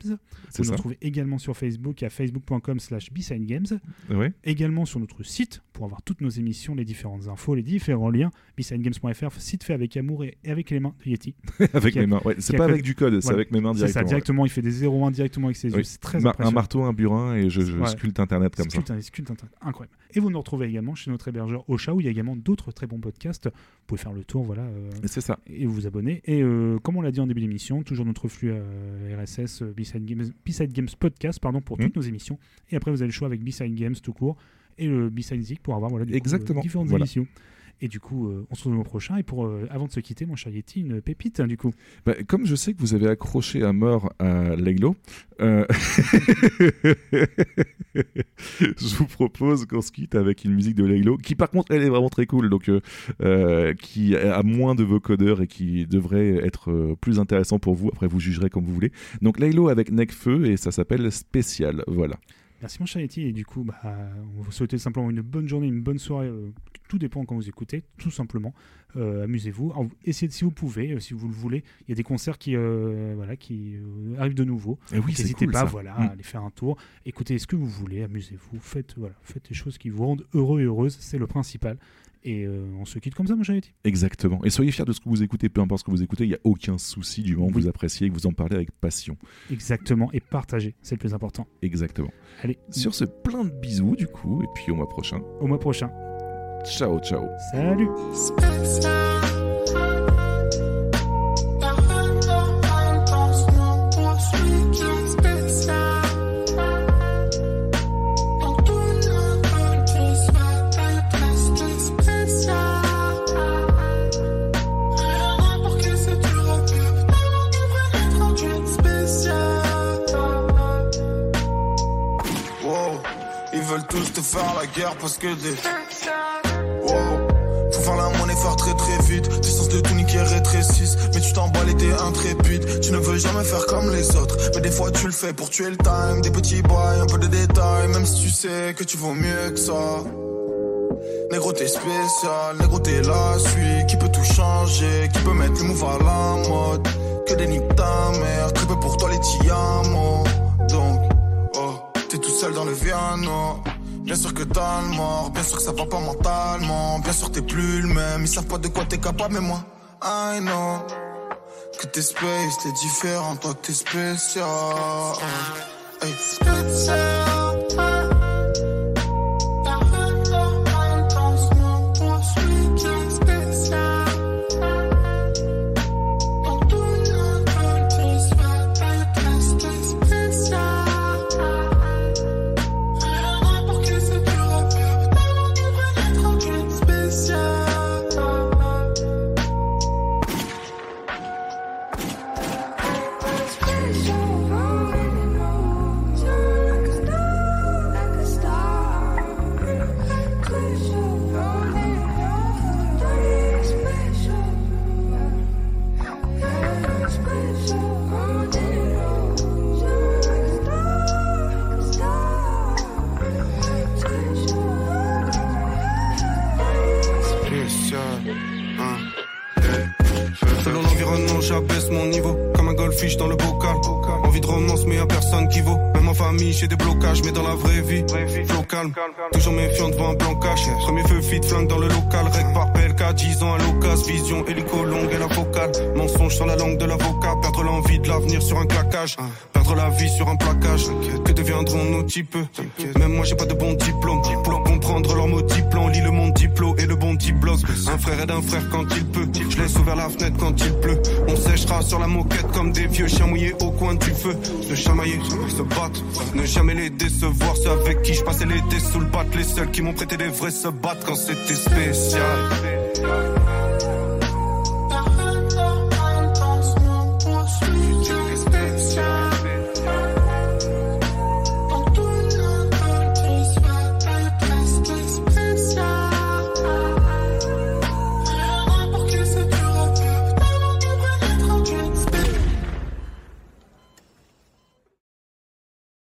Vous nous retrouvez également sur Facebook à facebook.com slash beside games. Ouais. Également sur notre site pour avoir toutes nos émissions, les différentes infos, les différents liens. besidegames.fr, site fait avec amour et, avec les mains de Yeti. [laughs] Avec mes mains. Ouais, c'est pas avec du code, c'est Voilà. avec mes mains C'est ça, directement. directement. Il fait des 0-1 directement avec ses yeux. Oui. C'est très Ma- un marteau, un burin et je, sculpte internet comme Sculpte, ça. sculpte Internet. Incroyable. Et vous nous retrouvez également chez notre hébergeur Ocha où il y a également d'autres très bons podcasts. Vous pouvez faire le tour, voilà. euh, C'est ça. Et vous abonner. Et euh, comme on l'a dit en début d'émission, toujours notre flux euh, RSS B-Side Games, Games Podcast pardon, pour Mhm. toutes nos émissions. Et après, vous avez le choix avec B-Side Games tout court et le B-Side Zik pour avoir voilà, coup, différentes Voilà. émissions. Et du coup, euh, on se retrouve au prochain. Et pour, euh, avant de se quitter, mon cher Yeti, une pépite, hein, du coup. Bah, comme je sais que vous avez accroché à mort à Leglo, euh, [laughs] je vous propose qu'on se quitte avec une musique de Leglo, qui par contre elle est vraiment très cool, donc qui a moins de vocodeurs et qui devrait être plus intéressant pour vous. Après vous jugerez comme vous voulez. Donc Leglo avec Necfeu et ça s'appelle Spécial. Voilà. Merci mon cher. Et du coup, bah, on vous souhaite simplement une bonne journée, une bonne soirée. euh, tout dépend quand vous écoutez, tout simplement. Euh, Amusez-vous. Essayez de- si vous pouvez, euh, si vous le voulez. Il y a des concerts qui, voilà, qui arrivent de nouveau. Eh oui, N'hésitez cool, pas ça. voilà, Mm. à aller faire un tour. Écoutez ce que vous voulez, amusez-vous. Faites, voilà, faites les choses qui vous rendent heureux et heureuses. C'est le principal. Et euh, on se quitte comme ça, mon cher Yeti. Exactement. Et soyez fiers de ce que vous écoutez, peu importe ce que vous écoutez, il n'y a aucun souci du moment que vous appréciez et que vous en parlez avec passion. Exactement. Et partagez, c'est le plus important. Exactement. Allez, Sur ce, plein de bisous du coup, et puis au mois prochain. au mois prochain. Ciao, ciao. Salut. Te faire la guerre parce que des. Faut faire la monnaie faire très très vite. Tes sens de tout niquer rétrécissent. Mais tu t'emballes et t'es intrépide. Tu ne veux jamais faire comme les autres. Mais des fois tu le fais pour tuer le time. Des petits boys, un peu de détails. Même si tu sais que tu vaux mieux que ça. Négro t'es spécial, négro t'es la suite Qui peut tout changer, qui peut mettre le move à la mode? Que des niques ta mère, très peu pour toi les diamants Donc, oh, t'es tout seul dans le piano Bien sûr que t'as le mort, bien sûr que ça va pas mentalement Bien sûr t'es plus le même, ils savent pas de quoi t'es capable mais moi I know Que t'es space, t'es différent, toi t'es spécial Hey. spécial. Dans le bocal. Envie de romance, mais y'a personne qui vaut. Même en famille, j'ai des blocages, mais dans la vraie vie, flow calme. Toujours méfiant devant un plan cash. Premier feu vite, flingue dans le local. Règle par PLK, 10 ans à l'occasion. Vision, hélico longue et la vocale. Mensonge sur la langue de l'avocat. Perdre l'envie de l'avenir sur un claquage. Perdre la vie sur un plaquage. Que deviendront nos types? Même moi, j'ai pas de bon diplôme. Pour comprendre leurs mots diplôme, lit le monde diplôme et le bon diplôme. Un frère aide un frère quand il peut. Je laisse ouvert la fenêtre quand il pleut. On séchera sur la moquette comme des vieux chiens mouillés au coin du feu. Se chamailler, se battre. Ne jamais les décevoir. Ceux avec qui je passais l'été sous le bat. Les seuls qui m'ont prêté des vrais se battent quand c'était spécial.